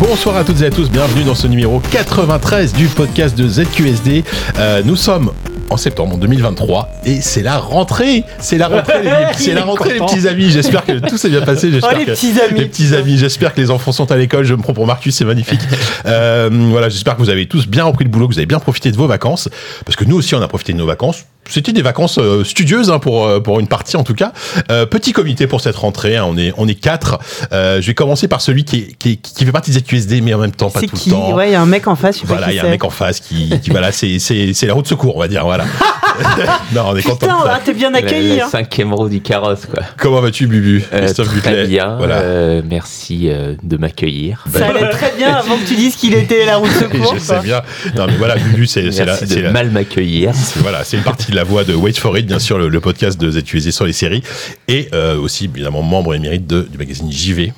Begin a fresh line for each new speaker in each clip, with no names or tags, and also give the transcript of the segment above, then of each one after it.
Bonsoir à toutes et à tous, bienvenue dans ce numéro 93 du podcast de ZQSD. Euh, nous sommes en septembre 2023 et c'est la rentrée, c'est la rentrée, les, c'est la rentrée les petits amis. J'espère que tout s'est bien passé. J'espère
Oh, les
que
petits amis.
les petits amis. J'espère que les enfants sont à l'école. Je me prends pour Marcus, c'est magnifique. Euh, voilà, j'espère que vous avez tous bien repris le boulot, que vous avez bien profité de vos vacances, parce que nous aussi on a profité de nos vacances. C'était des vacances euh, studieuses hein, pour euh, pour une partie en tout cas. Euh, petit comité pour cette rentrée. hein, on est on est quatre. Euh, je vais commencer par celui qui est, qui, est- qui fait partie des ZQSD, mais en même temps pas tout
qui
le temps.
Ouais, il y a un mec en face, je sais pas
Voilà, il y a un mec en face qui, qui voilà, c'est c'est c'est la route de secours, on va dire. Voilà. non, on est content.
Putain, ah, t'es bien
La,
accueilli.
la
hein.
cinquième roue du carrosse, quoi.
Comment vas-tu, Bubu
Euh,
Christophe
très
Buclet.
bien.
Voilà.
euh, merci euh, de m'accueillir.
Ça allait très bien avant que tu dises qu'il était la route de secours.
je sais bien. Non, mais voilà, Bubu, c'est c'est la,
Merci
c'est
de
la-
mal m'accueillir.
c'est- voilà, c'est une partie la voix de Wait for It, bien sûr, le, le podcast de ZQSD sur les séries, et euh, aussi évidemment membre émérite de, du magazine JV.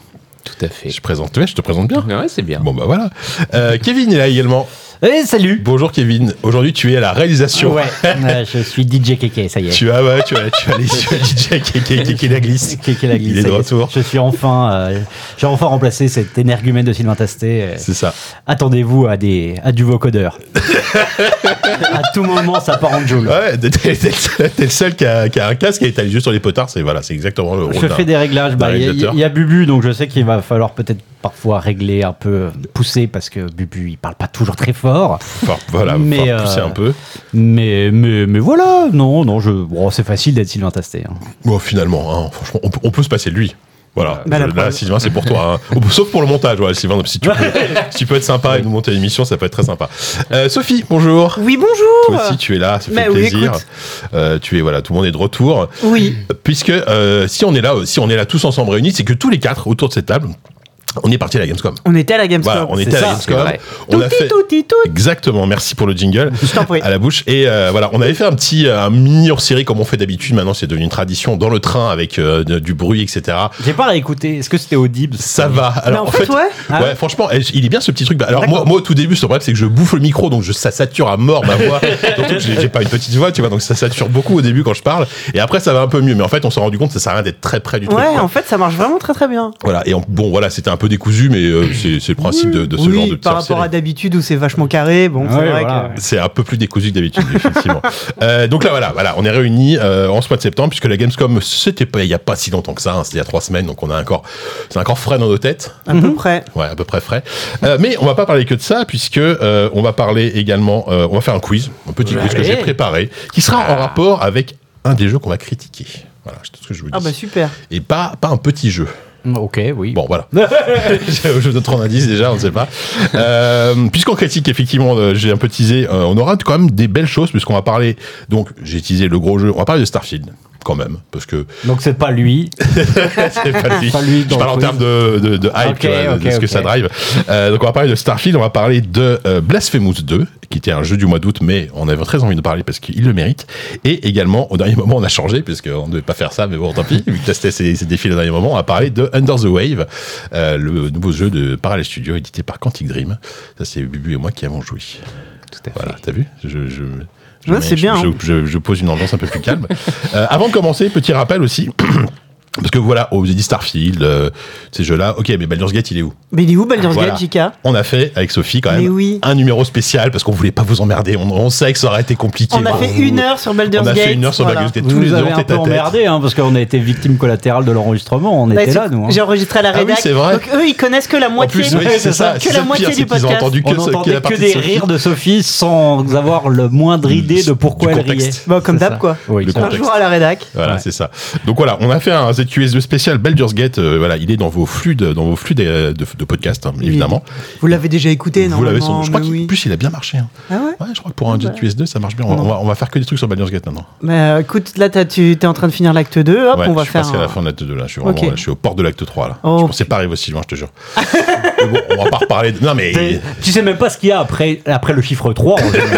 Tout à fait.
Je présente, ouais, je te présente bien.
Ouais, c'est bien.
Bon bah voilà. Euh, Kevin est là également.
Eh, salut
Bonjour Kevin. Aujourd'hui, tu es à la réalisation.
Ouais, je suis DJ Keke, ça y est.
Tu as, ouais, tu as, tu as les DJ qui la glisse.
Keke la glisse,
Il est de retour.
Je suis enfin, euh, j'ai enfin remplacé cet énergumène de Sylvain Tastet. Euh,
C'est ça.
Attendez-vous à des, à du vocodeur. à tout moment, ça part en joule.
Ouais, t'es le seul qui a, qui a un casque et t'as les yeux sur les potards. C'est voilà, c'est exactement le rôle.
Je fais des réglages. Bah, Il y, y a Bubu, donc je sais qu'il va falloir peut-être parfois régler un peu, pousser, parce que Bubu, il parle pas toujours très fort.
Enfin, voilà,
Mais,
mais pousser
euh,
un peu.
Mais, mais, mais voilà, non, non, je, bon, c'est facile d'être Sylvain Tastet. hein.
Bon, finalement, hein, franchement, on, peut- on peut se passer de lui. Voilà,
Bah,
Je- là. Sylvain, c'est pour toi. hein. Sauf pour le montage, ouais, Sylvain. Si tu, peux, si tu peux être sympa et nous monter l'émission, ça peut être très sympa. Euh, Sophie, bonjour.
Oui, bonjour.
Toi aussi, tu es là, ça fait
Bah oui,
plaisir. Euh, tu es voilà, tout le monde est de retour.
Oui.
Puisque euh, si on est là, si on est là tous ensemble réunis, c'est que tous les quatre autour de cette table, on est parti à la Gamescom.
On était à la Gamescom.
Voilà, on était à la
ça,
Gamescom. On a
Touti,
fait
touti, touti.
exactement. Merci pour le jingle.
Je t'en prie.
à la bouche et euh, voilà on avait fait un petit euh, un mini hors série comme on fait d'habitude maintenant c'est devenu une tradition dans le train avec euh, de- du bruit etc
J'ai pas réécouté. Est-ce que c'était audible?
Ça va alors
Mais en fait, ouais.
Ah
ouais, franchement, eh, il est bien ce petit truc. Bah, Alors moi, moi, au tout début, ce problème, c'est que je bouffe le micro, donc je, ça sature à mort ma voix. J'ai pas une petite voix, tu vois, donc ça sature beaucoup au début quand je parle. Et après, ça va un peu mieux. Mais en fait, on s'est rendu compte que ça sert à rien d'être très près du truc.
Ouais,
quoi.
en fait, ça marche vraiment très très bien.
Voilà. Et bon, voilà, c'était un peu décousu, mais euh, c'est c'est le principe de, de ce
oui,
genre de
par rapport à d'habitude où c'est vachement carré, bon, c'est
Ouais,
vrai
voilà.
que.
C'est un peu plus décousu que d'habitude, effectivement. Euh, donc là, voilà, voilà, on est réunis euh, en ce mois de septembre, puisque la Gamescom, c'était pas, il y a pas si longtemps que ça, hein, c'était il y a trois semaines, donc on a encore, c'est encore frais dans nos têtes.
À peu près.
Ouais, à peu près frais. Euh, mais on va pas parler que de ça, puisque euh, on va parler également, euh, on va faire un quiz, un petit quiz que j'ai préparé, qui sera en rapport avec un des jeux qu'on va critiquer. Voilà, c'est tout ce que je vous dis.
Ah bah super.
Et pas, pas un petit jeu.
Ok, oui.
Bon, voilà. je donne trop d'indices déjà, on ne sait pas. Euh, Puisqu'on critique, effectivement, euh, j'ai un peu teasé, euh, on aura quand même des belles choses, puisqu'on va parler, donc j'ai teasé le gros jeu, on va parler de Starfield, quand même, parce que
Donc c'est pas lui.
c'est pas lui.
Pas lui
Je parle en termes de, de, de hype, de ce que ça drive. Euh, donc on va parler de Starfield, on va parler de euh, Blasphemous 2, qui était un jeu du mois d'août, mais on avait très envie de parler parce qu'il le mérite. Et également, au dernier moment, on a changé, puisqu'on ne devait pas faire ça, mais bon, tant pis, vu que s'est s'est défilé au dernier moment, on va parler de Under the Wave, euh, le nouveau jeu de Parallel Studio, édité par Quantic Dream. Ça, c'est Bubu et moi qui avons joué.
Tout à fait.
Voilà, t'as vu? Je, je, je
c'est bien,
Je,
hein.
je- je pose une ambiance un peu plus calme. Euh, avant de commencer, petit rappel aussi. Parce que voilà, on vous dit Starfield, euh, ces jeux-là. Ok, mais Baldur's Gate, il est où?
Mais il est où Baldur's
Voilà.
Gate, JK
On a fait avec Sophie quand même
oui.
un numéro spécial parce qu'on voulait pas vous emmerder. On, on sait que ça aurait été compliqué.
On a fait
vous.
une heure sur Baldur's
On a
Gate.
fait une heure sur
voilà.
Baldur's Gate.
Vous
Tous les
nous
deux
avez
en
un
tête
peu
à tête.
emmerdé, hein, parce qu'on a été victime collatérale de l'enregistrement. On
Bah,
était là, nous. hein.
J'ai enregistré à la
Ah oui,
rédac.
c'est vrai.
Donc eux, ils connaissent que la
En
moitié.
plus, oui, c'est ça.
Que
c'est
la moitié
pire,
du
c'est qu'ils ont
podcast.
entendu que,
On
ce- que
n'entendait
la
que
partie
des rires de Sophie sans avoir le moindre idée de pourquoi elle riait.
Bon, comme d'hab, quoi. Un jour à la rédac.
Voilà, c'est ça. Donc voilà, on a fait un ZQSD ZQS2 spécial Baldur's Gate, euh, voilà, il est dans vos flux de, dans vos flux de, de, de podcasts, hein, évidemment.
Vous l'avez déjà écouté,
Vous l'avez sans. Je crois qu'en
oui.
plus, il a bien marché. hein.
Ah ouais
Ouais, je crois que pour un
Ouais.
ZQS2, ça marche bien. On va,
Non.
on va- on va faire que des trucs sur Baldur's Gate maintenant.
Mais euh, écoute, là, t'as- tu es en train de finir l'acte 2. Hop,
Ouais,
on va
je
faire.
suis presque à la
un-
fin de l'acte 2 là. Je suis, vraiment, là, je suis au port de l'acte 3 là.
Oh.
Je pensais pas arriver aussi loin, je te jure. mais bon, on va pas reparler. De... Non, mais.
Tu sais même pas ce qu'il y a après, après le chiffre 3. en fait.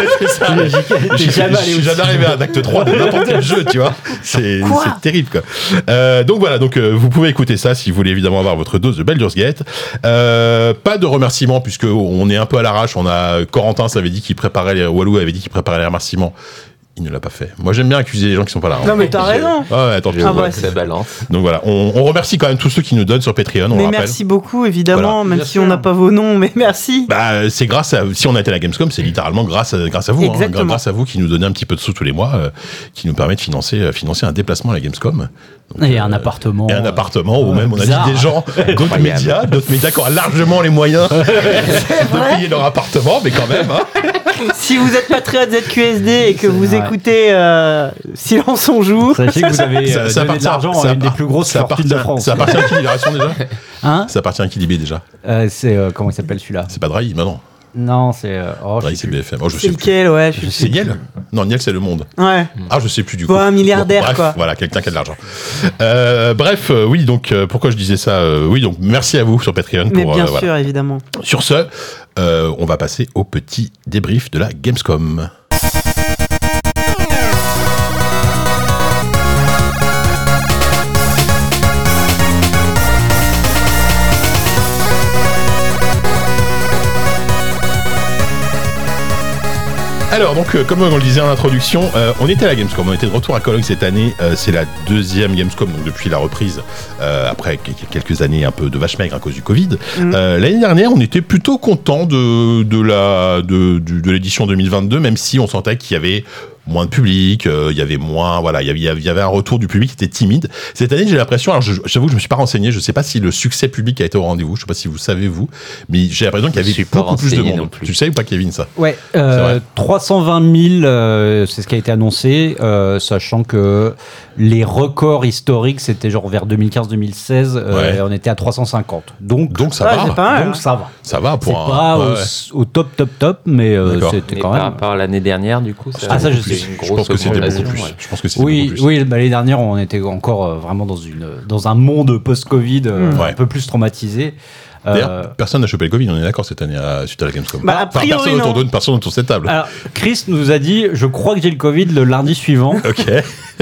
Je suis
jamais
je arrivé à l'acte 3 de n'importe quel jeu, tu vois. C'est terrible, quoi. Euh, donc voilà, donc euh, vous pouvez écouter ça si vous voulez évidemment avoir votre dose de Baldur's Gate. Euh, pas de remerciements puisque on est un peu à l'arrache. On a Corentin, ça avait dit qu'il préparait les Walou avait dit qu'il préparait les remerciements. Il ne l'a pas fait. Moi, j'aime bien accuser les gens qui sont pas là. hein.
Non, mais t'as raison.
Ah ouais, attends,
Ah c'est-
ça balance.
Donc voilà, on, on remercie quand même tous ceux qui nous donnent sur Patreon, on
Mais
le
merci beaucoup, évidemment,
Voilà.
même
Bien
si
sûr.
on n'a pas vos noms, mais merci.
Bah, c'est grâce à si on a été à la Gamescom, c'est littéralement grâce à, grâce à vous, hein,
Exactement.
grâce à vous qui nous donnez un petit peu de sous tous les mois, euh, qui nous permet de financer euh, financer un déplacement à la Gamescom. Donc,
Et
euh,
un appartement.
Et un appartement, ou même on a dit des gens, d'autres médias, d'autres médias qui ont largement les moyens de payer leur appartement, mais quand même. Hein.
Si vous êtes patriote ZQSD et que vous écoutez euh, Silence on joue,
Sachez que vous avez
Ça-
euh,
ça
donné de l'argent à une des plus grosses
ça
fortunes de
appartient-
France.
Ça appartient à qui Libération déjà
Hein
Ça appartient à qui Libé déjà
Euh, C'est euh, comment il s'appelle celui-là
C'est pas Drahi, mais non.
Non, c'est. euh, oh,
Drahi, c'est. BFM. Oh, je plus.
ouais.
C'est Niel Non, Niel, c'est Le Monde.
Ouais.
Ah, je sais plus du coup.
Un milliardaire,
bref,
quoi.
Voilà, quelqu'un qui a de l'argent. Euh, bref, euh, oui, donc euh, pourquoi je disais ça euh, Oui, donc merci à vous sur Patreon
Mais
pour.
bien
euh, voilà.
sûr, évidemment.
Sur ce, euh, on va passer au petit débrief de la Gamescom. Alors, donc, euh, comme on le disait en introduction, euh, on était à la Gamescom, on était de retour à Cologne cette année. Euh, c'est la deuxième Gamescom, donc depuis la reprise, euh, après qu- quelques années un peu de vache maigre à cause du Covid.
Mm.
Euh, L'année dernière, on était plutôt content de, de la de, de l'édition 2022, même si on sentait qu'il y avait moins de public, euh, il y avait moins, voilà, il y avait, il y avait un retour du public qui était timide. Cette année, j'ai l'impression, alors je- j'avoue que je me suis pas renseigné, je sais pas si le succès public a été au rendez-vous, je sais pas si vous savez vous, mais j'ai l'impression qu'il y avait beaucoup plus de monde.
plus.
Tu le sais ou pas, Kevin, ça?
Ouais, euh,
vrai.
320 000, euh, c'est ce qui a été annoncé, euh, sachant que les records historiques, c'était genre vers 2015-2016, euh,
Ouais.
on était à 350. Donc,
Donc ça va,
pas
donc ça va.
ça va pour un.
pas
ouais,
au, top, top, top, mais euh, c'était
Mais
quand
par
même.
rapport à l'année dernière, du coup, ça
Ah, ça, je
une
Je pense que c'était beaucoup plus.
ouais.
Je pense que c'était
Oui,
beaucoup plus.
oui, bah, l'année dernière, on était encore euh, vraiment dans, une, dans un monde post-Covid euh,
Mm.
Ouais.
un peu plus traumatisé. Euh,
D'ailleurs, personne n'a chopé le Covid, on est d'accord cette année à, suite à la Gamescom.
Bah, a
Enfin,
priori,
personne autour de personne autour de cette table.
alors, Chris nous a dit Je crois que j'ai le Covid le lundi suivant,
Ok.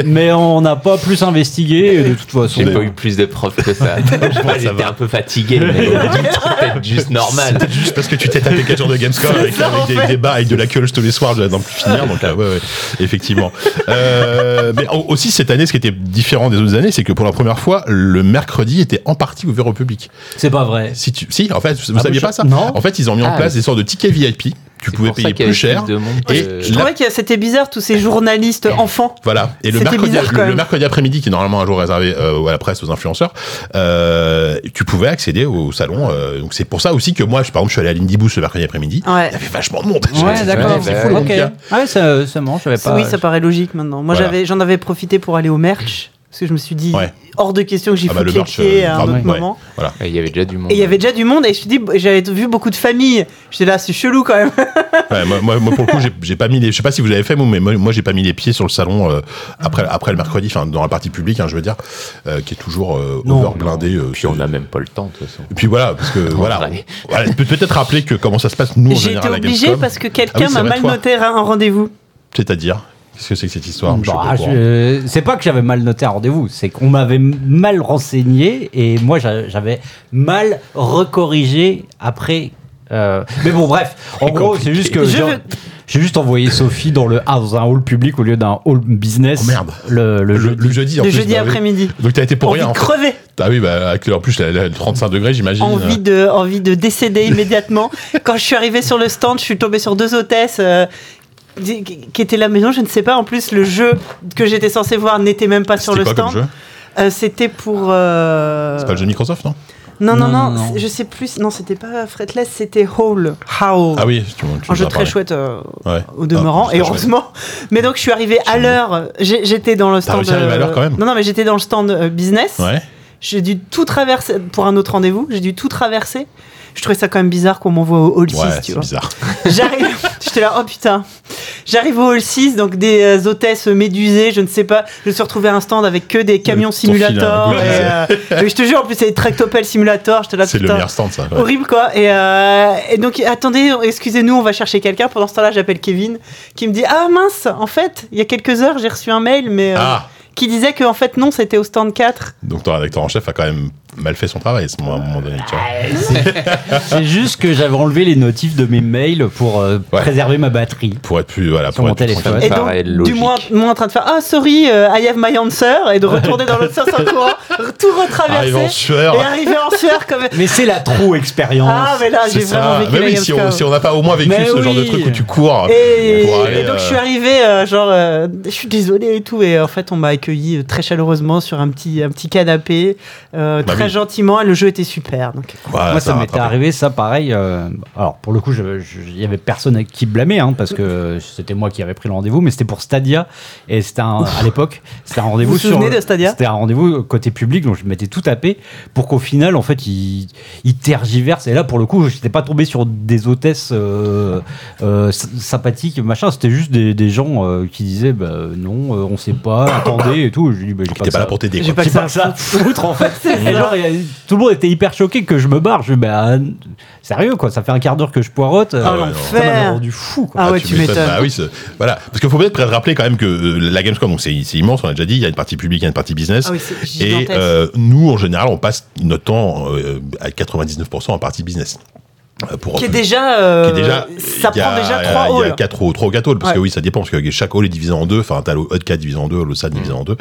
mais on n'a pas plus investigué. Et de toute façon,
J'ai pas eu plus de preuves que ça. J'étais un peu fatigué, mais c'était peut-être juste normal.
Peut-être juste parce que tu t'es tapé 4 jours de Gamescom avec,
ça,
avec
en
des
fait.
débats avec de la queue tous les soirs, je vais n'en plus finir. Donc, euh, ouais, ouais, effectivement. Euh, mais au- aussi, cette année, ce qui était différent des autres années, c'est que pour la première fois, le mercredi était en partie ouvert au public.
c'est pas vrai.
Si, tu, si en fait, vous
Ah,
saviez
je-
pas ça
non.
En fait, ils ont mis en
Ah,
place
oui.
des sortes de tickets VIP. Tu pouvais payer plus cher. Et
que-
Je
la-
trouvais que c'était bizarre tous ces journalistes enfants.
Voilà. Et le mercredi,
bizarre,
le, mercredi après-midi, qui est normalement un jour réservé euh, à la presse, aux influenceurs, euh, tu pouvais accéder au salon. euh, donc c'est pour ça aussi que moi, je, par exemple, je suis allé à l'Indie Boost le mercredi après-midi.
Ouais.
Il y avait vachement de monde.
Ouais, d'accord.
C'est
bah
fou.
Ah ouais, ça, ça marche, j'avais pas.
oui, ça paraît logique maintenant. Moi,
Voilà.
j'avais, j'en avais profité pour aller au merch. Parce que je me suis dit,
Ouais.
hors de question que j'y
Ah bah,
foute
le
les
merch,
pieds
euh,
à un
pardon,
autre
ouais.
moment.
Voilà.
Il y avait déjà du monde.
Et il y avait déjà du monde et je me suis dit, j'avais vu beaucoup de familles. J'étais là, c'est chelou quand même.
Ouais, moi, moi, moi, pour le coup, j'ai- pas mis les. Je sais pas si vous l'avez fait, mais moi, moi, j'ai pas mis les pieds sur le salon euh, après, après le mercredi, enfin dans la partie publique, hein, je veux dire, euh, qui est toujours euh,
Non,
over blindé.
Puis on n'a même pas le temps, de toute façon.
Et puis voilà, parce que voilà, voilà, peut- peut-être rappeler que comment ça se passe nous en
J'ai été
général à la
obligée
Gamescom.
parce que
Ah
quelqu'un
oui,
m'a mal noté un rendez-vous.
C'est-à-dire, qu'est-ce que c'est que cette histoire
Bah, je- C'est pas que j'avais mal noté un rendez-vous, c'est qu'on m'avait mal renseigné et moi j'a- j'avais mal recorrigé après. euh, Mais bon, bref, en gros, c'est juste que j'ai
veux-
j'ai juste envoyé Sophie dans, le, dans un hall public au lieu d'un hall business.
Oh, merde.
Le, le
Le,
jeudi.
le jeudi, en
Le
plus,
jeudi
bah oui.
après-midi.
Donc t'as été pour
Envie
rien.
de
en fait.
crever.
Ah oui, bah avec en plus la, la 35 degrés, j'imagine.
Envie de, envie de décéder immédiatement. Quand je suis arrivée sur le stand, je suis tombée sur deux hôtesses euh, qui qui étaient là, mais non, je ne sais pas. En plus, le jeu que j'étais censée voir n'était même pas sur le
quoi
stand. Euh, C'était pour. euh,
C'est pas le jeu Microsoft, non?
Non, non,
Non,
je sais plus. Non, c'était pas Fretless, c'était Howl. Howl.
Ah oui, tu, tu
Un jeu très chouette euh,
Ouais.
au demeurant,
Ah,
et heureusement. Mais donc, je suis arrivé à l'heure. J'étais dans le stand.
à l'heure, quand même
Non, non, mais j'étais dans le stand euh, business.
Ouais.
J'ai dû tout traverser pour un autre rendez-vous. J'ai dû tout traverser. Je trouvais ça quand même bizarre qu'on m'envoie au hall 6,
Ouais,
tu
c'est
vois.
bizarre.
J'arrive, j'étais là, oh putain. J'arrive au hall 6, donc des euh, hôtesses médusées, je ne sais pas. Je me suis retrouvé à un stand avec que des camions simulators.
hein,
et, euh, je te jure, en plus, c'est des tractopelles simulator. J'étais là,
C'est le meilleur stand, ça. ouais.
Horrible quoi. Et, euh, et donc, attendez, excusez-nous, on va chercher quelqu'un. Pendant ce temps-là, j'appelle Kevin qui me dit Ah mince, en fait, il y a quelques heures, j'ai reçu un mail, mais euh,
Ah,
qui disait que en fait, non, c'était au stand 4.
donc ton rédacteur en chef a quand même mal fait son travail à ce moment, à un moment donné. Tu vois.
C'est juste que j'avais enlevé les notifs de mes mails pour euh,
Ouais.
préserver ma batterie.
Pour être plus. Voilà,
Sur
pour
mon
être
téléphone.
Et donc, du moins, moi en train de faire Ah, sorry, euh, I have my answer, et de retourner dans l'autre sens en courant, tout
en
retraverser.
sueur.
Et arriver en sueur comme.
Mais c'est la trop expérience.
Ah, mais là, j'ai vraiment
ça.
vécu
Mais oui, si on si n'a pas au moins vécu
Mais
ce genre de truc où tu cours
Et,
pour aller.
et donc
euh,
je suis arrivé, euh, genre, euh, je suis désolé et tout, et en fait on m'a accueilli euh, très chaleureusement sur un petit, un petit canapé, euh,
Bah
très
oui.
gentiment, et le jeu était super. Donc.
voilà,
Moi, ça m'était arrivé, ça, pareil. euh, alors, pour le coup, il y avait personne à qui blâmer, hein, parce que c'était moi qui avais pris le rendez-vous, mais c'était pour Stadia. Et c'était un- à l'époque, c'était un rendez-vous
Vous vous
sur.
souvenez de Stadia?
C'était un rendez-vous côté public, donc je m'étais tout tapé pour qu'au final, en fait, il, il tergiverse. Et là, pour le coup, je n'étais pas tombé sur des hôtesses euh, euh, sy- sympathiques, machin. C'était juste des, des gens euh, qui disaient, bah, non, euh, on sait pas, attendez et tout. Je dis, bah, j'ai pas, que
pas
ça-
là pour t'aider.
J'ai pas
que ça à foutre en fait. Et genre, tout le monde était hyper choqué que je me barre. Je dis, bah, sérieux quoi, ça fait un quart d'heure que je poirote. euh,
Ah,
non.
ça
l'enfer
rendu fou quoi.
Ah ouais, tu
m'étonnes.
m'étonnes.
Bah oui, voilà. Parce qu'il faut peut-être rappeler quand même que euh, la Gamescom, donc c'est immense, on l'a déjà dit, il y a une partie publique, il y a une partie business.
Ah oui, c'est
Et
gigantesque.
euh, nous, en général, on passe notre temps euh, à 99% en partie business. Euh, Pour,
Qui est déjà. euh,
qui est déjà-
ça
il
prend déjà
Il y
trois
a
halls.
4 ou, trois ou quatre halls, parce que oui, ça dépend, parce que chaque hall est divisé en deux. Enfin, t'as le hall 4 divisé en deux, le SAD divisé en deux.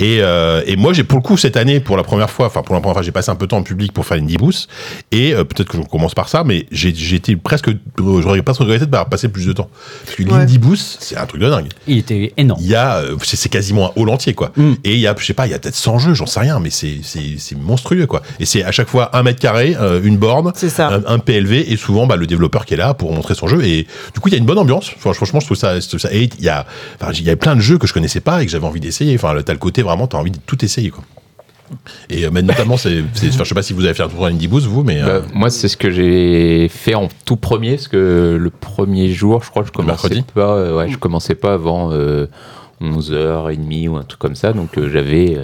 Et, euh, et moi, j'ai pour le coup, cette année, pour la première fois, enfin, pour la première fois, j'ai passé un peu de temps en public pour faire une boost. Et euh, peut-être que je commence par ça, mais j'ai été presque, j'aurais presque regretté de pas avoir passé plus de temps. Parce que
Ouais.
l'Indie Boost, c'est un truc de dingue.
Il était énorme.
Il y a, c'est c'est quasiment un hall entier, quoi.
Mm.
Et il y a, je sais pas, il y a peut-être 100 jeux, j'en sais rien, mais c'est, c'est, c'est monstrueux, quoi. Et c'est à chaque fois un mètre carré, euh, une borne,
C'est ça.
un, un PLV, et souvent, bah, le développeur qui est là pour montrer son jeu. Et du coup, il y a une bonne ambiance. Enfin, franchement, je trouve ça, je trouve ça. Et il y a, enfin, il y a plein de jeux que je connaissais pas et que j'avais envie d'essayer. Enfin, t'as le côté vraiment, t'as envie de tout essayer, quoi. Et euh, mais notamment, c'est, je sais pas si vous avez fait un tour à Indie Boost, vous, mais euh,
Bah, moi, c'est ce que j'ai fait en tout premier, parce que le premier jour, je crois que je commençais pas, euh, ouais, je commençais pas avant euh, 11h30 ou un truc comme ça, donc j'avais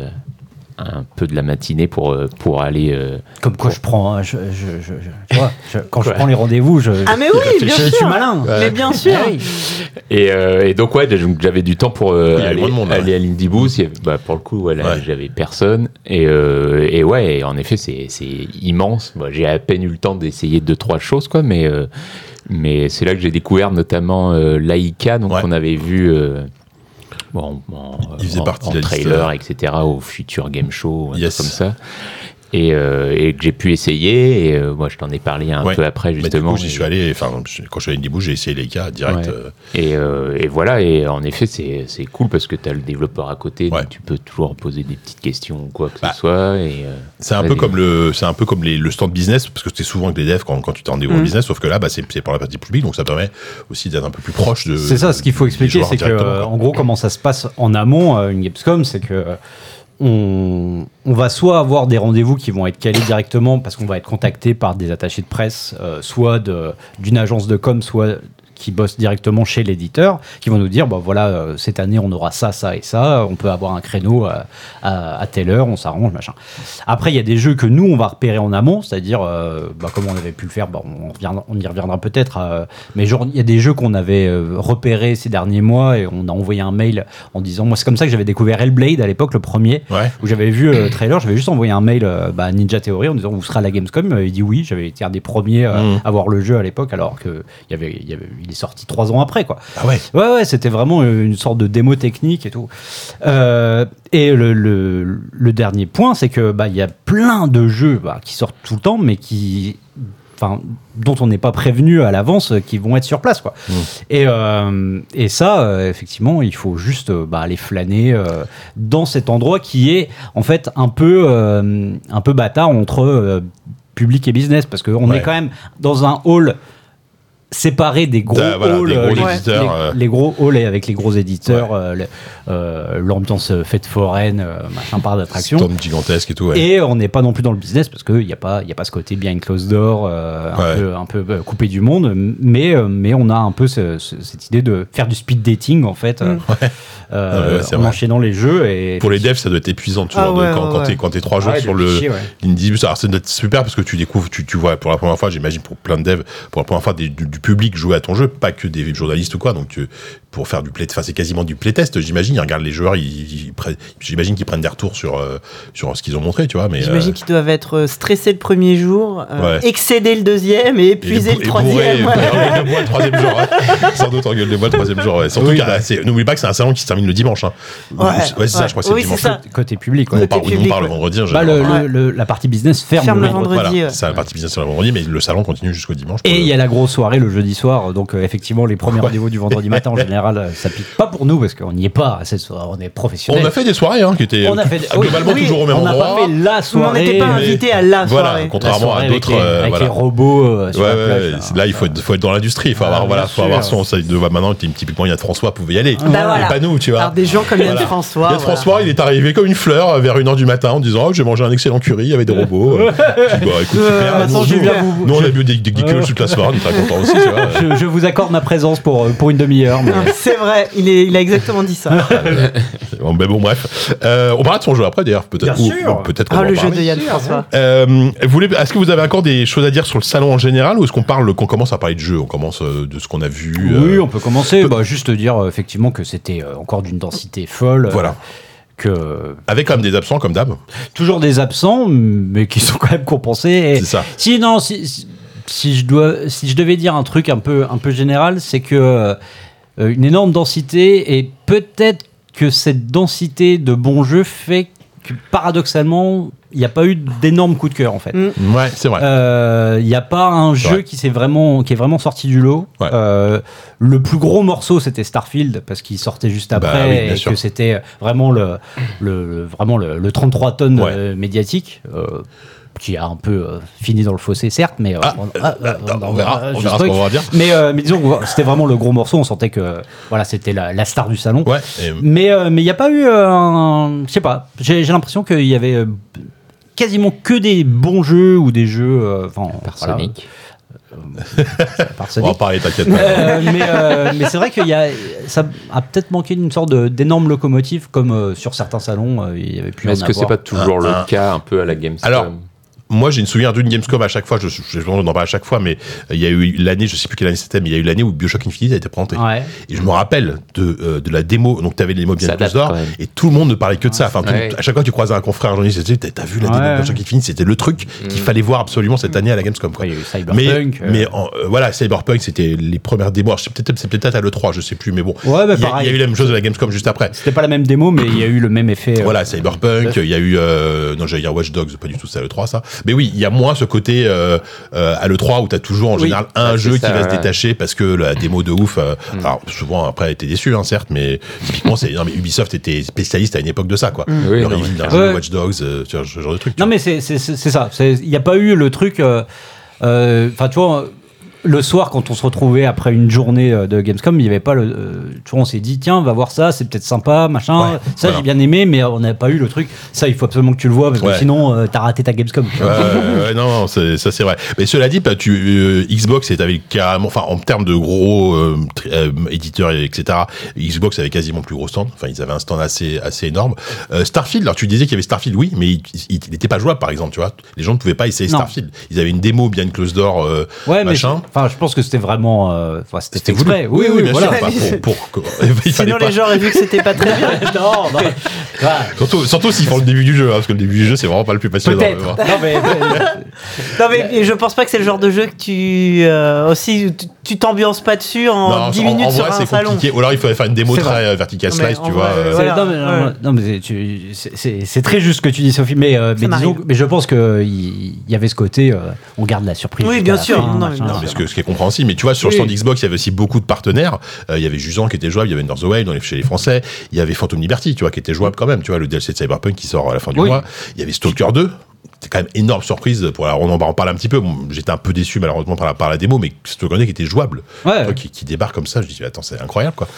un peu de la matinée pour, euh, pour aller. euh,
Comme quoi je prends, hein, je, je- je- je- tu vois, je- quand je
Ouais.
prends les rendez-vous, je,
Ah, mais oui, bien
je, je
sûr.
suis malin.
Mais bien sûr.
Et, euh, et donc ouais, donc j'avais du temps pour euh, aller,
moins de monde,
aller
ouais.
à l'Indie bah, pour le coup, voilà,
Ouais.
j'avais personne. Et, euh, et ouais, et en effet, c'est c'est immense. Moi, j'ai à peine eu le temps d'essayer deux trois choses, quoi. Mais euh, mais c'est là que j'ai découvert notamment euh, l'Aïka, donc
Ouais.
on avait vu. Bon, en,
Il faisait
en-
partie
en trailer, etc., au Future Game Show, un
Yes.
truc comme ça. Et, euh, et que j'ai pu essayer. Et euh, moi, je t'en ai parlé un
Ouais.
peu après, justement.
coup, j'y suis allé. Enfin, quand je suis allé à Boost, j'ai essayé les cas direct.
Ouais.
euh,
Et, euh, et voilà, et en effet, c'est cool parce que tu as le développeur à côté,
Ouais.
donc tu peux toujours poser des petites questions ou quoi que
Bah,
ce soit. Et, euh,
C'est un peu comme le, c'est un peu comme les, le stand business parce que c'est souvent avec les devs quand, quand tu t'es en développement
Mm.
business, sauf que là, bah, c'est, pour la partie publique, donc ça permet aussi d'être un peu plus proche de.
C'est ça, ce qu'il faut expliquer, c'est que,
quoi.
en gros, comment ça se passe en amont, une Gamescom, c'est que euh, on, va soit avoir des rendez-vous qui vont être calés directement parce qu'on va être contacté par des attachés de presse, euh, soit d'une agence de com, soit qui bossent directement chez l'éditeur, qui vont nous dire, bah voilà, euh, cette année on aura ça, ça et ça, on peut avoir un créneau à, à- à telle heure, on s'arrange, machin. Après, il y a des jeux que nous, on va repérer en amont, c'est-à-dire, euh, bah, comme on avait pu le faire, bah, on, reviendra- on y reviendra peut-être, euh, mais genre, il y a des jeux qu'on avait euh, repérés ces derniers mois et on a envoyé un mail en disant, moi c'est comme ça que j'avais découvert Hellblade à l'époque, le premier,
Ouais.
où j'avais vu euh, le trailer, j'avais juste envoyé un mail euh, bah, à Ninja Theory en disant, vous serez à la Gamescom, Euh, il dit oui, j'avais été un des premiers euh,
Mhm.
à voir le jeu à l'époque, alors que il y avait, y avait- il est sorti trois ans après, quoi.
Ah ouais.
Ouais, ouais, c'était vraiment une sorte de démo technique et tout. Euh, et le, le- le dernier point, c'est que bah y a plein de jeux bah, qui sortent tout le temps, mais qui, enfin, dont on n'est pas prévenu à l'avance, euh, qui vont être sur place, quoi.
Mm.
Et, euh, et ça, euh, effectivement, il faut juste euh, bah, aller flâner euh, dans cet endroit qui est en fait un peu, euh, un peu bâtard entre euh, public et business parce qu'on
Ouais.
est quand même dans un hall séparé des gros
Ah, voilà,
halls,
des gros
les,
éditeurs,
les-
euh.
les gros halls et avec les gros éditeurs, le- euh, l'ambiance euh, fête foraine, euh, machin parc d'attraction.
Gigantesque et tout. Ouais.
Et on n'est pas non plus dans le business parce qu'il n'y a, pas- il y a pas ce côté behind closed door, euh, un,
Ouais.
peu, un peu coupé du monde, mais, euh, mais on a un peu ce- ce- cette idée de faire du speed dating en fait, euh, euh,
Ah ouais, c'est
en
vrai.
enchaînant les jeux. Et
Pour les devs, ça doit être épuisant toujours
Ah
de-
ouais,
quand,
ouais, ouais.
quand t'es trois jours
Ouais,
sur le
fichier, ouais.
l'Indie. Alors ça doit être super parce que tu découvres, tu, tu vois pour la première fois, j'imagine pour plein de devs, pour la première fois des- du, du public jouer à ton jeu, pas que des journalistes ou quoi. Donc tu- pour faire du play, enfin c'est quasiment du playtest, j'imagine. Ils regardent les joueurs, ils, j'imagine qu'ils prennent des retours sur euh, sur ce qu'ils ont montré, tu vois. Mais
J'imagine
euh,
qu'ils doivent être euh, stressés le premier jour, euh,
Ouais.
excéder le deuxième et
bou-
le
et bourré,
troisième.
et
ouais.
de bois le troisième jour. ouais. Sans doute engueule de bois le troisième jour. ouais. Surtout
Oui, bah.
n'oublie pas que c'est un salon qui se termine le dimanche. Hein.
Ouais,
c'est ça,
ouais.
je crois que c'est
Oui,
le dimanche.
ça.
Côté public,
On
ouais.
part, oui, on
public,
part le
ouais.
vendredi. hein,
Bah, le- la partie business ferme,
Ferme le vendredi.
C'est la partie business le vendredi, mais le salon continue jusqu'au dimanche.
Et il y a la grosse soirée le jeudi soir, donc euh, effectivement les premiers rendez-vous du vendredi matin en général, euh, ça pique pas pour nous parce qu'on n'y est pas à cette soirée, on est professionnels.
On a fait des soirées hein, qui étaient
On a fait oui,
globalement
oui,
toujours au même
on n'a
endroit.
pas fait la
Mais on
soirée.
n'était pas
mais-
invité à la
Voilà,
soirée.
contrairement
La soirée
à
avec
d'autres.
les-
euh,
avec
voilà.
les robots euh, sur
Ouais,
la
ouais,
plage.
ouais,
là.
il faut être, faut être dans l'industrie. Il faut
Ah,
avoir, voilà, faut avoir son. Ça, de, maintenant, typiquement, Yann François pouvait y aller.
Bah voilà.
Et pas nous, tu vois.
Alors des gens comme Yann. François.
Yann. François, il est arrivé comme une fleur euh, vers 1h du matin en disant Oh, j'ai mangé un excellent curry avec des robots. Euh,
Euh,
nous, on a bu des, toute la soirée, on est très contents aussi, tu vois.
je, je vous accorde ma présence pour, euh, pour une demi-heure. mais-
C'est vrai, il, est, il a exactement dit ça.
Bon, ben bon, bref. Euh, on parlera de son jeu après, d'ailleurs, peut-être.
Bien sûr.
ou Peut-être qu'on
Ah, le jeu
parler.
de Yann François.
Euh, vous voulez, est-ce que vous avez encore des choses à dire sur le salon en général ou est-ce qu'on parle, qu'on commence à parler de jeu On commence euh, de ce qu'on a vu.
Oui,
euh,
on peut commencer. Bah, juste dire effectivement que c'était encore d'une densité folle.
Voilà.
que
Avec quand même des absents, comme d'hab.
toujours des absents, mais qui sont quand même compensés. Et
C'est ça.
Si non, si, si- je dois, si je devais dire un truc un peu, un peu général, c'est que euh, une énorme densité et peut-être que cette densité de bons jeux fait que paradoxalement, il n'y a pas eu d'énormes coups de cœur en fait.
Mm.
Ouais, c'est vrai.
Euh, Il n'y a pas un jeu
vrai.
qui, s'est vraiment, qui est vraiment sorti du lot.
Ouais.
Euh, le plus gros morceau, c'était Starfield, parce qu'il sortait juste
Bah
après,
oui,
et
sûr.
que c'était vraiment le, le, vraiment le, le 33 tonnes
Ouais.
médiatique. euh, qui a un peu euh, fini dans le fossé, certes, mais euh,
Ah,
on, ah,
euh,
euh,
on verra, on
je
verra ce qu'on va dire.
Mais, euh, mais disons, que c'était vraiment le gros morceau. On sentait que voilà, c'était la, la star du salon.
Ouais. et-
Mais euh, mais il n'y a pas eu un. Je sais pas. J'ai l'impression qu'il y avait quasiment que des bons jeux ou des jeux. euh, Enfin, voilà,
on va en parler, t'inquiète pas.
Euh, mais euh, mais c'est vrai qu'il y a ça a peut-être manqué d'une sorte d'énorme locomotive comme euh, sur certains salons euh, il y avait plus
est-ce que c'est pas toujours
Un- un-
le cas un peu à la Gamescom
Alors, Moi, j'ai une souvenir d'une Gamescom à chaque fois. Je, je, je on en parle à chaque fois, mais euh, il y a eu l'année, je sais plus quelle année c'était, mais il y a eu l'année où Bioshock Infinite a été présenté.
Ouais.
Et je me rappelle de, euh, de la démo. Donc, tu avais les démos bien
Ça
plus d'or, et tout le monde ne parlait que de ça. Enfin, tout-
Ouais.
à chaque fois que tu croisais un confrère, un journaliste, c'était, t'as vu la démo
Ouais.
de Bioshock Infinite, c'était le truc qu'il
Mm.
fallait voir absolument cette année à la Gamescom. Quoi.
Après, il y a eu
Mais,
Cyberpunk. euh,
mais en- euh, voilà, Cyberpunk, c'était les premières démos. Alors, C'est peut-être, c'est peut-être à l'E3, je sais plus, mais bon.
Ouais, bah,
il, y a,
pareil.
il y a eu la même chose de la Gamescom juste après.
C'était pas la même démo, mais il y a eu le même effet. euh,
Voilà, Cyberpunk, il y a eu euh, non, j'allais dire Watch Dogs, pas du tout, c'est à l'E3 ça. Mais oui, il y a moins ce côté euh, euh, à l'E3 où t'as toujours en
Oui.
général un
Ouais,
jeu qui va se détacher parce que la démo de ouf. euh,
Mm.
Alors souvent après, elle était déçue, hein, certes, mais typiquement c'est non mais Ubisoft était spécialiste à une époque de ça quoi.
Mm.
Oui,
le
non,
reveal
mais
d'un jeu. Watch Dogs, tu ce genre de truc. tu
Non, mais c'est ça. Il n'y a pas eu le truc. Enfin, tu vois, le soir, quand on se retrouvait après une journée euh, de Gamescom, il n'y avait pas le. tu vois, on s'est dit, tiens, va voir ça, c'est peut-être sympa, machin.
Ouais,
ça,
voilà.
j'ai bien aimé, mais on n'a pas eu le truc. Ça, il faut absolument que tu le vois, parce que
Ouais.
sinon, euh, t'as raté ta Gamescom.
Ouais, non, ça c'est vrai. Mais cela dit, bah, tu, euh, Xbox est avec carrément, enfin en termes de gros éditeurs et etc. Xbox avait quasiment plus gros stand. Enfin, ils avaient un stand assez assez énorme. Starfield, alors tu disais qu'il y avait Starfield, oui, mais il n'était pas jouable par exemple, tu vois. Les gens ne pouvaient pas essayer
Non.
Starfield. Ils avaient une démo bien close door,
mais
machin.
Enfin, je pense que c'était vraiment. euh, Enfin, c'était fait
voulu.
exprès.
Oui, oui, bien
voilà.
sûr. Enfin, pour, pour- il
Sinon,
pas-
les gens auraient vu que c'était pas très bien.
non, non. Ouais.
Surtout, surtout s'ils font le début du jeu, hein, parce que le début du jeu c'est vraiment pas le plus passionnant.
Peut-être.
mais bon.
Non, mais.
Non, mais je pense pas que c'est le genre de jeu que tu. euh, aussi, tu- t'ambiances pas dessus en
Non,
10
en-
minutes
en
sur
vrai,
un
c'est
salon.
compliqué. Ou alors il fallait faire une démo très
vrai.
euh, vertical slice, tu vois.
non, mais, c'est- très juste ce que tu dis, Sophie. Mais, mais, disons, mais je pense qu'il il y avait ce côté, euh, on garde la surprise.
Oui, bien sûr.
fin,
Non,
machin.
Non, ce, que- ce qui est compréhensible. Mais tu vois, sur le stand Xbox, il y avait aussi beaucoup de partenaires. Euh, il y avait Jusant qui était jouable, il y avait North the Wild dans les- chez les Français, il y avait Phantom Liberty, tu vois, qui était jouable quand même. Tu vois, le DLC de Cyberpunk qui sort à la fin du
Oui.
mois. Il y avait Stalker 2 c'était quand même énorme surprise pour la, on en parle un petit peu. Bon, J'étais un peu déçu malheureusement par la, par la démo, mais c'est un qui était jouable.
Ouais.
Truc qui, qui débarque comme ça, je dis attends c'est incroyable quoi.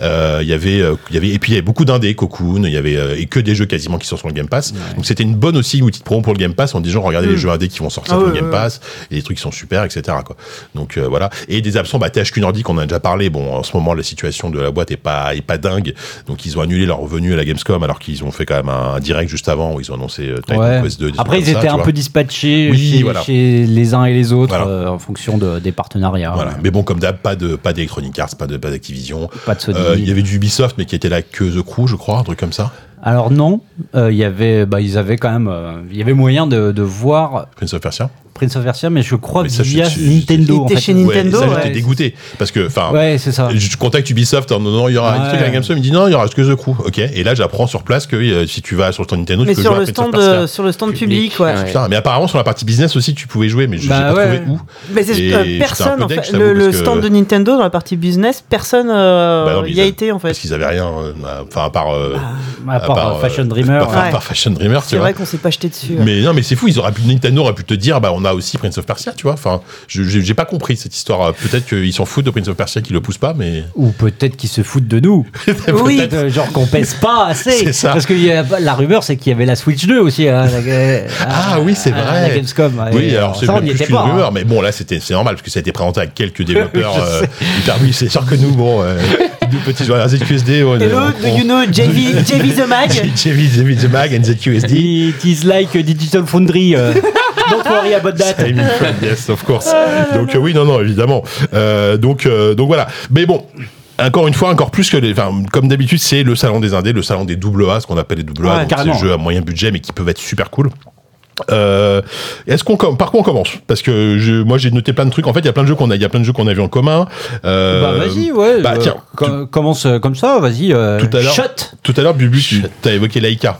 Euh, Il y avait, euh, il y avait et puis il y avait beaucoup d'indés, Cocoon, il y avait euh, et que des jeux quasiment qui sont sur le Game Pass. Donc c'était une bonne aussi outil de promo pour le Game Pass en disant regardez les jeux indés qui vont sortir
Ah
sur le
ouais,
Game Pass et les trucs qui sont super etc quoi. Donc euh, voilà et des absents bah THQ Nordic on en a déjà parlé. Bon en ce moment la situation de la boîte est pas est pas dingue donc ils ont annulé leur revenu à la Gamescom alors qu'ils ont fait quand même un, direct juste avant où ils ont annoncé Titan. Quest 2. des
Après,
trucs
ils
ça,
étaient un peu dispatchés
Oui,
chez,
voilà.
chez les uns et les autres
Voilà.
euh, en fonction de, des partenariats.
Voilà. Mais bon, comme d'hab, pas de pas d'Electronic Arts, pas de pas d'Activision.
Pas de Sony.
Euh, Il y avait du Ubisoft, mais qui était là que The Crew, je crois, un truc comme ça.
Alors non, euh, il y avait, bah, ils avaient quand même, il y avait moyen de, de voir
Prince of Persia.
Prince of Persia, mais je crois
Mais ça,
via
je-
Nintendo.
Il
en
était
fait.
chez Nintendo,
ouais,
ouais.
j'étais dégoûté. Parce que, enfin,
Ouais, c'est ça.
je contacte Ubisoft en non, il y aura
Ouais.
un truc à la Gamescom. Il me dit non, il y aura que The Crew. Ok. Et là, j'apprends sur place que euh, si tu vas sur le stand Nintendo,
Mais
tu peux
sur
jouer
le, stand,
Persia.
euh, sur le stand
Public,
public, ouais.
ouais.
Putain, mais apparemment, sur la partie business aussi, tu pouvais jouer, mais je
Bah
j'ai pas
ouais.
trouvé où.
Mais euh, personne, en fait. Le, stand de Nintendo dans la partie business, personne euh,
Bah
y a
a-
été en fait.
Parce qu'ils avaient rien, enfin, à part, euh,
À part, Fashion Dreamer.
à part, Fashion Dreamer,
C'est vrai qu'on s'est pas jeté dessus.
Mais non, mais c'est fou. Ils auraient pu, Nintendo aurait pu te dire, bah, on a aussi Prince of Persia, tu vois. Enfin, je- j'ai pas compris cette histoire. Peut-être qu'ils s'en foutent de Prince of Persia, qu'ils le poussent pas, mais.
Ou peut-être qu'ils se foutent de nous.
Oui.
Peut-être, euh, genre qu'on pèse pas assez.
C'est ça.
Parce que y a- la rumeur, c'est qu'il y avait la Switch 2 aussi. hein, la-
Ah oui, c'est
à
vrai.
La Gamescom.
Oui,
Et,
alors
euh,
c'est plus
était
qu'une
pas. hein.
rumeur, mais bon, là, c'était, c'est normal, parce que ça a été présenté à quelques développeurs. Euh, oui, c'est sûr que nous, bon, euh, nous petits joueurs ZQSD, on
Hello, do you know JV, JV the Mag?
JV, JV the Mag and ZQSD.
It is like a Digital Foundry. euh, Don't worry about that.
Yes, of course. Donc euh, oui, non, non, évidemment. Euh, donc, euh, donc voilà. Mais bon. Encore une fois, encore plus que les, enfin, comme d'habitude, c'est le salon des indés, le salon des double A, ce qu'on appelle les double A,
Ouais,
donc des jeux à moyen budget mais qui peuvent être super cool. Euh, est-ce qu'on par quoi on commence? Parce que je, moi j'ai noté plein de trucs. En fait, il y a plein de jeux qu'on a, il y a plein de jeux qu'on a vu en commun. Euh,
Bah vas-y, ouais.
Bah
euh,
tiens,
com- commence euh, comme ça, vas-y. euh,
Tout à l'heure. Tout à l'heure, Bubu, tu as évoqué Laika,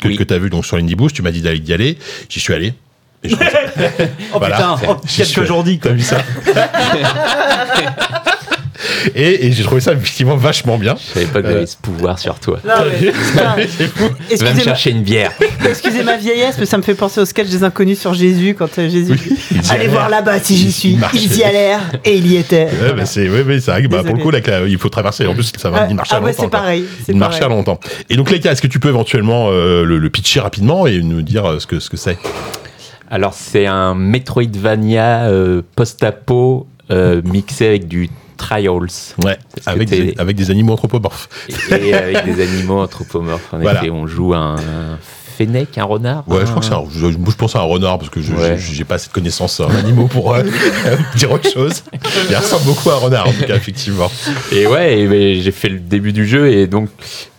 que,
Oui.
que tu as vu donc sur Indie Boost. Tu m'as dit d'aller d'y aller. J'y suis allé. Et je
Oh
Voilà.
putain, oh, quelques jours dit.
T'as vu ça? Et, et j'ai trouvé ça effectivement vachement bien.
Je savais pas que
Euh.
j'avais ce pouvoir sur toi.
Non, mais, putain.
Va me chercher une bière.
excusez ma vieillesse, mais ça me fait penser au sketch des inconnus sur Jésus quand euh, Jésus
y
Allez
allait.
voir là-bas si j'y suis. Ils y allèrent et il y était.
Ouais, bah, c'est ouais, c'est vrai que bah, pour le coup, là, il faut traverser. En plus, ça va,
Ah,
il marche à
ah ouais,
longtemps.
c'est pareil. c'est
Il marche à longtemps. Et donc, Laika, est-ce que tu peux éventuellement euh, le, le pitcher rapidement et nous dire euh, ce que ce que c'est?
Alors, c'est un Metroidvania euh, post-apo euh, mixé avec du Trials.
Ouais, avec des, avec des animaux anthropomorphes.
Et, et avec des animaux anthropomorphes. En
Voilà.
effet, on joue un, un fennec, un renard.
Ouais, je crois que c'est un. Je, moi, je pense à un renard parce que je
Ouais.
j'ai pas assez de connaissances en animaux pour euh, dire autre chose. Il ressemble beaucoup à un renard en tout cas, effectivement.
Et ouais, ben, j'ai fait le début du jeu et donc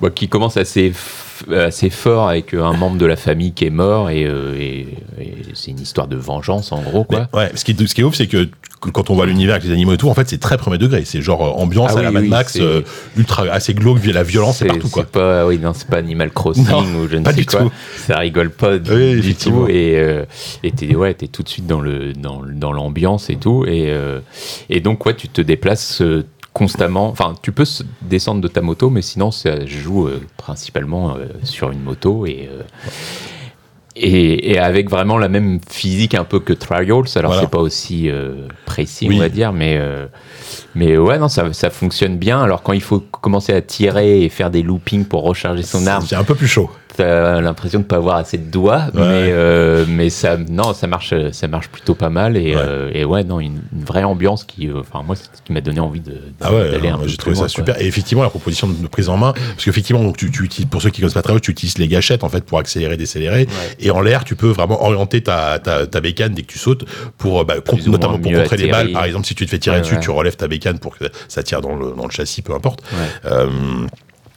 bah, qui commence assez assez fort avec euh, un membre de la famille qui est mort et, euh, et- et c'est une histoire de vengeance en gros quoi.
Mais, ouais, ce qui est, ce qui est ouf, c'est que quand on voit l'univers avec les animaux et tout, en fait, c'est très premier degré. C'est genre euh, ambiance
Ah
à la Mad
oui,
Max, euh, ultra assez glauque, la violence, c'est partout quoi.
pas, oui, non, c'est pas Animal Crossing
Non,
ou je ne
pas
sais
du
quoi.
tout.
Ça rigole pas du,
Oui,
du
effectivement.
tout. Et euh, t'es ouais, t'es tout de suite dans le dans, dans l'ambiance et tout. Et euh, et donc ouais, tu te déplaces. Constamment, enfin tu peux descendre de ta moto mais sinon ça joue euh, principalement euh, sur une moto et, euh, et et avec vraiment la même physique un peu que Trials alors
Voilà.
c'est pas aussi précis
Oui.
on va dire mais mais ouais, non, ça, ça fonctionne bien. Alors, quand il faut commencer à tirer et faire des loopings pour recharger son arme,
C'est un peu plus chaud.
T'as l'impression de pas avoir assez de doigts.
Ouais.
Mais, euh, mais ça, non, ça marche, ça marche plutôt pas mal. Et
Ouais.
ouais, et ouais non, une, une vraie ambiance qui, euh, enfin, moi, c'est ce qui m'a donné envie de, de-
Ah ouais,
d'aller
non,
un peu
j'ai
plus
trouvé ça
quoi.
super. Et effectivement, la proposition de prise en main, parce qu'effectivement, donc, tu, tu utilises, pour ceux qui connaissent pas très bien, tu utilises les gâchettes en fait pour accélérer, décélérer. Et en l'air, tu peux vraiment orienter ta, ta, ta bécane dès que tu sautes, pour euh, bah, notamment pour contrer les balles. Par exemple, si tu te fais tirer dessus, tu relèves ta bécane pour que ça tire dans le, dans le châssis, peu importe.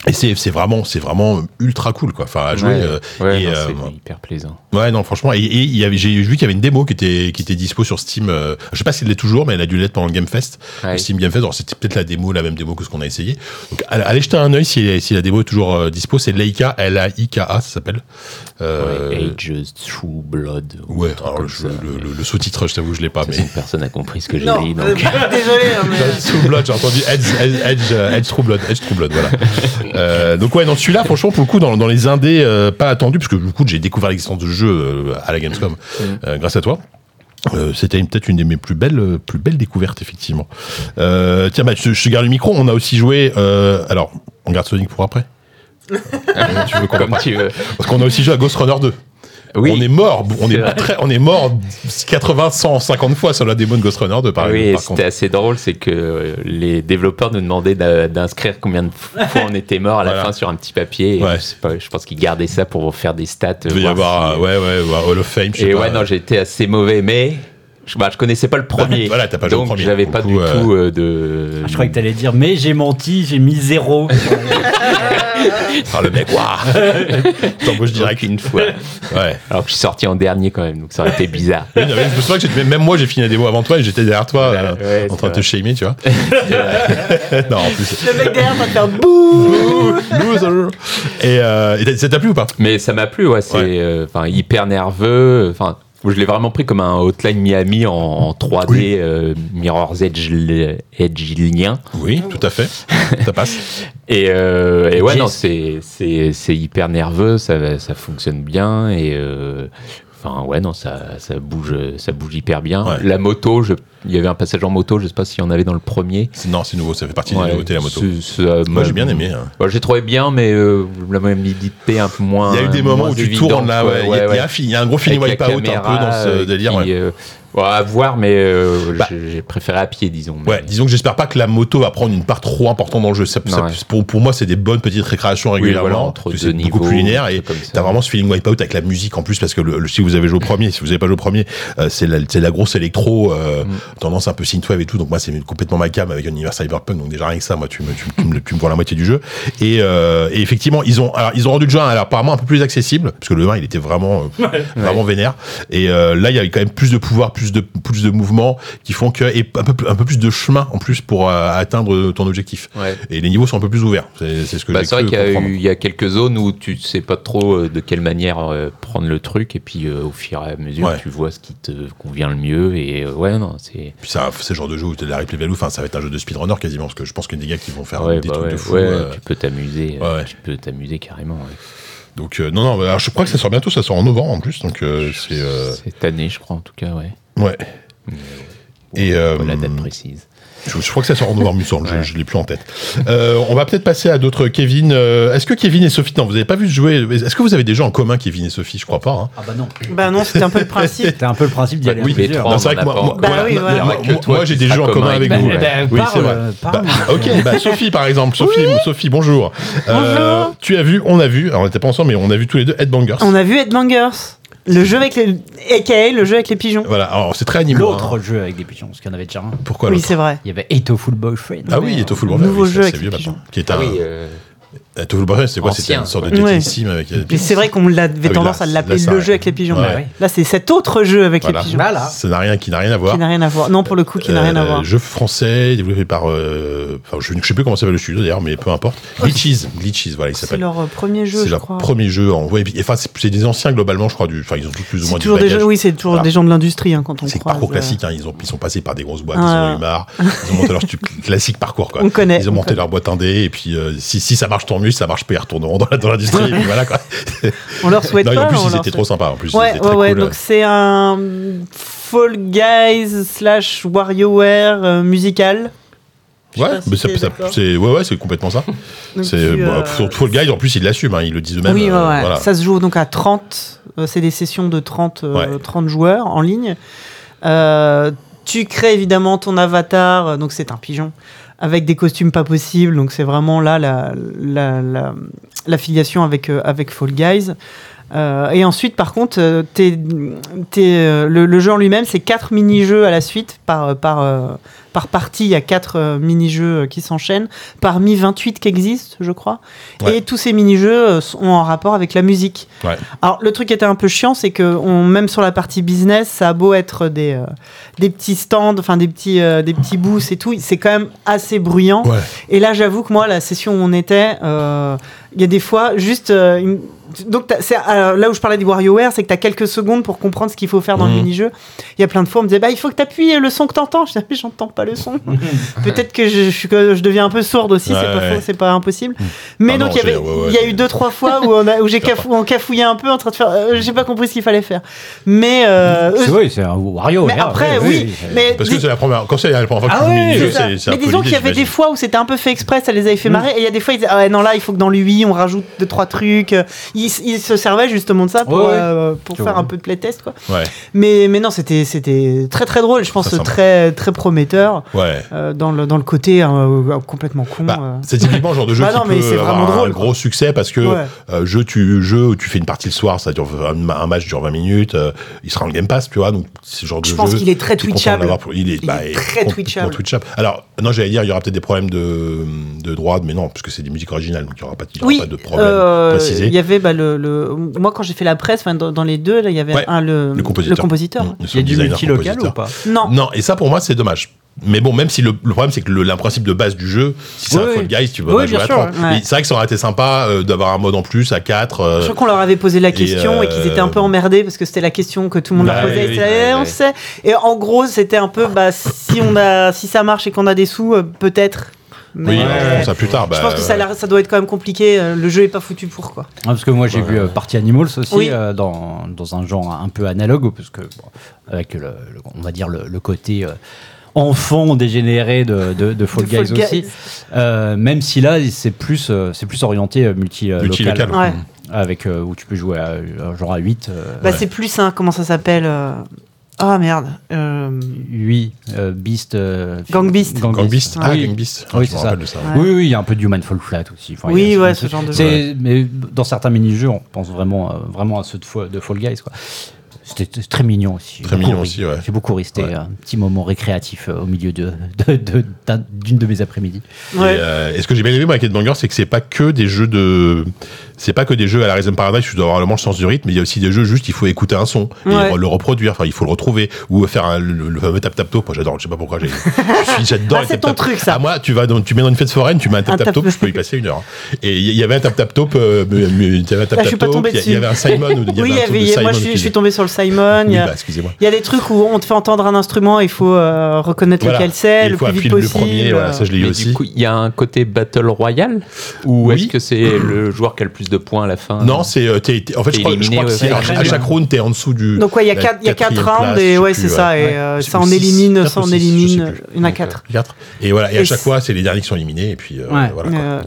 Et c'est c'est vraiment c'est vraiment ultra cool quoi enfin à jouer
Ouais,
euh,
ouais,
et,
non,
euh,
c'est hyper plaisant.
Ouais, non, franchement. Et, j'ai vu qu'il y avait une démo qui était, qui était dispo sur Steam. euh, je sais pas si elle l'est toujours, mais elle a dû l'être pendant le Game Fest.
Ouais.
Le Steam Game Fest. Alors, c'était peut-être la démo, la même démo que ce qu'on a essayé. Donc, allez, jeter un œil si, si la démo est toujours euh, dispo. C'est Leica, L-A-I-K-A, ça s'appelle. Euh,
Ouais, Ages, True Blood. ou
ouais, alors, le,
ça,
le,
mais
le- le sous-titre, je t'avoue, je l'ai pas,
ça,
mais.
personne a compris ce que j'ai dit. Donc.
désolé, hein, mais.
True Blood, j'ai entendu Edge, Edge, Edge, Edge True Blood, Edge True Blood, voilà. Euh, donc ouais, non, celui-là, franchement, pour le coup, dans, dans les indés, euh, pas attendu, parce que du coup, j'ai découvert l'existence de ce jeu euh, à la Gamescom euh, grâce à toi. Euh, C'était une- peut-être une de mes plus belles, plus belles découvertes, effectivement. Euh, tiens, bah, je, je te garde le micro. On a aussi joué. euh, alors, on garde Sonic pour après. tu veux qu'on. Parce qu'on a aussi joué à Ghost Runner 2.
Oui.
On est mort, on est,
vrai.
très, on est mort 80, 150 fois sur la démo de Ghost Runner 2, par,
oui, c'était assez drôle, c'est que euh, les développeurs nous demandaient d'a- d'inscrire combien de fois on était mort à la
Voilà.
fin sur un petit papier.
Ouais.
je, sais pas, je pense qu'ils gardaient ça pour faire des stats.
Il devait y
voir
avoir,
si-
euh, ouais, ouais, Hall of Fame, je sais
Et
pas.
ouais, non, été assez mauvais, mais je, bah, je connaissais pas le premier.
Voilà, t'as pas
donc
premier.
j'avais pas
le
du
euh,
tout euh, de.
Je croyais que t'allais dire, mais j'ai menti, j'ai mis zéro.
Ah, le mec, waouh T'embauches direct.
une fois.
Ouais.
Alors que je suis sorti en dernier quand même, donc ça aurait été bizarre.
Oui, non, mais je me souviens que même moi j'ai fini la démo avant toi et j'étais derrière toi
Ouais,
euh,
ouais,
en train de te shamer, tu vois. non, en plus.
Le mec derrière va te faire bouh
Loser. Et, euh, et ça t'a plu ou pas?
Mais ça m'a plu, ouais, c'est
Ouais.
euh, hyper nerveux. Enfin, je l'ai vraiment pris comme un Hotline Miami en, en 3D
Oui.
euh, Mirror's Edge, Edge-lien.
Oui, tout à fait. Ça passe.
Et, euh, et ouais, non, c'est c'est c'est hyper nerveux, ça ça fonctionne bien et euh, enfin ouais, non, ça ça bouge ça bouge hyper bien.
Ouais.
La moto, je, il y avait un passage en moto, je sais pas s'il y en avait dans le premier.
Non, c'est nouveau, ça fait partie
Ouais,
des nouveautés la moto.
ça
Moi j'ai bien aimé. hein.
Bah, j'ai trouvé bien, mais euh, la mobilité un peu moins.
Il y a eu des moments où tu tournes là, ouais. Il y a- y, un fi- il y a un gros
la
wipeout un peu dans ce
euh,
délire.
euh, ouais, à voir, mais euh,
Bah.
j'ai préféré à pied, disons. mais-
Ouais, disons que j'espère pas que la moto va prendre une part trop importante dans le jeu. Ça-
Non,
ça-
ouais.
pour, pour moi, c'est des bonnes petites récréations
Oui,
régulièrement.
voilà,
que
deux
c'est beaucoup plus linéaire et t'as vraiment ce feeling wipeout avec la musique en plus parce que le, le- si vous avez joué au premier, si vous avez pas joué au premier, euh, c'est la, c'est la grosse électro, euh,
Mm.
tendance un peu synthwave et tout. Donc moi, c'est complètement ma cam avec un univers cyberpunk. Donc déjà rien que ça, moi, tu me, tu, me- tu me, tu me vois la moitié du jeu. Et, euh, et effectivement, ils ont, alors, ils ont rendu le jeu alors, apparemment un peu plus accessible parce que le 1 il était vraiment, euh, vraiment vénère. Et euh, là, il y a quand même plus de pouvoir, plus de plus de mouvements qui font que et un peu plus- un peu plus de chemin en plus pour euh, atteindre ton objectif.
Ouais.
Et les niveaux sont un peu plus ouverts. C'est ce que
Bah,
j'ai
c'est vrai qu'il y, a
comprendre.
eu- il y a quelques zones où tu sais pas trop euh, de quelle manière euh, prendre le truc, et puis au fur et à mesure,
Ouais.
tu vois ce qui te convient le mieux. Et ouais, non, c'est.
Puis ça, c'est le genre de jeu où t'as de la replay value. Enfin, ça va être un jeu de speedrunner quasiment parce que je pense qu'il y a des gars qui vont faire
Ouais,
des
bah
trucs de fou.
tu peux t'amuser, tu peux t'amuser carrément.
donc euh, non, non. Alors, je crois que ça sort bientôt. Ça sort en novembre en plus. Donc euh, c'est euh,
Cette année, je crois, en tout cas, ouais.
Ouais. Et euh,
la date précise.
Je, je crois que ça sort en novembre, il semble, je, je l'ai plus en tête. Euh, on va peut-être passer à d'autres Kevin. Euh, Est-ce que Kevin et Sophie, non, vous avez pas vu jouer? Est-ce que vous avez des gens en commun, Kevin et Sophie? Je crois pas. Hein.
Ah bah non.
Bah non, c'était un peu le principe.
C'était un peu le principe d'y
Bah
aller
oui,
Non, c'est vrai que moi, moi,
Bah oui, voilà.
j'ai des jeux en
commun
avec
avec
vous.
Bah,
ouais.
bah,
Oui,
parle,
c'est vrai.
parle.
Bah, ok, bah, Sophie par exemple. Sophie, Sophie bonjour. Euh,
Bonjour.
tu as vu, on a vu, alors on n'était pas ensemble, mais on a vu tous les deux Headbangers.
On a vu Headbangers, le jeu avec les. AKA le jeu avec les pigeons.
Voilà, alors c'est très animé.
L'autre jeu avec des pigeons, parce qu'il y en avait déjà un.
Pourquoi
oui, c'est vrai.
Il y avait Etoful Boyfriend.
Ah oui, au full
Nouveau
oui,
jeu
c'est
avec les pigeons.
maintenant. Qui est un.
Ah oui, euh,
Boyfriend, c'est quoi C'était une sorte de Sim avec. euh,
c'est vrai qu'on l'avait
Ah
tendance
là,
à l'appeler le jeu avec les pigeons.
Ouais.
Bah ouais.
Là, c'est cet autre jeu avec
Voilà.
les pigeons.
Voilà.
Ça n'a rien, qui n'a rien à voir.
Qui n'a rien à voir. Non, pour le coup, qui n'a rien à
Euh,
voir.
Jeu français développé par. euh, Enfin, je ne sais plus comment s'appelle le studio d'ailleurs, mais peu importe. Glitches, Glitches, voilà, il
C'est
s'appelle.
leur euh, premier jeu,
C'est leur
crois.
premier jeu en. Ouais, et puis- enfin, c'est c'est des anciens globalement, je crois. Du, enfin, ils ont tous plus ou moins
C'est toujours des jeux, oui, c'est toujours
Voilà.
des gens de l'industrie hein, quand on
C'est parcours
euh,
classique, hein, ils, ont, ils sont passés par des grosses boîtes,
Ah.
ils ont eu marre, ils ont monté leur classique parcours. Quoi.
On connaît,
Ils ont
on
monté leur boîte indé, et puis euh, si, si ça marche, tant mieux, ça marche pas, ils retourneront dans l'industrie. puis voilà, quoi.
On leur souhaite
Non,
pas.
en plus,
on
ils étaient trop sympas. En plus,
Ouais, ouais,
très
ouais.
cool.
Donc c'est un Fall Guys slash WarioWare euh, musical. Je
Ouais,
si
c'est ouais, ouais, c'est complètement ça. C'est bon,
euh,
Fall Guys, en plus, ils l'assument, hein, ils le disent eux-mêmes.
Oui, ouais,
euh,
ouais.
voilà.
ça se joue donc à 30. euh, c'est des sessions de 30, euh,
Ouais.
30 joueurs en ligne. Euh, tu crées évidemment ton avatar, donc c'est un pigeon, avec des costumes pas possibles. Donc c'est vraiment là la, la, la- l'affiliation avec, euh, avec Fall Guys. Euh, et ensuite, par contre, euh, t'es- t'es, euh, le, le jeu en lui-même, c'est quatre mini-jeux à la suite par, par, par partie. Il y a quatre euh, mini-jeux euh, qui s'enchaînent, parmi 28 qui existent, je crois.
Ouais.
Et tous ces mini-jeux euh, sont en rapport avec la musique.
Ouais.
Alors, le truc qui était un peu chiant, c'est que on, même sur la partie business, ça a beau être des, euh, des petits stands, enfin des petits, euh, des petits booths et tout, c'est quand même assez bruyant.
Ouais.
Et là, j'avoue que moi, la session où on était, euh, Il y a des fois, juste. une- Donc, euh, là où je parlais du WarioWare, c'est que tu as quelques secondes pour comprendre ce qu'il faut faire dans le
Mhm.
mini-jeu. Il y a plein de fois, on me disait, bah, il faut que tu appuies le son que tu entends. Je disais, mais j'entends pas le son. Peut-être que je, je, que je deviens un peu sourde aussi,
Ouais,
c'est pas
ouais.
faux, c'est pas impossible. Mais
Ah
donc, il y, avait,
ouais,
a eu deux, trois fois où, on a, où j'ai cafou, on cafouillait un peu en train de faire. euh, j'ai pas compris ce qu'il fallait faire. Mais. euh,
C'est vrai, c'est un Wario.
mais après, oui. mais
Parce que c'est la première, quand c'est la première fois que
Ah
au
ouais,
mini-jeu,
c'est Mais disons qu'il y avait des fois où c'était un peu fait exprès, ça les avait fait marrer. Et il y a des fois, ils disaient, ah ouais, non, là, il faut que dans l'UI, on rajoute deux, trois trucs. Ils, ils se servaient justement de ça pour, euh, pour faire un peu de playtest, quoi.
Ouais,
Mais, mais non, c'était, c'était très, très drôle. Je pense
Très
très
ouais.
euh, dans, le, dans le côté euh, euh, complètement con.
Bah,
euh.
c'est typiquement le genre de jeu
Bah non,
qui
mais
peut
c'est
avoir
vraiment
un gros succès parce que
Ouais.
euh, jeu, tu, jeu où tu fais une partie le soir, ça dure un, un match dure 20 minutes, euh, il sera en Game Pass, tu vois, donc c'est genre de
Je
jeu.
pense qu'il est très twitchable.
pour- Il est,
Il
bah,
est très
complètement
twitchable.
Alors, non, j'allais dire, il y aura peut-être des problèmes de, de droit, mais non, parce que c'est des musiques originales, donc il n'y aura pas, il y aura
Oui,
pas de problème
euh,
précisé.
il y avait bah, le, le- moi quand j'ai fait la presse, dans, dans les deux, là, il y avait
Ouais,
un le,
le compositeur.
compositeur.
Mmh,
Il y a du multi-local ou
compositeur.
pas?
Non,
Non, et ça pour moi c'est dommage. Mais bon, même si le, le problème c'est que le, le principe de base du jeu, si c'est
Oui,
un. Fall Guys, tu peux
Oui,
pas jouer à
sûr,
30.
ouais.
C'est vrai que ça aurait été sympa euh, d'avoir un mode en plus à 4.
Je crois qu'on leur avait posé la
et,
question et, qu'ils étaient un peu
euh,
emmerdés parce que c'était la question que tout le monde
Bah
a posée.
oui,
Ils
oui,
disaient, Eh, on
ouais.
sait. Et en gros, c'était un peu, bah, si on a, si ça marche et qu'on a des sous, euh, peut-être. Mais,
Oui,
euh,
ça plus tard.
je
bah,
pense que ça, doit être quand même compliqué. euh, Le jeu est pas foutu pour quoi.
Ah, parce que moi j'ai vu euh, Party Animals aussi
Oui.
euh, dans, dans un genre un peu analogue parce que bon, avec le, le- on va dire le, le côté euh, enfant dégénéré de, de, de Fall
De
Guys
Fall Guys.
aussi Euh, même si là c'est plus euh, c'est plus orienté euh, multi
multi-local.
Ouais.
avec euh, où tu peux jouer à, genre à 8 euh,
Bah,
Ouais.
c'est plus, hein, comment ça s'appelle euh, Ah merde. euh,
8 euh, Beast euh,
Gang Beast.
Gang Beast. Ah,
oui.
Gang Beast.
Oui,
je
c'est ça.
rappelle de ça.
Ouais.
Oui, oui, il y a un peu du Fall Flat aussi. Enfin,
Oui,
a
ouais, ce genre de
Mais dans certains mini-jeux, on pense vraiment, euh, vraiment à ceux de, Fall- de Fall Guys. quoi. C'était très mignon aussi.
Très
Beaucoup
mignon
ri.
aussi, ouais.
J'ai beaucoup
Ouais.
un petit moment récréatif euh, au milieu de- de- de- d'un- d'une de, mes après-midi.
Ouais.
Et, euh, et ce que j'ai bien aimé moi, avec Headbanger, c'est que c'est pas que des jeux de, c'est pas que des jeux à la Rhythm Paradise, tu dois avoir vraiment le sens du rythme, mais il y a aussi des jeux juste il faut écouter un son et
Ouais.
le reproduire, enfin il faut le retrouver ou faire un- le, le fameux tap tap top. Moi j'adore, je sais pas pourquoi j'ai, j'adore
Ah, c'est ton truc, ça.
Ah, moi tu vas dans, tu mets dans une fête foraine, tu mets un tap tap top, je peux y passer une heure. Et il y avait un tap tap top, euh, il y avait un tap tap
pas
top,
tombé
il y avait un Simon, ou il y avait
oui, moi je suis, tombé sur le Simon. il
Oui,
y a-
bah.
Il y a des trucs où on te fait entendre un instrument, il faut euh, reconnaître lequel c'est,
Il
le
faut
plus vite
appuyer le
possible.
premier, voilà, ça je l'ai aussi.
du coup, il y a un côté Battle Royale Ou est-ce que c'est le joueur qui a le plus de points à la fin
Non, c'est euh, t'es- t'es- en fait je crois, je
éliminé,
crois que
ouais,
c'est
ouais,
à chaque round t'es en dessous du.
Donc ouais, il y a quatre, il y a quatre rounds et ouais,
sais
c'est ça, et euh, ça en élimine, ça en élimine, il y en a quatre.
Quatre. Et voilà, et à chaque
c'est-
fois, c'est les derniers qui sont éliminés, et puis euh, voilà.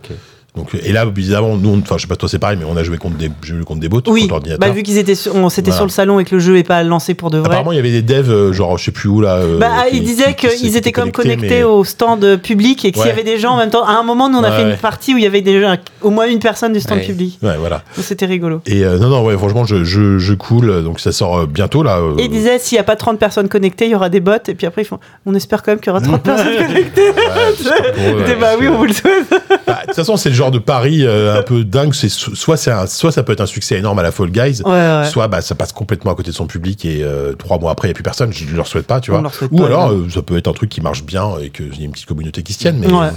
Euh,
Donc, et là, bizarrement, nous, enfin, je sais pas toi, c'est pareil, mais on a joué contre des, j'ai joué contre des bots,
Oui,
contre l'ordinateur.
bah, vu qu'ils étaient, sur, on- c'était
Voilà.
sur le salon et que le jeu est pas lancé pour de vrai.
Apparemment, il y avait des devs, euh, genre, je sais plus où là. euh,
Bah,
qui-
ils disaient
qui- qui
qu'ils étaient quand même
connectés,
connectés
mais-
au stand public et qu'il y
Ouais.
avait des gens en même temps. À un moment, nous, on a
Ouais,
fait
ouais.
une partie où il y avait déjà au moins une personne du stand
Ouais.
public.
Ouais, voilà.
Donc c'était rigolo.
Et euh, non, non, ouais, franchement, je, je, je cool. Donc ça sort euh, bientôt là. euh,
Et ils disaient, s'il n'y a pas 30 personnes connectées, il y aura des bots. Et puis après, ils font, on espère quand même qu'il y aura 30 personnes connectées. bah oui, on vous le souhaite.
Bah, De toute façon, c'est le genre de pari euh, un peu dingue. C'est so- soit c'est soit ça peut être un succès énorme à la Fall Guys,
Ouais, ouais.
soit bah ça passe complètement à côté de son public et euh, trois mois après il y a plus personne. Je ne leur souhaite pas, tu vois. Ou
pas,
alors euh, ça peut être un truc qui marche bien et qu'il y a une petite communauté qui se tienne. Mais
Ouais, ouais, ouais.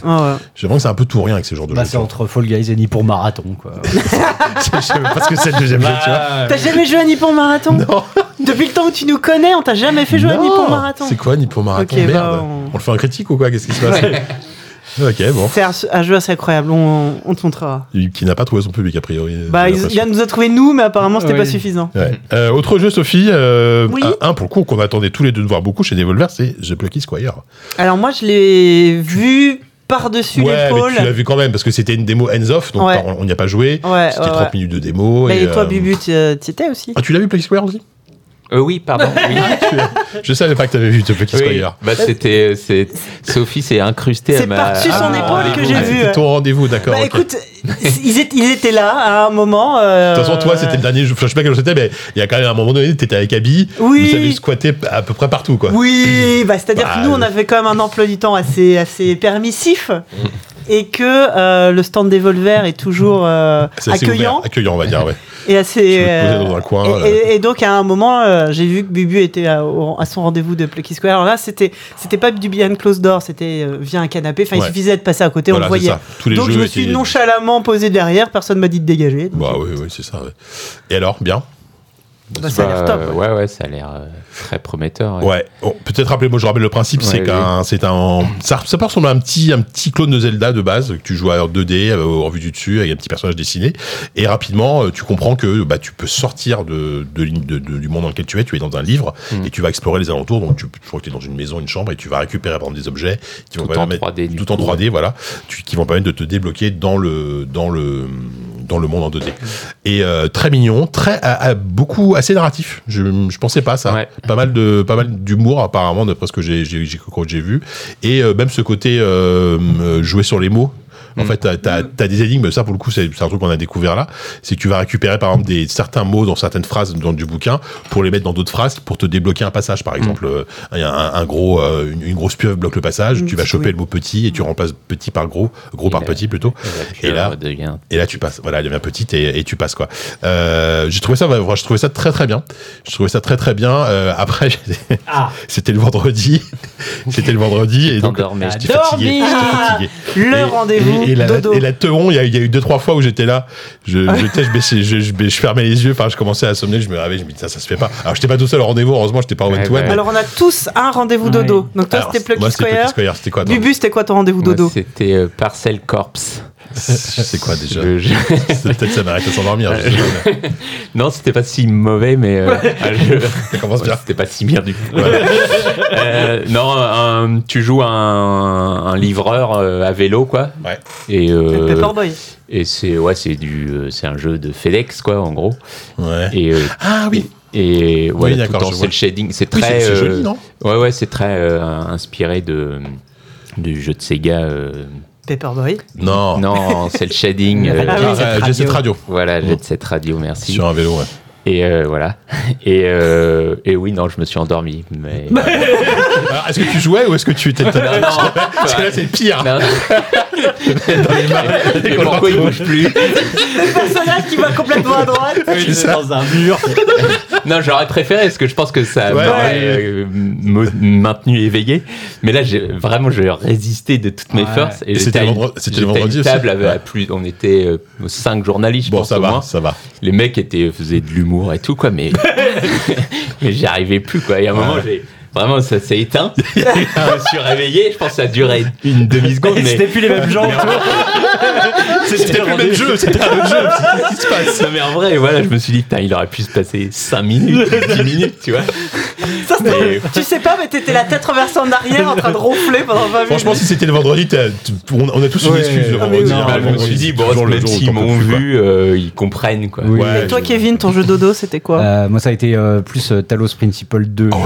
j'ai l'impression que c'est un peu tout ou rien avec ce genre de
Bah,
jeux.
c'est entre Fall Guys et Ni pour Marathon. Quoi.
Je sais même pas ce que c'est le deuxième jeu, tu vois.
T'as jamais joué à Nippon Marathon?
Non.
Depuis le temps où tu nous connais, on t'a jamais fait jouer à
Non.
Nippon Marathon.
C'est quoi Nippon Marathon?
Bah,
Merde.
on-
on... le fait en critique ou quoi? Qu'est-ce qui se passe? Ok, bon.
C'est un, un jeu assez incroyable, on, on te montrera.
Qui n'a pas trouvé son public a priori.
Bah, il, il nous a trouvé nous, mais apparemment c'était
Ouais.
pas suffisant.
Ouais. Euh, autre jeu, Sophie, euh,
Oui.
un, un, pour le coup qu'on attendait tous les deux de voir beaucoup chez Devolver, c'est The Plucky Squire.
Alors moi, je l'ai vu par-dessus
ouais,
l'épaule.
mais tu l'as vu quand même parce que c'était une démo hands-off, donc
Ouais.
on n'y a pas joué.
Ouais,
c'était
ouais,
30
ouais.
minutes de démo. Et,
toi,
euh,
Bubu, tu euh, étais aussi
Ah, tu l'as vu Plucky Squire aussi?
Euh, oui, pardon. oui.
Je savais pas que t'avais vu The Plucky
Oui,
Squire.
bah c'était, c'est, Sophie s'est incrustée à
C'est
ma.
par-dessus son
Ah,
épaule que j'ai
Ah,
vu.
c'était ton rendez-vous, d'accord.
Bah écoute, ils étaient, ils étaient là à un moment. euh,
De toute façon, toi, c'était le dernier je sais pas quel c'était, mais il y a quand même un moment donné, t'étais avec Abby.
Oui.
Vous avez squatté à peu près partout, quoi.
Oui, bah, c'est-à-dire
Bah,
que nous, on avait quand même un emploi du temps assez, assez permissif. Et que euh, le stand d'Evolver est toujours euh, accueillant
ouvert. Accueillant, on va dire, ouais.
et assez. Euh,
dans un coin,
et, et- et donc à un moment, j'ai vu que Bubu était à, son rendez-vous de Plucky Square. Alors là, c'était c'était pas du behind closed door, c'était via un canapé. Enfin,
Ouais.
il suffisait de passer à côté,
Voilà,
on le voyait.
ça. Tous les
Donc je me suis
étaient-
nonchalamment posé derrière, personne m'a dit de dégager.
Bah oui, oui, c'est ça. ouais. Et alors, bien?
Bah, ça a l'air top. ouais.
ouais, ouais, ça a l'air euh, très prometteur. ouais.
Ouais, Bon, peut-être rappelez-moi, je rappelle le principe, c'est qu'un, c'est un, ça, ça peut ressembler à un petit, un petit clone de Zelda de base que tu joues en 2D euh, en vue du dessus avec un petit personnage dessiné, et rapidement euh, tu comprends que bah tu peux sortir de, de, l'in- de- de- du monde dans lequel tu es, tu es dans un livre
Mm.
et tu vas explorer les alentours, donc tu, je crois que tu es dans une maison, une chambre et tu vas récupérer par exemple des objets qui vont
Tout en
permettre-
3D, du
tout en
coup.
3D, voilà, tu- qui vont permettre de te débloquer dans le, dans le, dans le monde en 2D. Et euh, très mignon, très, à- à beaucoup, assez narratif. Je, je pensais pas à ça.
Ouais.
Pas mal de, pas mal d'humour apparemment d'après ce que j'ai, j'ai, vu. Et euh, même ce côté euh, jouer sur les mots. En
Mm.
fait, t'as, t'as des énigmes, ça pour le coup, c'est, un truc qu'on a découvert là. C'est que tu vas récupérer par exemple des, certains mots dans certaines phrases dans du bouquin pour les mettre dans d'autres phrases pour te débloquer un passage.
Mm.
Par exemple, euh, un, un gros, euh, une, une grosse pieuvre bloque le passage,
Une
tu vas choper
oui.
le mot petit et tu remplaces petit par gros, gros
Et
par
là-
petit plutôt.
Et
Et là- Et là, tu passes. Voilà, elle devient petite et, et tu passes quoi. Euh, j'ai trouvé ça, je trouvais ça très très bien. Je trouvais ça très très bien. Euh, après,
Ah.
c'était le vendredi. c'était le vendredi et donc
endormi.
j'étais fatigué. Fatigué.
Le rendez-vous
Et, et la,
dodo.
et la teuron, il y, a- il y a eu deux trois fois où j'étais là. Je, j'étais, je, baissais- je, je, je fermais les yeux. Enfin, je commençais à sommeler. Je me réveillais. Je me disais ça, ça se fait pas. Alors, j'étais pas tout seul au rendez-vous. Heureusement, j'étais pas au
Ouais,
one to one.
ouais.
Alors on a tous un rendez-vous
Ouais.
dodo. Donc toi c'était Plucky
moi, c'était
Square.
Square. C'était quoi
Bubu, c'était quoi ton rendez-vous dodo
C'était euh, Parcel Corps.
C'est quoi déjà Peut-être ça m'arrête à s'endormir.
Non, c'était pas si mauvais, mais euh, un jeu-
Ça commence bien.
C'était pas si bien du.
Voilà.
Euh, non, un- tu joues un, un livreur euh, à vélo, quoi.
Ouais.
Et, euh,
Paperboy.
et c'est ouais, c'est du, euh, c'est un jeu de FedEx, quoi, en gros.
Ouais.
Et euh,
Ah oui.
et voilà,
d'accord,
tout en cel shading, c'est
Oui,
très
c'est, c'est
euh,
joli, non?
Ouais, ouais, c'est très euh, inspiré de du jeu de Sega.
Paperboy.
Non.
non, cel shading. euh,
Ah oui,
Ah,
cette
euh, j'ai cette radio.
Voilà, Jet Set Radio, merci.
Sur un vélo, ouais.
Et euh, voilà. Et, euh, et oui, non, je me suis endormi. Mais...
Est-ce que tu jouais ou est-ce que tu étais.
non.
Parce que là, c'est pire.
Non. Mais pourquoi il bouge plus
Le personnage qui va complètement à droite.
C'est ça.
dans un mur.
Non, j'aurais préféré parce que je pense que ça
Ouais,
m'aurait
ouais.
euh, me- maintenu éveillé. Mais là, j'ai vraiment, j'ai résisté de toutes mes
Ouais.
forces.
Et c'était
à
le
une-
vendredi- c'était le
j'étais à
vendredi
une
aussi.
table
Ouais.
à plus, on était euh, cinq journalistes, je
Bon,
pense
ça
au
va,
moins.
ça va.
Les mecs étaient faisaient de l'humour et tout quoi, mais mais j'y arrivais plus quoi. Et à un moment,
Ouais.
j'ai vraiment ça s'est éteint. je me suis réveillé. Je pense que ça a duré une demi seconde, mais
C'était plus les mêmes gens.
C'était plus le même jeu, c'était un autre jeu. Qu'est-ce qui se passe
Non, mais en vrai, voilà, je me suis dit, putain, il aurait pu se passer 5 minutes, 10 minutes, tu vois.
Ça, c'était-
Mais-
tu sais pas, mais t'étais la tête renversée en arrière en train de ronfler pendant 20 minutes.
Franchement, si c'était le vendredi, on, on a tous une
Ouais.
excuse le
Ah,
vendredi. le
je me suis dit, bon, même s'ils m'ont vu, euh, ils comprennent, quoi.
Oui.
Ouais,
Et toi,
je-
Kevin, ton jeu dodo, c'était quoi
Euh, moi, ça a été euh, plus euh, Talos Principle 2.
Ah ouais.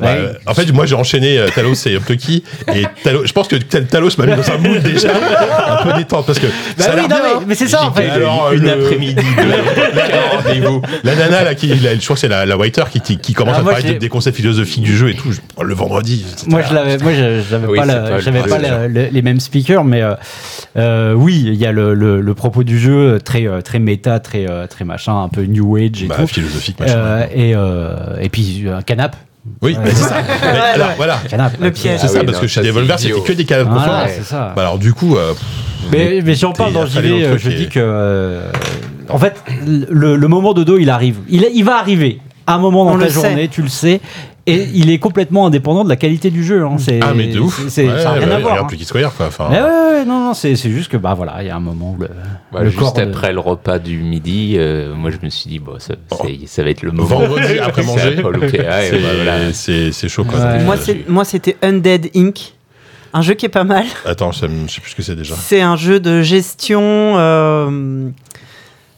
Bah,
Ouais.
euh, en fait, moi j'ai enchaîné euh, Talos et Plucky et Talos, je pense que Tal- Talos m'a mis dans un mood déjà un peu détente parce que
Bah
ça
oui, non, mais,
hein.
mais c'est ça en fait.
J'étais- Alors,
une
le-
après-midi de rendez-vous.
La nana là qui, la- je crois que c'est la, la Whiter qui, qui, qui commence
Ah,
à parler des concepts philosophiques du jeu et tout. Je- oh, le vendredi.
Moi, je l'avais, moi, j'avais
Oui,
pas,
c'est
la-
pas le
j'avais pas
principe.
la- le- les mêmes speakers, mais euh, euh, oui, il y a le, le- le propos du jeu très, euh, très méta, très, euh, très machin, un peu new age et
Bah,
tout.
philosophique machin.
Euh, et, euh, et puis un canap.
Oui, bah, c'est ça. Mais alors
ouais.
voilà.
Canap.
Le piège.
C'est
Ah
ça
oui,
parce
non,
que chez Devolver c'était que des canapes
Voilà, c'est ça.
Bah alors du coup, euh,
Mais, mais si on parle dans JV, euh, je
et-
dis que. euh, en fait, le, le moment dodo, il arrive. Il, il va arriver. À un moment dans
On
ta
le sait.
journée, tu le sais. Et il est complètement indépendant de la qualité du jeu. hein. C'est,
ah mais de ouf.
c'est- c'est-
Ouais,
ça n'a rien
bah,
à voir.
regarde
hein.
Square quoi. Enfin,
Mais ouais, ouais, non, non, c'est, c'est juste que, bah voilà, il y a un moment où le,
Bah,
le
juste
de-
après le repas du midi, euh, moi je me suis dit, bon, ça, c'est- ça va être le moment.
vendredi après manger. c'est-
bah, voilà.
c'est c'est chaud quoi.
Ouais.
Moi, c'est- moi, c'était Undead Inc. Un jeu qui est pas mal.
Attends, je sais plus ce que c'est déjà.
C'est un jeu de gestion euh,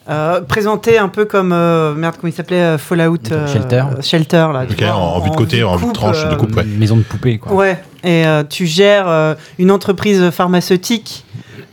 euh, présenté un peu comme euh, merde comment il s'appelait euh, Fallout euh,
Shelter.
Shelter là. vois,
en- en vue de côté, en vue de tranche, de coupe. ouais.
Une maison de poupée, quoi.
Ouais. Et euh, tu gères euh, une entreprise pharmaceutique.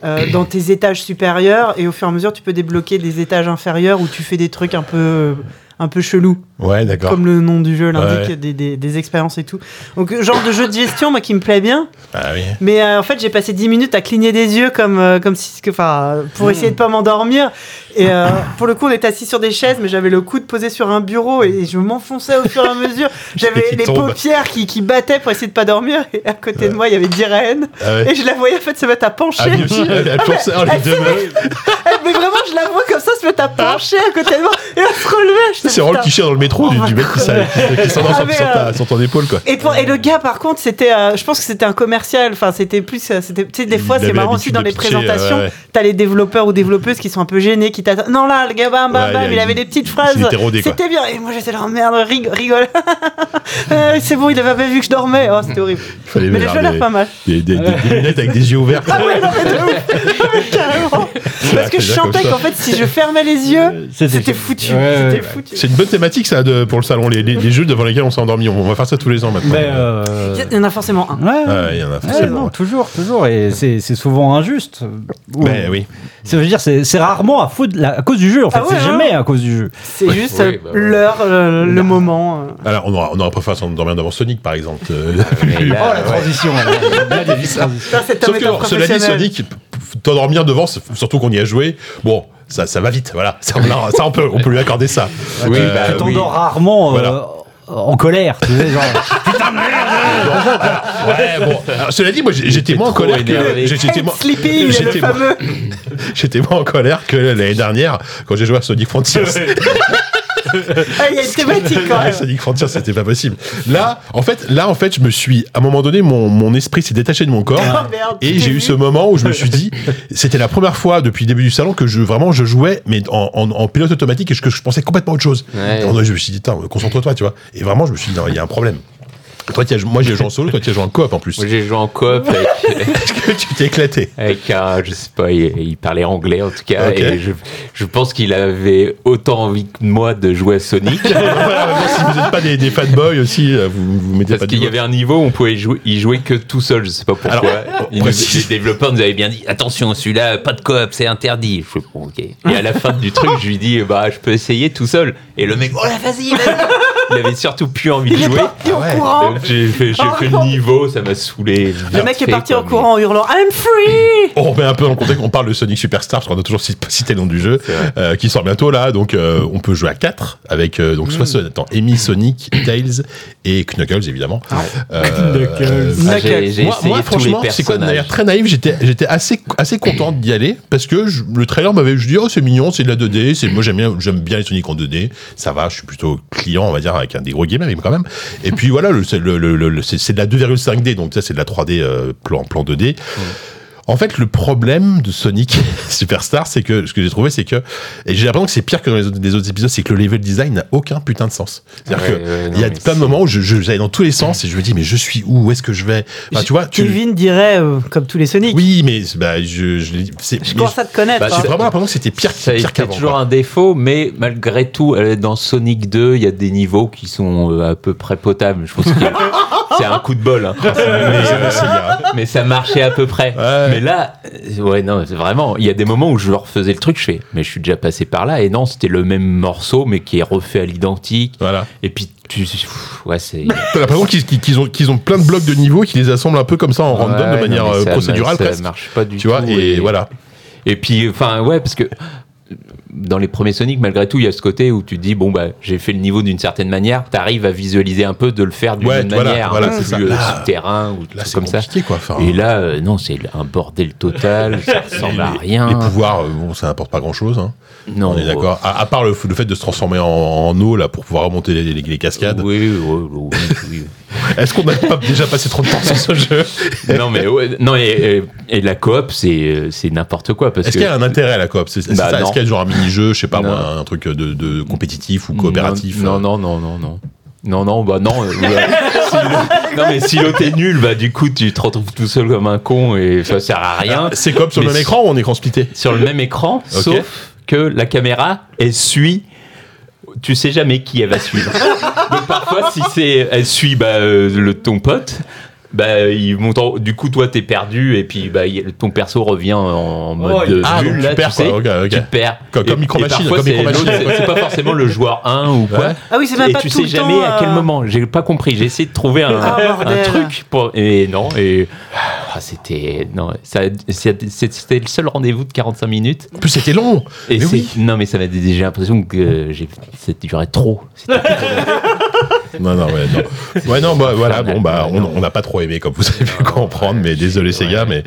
euh, dans tes étages supérieurs et au fur et à mesure tu peux débloquer des étages inférieurs où tu fais des trucs un peu un peu chelous
Ouais, d'accord.
comme le nom du jeu l'indique
Ouais.
des, des, des expériences et tout donc genre de jeu de gestion moi qui me plaît bien
Ah oui.
Mais euh, en fait, j'ai passé 10 minutes à cligner des yeux comme, euh, comme si, enfin, pour essayer de pas m'endormir. Et euh, pour le coup, on était assis sur des chaises, mais j'avais le coude posé sur un bureau et je m'enfonçais au fur et à mesure. J'avais
qui
les
tombe.
paupières qui, qui battaient pour essayer de pas dormir. Et à côté de moi, il y avait d'Irène.
Ah ouais.
Et je la voyais en fait se mettre à pencher.
Ah, aussi, elle, elle pensait,
elle mais vraiment, je la vois comme ça se mettre à pencher à côté de moi et à se relever.
C'est vraiment le cliché dans le métro du, du mec qui, qui s'endort
Ah,
sur,
euh,
sur ton épaule, quoi.
Et, pour- et le gars, par contre, c'était, euh, je pense que c'était un commercial. Enfin, c'était plus, euh, tu sais, des
Il
fois, c'est marrant aussi dans les présentations.
euh, ouais.
T'as les développeurs ou développeuses qui sont un peu gênés, qui Non, là, le gars, bam, bam,
Ouais,
bam,
il
avait des petites phrases. C'était bien. Et moi, j'étais là, oh, merde, rig- rigole. Euh, c'est bon, il avait pas vu que je dormais. Oh, c'était horrible. Mais les jeux l'air
des,
pas mal.
des, des- des- des lunettes avec des yeux ouverts.
Ah ouais, non, mais de ouf. Carrément. Parce que je
ça.
qu'en fait, si je fermais les yeux,
C'était-
c'était foutu.
Ouais, ouais,
C'était
ouais.
foutu.
C'est une bonne thématique, ça, de, pour le salon, les, les- les jeux devant lesquels on s'est endormi. On va faire ça tous les ans maintenant.
Mais, euh,
Il y en a forcément un.
ouais,
il y en a
Ouais,
forcément.
non, toujours, toujours, et c'est souvent injuste.
Ben oui.
Ça veut dire, c'est rarement à, faute cause du jeu, en fait,
Ah ouais,
c'est
hein.
jamais à cause du jeu.
C'est juste euh,
bah
l'heure, euh, le moment. euh.
Alors, on aura, on aura préféré s'endormir devant Sonic, par exemple. Euh,
Mais là,
Oh, la
ouais.
transition,
cet homme
Sauf que, cela dit. Sonic, t'endormir devant, surtout qu'on y a joué, bon, ça, ça va vite, voilà. Ça, on, ça, on peut, on peut lui accorder ça.
Oui,
Euh,
bah,
Tu
oui.
t'endors rarement euh, en colère, tu sais, genre.
Ouais, bon. Alors, cela dit, moi, j'étais moins en colère que. J'étais moins,
Sleeping, le
j'étais moins-
fameux.
j'étais moins en colère que l'année dernière quand j'ai joué à Sonic Frontiers.
Ah, il y a une thématique quand même.
Sonic Frontiers, c'était pas possible. Là, en fait, là, en fait, je me suis, à un moment donné, mon, mon esprit s'est détaché de mon corps.
Merde,
Et j'ai eu ce moment où je me suis dit, c'était la première fois depuis le début du salon que je vraiment je jouais, mais en, en, en pilote automatique et que je pensais complètement autre chose.
Ouais.
Et je me suis dit, concentre-toi, tu vois. Et vraiment, je me suis dit, non, il y a un problème. Toi, tu as- moi, j'ai joué en solo, toi, tu as joué en coop en plus.
Moi, j'ai joué en coop avec,
Est-ce que tu t'es éclaté
avec un, je sais pas, il, il parlait anglais en tout cas, et je, je pense qu'il avait autant envie que moi de jouer à Sonic.
Voilà, Si vous n'êtes pas des, des fanboys aussi, euh, vous vous mettez
Parce qu'il y avait un niveau où on pouvait jouer, y jouer que tout seul, je sais pas pourquoi.
Alors,
nous- les développeurs nous avaient bien dit attention, celui-là, pas de coop, c'est interdit. Je fais bon, ok. Et à la fin du truc, je lui dis bah, je peux essayer tout seul. Et le mec, oh là, vas-y, vas-y. Il avait surtout plus envie de
Il est
jouer.
en
Ah
courant.
J'ai fait, j'ai
Oh,
fait le niveau, ça m'a saoulé.
Le mec est parti en courant en hurlant I'm free
On remet un peu dans le contexte, on parle de Sonic Superstar, parce qu'on a toujours cit- cité le nom du jeu, euh, qui sort bientôt là, donc euh, on peut jouer à 4 avec euh, donc soit
Mm.
Son- attends, Amy, Sonic, Tails et Knuckles évidemment. Euh,
Knuckles.
Ah,
moi, franchement, c'est quoi de manière très naïve, j'étais j'étais assez assez content d'y aller parce que je- le trailer m'avait je dis oh c'est mignon, c'est de la 2D, c'est moi j'aime bien j'aime bien les Sonic en 2D, ça va, je suis plutôt client on va dire avec un des gros games mais quand même. Et puis voilà, c'est de la 2,5D donc ça c'est de la 3D euh, plan plan 2D. En fait, le problème de Sonic Superstar, c'est que ce que j'ai trouvé, c'est que et j'ai l'impression que c'est pire que dans les autres, les autres épisodes, c'est que le level design n'a aucun putain de sens. C'est-à-dire
Ouais,
que
ouais,
il y a plein de
c'est-
moments où je, j'allais dans tous les sens et je me dis mais je suis où? Où est-ce que je vais? Enfin, tu vois, tu
Kevin dirait, euh, comme tous les Sonic.
oui, mais bah, je, je, l'ai- c'est-
Je
mais
commence à te connaître.
Bah,
hein.
j'ai vraiment l'impression que c'était pire,
Ça a
pire
été
qu'avant.
toujours
quoi.
un défaut, mais malgré tout, dans Sonic 2, il y a des niveaux qui sont euh, à peu près potables. Je pense que c'est un coup de bol. hein. Mais, euh, mais ça marchait à peu près.
Ouais.
Mais là, euh, ouais, non, c'est vraiment, il y a des moments où je refaisais le truc, je fais, mais je suis déjà passé par là, et non, c'était le même morceau, mais qui est refait à l'identique.
Voilà.
Et puis, tu, ouais, c'est.
T'as l'impression qu'ils qu'ils ont, qu'ils ont plein de blocs de niveaux et qu'ils les assemblent un peu comme ça en random de manière
non,
euh,
ça-
procédurale
ça
presque.
marche pas du
Tu vois,
tout.
et, voilà.
Et puis, enfin, ouais, parce que dans les premiers Sonic, malgré tout, il y a ce côté où tu te dis, bon, bah, j'ai fait le niveau d'une certaine manière, t'arrives à visualiser un peu de le faire d'une
Ouais,
autre
voilà,
manière,
voilà,
peu
c'est ça.
plus euh,
Là,
souterrain ou
Là,
comme ça.
quoi. Enfin,
Et là, euh, non, c'est un bordel total, ça ressemble à rien.
les pouvoirs, euh, bon, ça n'apporte pas grand chose. Hein.
non,
On est d'accord. À, à part le, fait de se transformer en, en eau là pour pouvoir remonter les, les- les cascades.
Oui, oui, oui, oui.
Est-ce qu'on n'a pas déjà passé trop de temps sur ce jeu?
Non, mais ouais, non, et, et- et la coop, c'est euh, c'est n'importe quoi. Parce
Est-ce qu'il y a un intérêt à la coop? C'est-
Bah,
ça. Est-ce qu'il y a genre un mini-jeu, je sais pas moi, un truc de, de compétitif ou coopératif
Non,
euh,
non, non, non, non. Non, non, bah non. euh, ouais. Si le- non, mais si l'autre est nul, bah du coup, tu te retrouves tout seul comme un con et ça sert à rien.
C'est coop sur le même écran ou en écran splitté
Sur le même écran, sauf que la caméra, elle suit. Tu sais jamais qui elle va suivre. Donc parfois, si c'est, elle suit bah, euh, le ton pote. Bah, il monte en- du coup, toi, t'es perdu et puis bah, il- ton perso revient en mode
Oh,
euh,
Ah,
bulle, là,
tu perds,
sais,
quoi, ok, ok.
tu perds.
Comme-
Et-
Micro Machine, comme
c'est
Micro
l'autre,
Machine.
c'est- C'est pas forcément le joueur 1 ou quoi.
Ouais.
Ah oui, c'est même
et
pas
tu
tout
sais
le
jamais
temps,
à quel
euh,
moment. J'ai pas compris. J'ai essayé de trouver un,
Ah,
un truc pour. Et non. Et ah, c'était non. C'était le seul rendez-vous de 45 minutes.
En plus, c'était long.
Et
Mais oui.
non, mais ça m'a j'ai l'impression que j'ai ça durait trop.
Non, non, ouais, non. Ouais, non, bah, voilà, bon, bah, on n'a pas trop aimé, comme vous avez pu comprendre, mais désolé, ces gars, mais,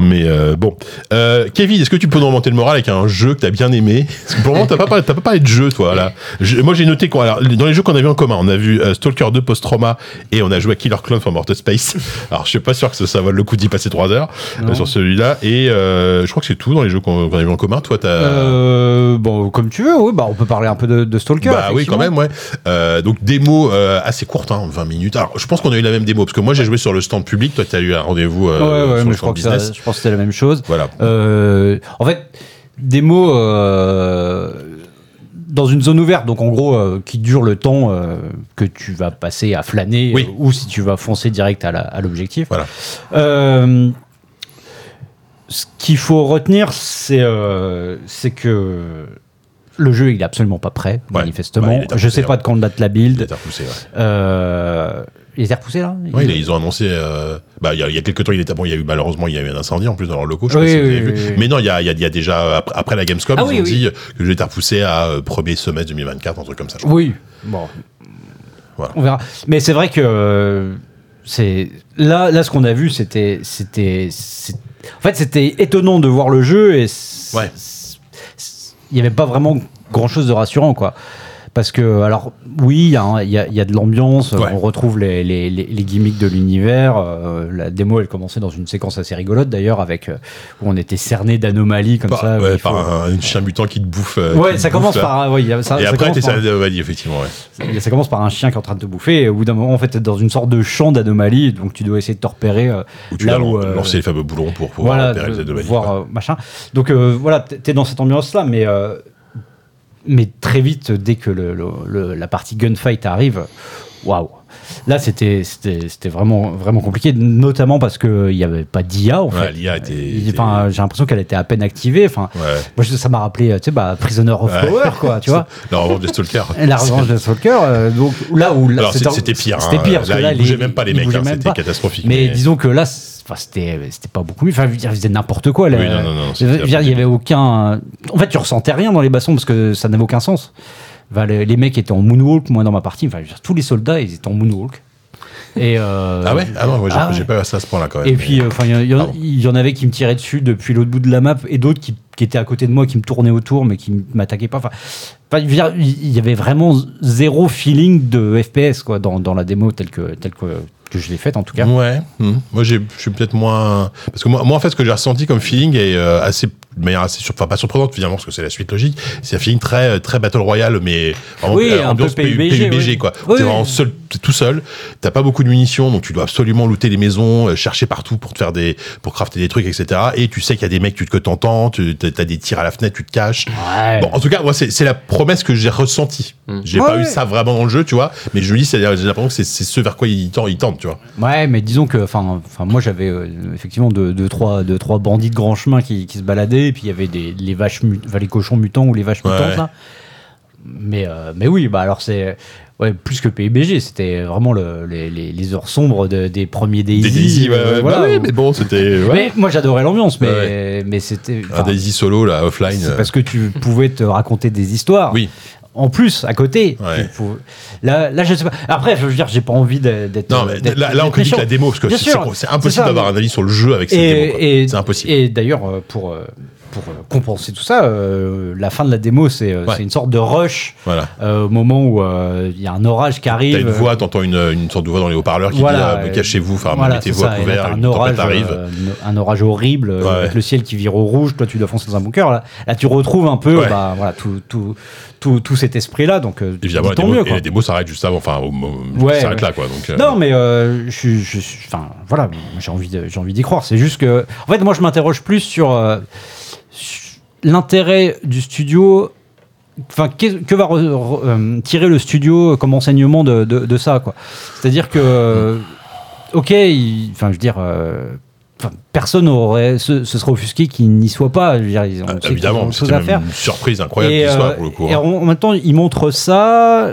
mais euh, bon. Euh, Kevin, est-ce que tu peux nous remonter le moral avec un jeu que t'as bien aimé? Parce que pour le moment, t'as pas, parlé- pas parlé de jeu, toi, là. Je- moi, j'ai noté quoi. Alors, dans les jeux qu'on a vu en commun, on a vu euh, Stalker 2 Post-Trauma et on a joué à Killer Clone from Outer Space. Alors, je suis pas sûr que ça, ça vaut le coup d'y passer 3 heures sur celui-là. Et je crois que c'est tout dans les jeux qu'on qu'on a vu en commun. Toi, t'as.
Bon, comme tu veux, oui, bah, on peut parler un peu de, de Stalker.
Bah oui, quand même, ouais. Donc démo euh, assez courte, hein, 20 minutes. Alors, je pense qu'on a eu la même démo parce que moi j'ai joué sur le stand public, toi tu as eu un rendez-vous euh,
ouais, ouais,
sur le
je crois,
stand
ça-
business.
je pense que c'était la même chose.
Voilà.
Euh, en fait, mots euh, dans une zone ouverte, donc en gros, euh, qui dure le temps euh, que tu vas passer à flâner,
Oui.
euh, ou si tu vas foncer direct à l'objectif.
Voilà.
Ce qu'il faut retenir, c'est que le jeu, il est absolument pas prêt,
Ouais.
manifestement.
Ouais, il est
Je sais
repoussé,
pas de quand date la
Il
build.
été repoussé, ouais.
Euh, il était repoussé là? Il-
ils ont annoncé. euh, bah, il y, a, il y a quelques temps, il était bon. Il y a eu malheureusement, il y a eu un incendie en plus dans leur locaux. Je sais
Oui,
pas si vous
oui,
avez vu.
oui, oui.
Mais non, il y a, il y a- il y a déjà après, après la Gamescom,
Ah
ils
oui,
ont
oui.
dit que le jeu était repoussé à euh, premier semestre 2024, un truc comme ça. je crois.
Oui, bon.
Voilà.
On verra. Mais c'est vrai que c'est là, là, ce qu'on a vu, c'était, c'était, en fait, c'était étonnant de voir le jeu et
Ouais.
Il n'y avait pas vraiment grand chose de rassurant, quoi. Parce que, alors, oui, il y, a un- il y a- il y a de l'ambiance,
Ouais.
on retrouve les, les, les- les gimmicks de l'univers. euh, la démo, elle commençait dans une séquence assez rigolote, d'ailleurs, avec euh, où on était cerné d'anomalies comme ça.
ouais,
faut-
par un, un chien mutant qui te bouffe. euh,
Ouais, ça commence par. ouais, ça,
Et
ça
après, t'es ça, ouais, effectivement, ouais.
ça commence par un chien qui est en train de te bouffer et au bout d'un moment en fait t'es dans une sorte de champ d'anomalies donc tu dois essayer de te repérer
Où tu
là où
lan- lancer les fameux boulons pour pouvoir
voilà
repérer les anomalies.
voir machin donc voilà t'es dans cette ambiance là mais mais très vite dès que le, la partie gunfight arrive waouh là c'était vraiment vraiment compliqué notamment parce que il y avait pas d'IA en
Ouais,
fait
l'IA
enfin, j'ai l'impression qu'elle était à peine activée enfin
Ouais.
moi ça m'a rappelé tu sais bah Prisoner of
Ouais.
Power quoi tu vois
La revanche des stalkers.
et la revanche de Stalker, euh, donc là où c'était-
pire.
C'était
hein.
pire parce
là,
que là
ils bougeaient
les-
même pas les mecs. hein, C'était catastrophique.
Mais, disons que là, c'était c'était pas beaucoup mieux. Enfin, je veux dire, ils faisaient n'importe quoi. Là.
Oui, non, non, non,
Je veux
c'était
dire, il y avait aucun. En fait, tu ressentais rien dans les bassons parce que ça n'avait aucun sens. Enfin, les, les mecs étaient en moonwalk, moi dans ma partie. Enfin, dire, tous les soldats, ils étaient en moonwalk. Et euh,
Ah ouais? Ah non, j'ai
ah ouais.
pas eu ça à ce point-là quand même.
Et puis, euh, il y en- y, y avait qui me tiraient dessus depuis l'autre bout de la map et d'autres qui, qui étaient à côté de moi, qui me tournaient autour, mais qui m'attaquaient pas. Enfin, il y avait vraiment zéro feeling de FPS quoi, dans, dans la démo telle que, telle que, que je l'ai faite en tout cas.
Ouais. hmm. Moi, je suis peut-être moins. Parce que moi, moi, en fait, ce que j'ai ressenti comme feeling est euh, assez. De manière assez sur... enfin, pas surprenante finalement, parce que c'est la suite logique. C'est un feeling très, très Battle Royale, mais vraiment
Oui,
euh,
un peu
ambiance PU-
PUBG,
PUBG,
oui.
quoi.
Oui,
t'es
oui.
vraiment seul, t'es tout seul. T'as pas beaucoup de munitions, donc tu dois absolument looter les maisons, euh, chercher partout pour te faire des, pour crafter des trucs, etc. Et tu sais qu'il y a des mecs tu- que t'entends, tu as des tirs à la fenêtre, tu te caches.
Ouais.
Bon, en tout cas, moi, c'est c'est la promesse que j'ai ressentie. J'ai
Ouais,
pas eu ça vraiment dans le jeu, tu vois. Mais je me dis, c'est- j'ai l'impression que c'est c'est ce vers quoi ils tendent, ils tendent, tu vois.
Ouais, mais disons que, enfin, enfin, moi j'avais euh, effectivement deux, deux, trois, deux, trois bandits de grand chemin qui, qui se baladaient, et puis il y avait des, les vaches, enfin, les cochons mutants ou les vaches
Ouais.
mutantes là. Mais, euh, mais oui, bah alors c'est ouais, plus que PUBG, c'était vraiment le- les, les, les heures sombres de- des premiers Daisy.
Des Daisy, ouais,
euh, voilà,
Bah oui, mais bon, c'était. ouais.
Moi j'adorais l'ambiance, mais,
Ouais,
mais c'était.
Un Daisy solo, là, offline.
c'est parce que tu pouvais te raconter des histoires.
Oui.
En plus, à côté.
Ouais.
Là, là, je sais pas. Après, je veux dire, j'ai pas envie d'être.
Non, mais là, là on critique la démo, parce que c'est impossible d'avoir un avis sur le jeu avec cette démo. C'est impossible.
Et d'ailleurs, euh, pour, euh, pour euh, compenser tout ça, euh, la fin de la démo, c'est euh,
Ouais.
une sorte de rush
Voilà.
euh, au moment où euh, il y a un orage qui arrive.
T'as une voix, t'entends une, une sorte de voix dans les haut-parleurs qui
Voilà,
dit cachez-vous, enfin
Voilà,
mettez-vous à
là,
couvert, une
un orage,
tempête arrive.
un orage horrible
Ouais.
le ciel qui vire au rouge. Toi, tu dois foncer dans un bunker. Là, là tu retrouves un peu, bah, voilà, tout, tout, tout, tout cet esprit-là. Donc,
Évidemment, la démo,
mieux.
et la démo s'arrête juste avant, enfin, s'arrête là, quoi. Donc,
Non, mais je voilà, j'ai envie, d'y croire. C'est juste que, en fait, moi, je m'interroge plus sur l'intérêt du studio. Enfin, que va re- re- euh, tirer le studio comme enseignement de, de- de ça, quoi? C'est-à-dire que, ok, il- enfin, je veux dire. euh, enfin, Personne aurait, se, se serait offusqué qu'il n'y soit pas. Je veux dire, ils ont,
Ah, évidemment,
faire.
une surprise incroyable qu'il soit
euh,
pour le coup.
et
hein.
en, en même temps, ils montrent ça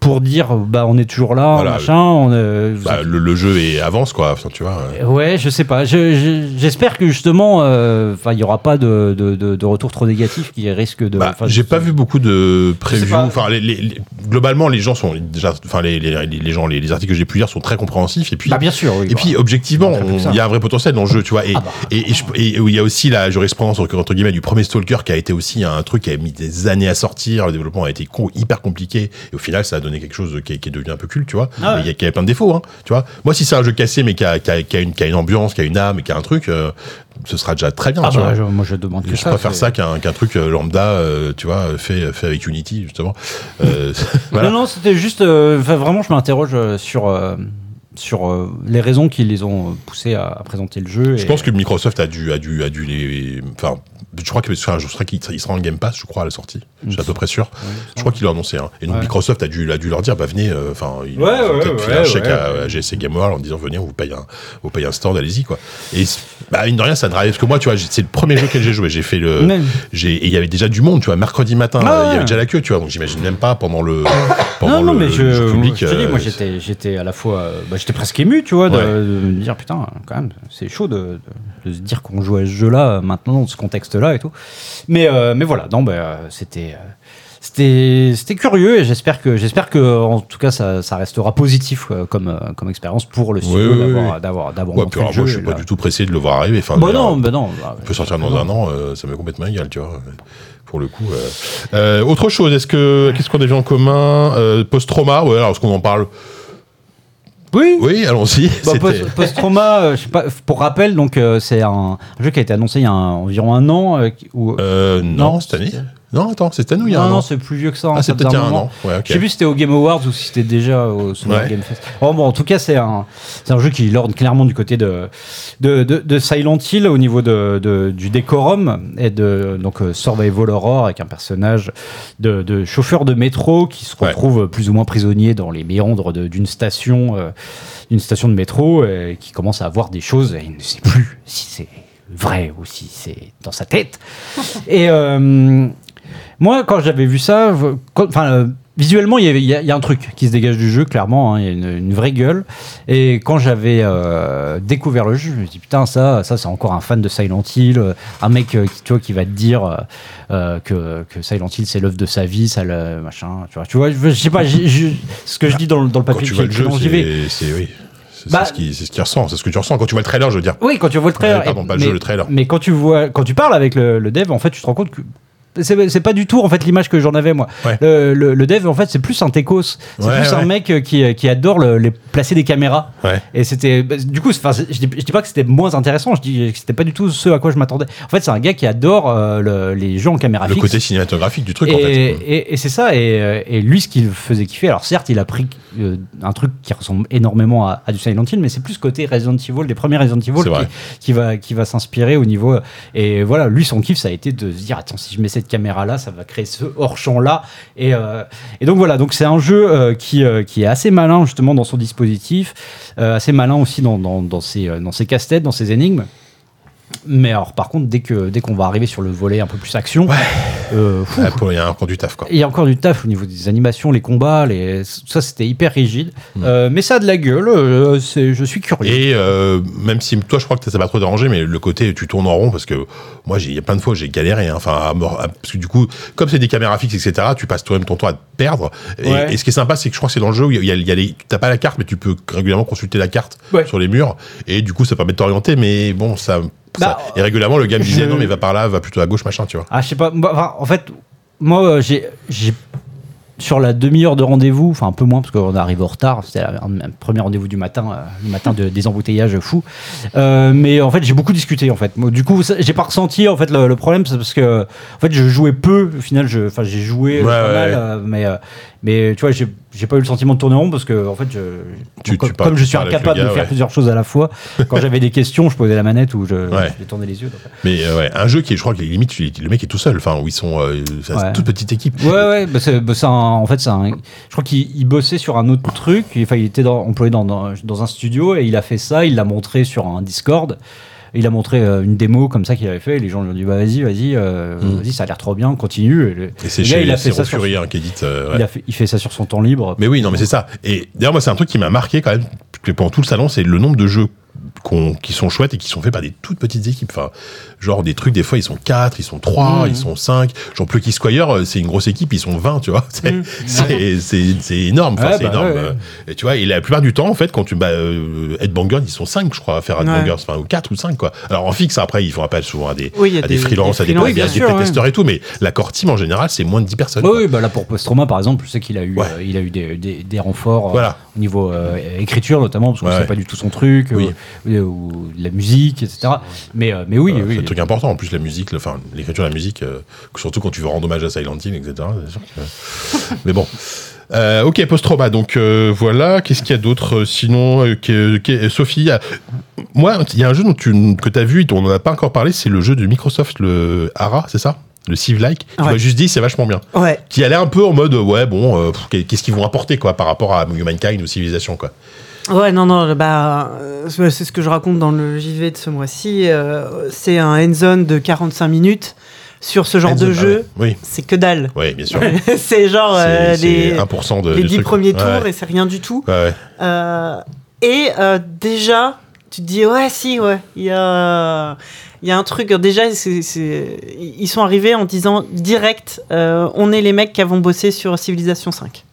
pour dire, bah, on est toujours là,
Voilà.
machin. On, euh,
Bah, le, le jeu est avance quoi, enfin, tu vois. euh.
Ouais, je sais pas. Je- je- J'espère que justement, euh, enfin, il y aura pas de, de, de, de retour trop négatif qui risque de.
Bah, j'ai pas vu beaucoup de previews. Enfin, les, les- les- globalement, les gens sont déjà, enfin, les, les, les- les gens, les, les articles que j'ai pu lire sont très compréhensifs. Et puis,
Bah, bien sûr. Oui,
et puis, objectivement, il y a un vrai potentiel dans le jeu, tu vois. Et,
Ah bah.
et, et je- et où il y a aussi la jurisprudence entre, entre guillemets du premier Stalker qui a été aussi un truc qui a mis des années à sortir. Le développement a été con- hyper compliqué. Et au final, ça a donné quelque chose qui est, qui est devenu un peu culte, tu vois.
Ah ouais.
Mais il y a, qui avait plein de défauts, hein, tu vois. Moi, si c'est un jeu cassé, mais qui a, qui a, qui a une, qui a une ambiance, qui a une âme, et qui a un truc, euh, ce sera déjà très bien,
Ah
tu vois.
bah, je- moi, je demande que
Je
ça.
préfère ça qu'un truc euh, lambda, euh, tu vois, fait, fait avec Unity, justement. Euh, voilà.
Non, non, c'était juste. vraiment, je m'interroge sur. Euh, sur euh, les raisons qui les ont euh, poussés à, à présenter le jeu.
Je
et-
pense que Microsoft a dû, a dû, a dû les. Enfin, je crois que je crois qu'il il sera en Game Pass, je crois, à la sortie. Je suis à peu près sûr. Je crois qu'il l'a annoncé. Hein. Et donc
Ouais.
Microsoft a dû, a dû leur dire, bah venez. euh, Enfin,
Ouais,
ils ont
ouais,
peut-être
ouais,
un chèque à, à GSC Game World en disant, venez, on vous paye un, vous paye un stand, allez-y quoi. Et bah, mine de rien, ça drive. Parce que moi, tu vois, c'est le premier jeu que j'ai joué. J'ai fait le. J'ai, et il y avait déjà du monde, tu vois, mercredi matin,
Ah
euh, il y avait déjà la queue, tu vois. Donc j'imagine même pas pendant le. Pendant
non, non,
le,
mais je,
public.
je dis,
euh,
moi j'étais, j'étais à la fois, euh, bah, j'étais presque ému, tu vois, de,
Ouais.
de me dire putain, quand même, c'est chaud de, de- de se dire qu'on joue à ce jeu-là euh, maintenant dans ce contexte-là et tout. Mais, euh, mais voilà, non, bah, euh, c'était, c'était, c'était curieux et j'espère que, j'espère que, en tout cas, ça, ça restera positif comme, comme expérience pour le studio
Oui,
d'avoir,
oui.
d'avoir, d'avoir
Ouais,
montré le jeu.
moi, je suis pas
là-
du tout pressé de le voir arriver. Enfin,
Bah non, bah non. bah,
peut sortir dans un an, euh, ça m'est complètement égal, tu vois. Pour le coup. euh. Euh, autre chose, est-ce que qu'est-ce qu'on a vu en commun euh, Post-trauma, ouais, alors est-ce qu'on en parle?
Oui.
Oui, allons-y.
Bah, post- Post-trauma, euh, je sais pas, pour rappel, donc euh, c'est un, jeu qui a été annoncé il y a un- environ un an. euh, qui- où,
Euh, non,
Non,
cette année.
C'était-
Non, attends, année ou il y a
non,
un
non, c'est plus vieux que ça. hein,
Ah,
ça
c'est peut-être il y a un an. Ouais, ok.
Je sais plus si c'était au Game Awards ou si c'était déjà au Summer
Ouais.
Game Fest. Oh, bon, en tout cas, c'est un, un jeu qui lorde clairement du côté de, de, de, de Silent Hill au niveau de, de- du décorum et de donc euh, Survival Horror avec un personnage de, de chauffeur de métro qui se
Ouais.
retrouve plus ou moins prisonnier dans les méandres d'une station, euh, d'une station de métro et qui commence à voir des choses et il ne sait plus si c'est vrai ou si c'est dans sa tête. et euh, moi, quand j'avais vu ça, quand- enfin, euh, visuellement, il y, a, il y a un truc qui se dégage du jeu, clairement. hein, Il y a une, une vraie gueule. Et quand j'avais euh, découvert le jeu, je me dis putain, ça, ça, c'est encore un fan de Silent Hill, euh, un mec, euh, qui, tu vois, qui va te dire que, que Silent Hill, c'est l'œuvre de sa vie, ça le machin. Tu vois, tu vois, je, je sais pas, ce que je dis dans, le- dans le
Quand
papier
tu vois le jeu,
Clément Givet.
c'est oui. C'est
Bah-
ce qui c'est ce qui ressent, c'est ce que tu ressens quand tu vois le trailer, je veux dire.
Oui, quand tu vois le trailer.
Pardon,
et-
pas le
mais,
jeu, le trailer.
Mais quand tu vois, quand tu parles avec le, le dev, en fait, tu te rends compte que c'est pas du tout en fait l'image que j'en avais moi.
Ouais.
Le, le- le dev en fait c'est plus un techos, c'est
Ouais,
plus un mec euh, qui, qui adore le- les, placer des caméras. Et c'était bah, du coup, je dis, je dis pas que c'était moins intéressant, je dis que c'était pas du tout ce à quoi je m'attendais. En fait, c'est un gars qui adore euh, le- les jeux en caméra
Le
fixe.
côté cinématographique du truc,
et,
en fait.
et- et c'est ça, et, euh, et lui, ce qu'il faisait kiffer, alors certes, il a pris euh, un truc qui ressemble énormément à, à du Silent Hill, mais c'est plus côté Resident Evil, des premiers Resident Evil, qui va, qui va s'inspirer au niveau. Et voilà, lui, son kiff, ça a été de se dire attends, si je mets cette caméra-là, ça va créer ce hors-champ-là. Et, euh, et donc voilà, donc c'est un jeu euh, qui, euh, qui est assez malin, justement, dans son dispositif, assez malin aussi dans, dans, ses, dans ses casse-têtes, dans ses énigmes. Mais alors, par contre, dès que dès qu'on va arriver sur le volet un peu plus action, euh, fou,
Il y a encore du taf, quoi.
il y a encore du taf au niveau des animations, les combats, les... ça c'était hyper rigide. Euh, mais ça a de la gueule, euh, je suis curieux.
Et même si toi, je crois que ça va trop déranger, mais le côté tu tournes en rond parce que moi, il y a plein de fois j'ai galéré. hein, Enfin, à mort- à- parce que du coup, comme c'est des caméras fixes, etc., tu passes toi-même ton temps à te perdre. Et,
Ouais.
et ce qui est sympa, c'est que je crois que c'est dans le jeu où il y a, il y a les, t'as pas la carte, mais tu peux régulièrement consulter la carte
Ouais.
sur les murs. Et du coup, ça permet de t'orienter. Mais bon, ça.
Bah,
ça- et régulièrement, le gars me disait
je-
non, mais va par là, va plutôt à gauche, machin, tu vois.
Ah, je sais pas, enfin, en fait, moi euh, j'ai. j'ai- Sur la demi-heure de rendez-vous, enfin un peu moins parce qu'on arrive en retard, c'était un, un premier rendez-vous du matin, euh, le matin de- des embouteillages fous. Euh, mais en fait, j'ai beaucoup discuté en fait. Du coup, j'ai pas ressenti en fait le, le problème, c'est parce que en fait, je jouais peu. Au final, je, enfin, j'ai joué
Ouais,
pas
ouais,
mal,
ouais.
euh, mais Mais tu vois, j'ai pas eu le sentiment de tourner rond parce que, en fait, je,
Tu-
comme,
tu parles-
comme je suis incapable
gars,
de faire
ouais.
plusieurs choses à la fois, quand j'avais des questions, je posais la manette ou je,
Ouais.
je détournais les yeux. donc.
Mais euh, ouais, un jeu qui est, je crois que limite, le mec est tout seul. Enfin, où ils sont, euh, c'est une toute petite équipe.
Ouais, ouais, bah bah un- en fait, c'est un, je crois qu'il il bossait sur un autre truc. Enfin, il était dans, employé dans, dans, dans un studio et il a fait ça. Il l'a montré sur un Discord. Il a montré euh, une démo comme ça qu'il avait fait. Et les gens lui ont dit bah, vas-y, vas-y, euh,
Mm.
vas-y, ça a l'air trop bien, continue. Et le-
Et c'est chez
il a fait
Zero
ça sur,
Fury hein, qui édite. euh, ouais.
il, a fait, il fait ça sur son temps libre.
Mais oui, non, mais c'est ça. Et d'ailleurs, moi, c'est un truc qui m'a marqué quand même pendant tout le salon, c'est le nombre de jeux qu'on- qui sont chouettes et qui sont faits par des toutes petites équipes. Enfin, genre des trucs, des fois, ils sont 4, ils sont 3,
Mhm.
ils sont 5. Genre Plucky Squire, euh, c'est une grosse équipe, ils sont 20, tu vois. C'est c'est énorme. Enfin,
Ouais,
c'est
bah
énorme.
ouais, ouais.
Et tu vois, et la plupart du temps, en fait, quand tu. Bah, euh, Headbangers, ils sont 5, je crois, à faire Headbangers. Enfin, ou 4 ou 5, quoi. Alors en fixe, après, ils font appel souvent à des,
Oui,
à des,
des-
freelances, à des,
bien sûr,
playtesters et tout, mais la core team, en général, c'est moins de 10 personnes.
Oui, bah là pour Postroma par exemple, je sais qu'il a eu, euh, il a eu des, renforts euh, au niveau écriture notamment parce que
Ouais,
c'est
ouais.
pas du tout son truc,
Oui.
Ou, de la musique, etc. Mais, euh, mais oui,
Euh,
oui.
C'est un truc important. En plus, la musique, enfin, l'écriture de la musique, euh, surtout quand tu veux rendre hommage à Silent Hill, etc. c'est sûr que- Mais bon. Euh, ok, post-trauma. Donc euh, voilà. Qu'est-ce qu'il y a d'autre euh, Sinon, euh, que- que- Sophie, il y a- moi, il y a un jeu dont tu, que tu as vu et dont on n'en a pas encore parlé, c'est le jeu de Microsoft, le Ara, c'est ça? Le Civ-like. Tu
Ouais.
m'as juste dit, c'est vachement bien.
Ouais.
Qui allait un peu en mode, ouais, bon, euh, qu'est-ce qu'ils vont apporter, quoi, par rapport à Humankind ou Civilisation, quoi.
Ouais, non, non, bah, euh, c'est ce que je raconte dans le JV de ce mois-ci. euh, c'est un end zone de 45 minutes sur ce genre
Endzone,
de
ah
jeu.
ouais.
C'est que dalle.
Oui, oui, bien sûr.
c'est genre euh, les,
c'est 1% de.
les
du
10
truc.
premiers tours
ouais.
et c'est rien du tout.
Ouais.
Euh, et euh, déjà, tu te dis, ouais, si, ouais, il y a, il y a un truc. Déjà, c'est- c'est- ils sont arrivés en disant direct, euh, on est les mecs qui avons bossé sur Civilization 5.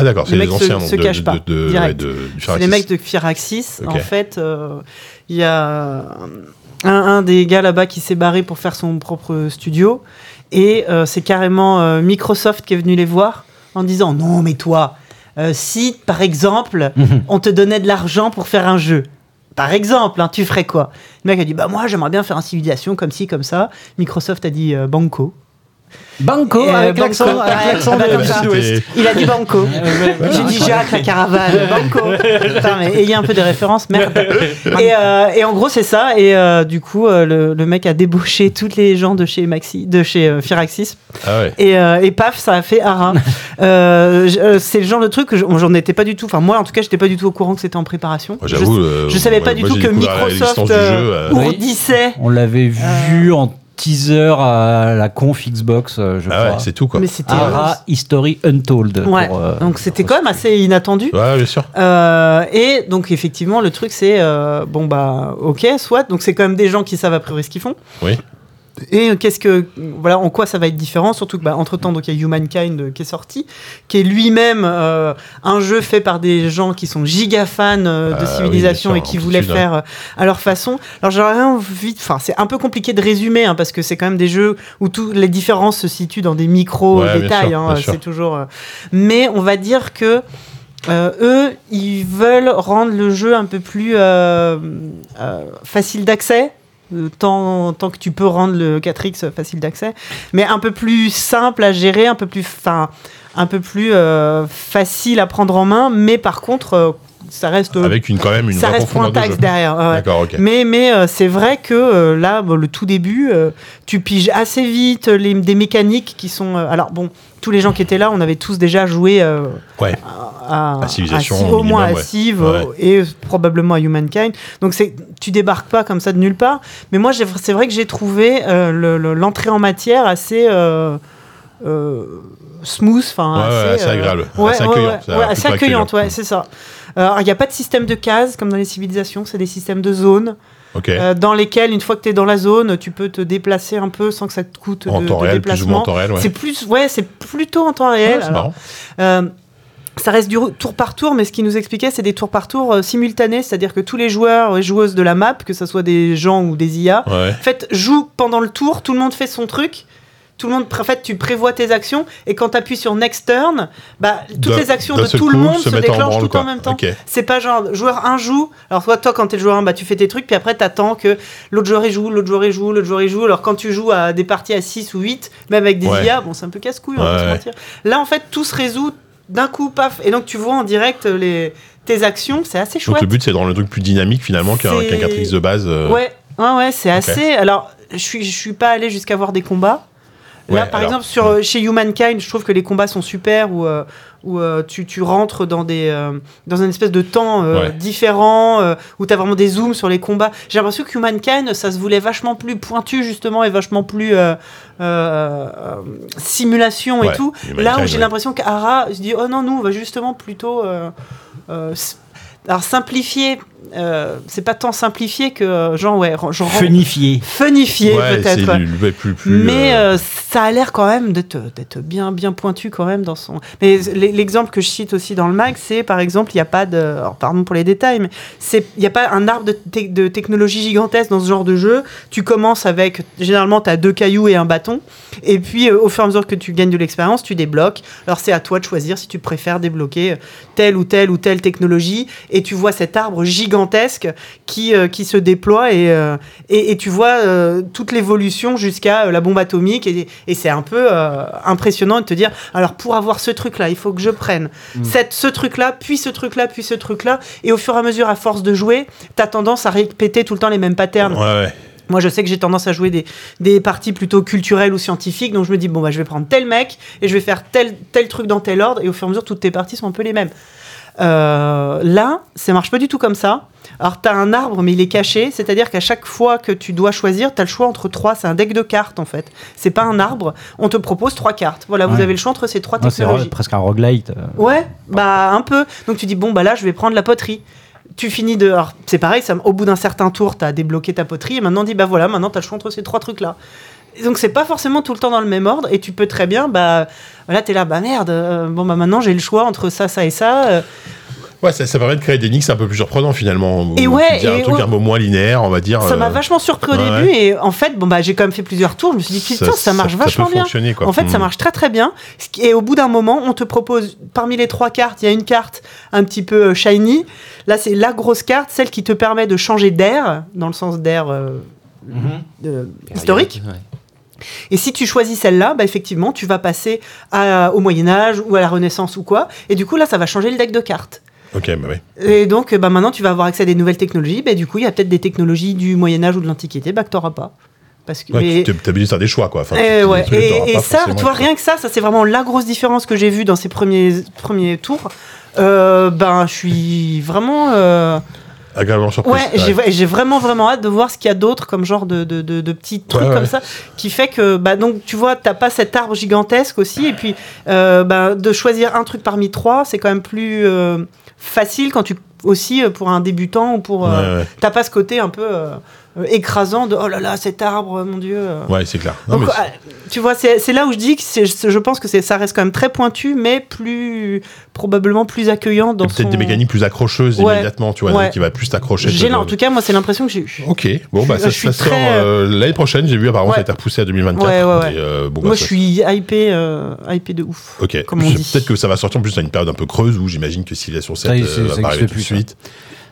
Ah d'accord, c'est
Les
les
se-
anciens
se cachent
de-
pas,
de- de- ouais,
les mecs de Firaxis. En fait, euh, il y a un, un des gars là-bas qui s'est barré pour faire son propre studio. Et euh, c'est carrément euh, Microsoft qui est venu les voir en disant Non, mais toi, euh, si par exemple, on te donnait de l'argent pour faire un jeu. Par exemple, hein, tu ferais quoi? Le mec a dit Bah, moi, j'aimerais bien faire un civilisation comme ci, comme ça. Microsoft a dit euh, Banco.
Banco
euh,
avec
Banco,
l'accent, avec
ouais,
de-
Il a dit Banco. J'ai dit Jacques, la caravane, Banco. Putain, mais ayez un peu des références, merde. Et, euh, et en gros, c'est ça. Et euh, du coup, euh, le, le mec a débauché toutes les gens de chez Maxi, de chez euh, Firaxis.
Ah ouais.
Et, euh, et paf, ça a fait Ara. Euh, euh, c'est le genre de truc que je- j'en étais pas du tout. Enfin, moi, en tout cas, j'étais pas du tout au courant que c'était en préparation.
Moi,
je,
euh,
je savais pas du
moi,
tout que Microsoft euh,
jeu, euh,
Oui.
ourdissait.
On l'avait vu en teaser à la conf Xbox, euh, je
Ah ouais,
crois.
c'est tout quoi.
Mais c'était.
Ara History Untold.
Ouais.
pour, euh,
Donc c'était quand même assez inattendu.
Ouais, bien sûr.
Euh, et donc effectivement le truc c'est euh, bon bah ok soit donc c'est quand même des gens qui savent a priori ce qu'ils font.
Oui.
Et qu'est-ce que voilà en quoi ça va être différent surtout que bah, entre temps donc il y a Humankind euh, qui est sorti qui est lui-même euh, un jeu fait par des gens qui sont giga fans euh, de
Ah
civilisation et qui
en
voulaient faire euh, à leur façon. Alors j'aurais envie enfin c'est un peu compliqué de résumer hein, parce que c'est quand même des jeux où toutes les différences se situent dans des micro
Ouais,
détails hein, c'est toujours euh, mais on va dire que euh, eux, ils veulent rendre le jeu un peu plus euh, euh, facile d'accès. Euh, Tant, que tu peux rendre le 4X facile d'accès, mais un peu plus simple à gérer, un peu plus, fin, un peu plus euh, facile à prendre en main, mais par contre, euh, ça reste,
Avec une quand même une
ça reste
de
pointaxe
jeu.
derrière. ouais.
D'accord, ok.
Mais, mais euh, c'est vrai que euh, là, bon, le tout début, euh, tu piges assez vite les, des mécaniques qui sont. euh, alors bon, tous les gens qui étaient là, on avait tous déjà joué euh,
Ouais.
à,
À Civilization,
Civ-
au
au moins
minimum,
à. Civ
Ouais.
euh, et probablement à Humankind. Donc c'est, tu débarques pas comme ça de nulle part. Mais moi, j'ai- c'est vrai que j'ai trouvé euh, le- le- l'entrée en matière assez. Euh, smooth, enfin
Ouais, assez
euh,
agréable,
ouais,
assez
ouais, accueillante, ouais, c'est ça. Euh, il n'y a pas de système de cases comme dans les civilisations, c'est des systèmes de zones euh, dans lesquels, une fois que tu es dans la zone, tu peux te déplacer un peu sans que ça te coûte
en
de,
temps
de
réel,
déplacement.
ouais.
C'est plus, ouais, c'est plutôt en temps réel. euh, ça reste du tour par tour, mais ce qu'il nous expliquait, c'est des tours par tour euh, simultanés, c'est-à-dire que tous les joueurs et joueuses de la map, que ce soit des gens ou des IA,
Ouais.
en fait, jouent pendant le tour, tout le monde fait son truc. Tout le monde, en fait, tu prévois tes actions et quand tu appuies sur Next Turn, bah, toutes les actions de tout le monde
se
déclenchent tout
quoi.
en même temps. C'est pas genre joueur 1 joue, alors toi, toi quand t'es le joueur 1, bah, tu fais tes trucs, puis après t'attends que l'autre joueur y joue, l'autre joueur y joue, l'autre joueur y joue. Alors quand tu joues à des parties à 6 ou 8, même avec des
Ouais.
IA, bon, c'est un peu casse-couille, on va se
Ouais.
mentir. Là, en fait, tout se résout d'un coup, paf. Et donc, tu vois en direct euh, les, tes actions, c'est assez
Donc
chouette.
le but c'est de rendre le truc plus dynamique finalement qu'un qu'un cartridge de base. euh,
Ouais, ouais, ouais, c'est assez. Alors, je suis, je suis pas allé jusqu'à voir des combats. Là,
Ouais,
par
alors,
exemple, sur, euh, chez Humankind, je trouve que les combats sont super, où, euh, où euh, tu, tu rentres dans, des, euh, dans une espèce de temps
Ouais.
différent, où tu as vraiment des zooms sur les combats. J'ai l'impression que Humankind, ça se voulait vachement plus pointu, justement, et vachement plus simulation et tout.
Humankind,
Là où j'ai l'impression qu'Ara se dit, oh non, nous, on va justement plutôt... alors simplifier, euh, c'est pas tant simplifier que euh, genre ouais, genre
Funifié.
Ouais, c'est
peut-être.
du- ouais, plus, plus,
Mais
euh,
euh, ça a l'air quand même d'être d'être bien bien pointu quand même dans son. Mais l'exemple que je cite aussi dans le mag, c'est par exemple il n'y a pas de. alors, pardon pour les détails, mais c'est il n'y a pas un arbre de, te- de technologie gigantesque dans ce genre de jeu. Tu commences avec généralement tu as deux cailloux et un bâton, et puis euh, au fur et à mesure que tu gagnes de l'expérience, tu débloques. Alors c'est à toi de choisir si tu préfères débloquer telle ou telle ou telle technologie, et tu vois cet arbre gigantesque qui euh, qui se déploie et euh, et, et tu vois euh, toute l'évolution jusqu'à la bombe atomique et, et c'est un peu impressionnant de te dire alors pour avoir ce truc là il faut que je prenne cette, ce truc là puis ce truc là puis ce truc là et au fur et à mesure à force de jouer tu as tendance à répéter tout le temps les mêmes patterns
Ouais, ouais.
moi, je sais que j'ai tendance à jouer des, des parties plutôt culturelles ou scientifiques, donc je me dis, bon, bah, je vais prendre tel mec et je vais faire tel, tel truc dans tel ordre, et au fur et à mesure, toutes tes parties sont un peu les mêmes. Euh, là, ça marche pas du tout comme ça. Alors, tu as un arbre, mais il est caché, c'est-à-dire qu'à chaque fois que tu dois choisir, tu as le choix entre trois. C'est un deck de cartes, en fait. C'est pas un arbre. On te propose trois cartes. Voilà, vous avez le choix entre ces trois
Ouais, c'est presque un roguelite. euh.
Ouais, bah un peu. Donc tu dis bon bah là je vais prendre la poterie. Tu finis de. alors, C'est pareil, ça, au bout d'un certain tour, tu as débloqué ta poterie et maintenant on dit bah voilà, maintenant tu as le choix entre ces trois trucs là. Et donc c'est pas forcément tout le temps dans le même ordre et tu peux très bien bah voilà t'es là bah merde euh, bon bah maintenant j'ai le choix entre ça ça et ça euh,
Ouais, ça, ça permet de créer des nids un peu plus surprenants finalement.
Et ouais,
un
et
truc
ouais.
un peu moins linéaire, on va dire.
ça m'a
euh,
vachement surpris au
ouais,
début et en fait bon bah j'ai quand même fait plusieurs tours je me suis dit putain ça, marche vachement
peut
bien
fonctionner, quoi.
En fait, ça
Mm.
marche très très bien. Et au bout d'un moment, on te propose, parmi les trois cartes, il y a une carte un petit peu shiny. Là, c'est la grosse carte, celle qui te permet de changer d'air, dans le sens d'air euh, de- historique.
Ouais.
Et si tu choisis celle-là, bah, effectivement, tu vas passer à- au Moyen-Âge ou à la Renaissance ou quoi. Et du coup, là, ça va changer le deck de cartes.
Ok, bah ouais.
Et donc, euh, bah, maintenant, tu vas avoir accès à des nouvelles technologies. Bah, du coup, il y a peut-être des technologies du Moyen-Âge ou de l'Antiquité bah, que tu n'auras pas. Parce que,
Ouais,
mais-
tu t'es obligé de faire des choix, quoi. Enfin,
Eh ouais, et, et ça, tu vois, rien que ça, ça c'est vraiment la grosse différence que j'ai vue dans ces premiers, premiers tours. Euh, ben, je suis vraiment. euh.
Agréablement surpris.
Ouais, j'ai vraiment, vraiment hâte de voir ce qu'il y a d'autre comme genre de, de, de, de petits trucs
Ouais,
comme ça qui fait que, bah, donc, tu vois, t'as pas cet arbre gigantesque aussi. Et puis, euh, bah, de choisir un truc parmi trois, c'est quand même plus euh, facile quand tu. Aussi euh, pour un débutant ou pour. T'as pas ce côté un peu écrasant de oh là là, cet arbre, mon dieu. euh.
Ouais, c'est clair. Non,
Donc,
mais
euh, tu vois, c'est c'est là où je dis que c'est- je pense que c'est- ça reste quand même très pointu, mais plus probablement plus accueillant dans
peut-être
son...
des mécaniques plus accrocheuses
Ouais.
immédiatement, tu vois,
Ouais.
qui va plus t'accrocher.
J'ai-
te-
En tout cas, moi, c'est l'impression que j'ai eu.
Ok, bon, bah
Je-
ça, ça sort
très,
euh, l'année prochaine, j'ai vu, apparemment,
Ouais.
ça a été repoussé à 2024.
Ouais, ouais, ouais.
Et, euh, bon, bah,
moi,
ça-
je suis hypé, euh, hypé de ouf.
Ok, peut-être que ça va sortir en plus à une période un peu creuse où j'imagine que Civilization 7
Ça y est,
euh,
c'est-
va arriver tout de
plus, ça.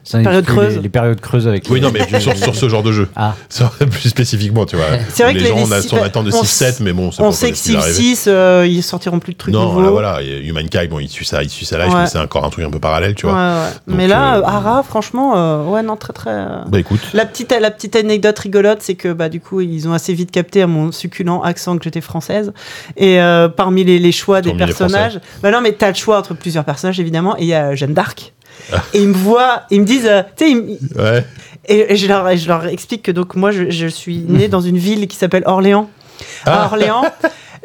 Suite.
Ça
Période
exclut
creuse.
Les, les périodes creuses avec.
Oui,
les-
non, mais sur, sur ce genre de jeu.
Ah.
Ça, plus spécifiquement, tu vois.
C'est vrai
les
que les-
gens on, a-
les-
on attend de
on
6-7, mais bon, c'est
On
pas
sait que
possible
Civ
d'arriver.
6, euh, ils sortiront plus de trucs
Non,
nouveaux.
là, voilà, et Humankind, bon, il suit ça, il suit ça là, je
Ouais.
que c'est encore un truc un peu parallèle, tu vois.
ouais.
Donc,
Mais là,
euh,
Ara, franchement, euh, ouais, non, très très. euh,
Bah écoute,
La petite, la petite anecdote rigolote, c'est que bah, du coup, ils ont assez vite capté à mon succulent accent que j'étais française. Et euh, parmi les, les choix des personnages, bah non, mais t'as le choix entre plusieurs personnages évidemment. Et il y a Jeanne d'Arc. Et ils me voient, ils me disent, euh, tu sais,
ouais.
et, et je, leur, et je leur explique que donc moi, je, je suis né dans une ville qui s'appelle Orléans. À
Ah.
Orléans.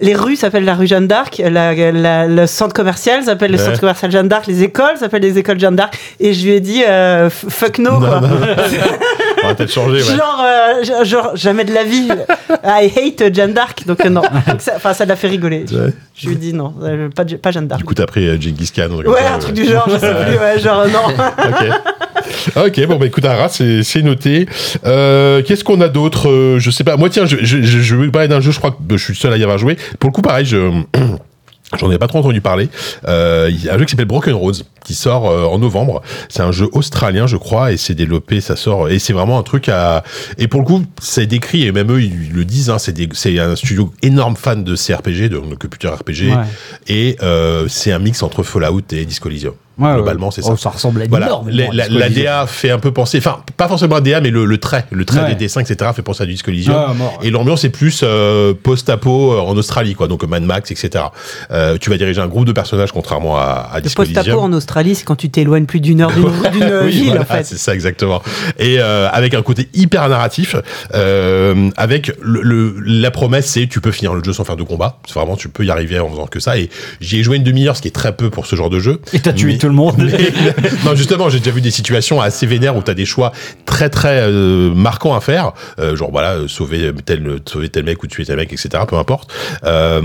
Les rues s'appellent la rue Jeanne d'Arc, la, la- le centre commercial s'appelle le centre commercial Jeanne d'Arc, les écoles s'appellent les écoles Jeanne d'Arc, et je lui ai dit euh, fuck no,
Non,
quoi.
non. On va peut-être changer, ouais.
Genre, euh, genre, genre, jamais de la vie. I hate Jeanne d'Arc. Donc, euh, non. Donc, ça- Enfin, ça l'a fait rigoler.
Ouais.
Je lui dit non, euh, pas, pas Jeanne d'Arc.
Du coup, t'as pris Genghis Khan. comme
Ouais,
ça,
un truc du genre, je sais plus. Ouais, genre, non.
ok. Ok, bon, bah écoute, Ara, c'est c'est noté. Qu'est-ce qu'on a d'autre Je sais pas. Moi, tiens, je, je, je, je vais parler d'un jeu, je crois que je suis le seul à y avoir joué. Pour le coup, pareil, je. J'en ai pas trop entendu parler. Euh, Il y a un jeu qui s'appelle Broken Roads qui sort euh, en novembre. C'est un jeu australien, je crois, et c'est développé, ça sort, et c'est vraiment un truc à. Et pour le coup, c'est décrit et même eux ils le disent. Hein, c'est des- c'est un studio énorme fan de CRPG, de, de computer RPG,
Ouais.
et euh, c'est un mix entre Fallout et Disco Elysium.
Ouais,
Globalement,
ouais.
c'est ça.
Oh, ça ressemble à
Voilà,
énormément
la. DA fait un peu penser, enfin pas forcément la DA, mais le, le trait, le trait
Ouais.
des dessins, etc. fait penser à du Disco Elysium.
Ah, mort.
Et l'ambiance est plus euh, post-apo euh, en Australie, quoi. Donc Mad Max, etc. Euh, tu vas diriger un groupe de personnages, contrairement à, à
Le
Disco
post-apo en Australie, c'est quand tu t'éloignes plus d'une heure d'une d'une
Oui,
ville,
voilà,
en fait.
c'est ça exactement. Et euh, avec un côté hyper narratif, euh, avec le, le- la promesse, c'est tu peux finir le jeu sans faire de combat. C'est vraiment tu peux y arriver en faisant que ça. Et j'y ai joué une demi-heure, ce qui est très peu pour ce genre de jeu.
Et t'as tué tout le monde.
non, justement, j'ai déjà vu des situations assez vénères où t'as des choix très très euh, marquants à faire, Euh, genre voilà, euh, sauver tel sauver tel mec ou tuer tel mec, etc. Peu importe. Euh,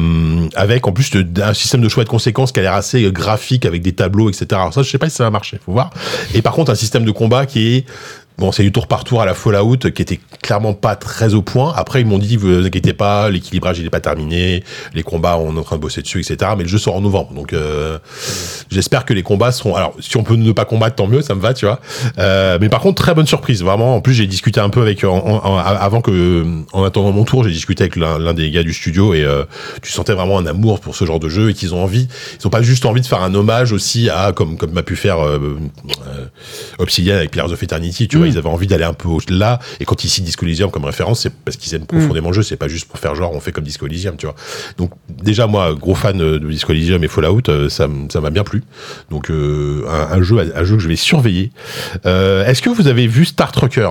avec en plus de- un système de choix de conséquences qui a l'air assez graphique avec des tableaux, etc. Alors ça, je sais pas si ça va marcher, faut voir. Et par contre, un système de combat qui est Bon, c'est du tour par tour à la Fallout qui était clairement pas très au point. Après, ils m'ont dit, vous inquiétez pas, l'équilibrage il est pas terminé, les combats on est en train de bosser dessus, etc. Mais le jeu sort en novembre, donc euh, j'espère que les combats seront. Alors, si on peut ne pas combattre, tant mieux, ça me va, tu vois. Euh, mais par contre, très bonne surprise, vraiment. En plus, j'ai discuté un peu avec, en- en- avant que, en attendant mon tour, j'ai discuté avec l'un l'un des gars du studio et euh, tu sentais vraiment un amour pour ce genre de jeu et qu'ils ont envie. Ils ont pas juste envie de faire un hommage aussi à, comme comme m'a pu faire euh, euh, Obsidian avec Pillars of Eternity, tu vois, ils avaient envie d'aller un peu au-delà. Et quand ils citent Disco Elysium comme référence, c'est parce qu'ils aiment profondément le jeu. C'est pas juste pour faire genre on fait comme Disco Elysium, tu vois. Donc déjà moi, gros fan euh, de Disco Elysium et Fallout, euh, ça m'a bien plu. Donc euh, un, un jeu, un jeu que je vais surveiller. Euh, Est-ce que vous avez vu Star Trucker?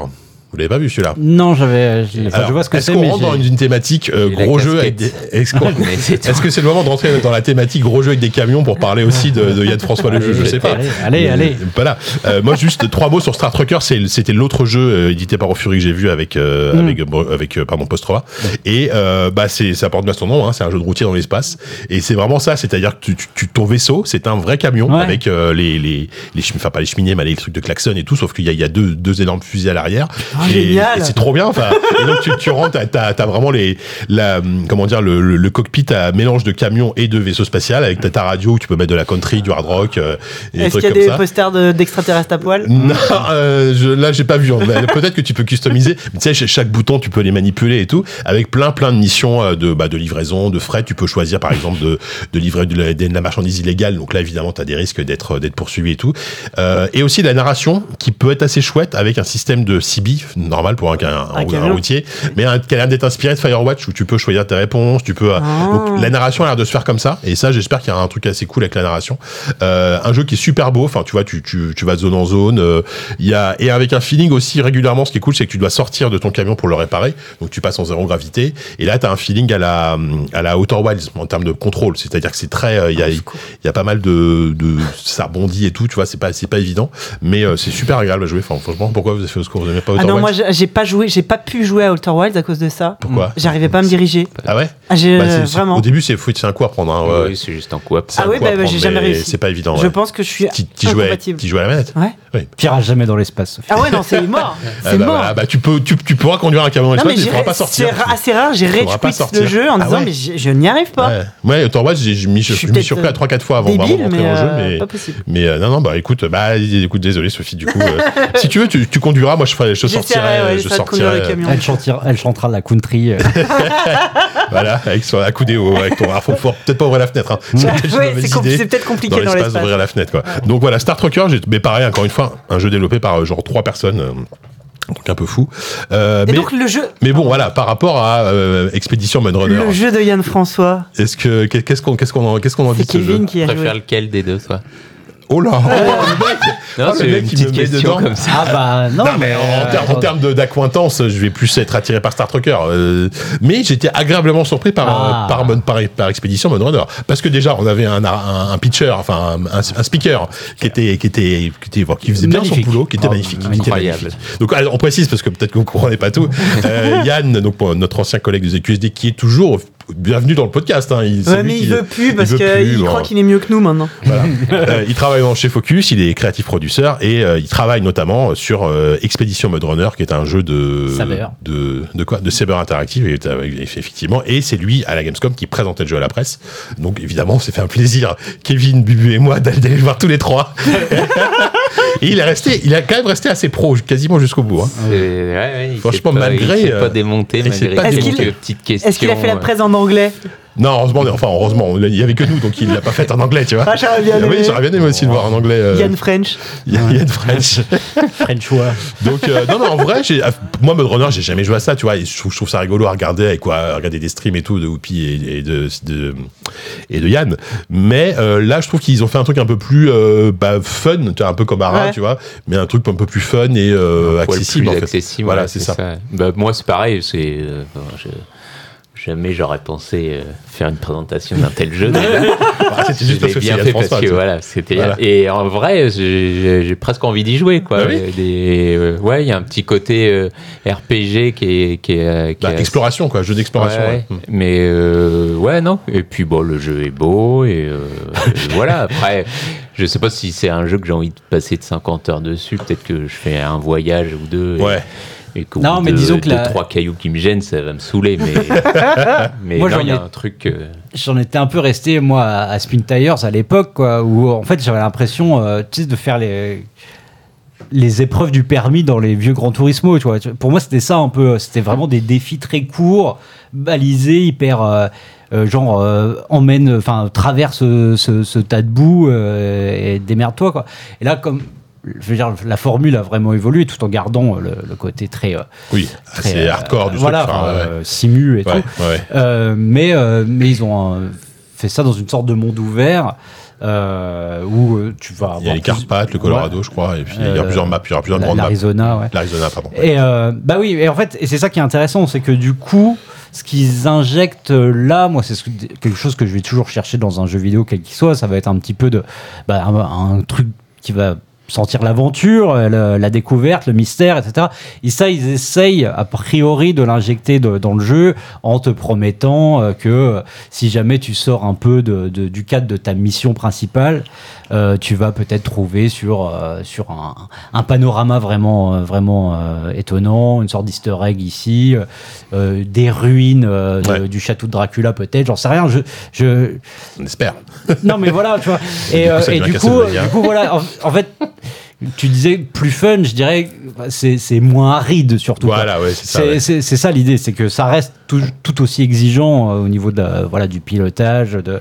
Vous l'avez pas vu celui-là
Non, j'avais. enfin,
Alors,
je vois ce que
Est-ce
c'est,
qu'on
mais.
rentre dans une thématique euh, gros jeu avec des... Est-ce qu'on-
tout.
est-ce que c'est le moment de rentrer dans la thématique gros jeu avec des camions pour parler aussi de, de Yann François le jeu Je sais pas.
Allez, allez,
Euh,
allez.
Voilà. Euh, moi, juste trois mots sur Star Trucker. C'était l'autre jeu euh, édité par Fury que j'ai vu avec euh,
Mm.
avec euh, avec euh, pardon Post 3 et euh, bah c'est ça porte bien son nom. Hein, c'est un jeu de routier dans l'espace et c'est vraiment ça. C'est-à-dire que tu, tu- ton vaisseau, c'est un vrai camion
Ouais.
avec euh, les les les enfin pas les cheminées, mais les trucs de klaxon et tout. Sauf qu'il y a, il y a deux deux énormes fusées à l'arrière. Et,
génial.
c'est trop bien. Enfin, donc tu, tu rentres, t'as- t'as as vraiment les la comment dire le, le, le cockpit à mélange de camion et de vaisseau spatial avec ta, ta radio où tu peux mettre de la country, du hard rock, euh,
Est-ce qu'il y a des
ça.
posters de- d'extraterrestres à poil?
Non, euh, je, là j'ai pas vu. Peut-être que tu peux customiser. Mais Tu sais, chaque bouton, tu peux les manipuler et tout, avec plein plein de missions euh, de bah, de livraison, de frais. Tu peux choisir par exemple de, de livrer de la, de la marchandise illégale. Donc là, évidemment, tu as des risques d'être d'être poursuivi et tout. Euh, et aussi la narration qui peut être assez chouette avec un système de CB normal pour un, un, un- routier, mais un, qui a l'air d'être inspiré de Firewatch où tu peux choisir tes réponses. Tu peux. euh,
Ah.
donc la narration a l'air de se faire comme ça. Et ça, j'espère qu'il y a un truc assez cool avec la narration. Euh, un jeu qui est super beau. Enfin, tu vois, tu, tu, tu vas de zone en zone. euh, Il y a et avec un feeling aussi régulièrement. Ce qui est cool, c'est que tu dois sortir de ton camion pour le réparer. Donc tu passes en zéro gravité. Et là, tu as un feeling à la à la Outer Wilds en termes de contrôle. C'est-à-dire que c'est très. euh, Il y a il y a pas mal de de ça rebondit et tout. Tu vois, c'est pas c'est pas évident, mais euh, c'est super agréable à jouer. Enfin, franchement, pourquoi vous avez fait au score? Vous n'aimez pas Outer
Ah non, moi
Wilds
j'ai j'ai pas joué, j'ai pas pu jouer à Outer Wilds à cause de ça.
Pourquoi
J'arrivais pas à me diriger.
Ah ouais.
Ah,
Bah, c'est-
vraiment.
Au début, c'est c'est un coup à prendre. Hein, ouais.
Oui, c'est juste en coop.
C'est
Ah
un
oui,
coup à
bah, bah,
prendre,
j'ai jamais
mais
réussi.
C'est pas évident.
Je
ouais.
pense que je suis
t'y jouais à la manette
Ouais.
Oui.
T'iras jamais dans l'espace, Sophie.
Ah ouais, non, c'est mort.
Ah
C'est
bah,
mort.
voilà, bah, tu, peux, tu, tu pourras conduire un camion dans
Non,
l'espace,
mais
mais tu pourras pas sortir.
c'est assez rare, j'ai rage le jeu en
Ah
disant
ouais.
mais je, je n'y arrive pas.
Ouais, ouais Wilds, j'ai mis,
suis peut-être,
repris à 3-4 fois avant
Débile,
vraiment de rentrer
mais,
dans le jeu.
euh,
Mais,
pas possible.
mais euh, non, non, bah écoute, bah écoute, désolé Sophie, du coup, euh, si tu veux, tu, tu conduiras, moi je, ferai, je sortirai,
ouais,
je sortirai.
Elle chantera, elle chantera la country. euh.
voilà, avec son accoudé au, avec ton, faut, peut-être pas ouvrir la fenêtre, hein. C'est peut-être
compliqué
dans l'espace d'ouvrir la fenêtre quoi. Donc voilà Star Trucker, j'ai mais pareil encore une fois un jeu développé par euh, genre trois personnes, euh, un truc un peu fou. Euh,
Et
mais,
donc le jeu,
mais bon voilà par rapport à euh, Expédition Mudrunner,
le jeu de Yann François,
est-ce que qu'est-ce qu'on qu'est-ce qu'on en qu'est-ce qu'on en dit de ce jeu
Kevin qui
Tu
a
préfères
joué.
lequel des deux, toi
Oh là, oh, le mec,
Non,
Oh, le mec
une
qui
petite
me met
question
dedans.
comme ça.
Ah bah non,
Non, mais en,
euh,
termes- en termes d'acquaintance, je vais plus être attiré par Star Trucker. Euh, mais j'étais agréablement surpris par,
Ah.
euh, par, Mon- par, par Expédition Mudrunner. Parce que déjà, on avait un, un, un pitcher, enfin un, un speaker qui était, qui était, qui était, qui faisait bien
Magnifique.
son boulot, qui était
Ah,
magnifique. qui était
incroyable.
magnifique. Donc, on précise parce que peut-être que vous comprenez pas tout. Euh, Yann, donc pour notre ancien collègue de ZQSD, qui est toujours bienvenue dans le podcast. Hein. Il,
Ouais, mais il veut plus parce qu'il
bon.
croit qu'il est mieux que nous maintenant.
Voilà. Euh, il travaille dans chez Focus, il est créatif producteur et euh, il travaille notamment sur euh, Expedition Mode Runner, qui est un jeu de
Saber.
de de quoi? De Saber Interactive et, euh, effectivement. Et c'est lui à la Gamescom qui présentait le jeu à la presse. Donc évidemment, on s'est fait un plaisir, Kevin, Bubu et moi, d'aller d'aller le voir tous les trois. et il est resté, il a quand même resté assez pro, quasiment jusqu'au bout. hein.
Ouais, ouais, il
Franchement,
s'est pas-
malgré,
Il s'est
euh,
pas démonté, malgré
pas
Est-ce
quelques
qu'il-
petites questions.
Est-ce qu'il a fait la
euh,
presse en anglais?
Non, heureusement, enfin heureusement, il y avait que nous, donc il l'a pas fait en anglais, tu vois.
Ah, j'aurais bien
oui,
aimé.
j'aurais bien aimé aussi le voir en anglais. euh,
Yann French.
Yann Yann French.
Frenchois.
Donc euh, non non en vrai j'ai moi Mode Runner j'ai jamais joué à ça tu vois et je trouve, je trouve ça rigolo à regarder avec quoi à regarder des streams et tout de Whoopi et, et de, de et de Yann mais euh, là je trouve qu'ils ont fait un truc un peu plus euh, bah, fun tu vois un peu comme Ara
Ouais.
tu vois mais un truc un peu plus fun et euh, accessible
plus
en fait.
accessible,
voilà
ouais,
c'est ça,
Bah, moi, c'est pareil. C'est euh, je- jamais j'aurais pensé euh, faire une présentation d'un tel jeu.
Ah, c'était juste parce que
bien fait
François
parce que voilà, c'était
Voilà.
et en vrai, j'ai presque envie d'y jouer quoi.
Bah oui.
Des- euh, ouais, il y a un petit côté euh, RPG qui est qui est, euh, qui
Bah,
est
exploration quoi jeu d'exploration
Ouais. Mais euh, ouais, non. Et puis bon, le jeu est beau et, euh, et voilà. Après, je sais pas si c'est un jeu que j'ai envie de passer de 50 heures dessus. Peut-être que je fais un voyage ou deux. et-
Ouais.
Et, qu'au
Non,
bout
mais
de,
disons que
de
la-
trois cailloux qui me gênent, ça va me saouler. Mais, mais
Moi,
non,
j'en
il y a
ai-
un truc. euh,
J'en étais un peu resté, moi, à Spin Tires à l'époque, quoi, où en fait j'avais l'impression euh, de faire les, les épreuves du permis dans les vieux Gran Turismo. Tu vois. Pour moi, c'était ça un peu. C'était vraiment des défis très courts, balisés, hyper. euh, euh, genre, euh, emmène, enfin, traverse ce, ce- ce tas de boue euh, et démerde-toi, quoi. Et là, comme. Je veux dire, la formule a vraiment évolué tout en gardant euh, le, le côté très. euh,
oui
très,
c'est
euh,
hardcore du
voilà,
truc enfin,
enfin,
ouais.
simu et
Ouais,
tout.
ouais.
Mais, mais ils ont fait ça dans une sorte de monde ouvert euh, où tu vas avoir.
il y a les Carpates le Colorado je crois et puis il y a plusieurs maps il y aura plusieurs grandes maps
L'Arizona, ouais.
l'Arizona pardon
Et euh, bah oui, et en fait, et c'est ça qui est intéressant, c'est que du coup, ce qu'ils injectent là, moi, c'est ce que- quelque chose que je vais toujours chercher dans un jeu vidéo, quel qu'il soit. Ça va être un petit peu de, bah, un, un truc qui va sentir l'aventure, euh, la découverte, le mystère, etc. Et ça, ils essayent a priori de l'injecter dans le jeu en te promettant euh, que euh, si jamais tu sors un peu de- de- du cadre de ta mission principale, euh, tu vas peut-être trouver sur, euh, sur un, un panorama vraiment, vraiment euh, étonnant, une sorte d'easter egg ici, des ruines de-
Ouais.
du château de Dracula peut-être, j'en sais rien. Je, je,
on espère
non mais voilà, tu vois. Et,
Du coup,
et du, coup,
Castlevania.
du coup, voilà, en, en fait, tu disais plus fun, je dirais, c'est moins aride surtout.
voilà ouais c'est ça ouais.
ça l'idée, c'est que ça reste tout, tout aussi exigeant euh, au niveau de, voilà, du pilotage, de,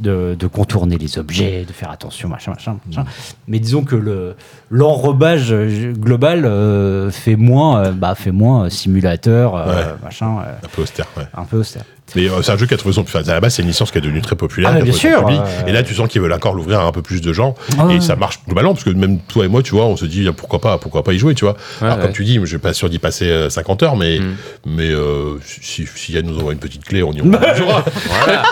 de, de contourner les objets, de faire attention, machin, machin. machin. Mais disons que le l'enrobage euh, global euh, fait moins, bah, fait moins simulateur,
Ouais.
machin,
un peu austère ouais
un peu austère.
Mais euh, c'est un jeu qui a trouvé son. Enfin, à la base, c'est une licence qui est devenue très populaire.
Ah, bien sûr,
public.
euh,
Et là, tu sens qu'ils veulent encore l'ouvrir à un peu plus de gens.
Ah ouais.
Et ça marche globalement, parce que même toi et moi, tu vois, on se dit ah, pourquoi pas, pourquoi pas y jouer, tu vois. Alors,
ouais.
comme tu dis, je suis pas sûr d'y passer euh, 50 heures, mais,
Mm.
mais euh, si, si Yann nous envoie une petite clé, on y jouera.
Voilà,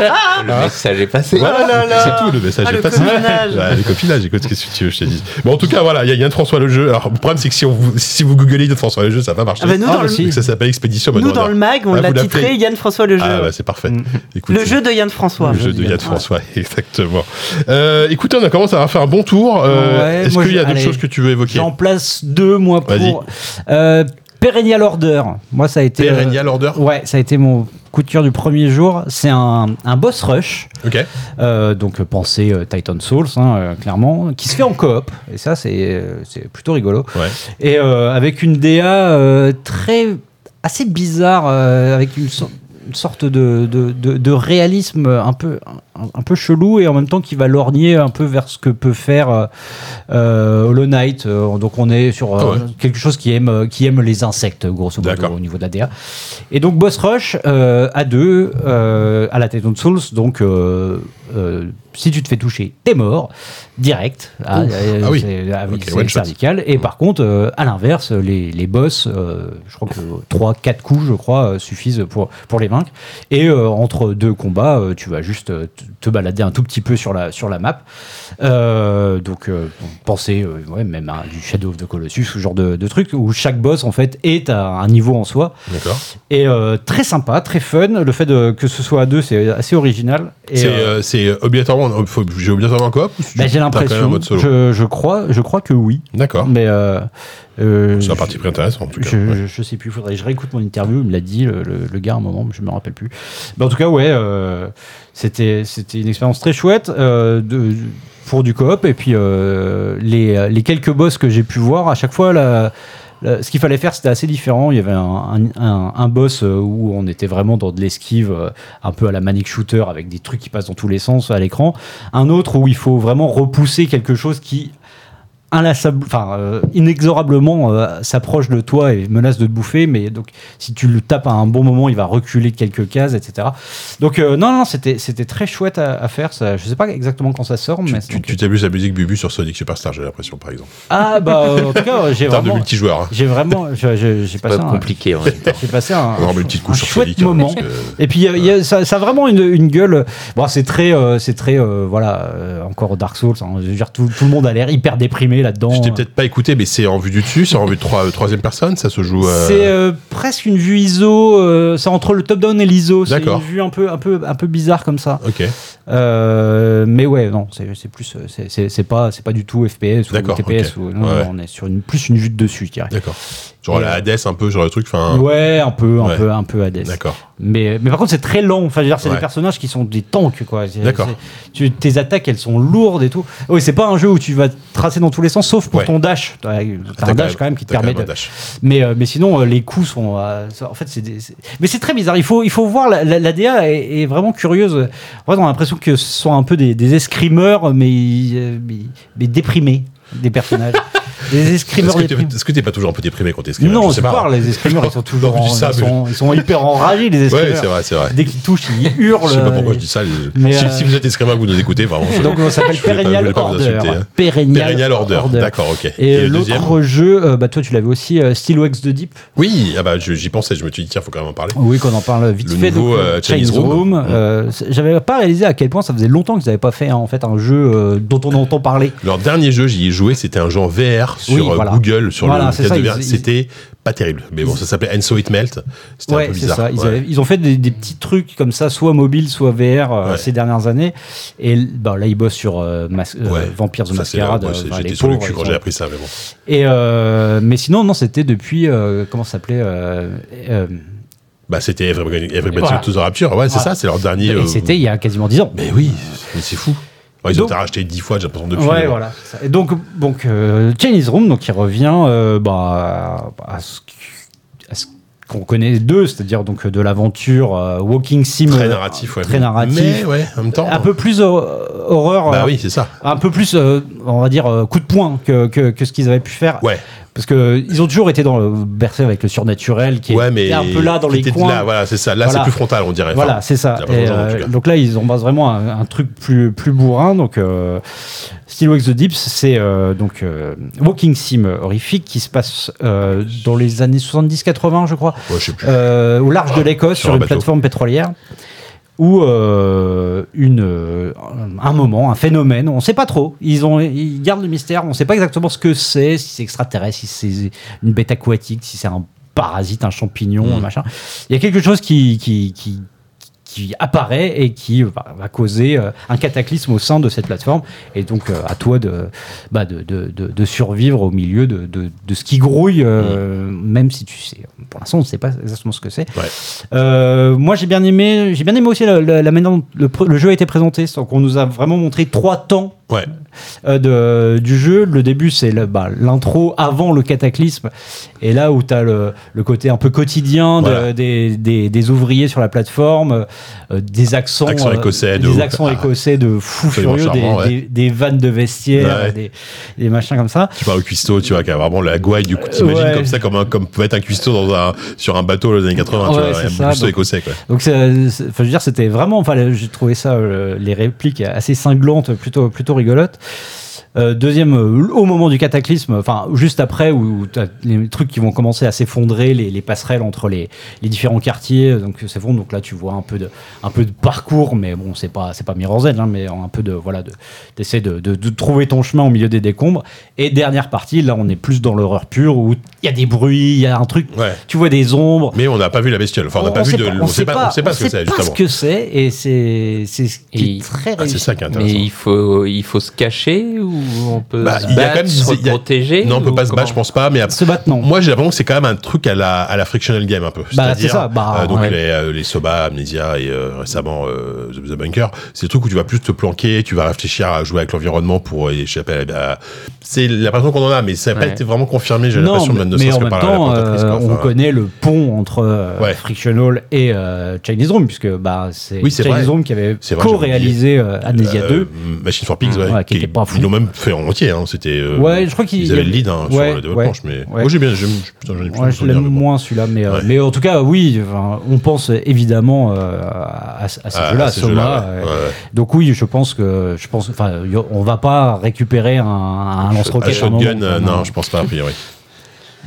le message est passé.
Voilà,
là là.
c'est tout, le message
Ah,
est
le
passé. le copinage, écoute, qu'est-ce que tu veux, je te dis. Bon, en tout cas, voilà, il y a Yann François le jeu. Alors, le problème, c'est que si, on vous, si vous googlez Yann François le jeu, ça va marcher.
Ah bah, nous,
Ah,
dans
bah,
le,
ça s'appelle Expédition
nous, dans le mag, on
Ah,
l'a titré Yann François le jeu.
C'est parfait.
Mm.
Écoute,
le jeu de Yann François.
Le jeu de
Yann
François, exactement. Euh, écoutez, on a commencé à faire un bon tour. Euh,
Ouais,
Est-ce qu'il y a d'autres choses que tu veux évoquer
J'en place deux, moi, pour. Euh, Perennial Order. Moi, ça a été. euh,
Perennial Order
Ouais, ça a été mon coup de cœur du premier jour. C'est un, un boss rush.
Ok.
Euh, donc, euh, pensez euh, Titan Souls, hein, euh, clairement, qui se fait en coop. Et ça, c'est euh, c'est plutôt rigolo.
Ouais.
Et euh, avec une DA euh, très. assez bizarre, euh, avec une, so- une sorte de, de, réalisme un peu, un, peu chelou et en même temps qui va lorgner un peu vers ce que peut faire euh, euh, Hollow Knight. Euh, donc on est sur euh,
Ah ouais.
quelque chose qui aime, qui aime les insectes, grosso modo, au niveau de la DA. Et donc Boss Rush euh, à deux, à la Titan Souls, donc si tu te fais toucher, t'es mort, direct. Ah,
Ah oui.
ah oui, cervical. Et par contre, à l'inverse, les, les boss, je crois que 3-4 coups, je crois, suffisent pour, pour les vaincre. Et entre deux combats, tu vas juste te balader un tout petit peu sur la, sur la map. Euh, donc, euh, penser euh, ouais, même à du Shadow of the Colossus, ce genre de, de truc où chaque boss en fait est à un niveau en soi.
D'accord.
Et euh, très sympa, très fun. Le fait de, que ce soit à deux, c'est assez original.
C'est obligatoirement, j'ai obligatoirement un coop
bah, j'ai l'impression, je, je crois, je crois que oui.
D'accord.
Mais euh,
C'est un parti pris intéressant en tout cas.
je,
ouais.
je, je sais plus, faudrait que je réécoute mon interview, il me l'a dit le, le- le gars à un moment, mais je me rappelle plus. Mais en tout cas, ouais, euh, c'était c'était une expérience très chouette euh, de, pour du coop et puis euh, les, les quelques boss que j'ai pu voir à chaque fois la- la- ce qu'il fallait faire c'était assez différent. Il y avait un, un- un- un boss où on était vraiment dans de l'esquive, un peu à la manic shooter avec des trucs qui passent dans tous les sens à l'écran. Un autre où il faut vraiment repousser quelque chose qui inlassable, enfin euh, inexorablement euh, s'approche de toi et menace de te bouffer, mais donc si tu le tapes à un bon moment, il va reculer de quelques cases, etc. Donc euh, non, non, c'était c'était très chouette à, à faire. Ça, je sais pas exactement quand ça sort,
Tu-
mais
Tu t'abuses la musique Bubu sur Sonic Superstar, j'ai l'impression, par exemple.
ah bah euh, en tout cas j'ai
En termes de
vraiment,
multijoueur. Hein.
j'ai vraiment, j'ai- j'ai j'ai passé
Pas
un,
compliqué en même temps.
j'ai passé un,
une petite couche
un
sur
chouette
Sonic. hein,
moment.
que-
Et puis il y a- il y a- ça, ça a vraiment une, une gueule. Bon, c'est très, euh, c'est très, euh, voilà, euh, encore Dark Souls. hein. je veux dire, tout, tout le monde a l'air hyper déprimé là-dedans.
Je t'ai peut-être pas écouté, mais c'est en vue du dessus, c'est en vue de trois- troisième personne, ça se joue. euh,
C'est euh, presque une vue ISO. euh, c'est entre le top-down et l'ISO. C'est une vue un peu, un peu, un peu bizarre comme ça.
Ok,
Euh, mais ouais, non, c'est plus, euh, c'est- pas, pas du tout FPS ou TPS.
ok.
Ou, non,
Ouais.
non, on est sur une plus une vue de dessus, je dirais.
d'accord. Genre la
euh,
Hades, un peu, genre le truc.
Ouais, un peu, un
Ouais.
peu, un peu Hades.
D'accord.
Mais, mais par contre, c'est très long. Enfin, c'est
Ouais.
des personnages qui sont des tanks, quoi.
D'accord.
tes attaques, elles sont lourdes et tout. Oui, c'est pas un jeu où tu vas tracer dans tous les sens, sauf pour
Ouais.
ton dash. T'as un dash quand même qui te permet de. Mais, euh, mais sinon, euh, les coups sont. euh, en fait, c'est. des- Mais c'est très bizarre. Il faut, il faut voir. La, la- la DA est, est vraiment curieuse. En fait, on a l'impression que ce sont un peu des, des escrimeurs, mais, mais, mais déprimés, des personnages. des escrimeurs
Est-ce que t'es- t'es pas toujours un peu déprimé quand t'es screamer
Non,
Je
je parle, les escrimeurs, ils sont toujours.
Non,
en-
ça,
ils,
mais-
sont, ils sont hyper enragés, les escrimeurs.
Ouais, c'est vrai, c'est vrai.
Dès qu'ils touchent, ils hurlent.
Je sais pas pourquoi je
euh,
dis ça.
mais,
si,
euh,
si vous êtes escrimain, vous nous écoutez, vraiment. je-
Donc on s'appelle
je
Perennial Order.
hein.
Perennial,
Order. D'accord, ok.
Et, l'autre jeu, euh, bah toi tu l'avais aussi, euh, Steel Wax the Deep.
Oui, ah bah, j'y pensais, je me suis dit, tiens, faut quand même en parler.
Oui, qu'on en parle vite fait.
euh, Chinese Room.
euh, c'est- J'avais pas réalisé à quel point ça faisait longtemps qu'ils n'avaient pas fait hein, en fait un jeu euh, dont on entend parler.
Leur dernier jeu, j'y ai joué, c'était un jeu en VR sur
Oui,
euh,
voilà.
Google, sur
Voilà,
le de C'était pas terrible. Mais bon, ça s'appelait And So It Melt. C'était un
Ouais,
peu
c'est
bizarre.
ça. Ils,
Ouais.
avaient- ils ont fait des, des petits trucs comme ça, soit mobile, soit VR euh,
Ouais.
ces dernières années. Et bah, là, ils bossent sur euh, euh. Vampires
c'est
Masquerade.
J'étais sur le
pauvres,
cul
ils
quand j'ai appris ça, mais bon.
Et mais sinon, non, c'était depuis comment ça s'appelait
Bah, c'était Everybody, Everybody
Voilà.
to the Rapture. Ouais, c'est
Voilà.
ça, c'est leur dernier.
Et c'était il y a quasiment 10 ans.
Mais oui, mais c'est fou. Ouais, ils ont
Donc-
été rachetés dix fois, j'ai l'impression depuis.
Ouais, voilà. Et donc, donc euh, Chinese Room, donc il revient euh, bah, à ce, qu'on connaît d'eux, c'est-à-dire donc de l'aventure euh, walking sim,
Très
euh,
narratif, ouais.
très narratif,
Mais ouais, en même temps.
un peu plus hor- horreur,
Bah
euh,
oui, c'est ça.
un peu plus, euh, on va dire euh, coup de poing que, que, que ce qu'ils avaient pu faire,
Ouais.
Parce que ils ont toujours été dans le bercé avec le surnaturel, qui
Ouais,
est
mais.
un peu là dans les coins.
Là, voilà, c'est ça. Là,
Voilà.
c'est plus frontal, on dirait.
Voilà,
Enfin,
c'est ça. Et, euh, donc là, ils embrassent vraiment un, un truc plus, plus bourrin. Donc, euh, Still Wakes the Deeps, c'est euh, donc euh, Walking Sim horrifique qui se passe euh, dans les années 70-80, je crois,
Ouais, je sais plus.
euh, au large de l'Écosse,
Sur
sur,
un
une
bateau.
plateforme pétrolière. Où euh, une, euh, un moment, un phénomène, on ne sait pas trop. Ils, ont, ils gardent le mystère, on ne sait pas exactement ce que c'est, si c'est extraterrestre, si c'est une bête aquatique, si c'est un parasite, un champignon,
Mm.
machin. Il y a quelque chose qui, qui, qui, qui apparaît et qui va, va causer euh, un cataclysme au sein de cette plateforme. Et donc, euh, à toi de, bah, de, de, de- survivre au milieu de, de, ce qui grouille, euh, même si tu sais, pour l'instant, on ne sait pas exactement ce que c'est.
Ouais.
Euh, moi, j'ai bien aimé, j'ai bien aimé aussi la, la- la manière dont le, le jeu a été présenté. Donc, on nous a vraiment montré trois temps
Ouais.
euh, de, du jeu. Le début, c'est bah, l'intro avant le cataclysme. Et là où tu as le, le côté un peu quotidien de-
Voilà.
des, des, des ouvriers sur la plateforme, euh, des accents,
Accents écossais de
des accents
Ah.
écossais de fou furieux, des,
ouais.
vannes de vestiaire,
Ouais.
des, machins comme ça.
Tu parles au cuistot, tu vois, qui a vraiment la gouaille du coup. T'imagines comme ça, comme, un, comme peut être un cuistot dans un, sur un bateau dans les années 80, tu vois, un
ça,
cuistot
donc-
écossais, quoi.
Donc, enfin, je veux dire, c'était vraiment. Enfin, j'ai trouvé ça, euh, les répliques assez cinglantes, plutôt, plutôt rigolotes. Euh, deuxième, euh, au moment du cataclysme, enfin juste après où tu as les trucs qui vont commencer à s'effondrer, les, les passerelles entre les, les différents quartiers, euh, donc s'effondrent. Donc là, tu vois un peu de, un peu de parcours, mais bon, c'est pas, c'est pas Mirror's Edge, hein, mais un peu de, voilà, de, d'essayer de, de, de trouver ton chemin au milieu des décombres. Et dernière partie, là, on est plus dans l'horreur pure où il y a des bruits, il y a un truc,
Ouais.
tu vois des ombres.
Mais on n'a pas vu la bestiole. Enfin, on n'a pas vu
sait
de. on sait pas, on sait pas ce que c'est,
sait pas
justement.
ce que c'est, et c'est, c'est ce qui
Et-
est très
Ah, c'est
réussi.
ça qui est
Mais il faut, il faut se cacher ou on peut
Bah,
se
il y a
battre,
quand même-
se
il y a-
protéger
Non, on peut pas se battre, je pense pas. Mais après-
Se battre, non.
Moi, j'ai l'impression que c'est quand même un truc à la, à la frictional game un peu.
Bah, c'est ça, bah,
euh, donc
ouais.
les, euh, les Soba, Amnesia et euh, récemment euh, The, The Bunker, c'est des trucs où tu vas plus te planquer, tu vas réfléchir à jouer avec l'environnement pour échapper à la- C'est l'impression qu'on en a, mais ça n'a pas été vraiment confirmé, j'ai
Non,
l'impression, même ne serait-ce que par la
temps, euh,
quoi.
on
Enfin,
connaît le pont entre euh,
Ouais.
Frictional et euh, Chinese Room, puisque bah, c'est
Oui,
Chinese
vrai.
Room qui avait co-réalisé euh, Amnesia
euh,
2.
Machine for Pigs,
Mm,
ouais,
ouais, qui était pas fou.
Ils l'ont même fait en entier, hein, c'était. euh,
ouais, je crois qu'il
Ils avaient le lead hein, sur
Ouais,
le développement,
ouais,
mais
ouais.
moi j'ai bien, j'aime,
je l'aime
mais
moins celui-là, mais, euh, mais en tout cas, oui, on pense évidemment euh, à, à ce
Ah,
jeu-là, à
ces
Soma.
jeux-là, ouais.
Donc oui, je pense que je pense, enfin, on va pas récupérer un, un lance-roquette. un
shotgun, euh, non, je pense pas, a priori.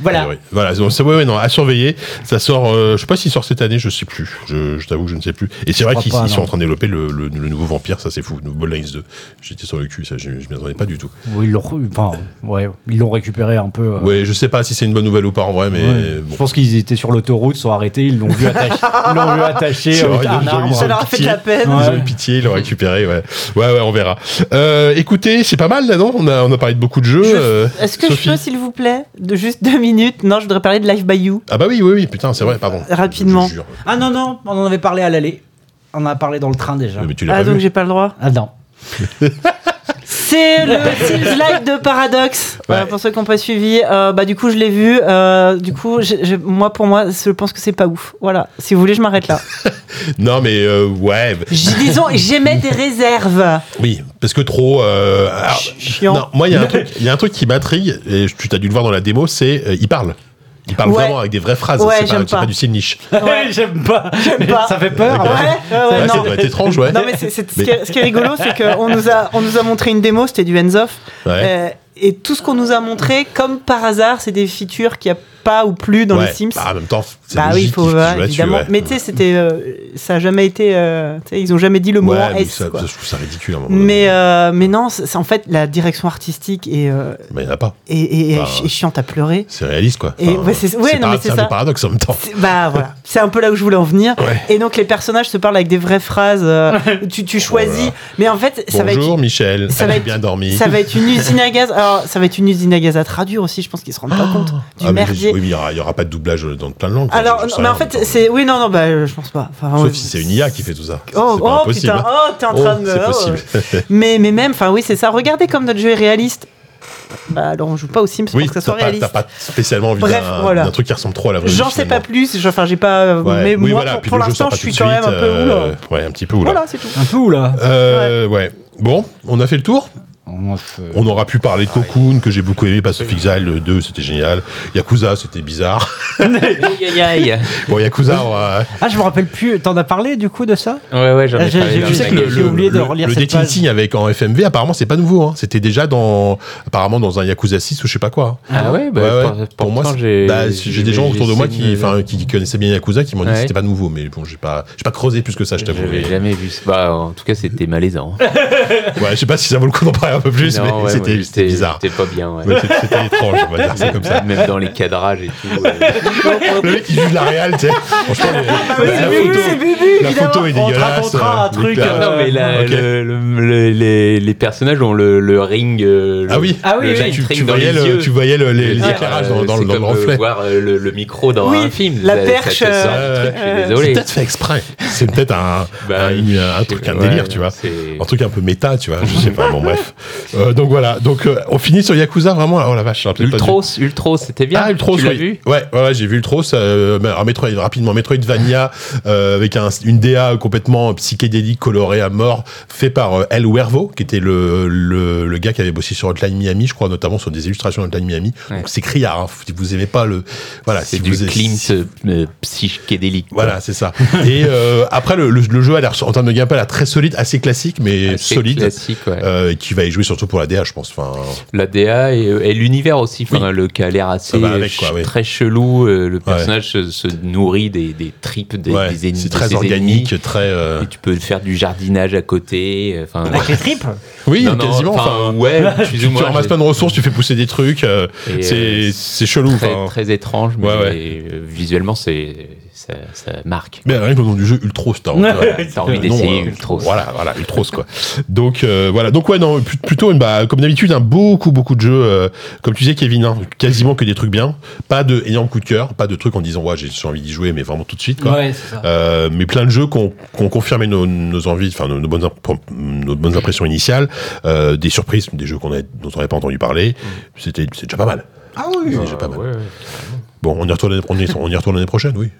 Voilà.
Oui, voilà, donc c'est ouais, ouais, non, à surveiller. Ça sort, euh, je sais pas s'il sort cette année, je sais plus. Je, je t'avoue que je ne sais plus. Et c'est vrai qu'ils sont en train de développer le, le, le nouveau vampire, ça c'est fou, le nouveau Lines 2. J'étais sur le cul, ça, je, je m'y attendais pas du tout.
Oui, ils l'ont, enfin, ouais, ils l'ont récupéré un peu. euh,
Ouais, je sais pas si c'est une bonne nouvelle ou pas en vrai, mais
Ouais. Je pense qu'ils étaient sur l'autoroute, sont arrêtés, ils l'ont vu attaché, ils l'ont vu attaché euh, un arbre.
Ça leur a fait de la peine.
Ils ont eu pitié, ils l'ont récupéré, ouais. Ouais, ouais, on verra. Euh, écoutez, c'est pas mal là, non? On a, on a parlé de beaucoup de jeux.
Je- Est-ce que
Sophie
je peux, s'il vous plaît, de juste deux minutes Non, je voudrais parler de Life by You.
Ah bah oui, oui, oui, putain, c'est vrai, pardon.
Rapidement.
Je.
Ah non, non, on en avait parlé à l'aller. On en a parlé dans le train déjà.
Mais tu l'as
Ah,
pas
donc j'ai pas le droit.
Ah non.
C'est le Sims Live de Paradox.
Ouais.
Euh, pour ceux qui n'ont pas suivi, euh, bah du coup je l'ai vu. Euh, du coup, moi pour moi, je pense que c'est pas ouf. Voilà. Si vous voulez, je m'arrête là.
Non, mais ouais,
J- disons, j'émets des réserves.
oui, parce que trop. alors,
Ch- chiant.
Non, moi, il y a un truc, qui m'intrigue, et tu t'as dû le voir dans la démo, c'est il parle. Il parle
Ouais.
vraiment avec des vraies phrases.
Ouais,
c'est pas, du style niche.
Ouais.
J'aime pas.
J'aime pas.
Ça fait peur.
Ouais, ouais, ouais,
Ouais, ça
non.
doit être étrange, ouais.
Non mais c'est, c'est- ce,
Mais-
qui est, ce qui est rigolo, c'est qu'on nous a, on nous a montré une démo, c'était du hands off,
Ouais.
Euh, et tout ce qu'on nous a montré, comme par hasard, c'est des features qu'il n'y a pas ou plus dans
Ouais.
les Sims.
Bah, en même temps,
Bah oui, il faut évidemment. Mais tu sais, c'était, euh, ça a jamais été, euh, tu sais, ils ont jamais dit le mot
Ouais,
en
mais
S.
ça,
quoi.
ça, je trouve ça ridicule à un moment donné.
Mais, euh, mais non, c'est, en fait la direction artistique est, euh,
Mais il n'y en a pas.
est
Bah,
chi- chiante à pleurer.
C'est réaliste, quoi.
Et ouais, c'est- ouais, non, mais c'est
un
ça.
paradoxes en même temps.
C'est- Bah voilà, c'est un peu là où je voulais en venir.
Ouais.
Et donc les personnages se parlent avec des vraies phrases. euh, tu, tu choisis,
Voilà.
mais en fait, ça va être
Bonjour, Michel.
ça va être-
bien dormi
Ça va être une usine à gaz. Alors, ça va être une usine à gaz à traduire aussi. Je pense qu'ils se rendent pas compte du
Ah,
merdier.
Oui, mais il y aura- il y aura pas de doublage dans plein de langues.
Alors, mais en fait, c'est oui, non, non, bah, je pense pas. Enfin,
Sauf si c'est une IA qui fait tout ça.
Oh,
pas
oh
impossible.
putain, oh, t'es en train
Oh,
de me.
c'est
oh,
possible.
mais, mais même, enfin, oui, c'est ça. Regardez comme notre jeu est réaliste. Bah, alors, on joue pas aux Sims
Oui,
pour que ça soit
pas,
réaliste.
t'as pas spécialement envie d'un
voilà.
truc qui ressemble trop à la vraie.
J'en sais pas plus. Enfin, j'ai pas.
Ouais.
Mais
oui,
moi,
voilà.
pour, pour l'instant, je
pas
suis quand même un peu.
euh,
oula.
Ouais, un petit peu oula.
Voilà, c'est tout.
Un peu ou là
Euh, ouais. Bon, on a fait le tour. On aura pu parler de Cocoon, que j'ai beaucoup aimé, Pacific Exile, le 2, c'était génial. Yakuza, c'était bizarre.
Aïe, aïe, aïe.
Bon, Yakuza, on va-
Ah, je me rappelle plus. T'en as parlé du coup de ça?
Ouais, ouais, j'en ai
J'ai-
parlé
j'ai
dans le
que
magazine.
J'ai oublié de
le,
relire
le
cette page.
dating avec en FMV, apparemment, c'est pas nouveau. Hein. C'était déjà dans, apparemment, dans un Yakuza 6 ou je sais pas quoi.
Ah ouais, bah,
Ouais, ouais.
pour,
Pour moi,
j'ai
bah, j'ai des gens autour de moi qui,
essayé de-
enfin, qui connaissaient bien Yakuza, qui m'ont dit que
Ouais.
c'était pas nouveau, mais bon, j'ai pas, j'ai pas creusé plus que ça, je t'avoue.
J'avais
mais-
jamais vu ça. Bah, en tout cas, c'était malaisant.
Ouais, je sais pas si ça vaut le coup d'en parler un peu plus,
Non,
mais
ouais,
c'était
ouais,
c'était bizarre.
C'était pas bien, ouais.
Ouais, c'était- C'était étrange, on va dire ça comme ça.
Même dans les cadrages et tout. euh,
Le mec, il joue de la réal, tu sais. Franchement, les-
oui,
la,
c'est
la photo,
c'est
la est
On te
dégueulasse.
racontera un
euh,
truc,
les-
euh,
non, mais la-
ok.
le- le- le- les, les personnages ont le, ring. euh,
Ah oui,
Ah oui,
tu, voyais,
les
le,
yeux.
tu voyais le- les,
Je veux
les
dire,
éclairages
euh,
dans, dans,
c'est
le- dans le
comme, euh,
reflet.
voir euh, le, micro dans un film.
la perche, euh, euh,
C'est peut-être fait exprès. C'est peut-être un,
Bah,
truc, un délire, tu vois.
c'est-
Un truc un peu méta, tu vois. Je sais pas, bon, bref. Euh, donc voilà. Donc, euh, on finit sur Yakuza, vraiment. Oh la vache,
Ultros, Ultros, c'était bien.
Ah, Ultros,
tu l'as
oui.
vu
Ouais, ouais, j'ai vu Ultros. Euh, alors, Metroid, rapidement, Metroidvania, euh, avec un, une DA complètement psychédélique, colorée à mort, fait par El Wervo, qui était le, le, le gars qui avait bossé sur Hotline Miami, je crois, notamment sur des illustrations d'Hotline Miami.
Ouais.
Donc, c'est criard, hein. Si vous aimez pas le, voilà,
C'est
si
du
vous
Clint
si-
psychédélique.
voilà, c'est ça. Et après, le, le, jeu a l'air, en termes de gameplay, a l'air très solide, assez classique, mais
Assez
solide.
Classique, ouais.
Qui va y jouer surtout pour la DA, je pense. Enfin,
La DA et, et l'univers aussi, enfin, le qui a l'air assez
Ah bah avec,
ch-
quoi, ouais.
très chelou. euh, le personnage se, se nourrit des, des tripes des,
ouais,
des ennemis.
c'est très organique,
ennemis.
très. euh,
Et tu peux faire du jardinage à côté. euh, Enfin,
Avec les tripes?
Oui,
Non, non,
quasiment.
enfin,
Enfin,
ouais,
tu, ramasses plein de ressources, tu fais pousser des trucs. euh, c'est
euh,
c'est chelou.
très, très étrange, mais
Ouais, ouais.
euh, visuellement, c'est ça, ça marque.
Mais rien que le nom du jeu, Ultros, t'as
envie d'essayer
euh,
Ultros.
Voilà, voilà, Ultros quoi. Donc euh, voilà, donc ouais, non, pl- plutôt une, bah, comme d'habitude, un beaucoup beaucoup de jeux, euh, comme tu disais Kevin, hein, quasiment que des trucs bien, pas de énorme coup de cœur, pas de trucs en disant ouais j'ai envie d'y jouer, mais vraiment tout de suite quoi.
Ouais, c'est ça.
Euh, mais plein de jeux qui ont, qui ont confirmé nos, nos envies, enfin nos, nos bonnes, imp- nos bonnes impressions initiales, euh, des surprises, des jeux qu'on dont on n'avait pas entendu parler. C'était c'est déjà pas mal.
Ah oui
C'est déjà pas mal.
Ouais, ouais.
Bon, on y retourne l'année- on y- on y retourne l'année prochaine, oui.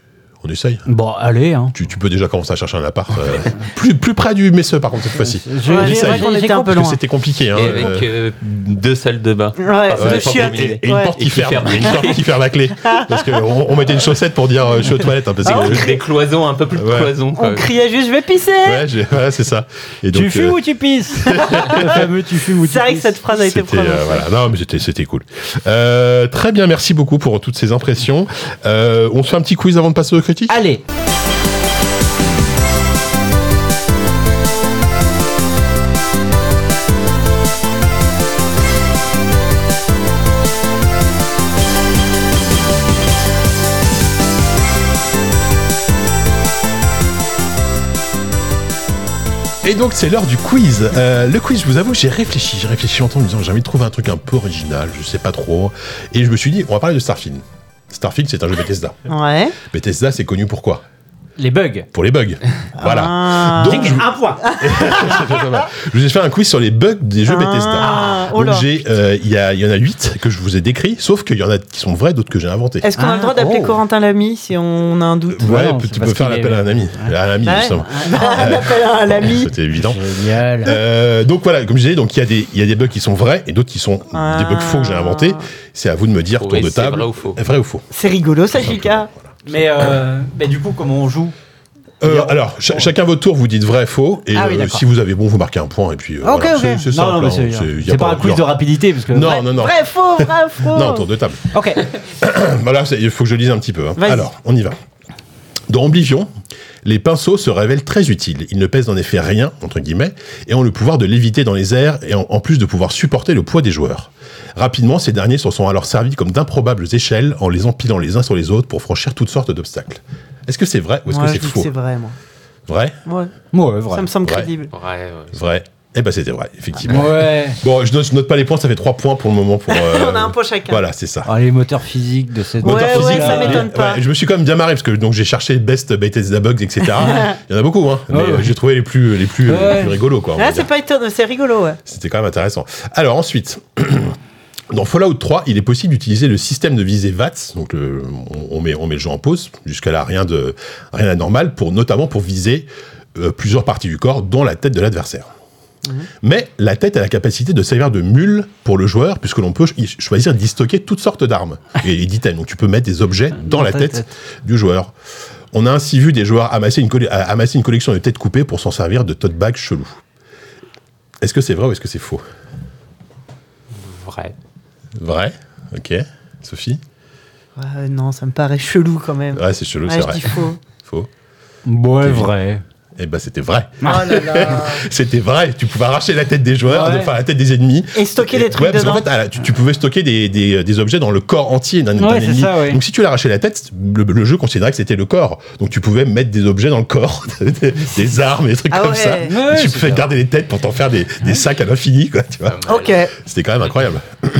On essaye.
Bon, allez, hein.
Tu, tu peux déjà commencer à chercher un appart euh, plus, plus près du Messeux par contre cette fois-ci.
Je-
Ouais,
j'ai-
c'est vrai
j'ai-
qu'on
j'ai
était un peu
Parce que
loin.
c'était compliqué. Hein,
Et avec
euh,
euh, deux salles de bain.
Ouais,
ouais,
de
et-
chiottes.
et, et une
Ouais.
porte
Et
qui
qui
ferme,
ferme.
une porte qui ferme la clé. Parce qu'on on mettait une chaussette pour dire euh, je suis aux toilettes. hein, parce que,
Avec des cloisons, un peu plus de
Ouais.
cloisons. quoi.
On criait juste je vais pisser
ouais, j'ai- ouais, c'est ça. Et donc,
Tu fumes
euh,
ou tu pisses Le fameux tu fumes ou tu
C'est vrai que cette phrase a été
C'était
prononcée.
voilà. Non, mais c'était c'était cool. Très bien, merci beaucoup pour toutes ces impressions. On se fait un petit quiz avant de passer aux
Allez
Et donc c'est l'heure du quiz. Euh, le quiz, je vous avoue, j'ai réfléchi, j'ai réfléchi longtemps en me disant j'ai envie de trouver un truc un peu original, je sais pas trop. Et je me suis dit on va parler de Starfield. Starfield, c'est un jeu Bethesda.
Ouais.
Bethesda, c'est connu pour quoi?
Les bugs.
Pour les bugs. Voilà.
Ah.
Donc, je,
Un point
je vous ai fait un quiz sur les bugs des jeux
Ah,
Bethesda.
oh.
Donc euh, il y, a- il y en a 8 que je vous ai décrits, sauf qu'il y en a qui sont vrais, d'autres que j'ai inventés.
Est-ce qu'on a
Ah,
le droit d'appeler
oh.
Corentin Lamy si on a un doute
Ouais,
non,
tu peux faire l'appel
est-
à un ami. À un ami,
Ouais.
justement.
On appelle un l'ami.
C'était évident.
Génial
Euh, donc voilà, comme je disais, donc il y a des il y a des bugs qui sont vrais et d'autres qui sont
Ah.
des bugs faux que j'ai inventés. C'est à vous de me dire tour de table.
vrai ou faux.
Vrai ou faux
C'est rigolo ça, Chika.
Mais, euh, mais du coup, comment on joue
Euh, alors, cha- chacun votre tour, vous dites vrai, faux, et
Ah oui,
euh, si vous avez bon, vous marquez un point, et puis euh,
Ok,
voilà,
ok.
c'est- simple.
non, non, mais
hein,
c'est
c'est- y a
c'est pas un quiz
genre-
de rapidité parce que.
Non,
Ouais.
non, non.
Vrai, faux, vrai, faux.
Non, tour de table.
Ok.
Voilà, c'est- il faut que je lise un petit peu. hein. Alors, on y va. Dans Oblivion, les pinceaux se révèlent très utiles. Ils ne pèsent en effet rien, entre guillemets, et ont le pouvoir de léviter dans les airs, et en, en plus de pouvoir supporter le poids des joueurs. Rapidement, ces derniers se sont alors servis comme d'improbables échelles en les empilant les uns sur les autres pour franchir toutes sortes d'obstacles. Est-ce que c'est vrai ou est-ce que c'est faux?
c'est vrai, moi.
Vrai?
Ouais.
Ouais, vrai.
Ça me semble crédible.
Ouais, ouais.
Vrai Eh ben c'était vrai, effectivement.
Ouais.
Bon, je note, je note pas les points, ça fait 3 points pour le moment. Pour, euh,
On a un point chacun.
Voilà, c'est ça.
Ah, les moteurs physiques de cette.
Ouais,
Moteur
ouais,
physique,
ça m'étonne pas.
ouais, je me suis quand même bien marré parce que donc j'ai cherché best Bethesda bugs, etc. Il y en a beaucoup, hein. Mais
Ouais,
euh, j'ai trouvé les plus, les plus, les
Ouais.
plus rigolos, quoi. va
Ah, c'est pas étonnant, c'est rigolo, ouais.
C'était quand même intéressant. Alors ensuite, dans Fallout 3, il est possible d'utiliser le système de visée VATS. Donc le- on, on met, on met le jeu en pause. Jusqu'à là, rien de rien d'anormal, pour notamment pour viser euh, plusieurs parties du corps, dont la tête de l'adversaire. Mais la tête a la capacité de servir de mule pour le joueur, puisque l'on peut ch- choisir d'y stocker toutes sortes d'armes et d'items. Donc tu peux mettre des objets dans la tête
tête.
du joueur. On a ainsi vu des joueurs amasser une, amasser une collection de têtes coupées pour s'en servir de tote bag chelou. Est-ce que c'est vrai ou est-ce que c'est faux?
Vrai.
Vrai? Ok. Sophie?
Ouais, non, ça me paraît chelou quand même.
Ouais, c'est chelou,
Ouais,
c'est vrai.
dis faux.
Faux.
Ouais, vrai.
Eh ben, c'était vrai.
Oh là là.
C'était vrai. Tu pouvais arracher la tête des joueurs,
Ouais.
enfin la tête des ennemis.
Et stocker des trucs
Ouais, parce qu'en
dedans.
fait, ah, tu, tu pouvais stocker des, des, des objets dans le corps entier d'un
Ouais,
ennemi.
ça, ouais.
Donc si tu l'arrachais la tête, le, le jeu considérait que c'était le corps. Donc tu pouvais mettre des objets dans le corps, des, des armes, des trucs
Ah
comme
ouais.
ça.
Ouais,
tu pouvais garder les têtes pour t'en faire des, des sacs à l'infini, quoi. Tu vois.
Pas mal.
Ok.
C'était quand même incroyable.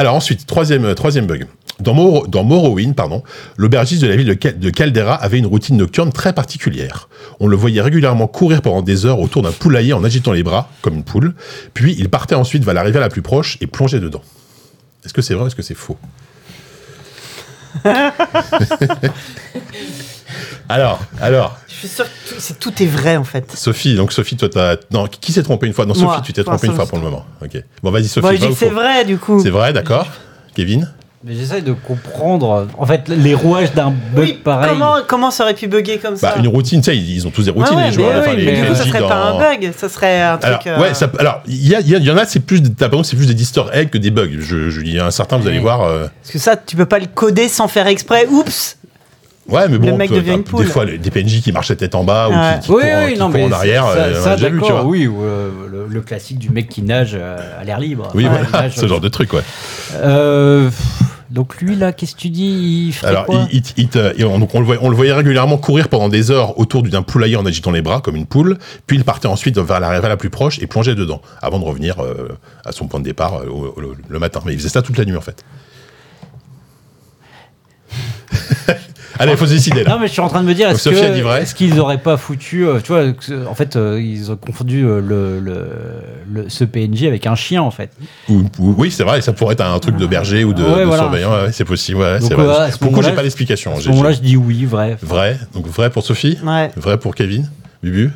Alors ensuite, troisième, euh, troisième bug. Dans, Mor- dans Morrowind, pardon, l'aubergiste de la ville de, Cal- de Caldera avait une routine nocturne très particulière. On le voyait régulièrement courir pendant des heures autour d'un poulailler en agitant les bras, comme une poule, puis il partait ensuite vers la rivière la plus proche et plongeait dedans. Est-ce que c'est vrai ou est-ce que c'est faux? Alors, alors,
suis sûr que tout, c'est- tout est vrai en fait.
Sophie, donc Sophie, toi, t'as... Non, qui s'est trompé une fois? Non,
Moi,
Sophie, tu t'es trompé une fois pour le moment. Ok. Bon, vas-y, Sophie,
Moi, je dis que c'est vrai du coup.
C'est vrai, d'accord Kevin?
Mais j'essaie de comprendre, en fait, les rouages d'un bug
Oui,
pareil.
comment, comment ça aurait pu bugger comme
Bah,
ça?
une routine, tu sais, ils ont tous des routines,
ouais,
les joueurs.
mais
enfin,
oui,
les-
mais
les
du coup, ça serait pas un bug, ça serait un
Alors,
truc. euh,
ouais, ça- alors, il y, a- il y, a- y en a, c'est plus, c'est plus des easter eggs que des bugs. Je, je, il y a un certain, vous allez voir. euh,
Parce que ça, tu peux pas le coder sans faire exprès. Oups
ouais, mais bon,
Le mec devient une poule.
des fois, les- des PNJ qui marchent la tête en bas
Ouais.
ou qui, qui
Oui,
courent,
oui,
qui
non,
courent
mais
en arrière.
ça,
euh,
ça,
a déjà vu, tu
d'accord,
vois.
oui, ou euh, le, le classique du mec qui nage euh, à l'air libre.
Oui,
Enfin,
voilà,
nage,
ce genre de truc, ouais.
Euh, donc lui, là, qu'est-ce que tu dis Il ferait
Alors,
quoi
il, il- il te- et on, donc on le voyait, on le voyait régulièrement courir pendant des heures autour d'un poulailler en agitant les bras, comme une poule. Puis il partait ensuite vers la rivière la plus proche et plongeait dedans, avant de revenir euh, à son point de départ euh, au- au- le matin. Mais il faisait ça toute la nuit, en fait. Allez, il faut se décider, là.
Non, mais je suis en train de me dire, est-ce
Sophie a dit
que-
vrai.
est-ce qu'ils auraient pas foutu, euh, tu vois, en fait, euh, ils ont confondu euh, le, le, le- ce PNJ avec un chien, en fait.
Ou- ou- oui, c'est vrai, ça pourrait être un truc de berger ou de,
Ouais,
de
voilà.
surveillant, ouais, c'est possible. Ouais,
Donc,
c'est vrai.
à ce
Pourquoi j'ai pas l'explication
À ce moment-là, je dis oui, vrai.
Vrai, donc vrai pour Sophie, vrai pour Kevin, Bubu.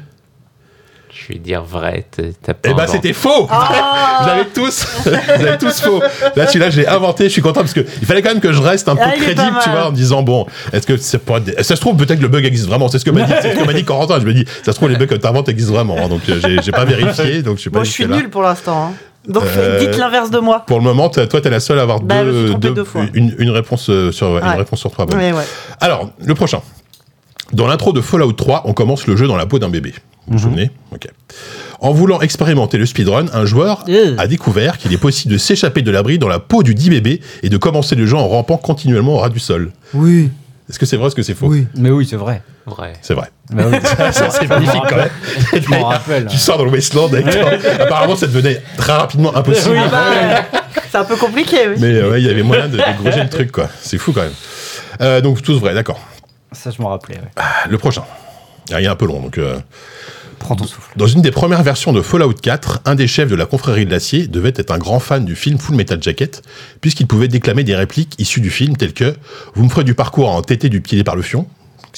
Je vais dire vrai. t'as- pas
Eh ben c'était faux
Ah
Vous avez tous Vous avez tous faux Là celui-là je l'ai inventé, je suis content parce que il fallait quand même que je reste un peu
Ah, est
crédible,
pas
tu vois, en me disant bon, est-ce que c'est pour être des- ça se trouve peut-être que le bug existe vraiment, c'est ce que m'a dit, c'est ce que m'a dit Corentin, je me dis ça se trouve les bugs que tu inventes existent vraiment, hein, donc euh, j'ai j'ai pas vérifié, donc je suis pas
Moi, je suis nul pour l'instant. hein. Donc,
Euh,
dites l'inverse de moi.
Pour le moment, t'as- toi, t'es la seule à avoir
Bah,
deux,
trompé
deux-
deux fois.
Une, une réponse euh, sur ouais, une réponse sur trois.
ouais.
Alors, le prochain. Dans l'intro de Fallout 3, on commence le jeu dans la peau d'un bébé. Vous vous souvenez Ok. En voulant expérimenter le speedrun, un joueur
Euh.
a découvert qu'il est possible de s'échapper de l'abri dans la peau du dit bébé et de commencer le jeu en rampant continuellement au ras du sol.
Oui.
Est-ce que c'est vrai ou est-ce que c'est faux
Oui.
Mais oui, c'est vrai.
Vrai.
C'est vrai.
Bah oui.
C'est magnifique quand même.
Je m'en rappelle.
Tu sors dans le Wasteland avec toi. Apparemment, ça devenait très rapidement impossible.
Oui, bah, c'est un peu compliqué, oui.
Mais euh, ouais, il y avait moyen de dégroger le truc, quoi. C'est fou quand même. Euh, donc, tous vrais, d'accord.
Ça, je m'en rappelais. ouais.
Le prochain. Ah, Il est un peu long, donc. euh,
Prends ton souffle.
Dans une des premières versions de Fallout 4, un des chefs de la confrérie de l'acier devait être un grand fan du film Full Metal Jacket, puisqu'il pouvait déclamer des répliques issues du film telles que Vous me ferez du parcours en tété du pied par le fion,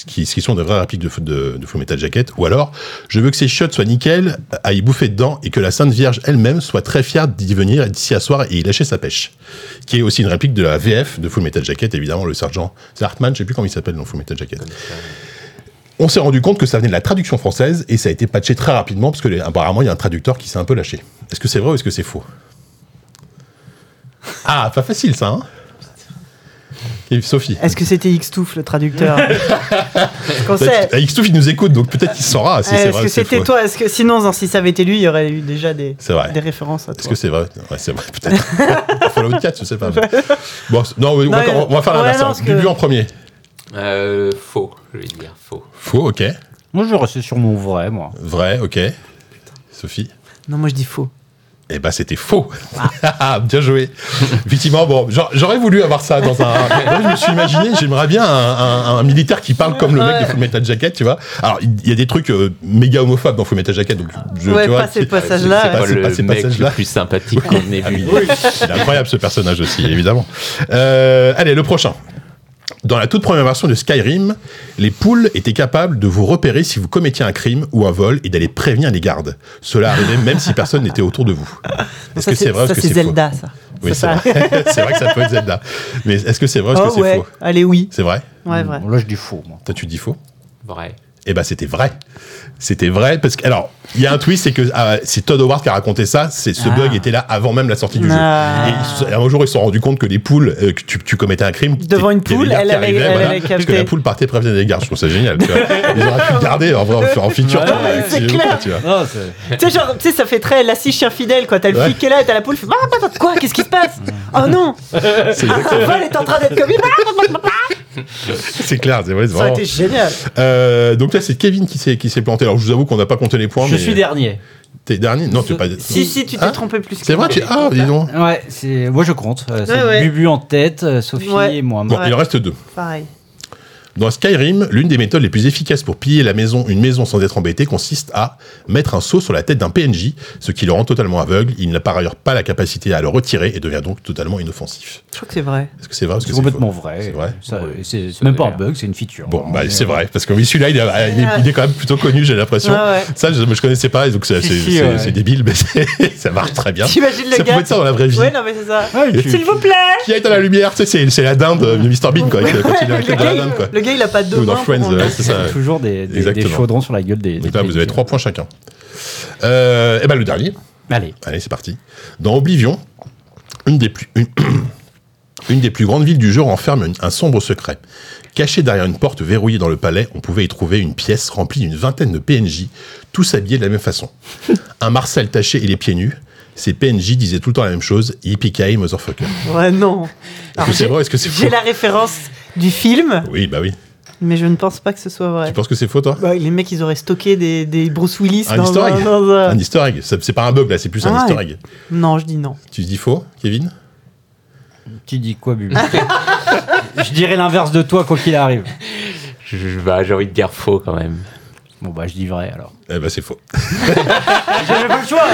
qui, qui sont des vraies répliques de, de, de Full Metal Jacket, ou alors Je veux que ces chiottes soient nickel, à y bouffer dedans, et que la Sainte Vierge elle-même soit très fière d'y venir et d'y asseoir et y lâcher sa pêche. Qui est aussi une réplique de la VF de Full Metal Jacket, évidemment, le sergent. Hartman, je sais plus comment il s'appelle dans Full Metal Jacket. On s'est rendu compte que ça venait de la traduction française et ça a été patché très rapidement parce que apparemment il y a un traducteur qui s'est un peu lâché. Est-ce que c'est vrai ou est-ce que c'est faux? Ah, pas facile ça, hein? Et Sophie.
Est-ce que c'était Xtouf, le traducteur Qu'on
Peut-être-
sait.
Ah, Xtouf, il nous écoute, donc peut-être qu'il saura si c'est
Est-ce que c'était
faux.
toi Est-ce que sinon, non, si ça avait été lui, il y aurait eu déjà des, références à
Est-ce
toi.
que c'est vrai Ouais, c'est vrai, peut-être. Fallout 4, je sais pas. Bon, non, on, va, on va faire l'inverse.
non,
hein.
parce que-
en premier.
Euh, faux. Je vais dire faux.
Faux, ok.
Moi, je vais rester sur mon vrai, moi.
Vrai, ok. Sophie
Non, moi je dis faux.
Eh ben, c'était faux. Ah, Bien joué. Effectivement, bon, j'a- j'aurais voulu avoir ça dans un. Je me suis imaginé, j'aimerais bien un, un- un militaire qui parle comme le mec de. Full Metal Jacket, tu vois. Alors, il y a des trucs euh, méga homophobes dans Full Metal Jacket, donc je,
Ouais,
tu vois,
pas ces passages-là,
c'est pas-
Pas le
ces
mec
passages-là.
le plus sympathique qu'on ait
Ah
vu.
oui. Il est incroyable ce personnage aussi, évidemment. Euh, allez, le prochain. Dans la toute première version de Skyrim, les poules étaient capables de vous repérer si vous commettiez un crime ou un vol et d'aller prévenir les gardes. Cela arrivait même si personne n'était autour de vous. Est-ce que c'est vrai ou
ça,
est-ce que
c'est
c'est faux
Zelda, ça.
Oui, c'est
Ça,
vrai. c'est vrai que ça peut être Zelda. Mais est-ce que c'est vrai ou est-ce
Oh
que c'est
ouais,
faux?
Allez, oui.
C'est vrai?
Ouais, vrai.
Là, je dis faux, moi.
Toi, tu dis faux?
Vrai.
Eh ben, c'était vrai. C'était vrai parce que alors il y a un twist, c'est que ah, c'est Todd Howard qui a raconté ça. C'est ce
Ah.
bug était là avant même la sortie du
Ah.
jeu. Et ils se- un jour ils se sont rendus compte que les poules, euh, que tu, tu commettais un crime
Devant une poule,
des
elle avait- elle
voilà,
avait
parce que la poule partait prévenir les gardes. Je trouve ça génial. tu vois. Ils auraient pu le garder en, vrai, en feature.
C'est
ces
clair.
tu vois.
Tu sais, genre, tu sais, ça fait très la scie chien fidèle quand t'as le
Ouais.
flic qui est là et t'as la poule qui fait Ah, attends, attends, quoi Qu'est-ce qui se passe? Oh non Un vol est en train d'être commis
c'est clair. C'est vrai. c'est
Ça
vraiment-
été génial
Euh, donc là c'est Kevin qui s'est qui s'est planté. Alors je vous avoue qu'on n'a pas compté les points.
Je
mais
suis dernier.
T'es dernier Non, tu es pas.
Si, si, tu t'es
Ah,
trompé plus
C'est vrai. Tu... Ah, dis donc.
Ouais, c'est. Moi, je compte. Euh, c'est
Ouais, ouais.
Bubu en tête, euh, Sophie
Ouais.
et moi.
Bon,
Ouais.
il en reste deux.
Pareil.
Dans Skyrim, l'une des méthodes les plus efficaces pour piller la maison, une maison sans être embêté consiste à mettre un seau sur la tête d'un PNJ, ce qui le rend totalement aveugle. Il n'a par ailleurs pas la capacité à le retirer et devient donc totalement inoffensif.
Je crois que c'est vrai.
Est-ce que c'est vrai
C'est complètement
faux
vrai.
C'est vrai
Ça,
Ouais,
C'est
ça
même pas un bug, c'est une feature.
Bon, bah, c'est vrai, parce que oui, celui-là, il, est- il est- il est quand même plutôt connu, j'ai l'impression.
Ouais.
Ça, je, je connaissais pas, donc c'est
Si, ouais.
débile, mais ça marche très bien.
T'imagines le
Ça
gars
pouvait être ça dans la vraie vie.
Ouais, non, mais c'est ça.
Ouais, tu-
S'il vous plaît
Qui a été à la lumière, tu sais, c'est- la dinde de Mr Bean, quoi.
Le, gars, il, a pas de
Ou dans Friends, c'est ça.
toujours des, des, chaudrons sur la gueule des.
Donc là, vous avez trois points chacun. Euh, et ben le dernier.
Allez.
Allez, c'est parti. Dans Oblivion, une des plus, une, une des plus grandes villes du jeu renferme un, sombre secret. Caché derrière une porte verrouillée dans le palais, on pouvait y trouver une pièce remplie d'une vingtaine de PNJ, tous habillés de la même façon. Un Marcel taché et les pieds nus. Ces PNJ disaient tout le temps la même chose, Yippee motherfucker.
Ouais, non.
Est-ce que c'est vrai est-ce que c'est faux
J'ai la référence du film,
Oui, bah oui.
mais je ne pense pas que ce soit vrai.
Tu penses que c'est faux, toi?
Bah, les mecs, ils auraient stocké des, des Bruce Willis
Un
dans
easter egg
dans un-
Un easter egg. C'est pas un bug, là, c'est plus un
Ah,
easter egg.
Non, je dis non.
Tu dis faux, Kevin?
Tu dis quoi, Bubu? Je dirais l'inverse de toi, quoi qu'il arrive.
Je- je- bah, J'ai envie de dire faux quand même.
Bon, bah, je dis vrai alors.
Eh ben, c'est faux.
J'avais pas le choix.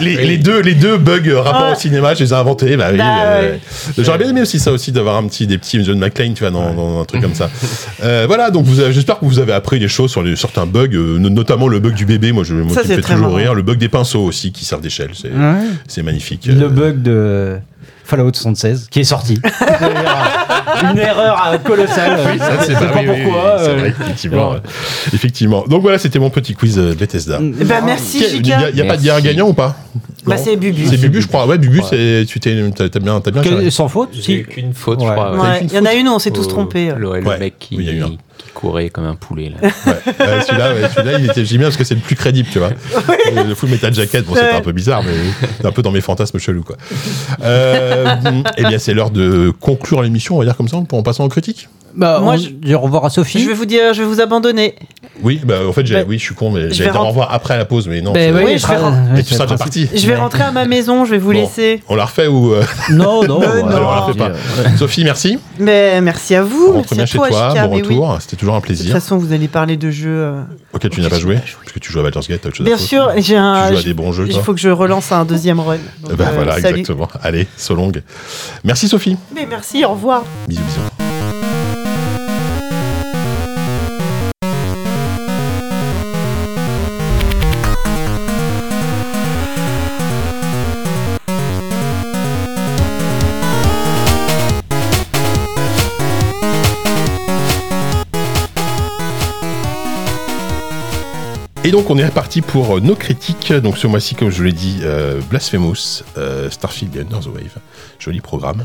les, les deux, les deux bugs euh, rapport
Ah.
au cinéma, je les ai inventés. Bah, oui,
Bah,
euh,
ouais.
J'aurais bien aimé aussi ça aussi d'avoir un petit des petits John McClane, tu vois, dans, dans un truc comme ça. Euh, voilà, donc j'espère que vous avez appris des choses sur les, certains bugs, euh, no- notamment le bug du bébé. Moi, je, moi
Ça,
qui me fait toujours
marrant.
rire. Le bug des pinceaux aussi qui servent d'échelle, c'est c'est magnifique.
Le
Euh,
bug de Fallout 76 qui est sorti. Une erreur euh, colossale.
ça, c'est
Je sais
pas,
pas
oui, oui,
pourquoi.
oui,
euh,
vrai, effectivement.
ouais.
euh, effectivement. Donc voilà, c'était mon petit quiz euh, Bethesda.
Eh ben, merci,
Il y
Jika.
a, il y a pas il y a un
Merci.
gagnant ou pas?
Bah, c'est Bubu.
C'est Bubu, je crois. Ouais, Bubu,
Ouais.
c'est tu t'es t'as bien t'as bien
que- sans faute si.
eu qu'une faute,
Ouais.
je crois.
Ouais, il y en a une où on s'est tous trompés.
Le, mec qui, courait comme un poulet. Là.
Ouais, ouais, celui-là, ouais, celui-là, il était j'aime bien parce que c'est le plus crédible, tu vois. Le Full Metal Jacket, bon, c'était
Ouais.
un peu bizarre, mais c'est un peu dans mes fantasmes chelous, quoi. Euh, eh bien, c'est l'heure de conclure l'émission, on va dire comme ça, en passant aux critiques?
Bah,
Moi,
on
je-
au revoir à Sophie.
Je vais vous dire, je vais vous abandonner.
Oui, bah, en fait, j'ai-
Bah,
oui, je suis con, mais
je
j'allais
vais
dire au revoir après la pause, mais non. C'est-
oui,
Oui,
je
vais
serai-
rentrer.
ouais,
Et tu
c'est
seras
le
déjà
principe.
parti.
Je vais
Ouais.
rentrer à ma maison, je vais vous
Bon.
laisser.
On la refait ou. euh,
Non, non.
Non.
Alors, on la fait
dis,
pas.
euh,
Sophie, merci.
Mais merci à vous.
On rentre bien chez
toi,
bon
oui.
retour. C'était toujours un
De toute
plaisir.
façon, vous allez parler de jeux. euh,
Auquel tu n'as pas joué, parce que tu joues à Baldur's Gate, t'as autre chose à
Bien sûr, j'ai un.
Tu joues à des bons jeux,
Il faut que je relance un deuxième run. Euh,
voilà, exactement. Allez, so long. Merci Sophie.
Mais merci, au revoir.
Bisous, bisous. Et donc on est reparti pour euh, nos critiques. Donc ce mois-ci, comme je vous l'ai dit, euh, Blasphemous, euh, Starfield et Under the Wave. Joli programme.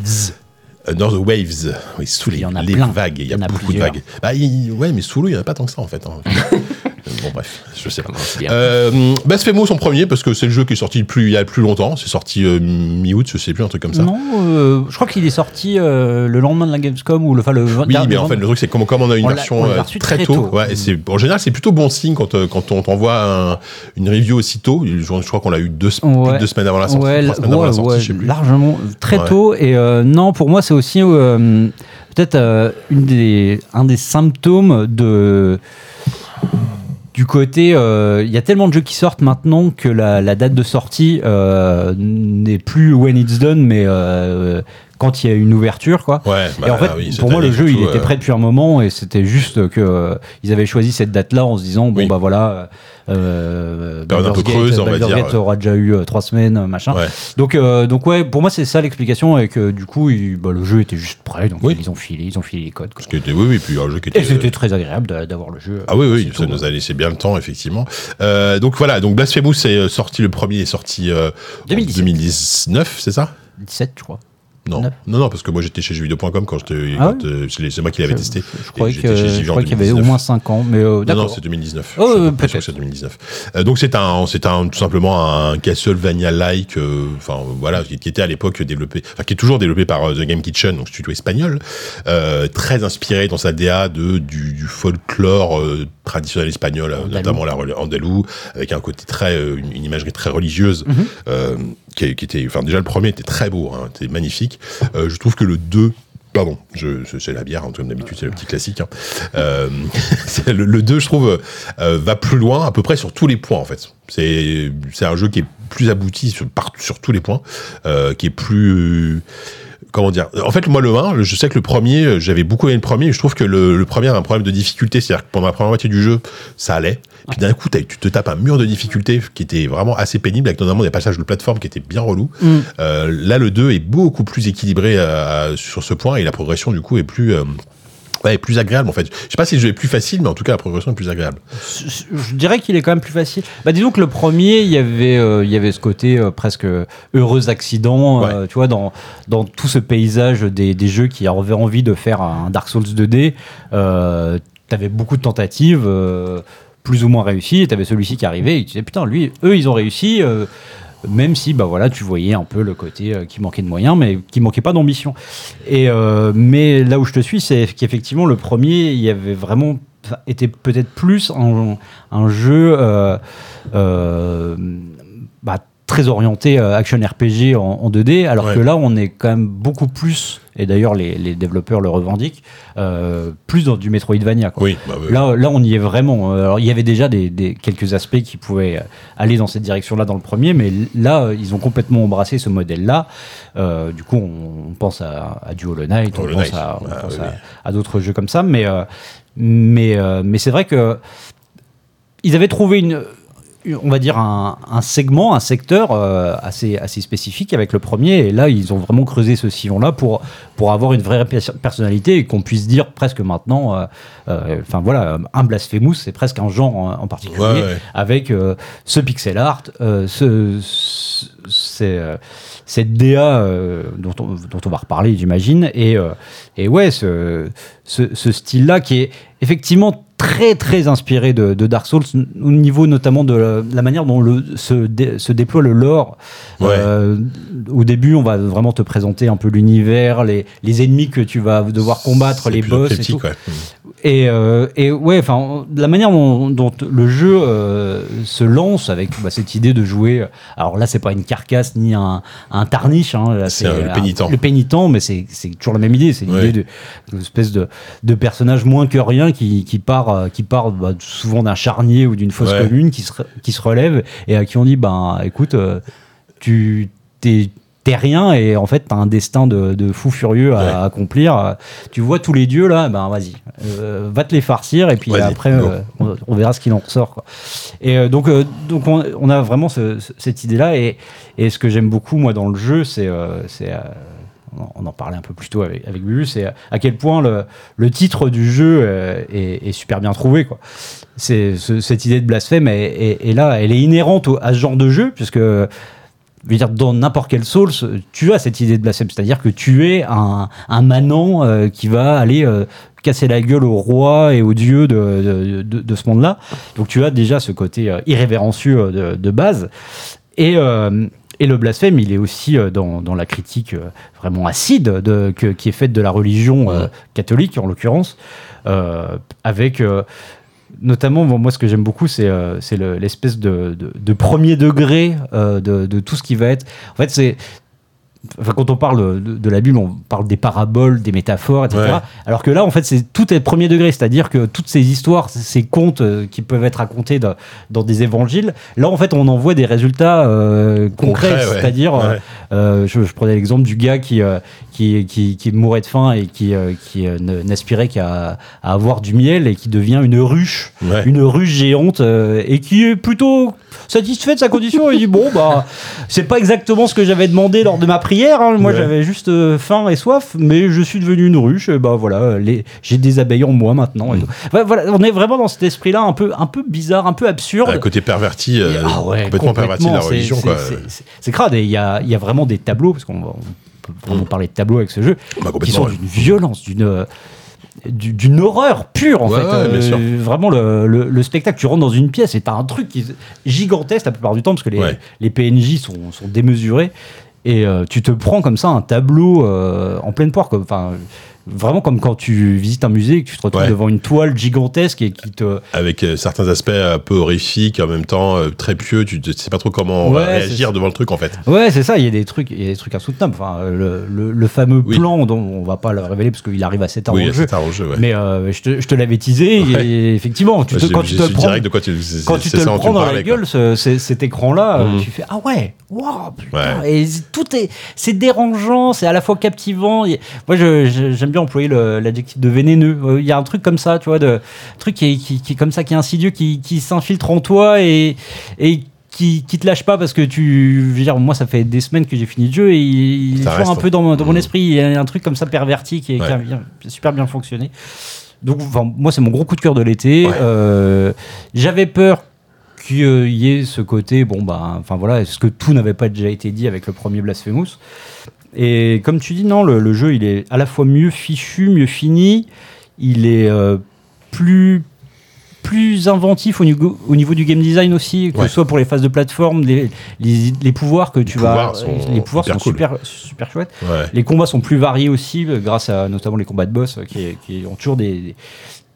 Under the Waves, oui, sous les,
Il y en a
les
plein.
vagues. Il y
Il y a
beaucoup
plusieurs.
de vagues. Bah, il- ouais, mais sous l'eau, il n'y en a pas tant que ça en fait. hein. bon, bref, je sais pas. Euh, Blasphemous en premier parce que c'est le jeu qui est sorti plus, il y a le plus longtemps. C'est sorti euh, mi-août, je sais plus, un truc comme ça.
Non, euh, je crois qu'il est sorti euh, le lendemain de la Gamescom ou le, enfin, le
Oui, mais
le
en fait, le truc, c'est comme, comme on a une
On
version euh, très,
très
tôt.
tôt.
Ouais, et c'est, en général, c'est plutôt bon signe quand, euh, quand on t'envoie un- une review aussitôt. Je, je crois qu'on l'a eu deux, plus de
Ouais.
deux semaines avant la sortie,
Ouais,
trois semaines avant
ouais,
la sortie,
ouais,
je sais plus.
largement, très
Ouais.
tôt. Et euh, non, pour moi, c'est aussi euh, peut-être euh, une des, un des symptômes de du côté, euh, il y a tellement de jeux qui sortent maintenant que la, date de sortie euh, n'est plus when it's done, mais euh, quand il y a une ouverture, quoi.
Ouais,
et en
bah
fait,
oui,
pour moi, le jeu, il était
euh,
prêt depuis un moment et c'était juste que euh, ils avaient choisi cette date-là en se disant bon
Oui.
bah voilà, euh,
Période un peu
Gate-
creuse, on va dire.
Gate aura déjà eu euh, trois semaines, machin.
Ouais.
Donc, euh, donc ouais, pour moi c'est ça l'explication et que du coup il- bah, le jeu était juste prêt, donc
Oui.
ils ont filé, ils ont filé les codes. quoi.
Parce que, était- oui, oui, puis un jeu qui était.
Et c'était très agréable d'a- d'avoir le jeu.
Ah oui, oui, ça
tout,
nous
hein.
a laissé bien le temps, effectivement. Euh, donc voilà, donc Blasphemous est euh, sorti, le premier est sorti euh, en
2017.
2019, c'est ça?
17 je crois.
Non. Non, non, parce que moi j'étais chez jeuxvideo.com quand j'étais.
Ah
euh, c'est moi qui l'avais testé.
Je je croyais qu'il y avait au
2019.
moins 5 ans, mais euh,
Non, c'est 2019.
Oh, euh, peut-être.
c'est 2019. Euh, donc c'est un, c'est un, tout simplement un Castlevania-like, euh, enfin voilà, qui qui était à l'époque développé, enfin qui est toujours développé par The Game Kitchen, donc studio espagnol, très inspiré dans sa DA de du, du folklore traditionnel espagnol,
Andalou.
notamment la andalou, avec un côté très, une, une imagerie très religieuse,
Mhm.
euh, qui, qui était, enfin déjà le premier était très beau, hein, était magnifique. Euh, je trouve que le 2 Pardon, c'est la bière, hein, comme d'habitude, c'est le petit classique. hein. Euh, le, le 2, je trouve, euh, va plus loin à peu près sur tous les points, en fait. C'est un jeu qui est plus abouti sur, sur tous les points, euh, qui est plus... Comment dire En fait, moi, le 1, je sais que le premier, euh, j'avais beaucoup aimé le premier, je trouve que le, le premier a un problème de difficulté, c'est-à-dire que pendant la première moitié du jeu, ça allait. Puis d'un coup, tu te tapes un mur de difficulté qui était vraiment assez pénible, avec notamment des passages de plateforme qui étaient bien relous.
Mm.
Euh, là, le 2 est beaucoup plus équilibré euh, sur ce point et la progression, du coup, est plus, euh, ouais, est plus agréable en fait. Je sais pas si le jeu est plus facile, mais en tout cas, la progression est plus agréable.
Je je dirais qu'il est quand même plus facile. Bah, disons que le premier, il y avait, euh, il y avait ce côté euh, presque heureux accident, euh, tu vois, dans, dans tout ce paysage des, des jeux qui avaient envie de faire un Dark Souls 2D. Euh, T'avais beaucoup de tentatives, plus ou moins réussies, et t'avais celui-ci qui arrivait, et tu disais, putain, lui, eux, ils ont réussi. euh, même si bah voilà tu voyais un peu le côté euh, qui manquait de moyens mais qui manquait pas d'ambition. Et euh, mais là où je te suis c'est qu'effectivement le premier il y avait vraiment était peut-être plus un, un jeu euh, euh, bah, très orienté euh, action RPG en, en 2D, alors
Ouais.
que là on est quand même beaucoup plus, et d'ailleurs les, les développeurs le revendiquent, euh, plus dans du Metroidvania. Quoi.
Oui, bah.
Là, là, on y est vraiment. Alors, il y avait déjà des, des- quelques aspects qui pouvaient euh, aller dans cette direction-là dans le premier, mais là, euh, ils ont complètement embrassé ce modèle-là. Euh, du coup, on, on pense à, à du Hollow Knight, on pense
Knight.
à, on
Ah, oui,
à- d'autres jeux comme ça, mais euh, mais euh, mais c'est vrai que ils avaient trouvé une on va dire un, un segment, un secteur euh, assez, assez spécifique avec le premier. Et là, ils ont vraiment creusé ce sillon-là pour, pour avoir une vraie pers- personnalité et qu'on puisse dire presque maintenant, euh, euh, enfin voilà, un Blasphemous, c'est presque un genre en, en particulier,
Ouais, ouais.
avec euh, ce pixel art, euh, ce, ce- euh, cette DA euh, dont, on, dont on va reparler, j'imagine. Et, euh, et ouais, ce, ce, ce style-là qui est effectivement très très inspiré de, de Dark Souls au niveau notamment de la, la manière dont le, se, dé- se déploie le lore.
Ouais.
Euh, au début, on va vraiment te présenter un peu l'univers, les, les ennemis que tu vas devoir combattre, les boss et tout.
ouais.
Et, euh, et ouais, enfin, la manière dont, dont le jeu euh, se lance avec bah, cette idée de jouer. Alors là, c'est pas une carcasse ni un, un tarniche. Hein,
C'est, le
un-
pénitent.
le pénitent, mais c'est toujours la même idée. C'est l'idée d'une espèce de, de personnage moins que rien qui, qui part, euh, qui part bah, souvent d'un charnier ou d'une fosse
Ouais.
commune, qui se, qui se relève et à qui on dit ben écoute, euh, tu t'es t'es rien et en fait t'as un destin de, de fou furieux à
Ouais.
accomplir. Tu vois tous les dieux là, ben vas-y, euh, va te les farcir et puis après euh, on, on verra ce qu'il en ressort. Quoi. Et euh, donc, donc on, on a vraiment ce- ce- cette idée-là et, et ce que j'aime beaucoup moi dans le jeu, c'est c'est, on en- parlait un peu plus tôt avec, avec Bubu, c'est à quel point le, titre du jeu euh, est, super bien trouvé. C'est, ce- cette idée de blasphème, est, là, elle est inhérente au- à ce genre de jeu, puisque dans n'importe quel Souls, tu as cette idée de blasphème, c'est-à-dire que tu es un, manant euh, qui va aller euh, casser la gueule au roi et aux dieux de, ce monde-là. Donc tu as déjà ce côté euh, irrévérencieux de, base. Et, euh, et le blasphème, il est aussi euh, dans, dans la critique euh, vraiment acide de, que- qui est faite de la religion euh, catholique, en l'occurrence, euh, avec euh, notamment, bon, moi, ce que j'aime beaucoup, c'est euh, c'est le- l'espèce de, de- de premier degré euh, de, de tout ce qui va être. En fait, c'est. Enfin, quand on parle de, de la Bible, on parle des paraboles, des métaphores, etc.
Ouais.
Alors que là, en fait, c'est tout est premier degré, c'est-à-dire que toutes ces histoires, ces contes euh, qui peuvent être racontés dans, dans des évangiles, là, en fait, on en voit des résultats euh, concrets,
Concret, ouais.
c'est-à-dire, euh,
Ouais.
euh, je, je prenais l'exemple du gars qui, qui, qui, qui mourait de faim et qui, euh, qui euh, n'aspirait qu'à à avoir du miel et qui devient une ruche,
Ouais.
une ruche géante euh, et qui est plutôt satisfait de sa condition. Il dit Bon, bah, c'est pas exactement ce que j'avais demandé lors de ma prière. hein. Moi,
Ouais.
j'avais juste faim et soif, mais je suis devenu une ruche. Et bah voilà, j'ai des abeilles en moi maintenant. et
Mm.
voilà, on est vraiment dans cet esprit-là un peu, un peu bizarre, un peu absurde.
Un côté perverti,
Ah ouais,
complètement, perverti de la religion.
c'est- crade. Et il y a, y a vraiment des tableaux, parce qu'on vraiment parler de tableaux avec ce jeu,
Bah,
qui sont d'une violence, d'une euh, du- d'une horreur pure en
Ouais,
fait.
ouais, sûr.
Vraiment le, le- le spectacle, tu rentres dans une pièce et t'as un truc qui gigantesque la plupart du temps parce que les,
Ouais.
les PNJ sont, sont démesurés et euh, tu te prends comme ça un tableau euh, en pleine poire. quoi. Enfin, vraiment comme quand tu visites un musée et que tu te retrouves
Ouais.
devant une toile gigantesque et qui te.
Avec euh, certains aspects un peu horrifiques, en même temps euh, très pieux, tu ne sais pas trop comment
Ouais,
réagir devant le truc en fait.
Ouais, c'est ça. Il y a des trucs, il y a des trucs insoutenables. Enfin, le, le, le fameux
Oui.
plan dont on va pas le révéler parce qu'il arrive assez tard
oui,
le jeu.
ouais.
Mais euh, je te, je te l'avais teasé et effectivement, tu te- quand tu te prends,
direct de quoi tu,
quand tu te
ça
le prends dans la gueule, ce- ce- cet écran-là, euh,
Mhm.
tu fais ah ouais, waouh, putain, et tout est, c'est dérangeant, c'est à la fois captivant. Moi, je- j'aime bien employer l'adjectif de vénéneux. Euh, Il y a un truc comme ça, tu vois, de un truc qui est, qui, qui est comme ça, qui est insidieux, qui, qui s'infiltre en toi et et qui, qui te lâche pas parce que tu, je veux dire, moi, ça fait des semaines que j'ai fini le jeu et il est toujours un peu dans, mon- dans mon
Mhm.
esprit. Il y a un truc comme ça perverti qui, est, qui a super bien fonctionné. Donc, enfin, moi, c'est mon gros coup de cœur de l'été.
Ouais.
Euh, J'avais peur qu'il y ait ce côté, bon, bah, enfin voilà, est-ce que tout n'avait pas déjà été dit avec le premier Blasphemous? Et comme tu dis, non, le, le jeu, il est à la fois mieux fichu, mieux fini, il est euh, plus plus inventif au niveau, au niveau du game design aussi, que
Ouais.
ce soit pour les phases de plateforme, les, les, les pouvoirs que tu vas...
sont
les pouvoirs
hyper
sont
cool.
super, super chouettes.
Ouais.
Les combats sont plus variés aussi, grâce à notamment les combats de boss qui, qui ont toujours des, des-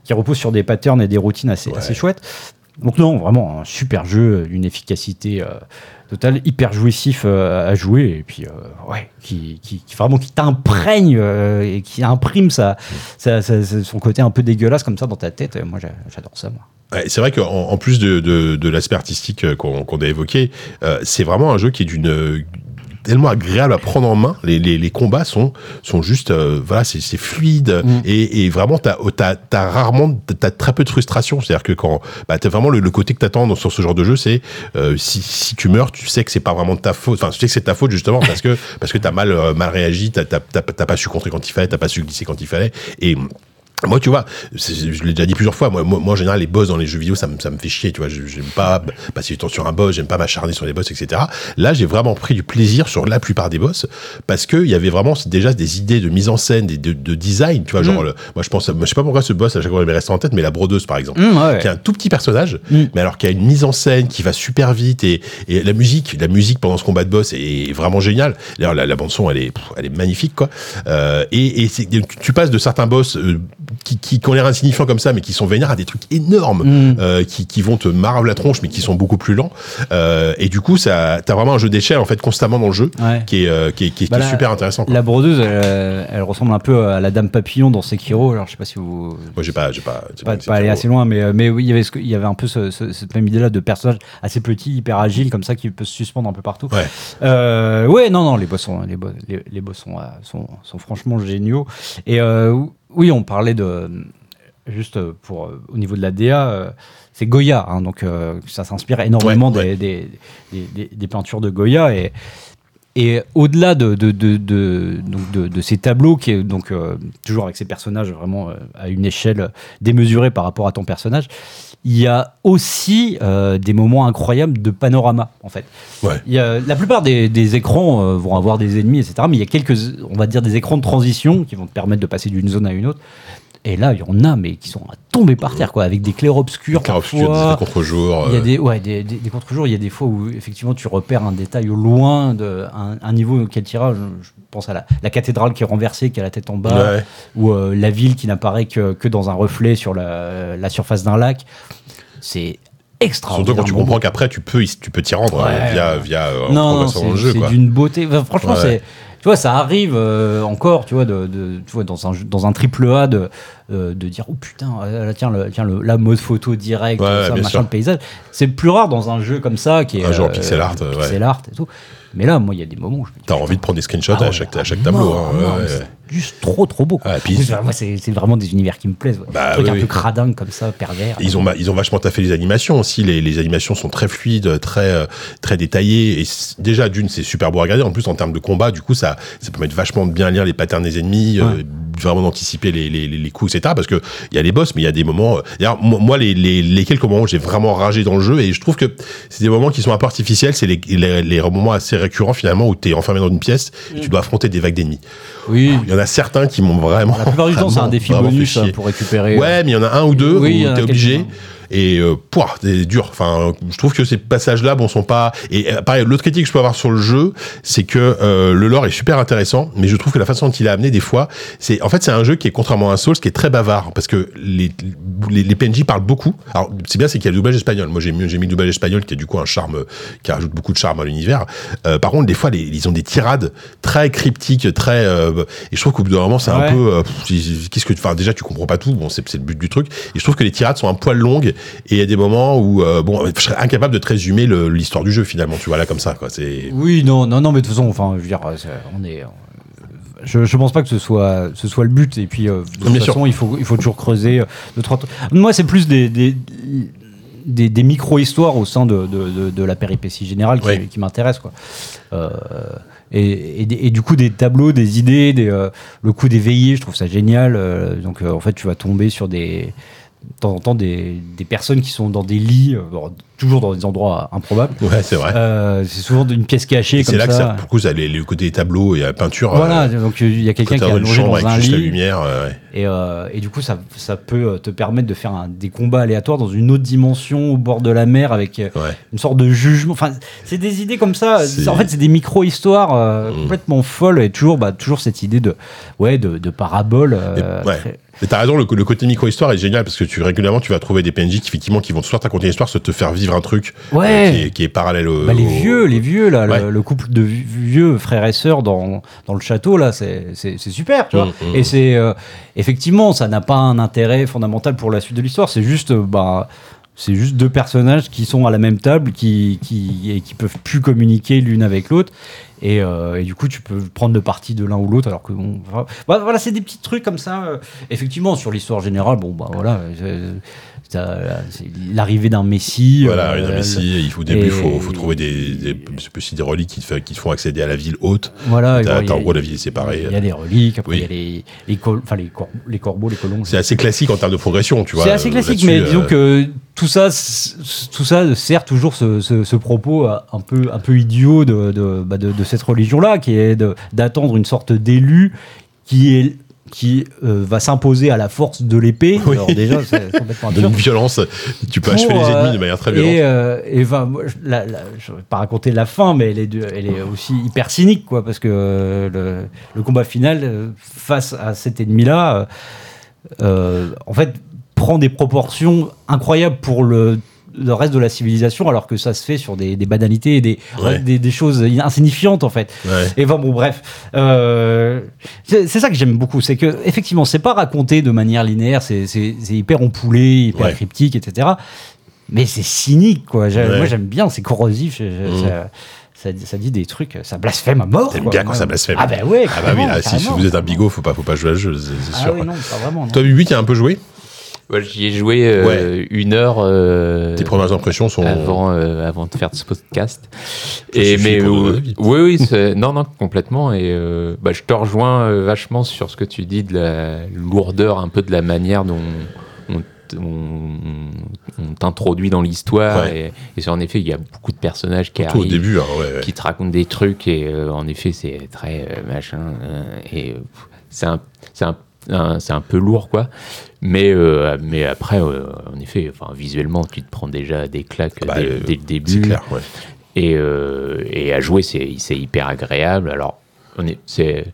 qui reposent sur des patterns et des routines assez,
Ouais.
assez chouettes. Donc non, vraiment un super jeu, une efficacité euh, totale, hyper jouissif euh, à jouer et puis euh, ouais, qui, vraiment qui t'imprègne et qui imprime sa, son côté un peu dégueulasse comme ça dans ta tête. Moi j'a- j'adore ça moi.
C'est vrai qu'en en plus de, l'aspect artistique qu'on a évoqué, c'est vraiment un jeu qui est d'une tellement agréable à prendre en main. Les, les, les combats sont sont juste euh, voilà, c'est c'est fluide
Mm.
et, et vraiment t'as t'as t'as rarement t'as très peu de frustration. C'est-à-dire que quand bah t'as vraiment le, le côté que t'attends sur ce genre de jeu, c'est euh, si si tu meurs, tu sais que c'est pas vraiment de ta faute. Enfin, tu sais que c'est de ta faute justement parce que parce que t'as mal euh, mal réagi, t'as t'as t'as t'as pas su contrer quand il fallait, t'as pas su glisser quand il fallait et moi, tu vois, je l'ai déjà dit plusieurs fois, moi, moi, en général, les boss dans les jeux vidéo, ça me, ça me fait chier, tu vois. J'aime pas passer du temps sur un boss, j'aime pas m'acharner sur les boss, etc. Là, j'ai vraiment pris du plaisir sur la plupart des boss parce que il y avait vraiment déjà des idées de mise en scène, des, de, de design, tu vois. Genre, le- moi, je pense, je sais pas pourquoi ce boss, à chaque fois, il me reste en tête, mais la brodeuse, par exemple qui est un tout petit personnage,
Mm.
mais alors qui a une mise en scène qui va super vite et, et la musique, la musique pendant ce combat de boss est vraiment géniale. D'ailleurs, la, la bande son, elle est, elle est magnifique, quoi. Euh, et et c'est- tu- tu passes de certains boss euh, qui, qui, qui ont l'air insignifiants comme ça, mais qui sont vénères à des trucs énormes,
Mm.
euh, qui, qui vont te marave la tronche, mais qui sont beaucoup plus lents. Euh, et du coup, ça, t'as vraiment un jeu d'échelle en fait constamment dans le jeu,
Ouais.
qui est, euh, qui est, qui est-
Bah,
est
la-
super intéressant. Quoi.
La brodeuse, elle, elle ressemble un peu à la dame papillon dans Sekiro. Alors je sais pas si vous
Moi, j'ai pas, j'ai pas, j'ai
pas, pas aller
trop-
assez loin, mais, euh, mais oui, il y avait, ce il y avait un peu ce- ce- cette même idée-là de personnage assez petit, hyper agile, comme ça, qui peut se suspendre un peu partout.
Ouais.
Euh, ouais, non, non, les boss sont, les boss, les, les boss sont, euh, sont, sont franchement géniaux. Et euh, oui, on parlait de. Juste pour, au niveau de la DA, euh, c'est Goya, hein, donc euh, ça s'inspire énormément
Ouais,
des, des, des- des peintures de Goya. Et, et au-delà de, de, de, de, donc de, de ces tableaux, qui est donc euh, toujours avec ces personnages vraiment euh, à une échelle démesurée par rapport à ton personnage, il y a aussi euh, des moments incroyables de panorama, en fait.
Ouais.
Il y a, la plupart des, des écrans vont avoir des ennemis, etc. Mais il y a quelques, on va dire, des écrans de transition qui vont te permettre de passer d'une zone à une autre. Et là, il y en a, mais qui sont à tomber par terre, quoi, avec des clairs obscurs.
Obscur,
parfois.
des contre-jours.
Il y a
euh,
des, ouais, des, des, des contre-jours, il y a des fois où effectivement tu repères un détail au loin, de, un, un niveau auquel tu iras. Je, je pense à la, la cathédrale qui est renversée, qui a la tête en bas,
ouais.
ou euh, la ville qui n'apparaît que, que dans un reflet sur la, la surface d'un lac. C'est extraordinaire.
Surtout quand tu comprends qu'après tu peux tu peux t'y rendre
Ouais.
euh, via via
non, non, c'est
jeu
c'est d'une beauté. Enfin, franchement,
Ouais.
Tu vois, ça arrive euh, encore, tu vois, de, de- tu vois dans, un, dans un triple A de, euh, de dire oh putain, euh, tiens, le, tiens le, la mode photo direct,
Ouais, ouais,
ça, machin,
sûr.
le paysage. C'est plus rare dans un jeu comme ça qui est
Un jeu en pixel art, euh,
pixel art et tout. Mais là, moi, il y a des moments où je
T'as envie de prendre des screenshots
ah
à
ouais,
chaque à
ah
chaque tableau. hein, ouais, ouais.
Juste trop trop beau. Quoi.
Puis-
plus, moi, c'est c'est vraiment des univers qui me plaisent. ouais.
Bah,
Des trucs
oui,
un
oui.
peu cradingues comme ça, pervers.
Ils ont, ils ont vachement taffé les animations aussi. Les, les animations sont très fluides, très, euh, très détaillées. Et déjà, d'une, c'est super beau à regarder. En plus, en termes de combat, du coup, ça, ça permet vachement de bien lire les patterns des ennemis, euh, vraiment d'anticiper les, les, les, coups, etc. Parce que il y a les boss, mais il y a des moments. euh, D'ailleurs, moi, les, les, les quelques moments où j'ai vraiment ragé dans le jeu, et je trouve que c'est des moments qui sont un peu artificiels. C'est les, les, les moments assez récurrents finalement où t'es enfermé dans une pièce et tu dois affronter des vagues d'ennemis.
Oui.
Il y en a certains qui m'ont vraiment.
La plupart du temps, c'est un défi bonus hein, pour récupérer.
Ouais, mais il y en a un ou deux
Oui, il
où t'es obligé. Et euh, pouah, c'est dur. Enfin, je trouve que ces passages-là, bon, sont pas. Et euh, pareil, l'autre critique que je peux avoir sur le jeu, c'est que euh, le lore est super intéressant, mais je trouve que la façon dont il a amené des fois, c'est en fait c'est un jeu qui est contrairement à un Souls qui est très bavard parce que les les, les PNJ parlent beaucoup. Alors c'est bien, c'est qu'il y a le doublage espagnol. Moi j'ai mis j'ai mis le doublage espagnol qui est du coup un charme qui rajoute beaucoup de charme à l'univers. Euh, par contre, des fois, les, ils ont des tirades très cryptiques, très euh, et je trouve qu'au bout d'un moment, c'est
Ouais.
un peu euh, qu'est-ce que enfin déjà tu comprends pas tout. Bon, c'est c'est le but du truc. Et je trouve que les tirades sont un poil longues et il y a des moments où euh, bon, je serais incapable de te résumer l'histoire du jeu finalement. Tu vois là comme ça quoi. C'est
Oui, non, non, non, mais de toute façon, enfin, je veux dire, c'est- on est. Je, je pense pas que ce soit, ce soit le but. Et puis, euh, de toute
Bien sûr.
façon, il faut, il faut toujours creuser. euh, deux, trois trucs. Moi, c'est plus des, des, des, des micro-histoires au sein de, de, de, de la péripétie générale qui, quoi. Euh, et, et, du coup, des tableaux, des idées, des, euh, le coup des veillées, je trouve ça génial. euh, donc, euh, en fait, tu vas tomber sur des. De temps en temps, des, des personnes qui sont dans des lits, euh, toujours dans des endroits improbables.
ouais, c'est vrai.
Euh, c'est souvent une pièce cachée
c'est là que
ça.
ça, pour le coup, ça, les, les côtés des tableaux et la peinture.
Voilà,
euh,
donc il y a quelqu'un qui
côté
est allongé
chambre
dans
avec
un
juste la
lit
lumière. ouais.
et, euh, et du coup ça, ça peut te permettre de faire un- des combats aléatoires dans une autre dimension au bord de la mer avec
Ouais.
une sorte de jugement. Enfin, c'est des idées comme ça. En fait, c'est des micro-histoires
Mm.
complètement folles et toujours, bah, toujours cette idée de, ouais, de, de parabole.
Et- ouais.
très-
Mais t'as raison, le, le côté micro-histoire est génial parce que tu régulièrement tu vas trouver des PNJ qui effectivement qui vont soit te raconter une histoire, soit te faire vivre un truc
Ouais.
euh, qui, est, qui est parallèle au.
Bah, les vieux, les vieux là,
Ouais.
le, le couple de vi- vieux frères et sœurs dans, dans le château là, c'est super, tu vois.
Mm, mm.
Et c'est euh, effectivement, ça n'a pas un intérêt fondamental pour la suite de l'histoire. C'est juste, euh, bah, c'est juste deux personnages qui sont à la même table, qui qui et peuvent plus communiquer l'une avec l'autre. Et, euh, et du coup, tu peux prendre le parti de l'un ou l'autre, alors que bon, enfin, bah, voilà, c'est des petits trucs comme ça. euh. Effectivement, sur l'histoire générale, bon, bah voilà, euh, l'arrivée d'un messie.
Voilà,
euh,
non, mais si, il faut, au début, il faut, faut trouver des, des, des reliques qui te, fait- qui te font accéder à la ville haute.
Voilà,
en gros, la ville est séparée.
Il y a des reliques, après
Oui.
il y a les, les, les, cor- les corbeaux, les colons.
C'est assez classique en termes de progression, tu vois.
C'est assez
euh,
classique, mais
euh,
disons que tout ça, tout ça sert toujours ce, ce- ce propos euh, un peu, un peu idiot de, de, bah, de- de cette religion-là, qui est d'attendre une sorte d'élu qui est qui euh, va s'imposer à la force de l'épée.
Oui.
Alors déjà, c'est complètement
de une
absurde.
violence, tu peux achever les ennemis
euh,
de manière très
Et,
violente.
euh, et moi, je, la- la- je vais pas raconter la fin, mais elle est, de- elle est aussi hyper cynique, quoi, parce que euh, le, le combat final face à cet ennemi-là, en fait, prend des proportions incroyables pour le, le reste de la civilisation, alors que ça se fait sur des, des banalités et des,
Ouais.
des, des choses insignifiantes, en fait.
Ouais.
Et enfin bon, bref, euh, c'est ça que j'aime beaucoup, c'est que effectivement, c'est pas raconté de manière linéaire, c'est hyper empoulé, hyper
Ouais.
cryptique, etc. Mais c'est cynique, quoi. Moi, j'aime bien, c'est corrosif.
Mhm.
ça, ça, ça dit des trucs, ça blasphème à mort.
T'aimes bien quand ça blasphème.
Ah bah ouais.
Ah bah oui, là, si, vous êtes un bigot, faut pas, faut pas jouer à ce jeu, c'est
Ah
sûr.
oui, non, pas vraiment. non.
Toi, Bibi, t'as un peu joué?
Ouais, J'y ai joué euh, une heure euh,
Tes premières impressions sont.
avant, euh, avant de faire ce podcast.
Ça
Et mais oui, oui, non, non, complètement. Et bah, je te rejoins vachement sur ce que tu dis de la lourdeur, un peu de la manière dont on, t- on- on t'introduit dans l'histoire.
Ouais.
Et, et c'est en effet, il y a beaucoup de personnages qui
Surtout au
arrivent
début, hein,
qui te racontent des trucs et en effet c'est très machin et c'est un c'est un, un- c'est un peu lourd quoi mais euh, mais après euh, en effet enfin visuellement tu te prends déjà des claques
Ah bah,
dès,
euh,
dès le
C'est
début
clair, ouais.
et euh, et à jouer c'est c'est hyper agréable alors c'est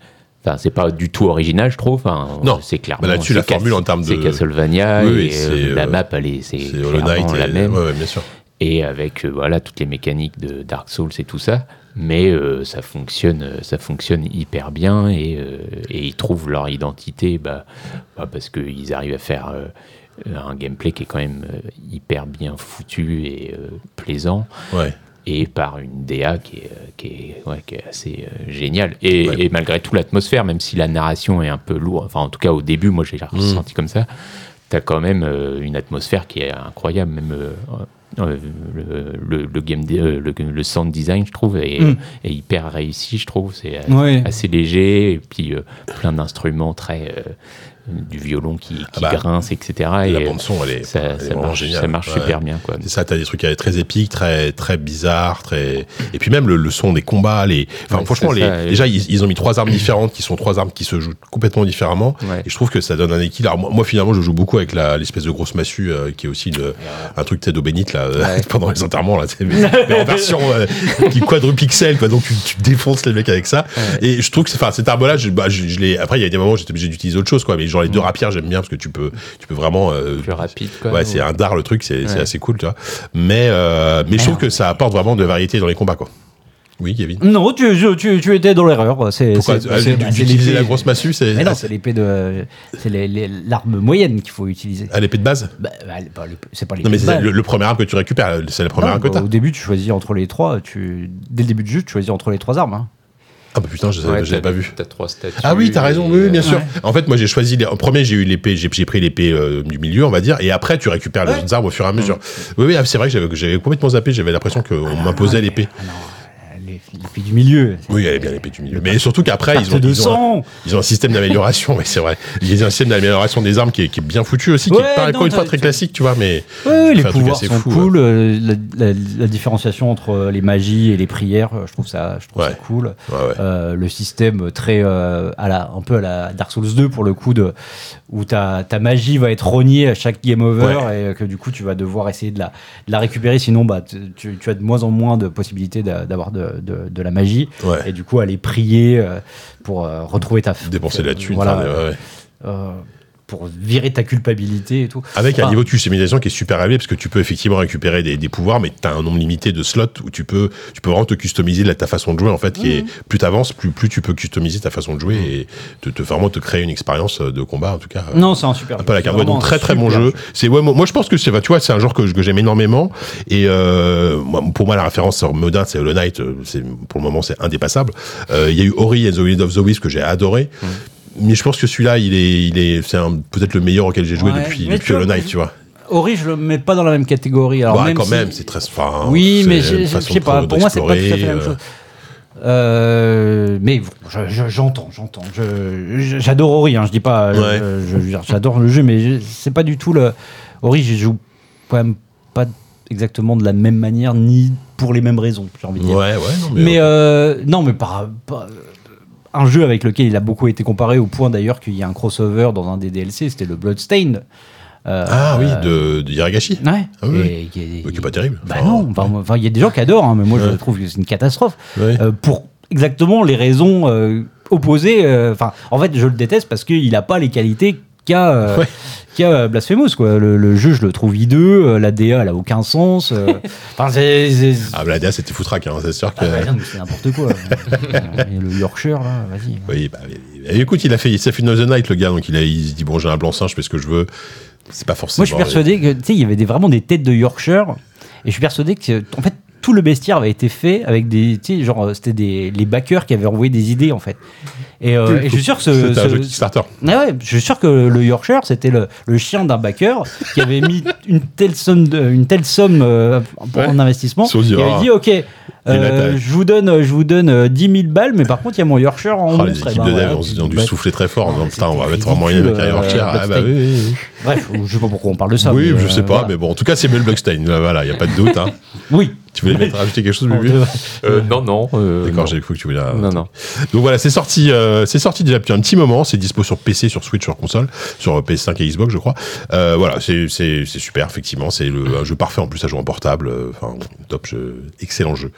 Enfin, c'est pas du tout original, je trouve. Enfin,
Non.
c'est clairement.
Bah, là-dessus,
c'est
la formule en termes
C'est
de-
Castlevania
Oui, oui,
et
c'est,
euh, la
euh,
map, elle est, c'est
C'est
clairement la
et-
même
Ouais, ouais, bien sûr.
et avec euh, voilà toutes les mécaniques de Dark Souls et tout ça mais euh, ça fonctionne euh, ça fonctionne hyper bien et, euh, et ils trouvent leur identité bah, bah, parce qu'ils arrivent à faire euh, un gameplay qui est quand même hyper bien foutu et plaisant
Ouais.
et par une DA qui est, qui est, ouais, qui est assez géniale. Et,
Ouais.
et malgré tout, l'atmosphère, même si la narration est un peu lourde, enfin en tout cas au début, moi j'ai
Mm.
ressenti comme ça, tu as quand même une atmosphère qui est incroyable, même le, le, le game, euh, le, sound design, je trouve, est,
Mm.
est hyper réussi, je trouve. C'est euh,
Ouais.
assez léger, et puis euh, plein d'instruments très. Du violon qui, qui
Ah bah,
grince, etc.
la
Et
bande son, elle est,
ça,
elle
marche,
géniale.
ça marche
Ouais.
super bien.
C'est ça, t'as des trucs très épiques, très très bizarres, très et puis même le, le son des combats, les. Enfin
Ouais,
franchement, les...
ça,
déjà ils, ils ont mis trois armes différentes qui sont trois armes qui se jouent complètement différemment.
Ouais.
Et je trouve que ça donne un équilibre. Alors, moi, finalement, je joue beaucoup avec la l'espèce de grosse massue euh, qui est aussi un truc tête d'eau bénite là euh, pendant les enterrements là, mais, mais en version euh, qui quadrupixel quoi. Donc tu, tu défonces les mecs avec ça. Et je trouve que c'est- enfin cette arme là, je, bah, je, je l'ai. Après il y a des moments où j'étais obligé d'utiliser autre chose quoi. Mais genre les deux rapières j'aime bien parce que tu peux tu peux vraiment euh,
Plus rapide. Quoi,
Ouais, c'est un dard le truc, c'est
Ouais.
assez cool, tu vois. Mais, euh, mais je trouve que ça apporte vraiment de variété dans les combats, quoi. Oui, Kevin.
Non, tu, tu, tu étais dans l'erreur. C'est,
Pourquoi ah, d'utiliser
l'épée-
la grosse massue, c'est
Mais non,
ah,
c'est l'épée de. C'est les- les- l'arme moyenne qu'il faut utiliser.
à l'épée de base?
Bah, bah, pas l'épée- c'est pas l'épée
Non, mais
de
c'est le, le premier arme que tu récupères, c'est la première
Non,
arme que
bah. Au début, tu choisis entre les trois. Tu... Dès le début du jeu, tu choisis entre les trois armes. hein.
Ah bah putain, je
Ouais,
pas vu.
T'as trois statues.
Ah oui, t'as raison, oui, bien sûr.
Ouais.
En fait, moi j'ai choisi, les... en premier j'ai eu l'épée, j'ai pris l'épée euh, du milieu, on va dire, et après tu récupères les autres armes au fur et à mesure. Oui, oui, ah, c'est vrai que j'avais- complètement zappé, j'avais l'impression qu'on m'imposait l'épée.
Ah l'épée du milieu.
Oui, elle est bien l'épée du milieu. Mais surtout qu'après, ils ils, ils ont un système d'amélioration, oui, c'est vrai. Ils ont un système d'amélioration des armes qui est, qui est bien foutu aussi, qui
Ouais,
est pas encore une fois très classique, tu vois, mais.
Ouais, les pouvoirs sont
fou,
cool. euh, la, la- la différenciation entre les magies et les prières, euh, je trouve ça, je trouve
Ouais.
ça cool. Euh, le système très euh, à la, un peu à la Dark Souls 2 pour le coup de où ta, ta magie va être rognée à chaque game over et que du coup tu vas devoir essayer de la, de la récupérer sinon bah tu, as de moins en moins de possibilités d'a- d'avoir de, de, de la magie.
Ouais.
et du coup aller prier euh, pour euh, retrouver ta
Dépenser la thune,
voilà, euh, pour virer ta culpabilité et tout
Avec un niveau de customisation qui est super élevé parce que tu peux effectivement récupérer des, des pouvoirs, mais tu as un nombre limité de slots où tu peux, tu peux vraiment te customiser la- ta façon de jouer en fait. Qui est, plus tu avances, plus, plus tu peux customiser ta façon de jouer et te, te vraiment te créer une expérience de combat en tout cas. euh,
non c'est un super
un peu la carte. Ouais, donc très très bon jeu. C'est ouais, moi, moi, je pense que c'est, tu vois, c'est un genre que, que j'aime énormément. Et euh, moi, pour moi, la référence sur Modin, c'est Hollow Knight. euh, C'est pour le moment, c'est indépassable. Euh, Il y a eu Ori and the Will of the Wisp que j'ai adoré. Mais je pense que celui-là, il est, il est, c'est peut-être le meilleur auquel j'ai joué
Ouais,
depuis,
mais
depuis Hollow Knight, tu vois.
Ori je le mets pas dans la même catégorie alors
Bah,
même
quand
si-
même, c'est très. enfin,
Oui, mais je sais pas. Pour moi, c'est pas tout à fait la même
euh,
chose. Euh, mais bon, je- je- j'entends, j'entends. Je- je- J'adore Ori, hein, je dis pas.
Ouais.
euh, je- J'adore le jeu, mais c'est pas du tout le. Ori, je joue quand même pas exactement de la même manière, ni pour les mêmes raisons, j'ai envie de dire.
Ouais, ouais, non, mais.
Mais euh, non, mais par, par- un jeu avec lequel il a beaucoup été comparé, au point d'ailleurs qu'il y a un crossover dans un des DLC, c'était le Bloodstained. Euh,
ah oui, de, de Hiragashi.
Ouais.
Ah oui,
Et qui est-
Ouais, qui est pas terrible.
Bah
Enfin,
non, enfin, enfin, il y a des gens qui adorent, hein, mais moi je trouve que c'est une catastrophe.
Ouais.
Euh, pour exactement les raisons euh, opposées. euh, Enfin, en fait, je le déteste parce qu'il n'a pas les qualités qu'a euh,
Ouais.
qu'a, euh, Blasphemous. Quoi. Le, le jeu, je le trouve hideux. euh, la DA, elle a aucun sens. euh, Enfin, c'est. c'est-
Ah, bah, la DA, c'était foutraque, hein, c'est sûr que.
Ah, bah, non, mais c'est n'importe quoi. Et le Yorkshire, là, vas-y.
Oui, bah, mais- écoute, il a fait, il s'est fait No The Night, le gars, donc il, a, il se dit, bon, j'ai un blanc-seing, je fais ce que je veux. C'est pas forcément.
Moi, je suis persuadé que, tu sais, il y avait des, vraiment des têtes de Yorkshire. Et je suis persuadé que, en fait, tout le bestiaire avait été fait avec des, tu sais, genre, c'était des, les backers qui avaient envoyé des idées, en fait. Et, euh, et je suis sûr que ce,
C'était un
ce-
jeu Kickstarter.
Ah ouais, je suis sûr que le Yorkshire, c'était le, le chien d'un backer qui avait mis une telle somme, de- une telle somme euh, en
Ouais.
investissement.
Se dit,
Il avait dit, ok, euh, je vous donne, je vous donne euh, 10 000 balles, mais par contre, il y a mon Yorkshire en
Ah, les équipes
ben
de dev ont, dû
bah,
souffler très fort en disant,
Ah,
putain, on va mettre vraiment une avec un
ridicule,
Yorkshire.
euh,
Ah, bah oui, oui, oui.
Bref, je sais pas pourquoi on parle de ça.
Oui,
mais,
je
euh,
sais pas,
voilà.
mais bon, en tout cas, c'est Mel Blockstein. Là, Voilà, il n'y a pas de doute. Hein.
Oui.
Tu voulais mettre, rajouter quelque chose, Bubu
Euh, non, non. euh,
D'accord, j'ai cru que tu voulais. la-
Non, non.
Donc voilà, c'est sorti, euh, c'est sorti déjà depuis un petit moment. C'est dispo sur PC, sur Switch, sur console, sur PS5 et Xbox, je crois. Euh, voilà, c'est super, effectivement. C'est le un jeu parfait en plus à jouer en portable. Euh, Enfin, top jeu, excellent jeu,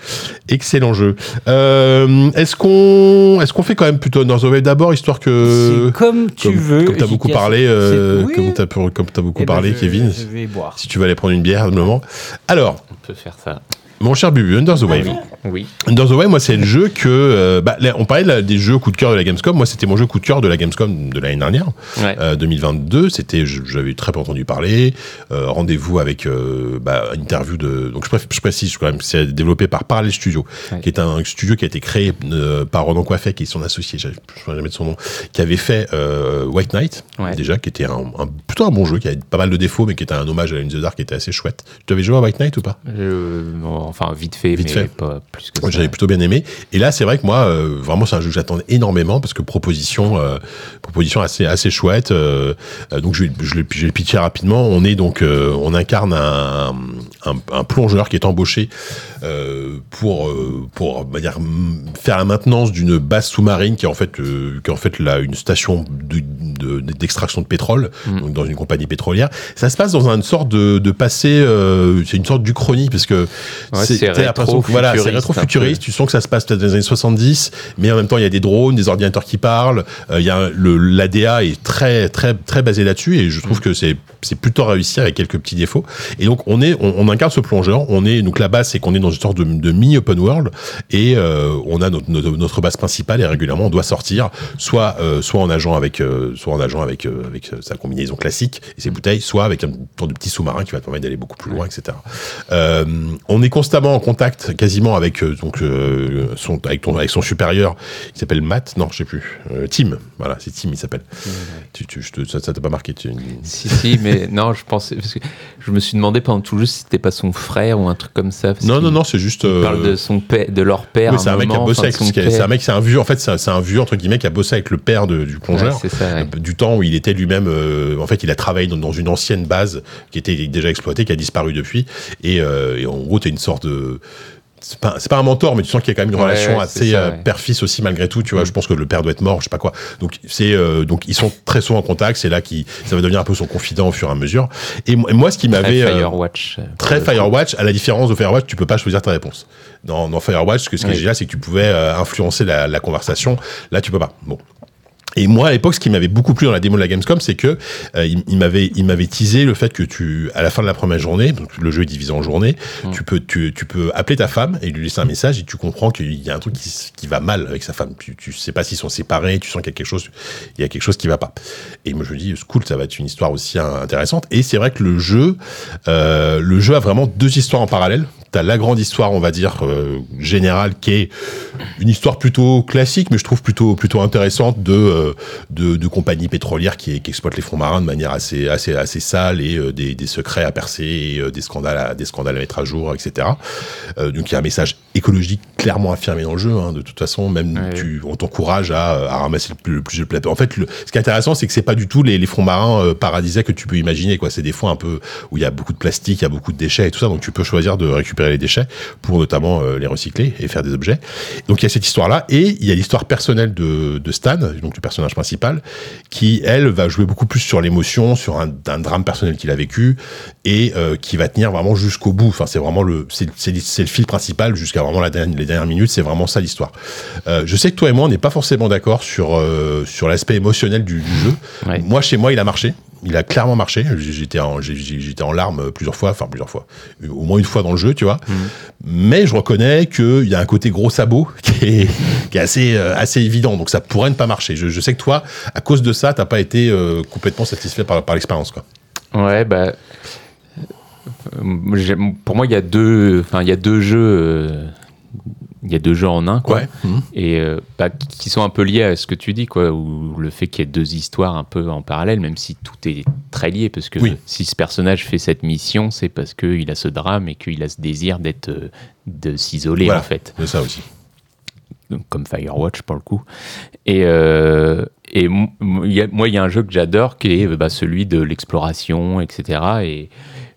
excellent jeu. Euh, est-ce qu'on est-ce qu'on fait quand même plutôt North Wave d'abord, histoire que
comme tu
comme,
veux.
comme t'as beaucoup
efficace.
parlé, euh,
oui.
comme t'as pu- comme t'as beaucoup
Eh ben,
parlé,
je-
Kevin.
Je vais boire.
Si tu vas aller prendre une bière moment. Alors,
On peut faire ça.
Mon cher Bubu, Under the Wave.
Oui.
Under the Wave, moi, c'est le jeu que. euh, bah, là, on parlait de la- des jeux coup de cœur de la Gamescom. Moi, c'était mon jeu coup de cœur de la Gamescom de l'année dernière,
Ouais.
euh, 2022. C'était, je- j'avais très peu entendu parler. Euh, Rendez-vous avec euh, bah, une interview de. Donc, je, préf- je précise quand même, c'est développé par Parallel Studio,
Ouais.
qui est un studio qui a été créé euh, par Ronan Coiffet, qui est son associé, je ne sais jamais de son nom, qui avait fait euh, White Knight,
Ouais.
déjà, qui était un, un- plutôt un bon jeu, qui avait pas mal de défauts, mais qui était un hommage à In the Dark, qui était assez chouette. Tu avais joué à White Knight ou pas?
Non, enfin vite fait,
Vite
mais
fait.
pas plus que
Moi,
ça.
J'avais plutôt bien aimé. Et là, c'est vrai que moi, euh, vraiment, c'est un jeu que j'attendais énormément parce que proposition, euh, proposition assez assez chouette. euh, donc, je, vais- je, le- je vais le pitcher rapidement. On est donc, on incarne un, un, un plongeur qui est embauché pour pour dire faire la maintenance d'une base sous-marine qui est en fait qui est en fait là une station de- de- d'extraction de, pétrole donc dans une compagnie pétrolière. Ça se passe dans une sorte de, de passé, c'est une sorte d'Uchronie parce que
Ouais, c'est
que, voilà, c'est
rétro-futuriste
rétro-futuriste. Tu sens que ça se passe peut-être dans les années 70, mais en même temps il y a des drones, des ordinateurs qui parlent. euh, Il y a le l'ADA est très très très basé là-dessus et je trouve que c'est c'est plutôt réussi avec quelques petits défauts. Et donc on est on, on incarne ce plongeur. On est donc la base c'est qu'on est dans une sorte de, de mini open world et euh, on a notre, notre, notre base principale et régulièrement on doit sortir soit euh, soit en nageant avec soit en nageant avec avec sa combinaison classique et ses bouteilles, soit avec un genre de petit sous-marin qui va te permettre d'aller beaucoup plus loin, etc. On est constamment en contact, quasiment avec euh, donc euh, son avec ton avec son supérieur qui s'appelle Matt, non je sais plus, euh, Tim, voilà c'est Tim il s'appelle. Tu, tu, ça t'a pas marqué tu-
Si, si, mais non, je pensais. Parce que je me suis demandé pendant tout le jeu si c'était pas son frère ou un truc comme ça. parce
Non non non c'est juste.
Il parle de, son père, de leur père.
oui, c'est un mec qui a
moment,
bossé
enfin,
avec c'est
père.
un mec c'est un vieux en fait c'est un, vieux entre guillemets qui a bossé avec le père de- du plongeur.
Ouais, c'est ça, ouais.
Du temps où il était lui-même en fait il a travaillé dans, dans une ancienne base qui était déjà exploitée qui a disparu depuis et, et en gros t'es une sorte de c'est pas, c'est pas un mentor, mais tu sens qu'il y a quand même une
Ouais,
relation
ouais,
assez euh, père-fils aussi malgré tout. Tu vois,
Mm.
je pense que le père doit être mort, je sais pas quoi. Donc c'est euh, donc ils sont très souvent en contact. C'est là qui ça va devenir un peu son confident au fur et à mesure. Et, moi- et moi, ce qui
Très
m'avait euh,
Firewatch. euh,
Très
le coup.
Firewatch, à la différence de Firewatch, tu peux pas choisir ta réponse. Dans, dans Firewatch, ce que ce
Oui.
génial, c'est que tu pouvais influencer la, la conversation. Là, tu peux pas. Bon. Et moi, à l'époque, ce qui m'avait beaucoup plu dans la démo de la Gamescom, c'est que euh, il, il m'avait, il m'avait teasé le fait que tu, à la fin de la première journée, donc le jeu est divisé en journées, tu peux, tu, tu peux appeler ta femme et lui laisser un message et tu comprends qu'il y a un truc qui, qui va mal avec sa femme. Tu, tu sais pas s'ils sont séparés, tu sens qu'il y a quelque chose, il y a quelque chose qui va pas. Et moi, je me dis, c'est cool, ça va être une histoire aussi hein, intéressante. Et c'est vrai que le jeu, euh, le jeu a vraiment deux histoires en parallèle. T'as la grande histoire, on va dire euh, générale, qui est une histoire plutôt classique, mais je trouve plutôt plutôt intéressante de euh, de, de compagnies pétrolières qui, qui exploitent les fonds marins de manière assez assez assez sale et euh, des, des secrets à percer, et, euh, des scandales à, des scandales à mettre à jour, etc. Euh, donc il y a un message écologique clairement affirmé dans le jeu. Hein, de toute façon, même
Ouais.
tu, on t'encourage à, à ramasser le plus, le plus de plateau. En fait, le, ce qui est intéressant, c'est que c'est pas du tout les, les fonds marins euh, paradisiaques que tu peux imaginer. quoi. C'est des fonds un peu où il y a beaucoup de plastique, il y a beaucoup de déchets et tout ça. Donc tu peux choisir de récupérer les déchets pour notamment euh, les recycler et faire des objets. Donc il y a cette histoire-là et il y a l'histoire personnelle de, de Stan, donc le personnage principal, qui elle va jouer beaucoup plus sur l'émotion, sur un, un drame personnel qu'il a vécu et euh, qui va tenir vraiment jusqu'au bout. Enfin c'est vraiment le c'est le fil principal jusqu'à vraiment la dernière, les dernières minutes. C'est vraiment ça l'histoire. Euh, je sais que toi et moi on n'est pas forcément d'accord sur euh, sur l'aspect émotionnel du, du jeu.
Ouais.
Moi chez moi il a marché. Il a clairement marché. J'étais en, j'étais en larmes plusieurs fois, enfin plusieurs fois, au moins une fois dans le jeu, tu vois. Mais je reconnais qu'il y a un côté gros sabot qui est, qui est assez, euh, assez évident. Donc ça pourrait ne pas marcher. Je, je sais que toi, à cause de ça, t'as pas été euh, complètement satisfait par, par l'expérience, quoi.
Ouais, bah. euh, Pour moi, il y a deux, enfin, il y a deux jeux, euh, il y a deux jeux en un, quoi.
Ouais. Mhm.
Et euh, bah, qui sont un peu liés à ce que tu dis, quoi, ou le fait qu'il y ait deux histoires un peu en parallèle, même si tout est très lié, parce que
Oui.
si ce personnage fait cette mission, c'est parce qu'il a ce drame et qu'il a ce désir d'être, euh, de s'isoler
Voilà.
en fait.
C'est ça aussi.
comme Firewatch pour le coup. Et, euh, et moi, il y a un jeu que j'adore qui est bah, celui de l'exploration, etc. Et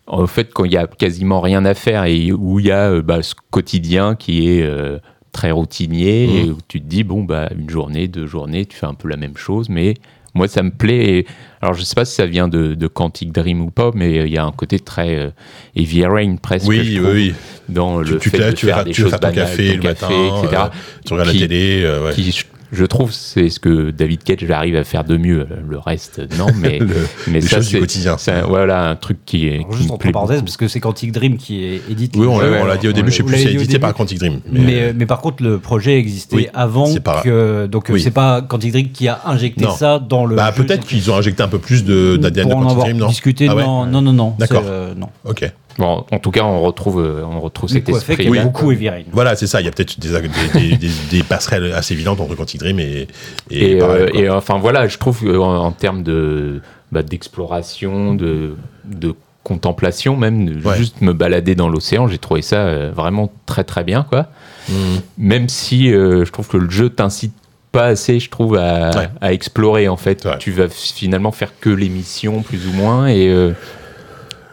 en fait, quand il y a quasiment rien à faire et où il y a euh, bah, ce quotidien qui est euh, très routinier
Mhm.
et où tu te dis, bon, bah, une journée, deux journées, tu fais un peu la même chose, mais moi, ça me plaît. Et- alors, je sais pas si ça vient de, de Quantic Dream ou pas, mais euh, il y a un côté très euh, Heavy Rain presque.
Oui,
je
oui,
trouve,
oui.
Dans
Tu,
le
tu,
fait de
tu
faire
vas
des
tu vas
choses
faire ton
banales,
café
ton
le matin,
etc.
euh, tu regardes
Qui-
la télé. ouais.
qui, je, trouve, c'est ce que David Cage arrive à faire de mieux. Le reste, non, mais,
Le-
mais
les
ça,
choses du
c'est
quotidien.
c'est un- voilà un truc qui est. Qui
Juste entre parenthèses, parce que c'est Quantic Dream qui est édite.
Oui, on, l'a-
jeu.
on l'a dit au début, je sais
Vous
plus si c'est édité par Quantic Dream.
Mais, euh, mais par contre, le projet existait
Oui,
avant
c'est pas-
que. Donc, euh,
Oui.
c'est pas Quantic Dream qui a injecté
Non.
ça dans le.
bah,
jeu.
peut-être qu'ils ont injecté un peu plus de- d'ADN de
Pour en
Quantic Dream, non
discuté,
Ah ouais
non, non, non, non.
D'accord.
euh, non.
Ok.
Bon, en tout cas, on retrouve, euh, on retrouve cet esprit.
a beaucoup Heavy Rain.
Voilà, c'est ça. Il y a peut-être des, des, des, des- des passerelles assez évidentes entre Quantic Dream et, et,
Et,
pareil,
euh, et, enfin voilà, je trouve qu'en en termes de bah, d'exploration, de, de contemplation même, de
Ouais.
juste me balader dans l'océan, j'ai trouvé ça euh, vraiment très très bien quoi.
Mhm.
Même si euh, je trouve que le jeu t'incite pas assez, je trouve, à,
Ouais.
à explorer en fait.
Ouais.
Tu vas finalement faire que les missions plus ou moins et euh,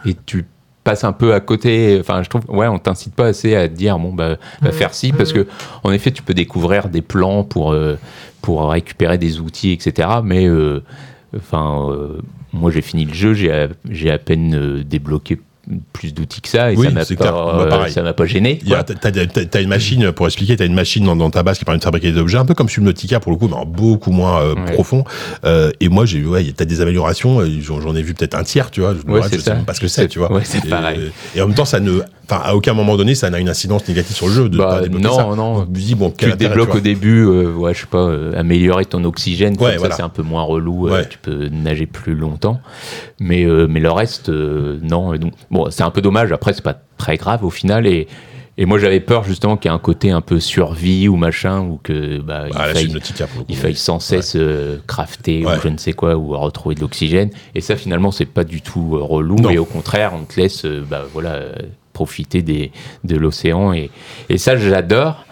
et tu passes un peu à côté. Enfin, je trouve, ouais, on t'incite pas assez à te dire bon bah va faire ci parce que en effet, tu peux découvrir des plans pour euh, pour récupérer des outils, etc. Mais euh, enfin, euh, moi j'ai fini le jeu, j'ai à, peine débloqué plus d'outils que ça et
Oui,
ça m'a pas.
Bah,
euh, ça m'a pas gêné.
T'as une machine, pour expliquer, t'as une machine dans, dans ta base qui permet de fabriquer des objets, un peu comme Subnautica pour le coup, mais en beaucoup moins euh,
Ouais.
profond. Euh, et moi, j'ai ouais, t'as des améliorations, euh, j'en ai vu peut-être un tiers, tu vois. Je,
Ouais,
je sais même pas ce que c'est, tu vois. et,
pareil.
Et en même temps, ça ne, enfin, à aucun moment donné, ça n'a une incidence négative sur le jeu de
Bah,
pas débloquer
non,
ça.
non.
Donc, dis, bon,
tu débloques
tu
au début, euh, ouais, je sais pas, euh, améliorer ton oxygène, comme
Ouais,
ça
voilà.
c'est un peu moins relou, euh,
Ouais.
tu peux nager plus longtemps. Mais, euh, mais le reste, non. Donc, bon, c'est un peu dommage, après c'est pas très grave au final. Et, et moi j'avais peur justement qu'il y ait un côté un peu survie ou machin, ou que bah,
Ah, la
il, faille,
Subnautica pour le coup.
il faille sans cesse euh, crafter
Ouais.
ou je ne sais quoi, ou retrouver de l'oxygène. Et ça finalement c'est pas du tout euh, relou, et au contraire on te laisse euh, bah, voilà, profiter des, de l'océan. Et, et ça j'adore.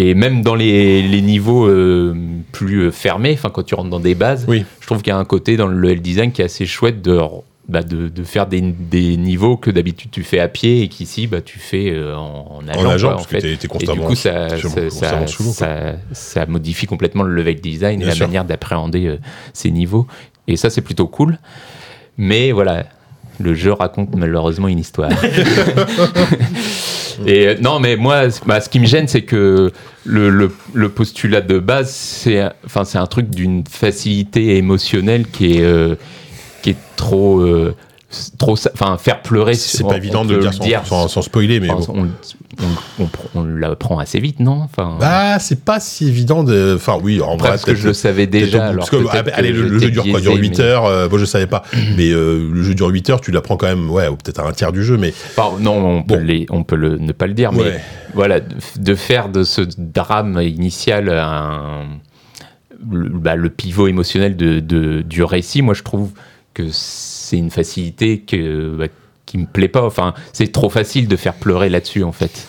Et même dans les, les niveaux euh, plus euh, fermés, enfin quand tu rentres dans des bases,
Oui.
je trouve qu'il y a un côté dans le level design qui est assez chouette de, bah, de, de faire des, des niveaux que d'habitude tu fais à pied et qu'ici bah, tu fais euh, en, en nageant.
nageant,
quoi,
parce
en
que
fait.
t'es- t'es
et du
constamment
coup, ça, ça,
constamment
ça,
sous
ça- modifie complètement le level design
Bien
et la
sûr.
manière d'appréhender euh, ces niveaux. Et ça, c'est plutôt cool. Mais voilà, le jeu raconte malheureusement une histoire. Et euh, non, mais moi, bah, ce qui me gêne, c'est que le, postulat de base, c'est un truc d'une facilité émotionnelle qui est, euh, trop. euh, trop enfin faire pleurer
C'est pas évident de le dire sans, sans- sans spoiler, mais
Enfin,
bon.
on, on, on, on l'apprend assez vite non? Enfin
Bah, c'est pas si évident de. Enfin, oui, en vrai,
parce que je le savais déjà alors
parce que, ah, allez,
que
le, le jeu dure quoi dure
biaisé,
8
mais-
heures euh, Moi, je savais pas. mais euh, le jeu dure 8 heures, tu l'apprends quand même, ouais, ou peut-être à un tiers du jeu, mais
Enfin, non, on peut,
Bon.
les- on peut le, ne pas le dire, mais voilà, de, de faire de ce drame initial un, le, bah, le pivot émotionnel de, de- du récit, moi je trouve que c'est une facilité bah, qui me plaît pas. Enfin, c'est trop facile de faire pleurer là-dessus en fait.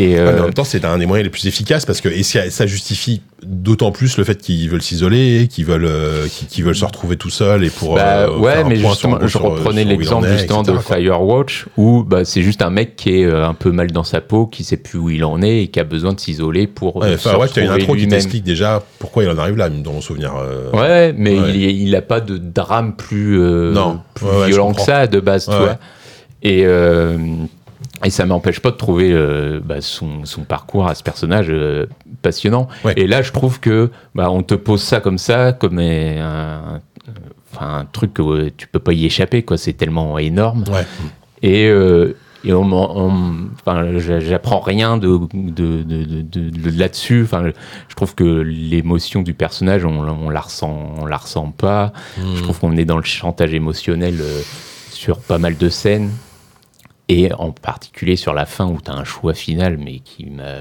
Et euh,
mais en même temps, c'est un des moyens les plus efficaces parce que et ça, justifie d'autant plus le fait qu'ils veulent s'isoler, qu'ils veulent, euh, qu'ils veulent se retrouver tout seuls et pour.
Bah,
euh,
ouais,
faire un
mais
point
justement,
sur-
je reprenais l'exemple justement de
quoi.
Firewatch où bah, c'est juste un mec qui est euh, un peu mal dans sa peau, qui sait plus où il en est et qui a besoin de s'isoler pour. euh,
Ouais, enfin, ouais, t'as une intro qui t'explique déjà pourquoi il en arrive là, dans mon souvenir. euh,
Ouais, mais
Ouais.
il est- il a pas de drame plus, euh,
Non.
plus
Ouais,
violent que ça de base, tu vois. Et, euh, et ça m'empêche pas de trouver euh, bah, son, son parcours à ce personnage euh, passionnant.
Ouais.
Et là, je trouve que bah, on te pose ça comme ça, comme un, truc que tu peux pas y échapper, quoi. C'est tellement énorme.
Ouais.
Et, euh, et on, on- j'apprends rien de, de, de, de- de- de là-dessus. Enfin, je trouve que l'émotion du personnage, on, on la ressent, on la ressent pas.
Hmm.
Je trouve qu'on est dans le chantage émotionnel euh, sur pas mal de scènes. Et en particulier sur la fin où tu as un choix final, mais qui m'a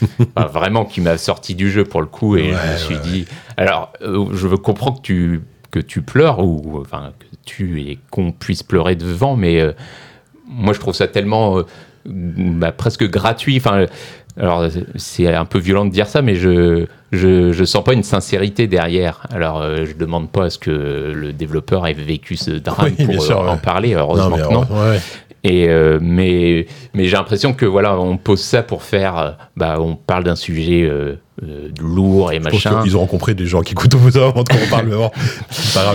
enfin, vraiment qui m'a sorti du jeu pour le coup. Et je me suis
ouais,
dit, alors euh, je veux comprendre que tu que tu pleures ou enfin que tu et qu'on puisse pleurer devant, mais euh, moi je trouve ça tellement euh, bah, presque gratuit. Enfin, alors c'est un peu violent de dire ça, mais je je, je sens pas une sincérité derrière. Alors euh, je demande pas à ce que le développeur ait vécu ce drame
Oui,
pour
sûr,
euh, en parler. Heureusement que non.
ouais, ouais.
Et euh, mais mais j'ai l'impression que voilà, on pose ça pour faire. euh, bah, on parle d'un sujet euh, euh, lourd et
Je pense
machin.
qu'ils ont rencontré des gens qui écoutent au bout d'un moment qu'on parle, grave.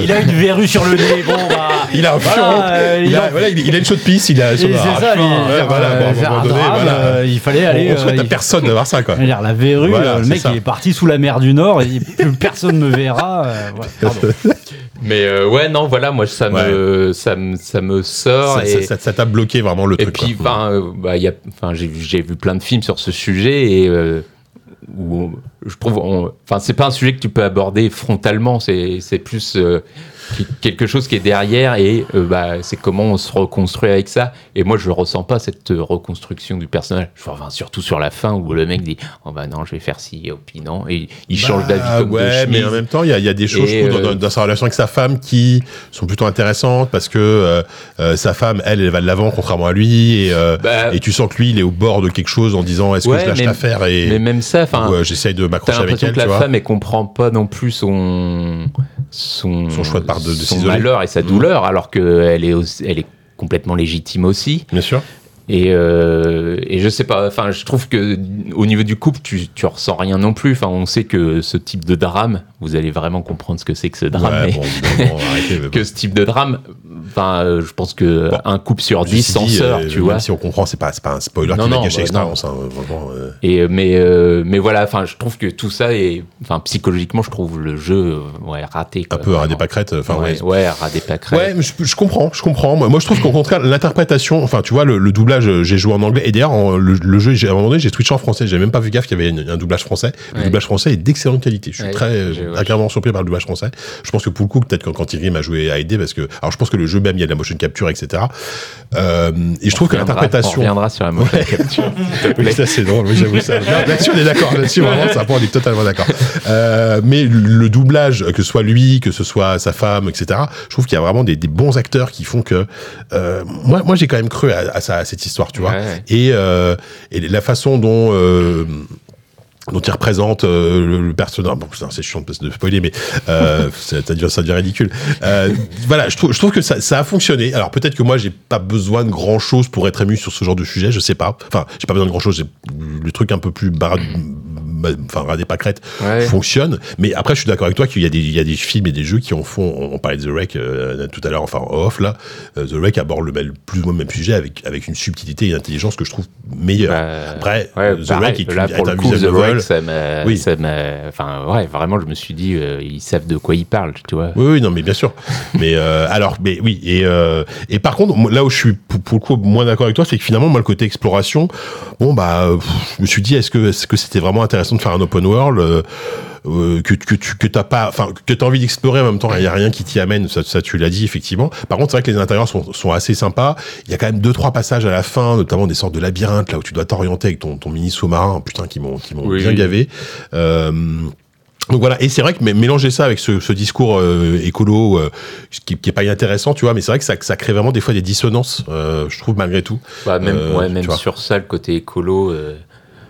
Il a une verrue sur le nez. Bon, bah.
Il a un
Voilà, euh,
il,
il
a,
en-
voilà, il, il a une chaude pisse, il a son
euh, il fallait aller.
on, on souhaite
euh,
à
il-
personne d'avoir ça, quoi.
La verrue,
Voilà,
le mec
ça.
il est parti sous la mer du Nord et plus personne me verra. euh, ouais.
Mais euh, ouais, non, voilà, moi ça me ça me ça me sort
Ça-
et
t'a bloqué vraiment le
Et
truc.
puis,
quoi.
enfin, euh, bah, j'ai, j'ai vu plein de films sur ce sujet et euh, où je trouve, enfin, c'est pas un sujet que tu peux aborder frontalement. C'est, plus, euh, quelque chose qui est derrière et euh, bah, c'est comment on se reconstruit avec ça. Et moi, je ressens pas cette euh, reconstruction du personnage. Enfin, surtout sur la fin où le mec dit Oh bah non, je vais faire ci, oh, puis non. Et il change
Bah,
d'avis comme de
ouais, mais
chemise.
en même temps, il y a, il y a des choses trouve, dans,
euh,
dans- sa relation avec sa femme qui sont plutôt intéressantes parce que euh, euh, sa femme, elle, elle va de l'avant contrairement à lui et,
Bah,
et tu sens que lui, il est au bord de quelque chose en disant est-ce que je lâche
mais-
l'affaire et
Mais même ça, enfin,
j'essaye de m'accrocher avec elle,
que la
tu vois.
femme, elle comprend pas non plus son son,
Son choix de part- de- de
son malheur et sa douleur, alors qu'elle est aussi- elle est complètement légitime aussi.
Bien sûr.
Et, euh, et je sais pas, enfin, je trouve que au niveau du couple, tu, tu ressens rien non plus. Enfin, on sait que ce type de drame, vous allez vraiment comprendre ce que c'est que ce drame,
Ouais,
mais
bon, évidemment, arrêtez, mais
que ce type de drame, enfin, euh, je pense que
Bon.
un couple sur dix
Ceci
s'en
dit,
sort,
euh,
tu vois.
Si on comprend, c'est pas, c'est pas un spoiler
Non,
qui va
non,
gâcher
bah,
l'expérience. hein, euh.
Et mais mais voilà, enfin, je trouve que tout ça est, enfin, psychologiquement, je trouve le jeu ouais raté.
un peu ras des pâquerettes. Enfin, ouais,
ouais, ouais, ras des pâquerettes.
Ouais, mais je, je comprends, je comprends. Moi, moi, je trouve qu'au contraire, l'interprétation, enfin, tu vois, le, le doublage, j'ai joué en anglais. Et d'ailleurs, le, le jeu, j'ai- à un moment donné, j'ai switché en français. J'avais même pas vu gaffe qu'il y avait une- un doublage français. Le
Ouais.
doublage français est d'excellente qualité. Je suis très agréablement surpris par le doublage français. Je pense que pour le coup, peut-être quand, quand Thierry m'a joué à aider, parce que, alors, je pense que le jeu même, il y a de la motion capture, etc. Euh, et je trouve que
On reviendra- On
l'interprétation.
reviendra sur la motion capture.
Oui, ça c'est drôle, oui, j'avoue ça. Là-dessus, on est d'accord. Là-dessus, vraiment, ça, on est totalement d'accord. Euh, mais le doublage, que ce soit lui, que ce soit sa femme, etc., je trouve qu'il y a vraiment des, des bons acteurs qui font que. euh, moi, moi j'ai quand même cru à, à ça, à cette histoire, tu vois.
Ouais, ouais.
Et, et la façon dont. Dont il représente euh, le, le personnage. Bon, c'est chiant de spoiler, mais euh, ça, devient, ça devient ridicule. Euh, voilà, je trouve, je trouve que ça, ça a fonctionné. Alors peut-être que moi, j'ai pas besoin de grand chose pour être ému sur ce genre de sujet, je sais pas. Enfin, j'ai pas besoin de grand chose. Le truc un peu plus barre, enfin, ras des pâquerettes
Ouais.
fonctionne. Mais après, je suis d'accord avec toi qu'il y a des, il y a des films et des jeux qui en font. On, on parlait de The Wreck euh, tout à l'heure, enfin en off là. Euh, The Wreck aborde le même- plus ou moins le même sujet avec avec une subtilité et une intelligence que je trouve meilleure.
Bah,
Après,
ouais,
The
pareil,
Wreck est,
là pour
est
le
un
coup, The. Wreck, ça m'a,
Oui.
ça m'a, enfin ouais, vraiment, je me suis dit, euh, ils savent de quoi ils parlent, tu vois.
Oui, oui, non, mais bien sûr. mais euh, alors, mais oui, et euh, et par contre, là où je suis pour, pour le coup moins d'accord avec toi, c'est que finalement, moi, le côté exploration, bon bah, euh, pff, je me suis dit, est-ce que est-ce que c'était vraiment intéressant de faire un open world euh, euh, que que tu que t'as pas, enfin que t'as envie d'explorer en même temps, il y a rien qui t'y amène, ça, ça tu l'as dit effectivement. Par contre, c'est vrai que les intérieurs sont sont assez sympas. Il y a quand même deux trois passages à la fin, notamment des sortes de labyrinthes là où tu dois t'orienter avec ton ton mini sous-marin, putain, qui m'ont qui m'ont
Oui,
bien gavé. Euh, donc voilà, et c'est vrai que mé- mélanger ça avec ce, ce discours euh, écolo euh, qui, qui est pas inintéressant, tu vois, mais c'est vrai que ça, ça crée vraiment des fois des dissonances, euh, je trouve malgré tout.
Bah, même, ouais, même sur ça, le côté écolo.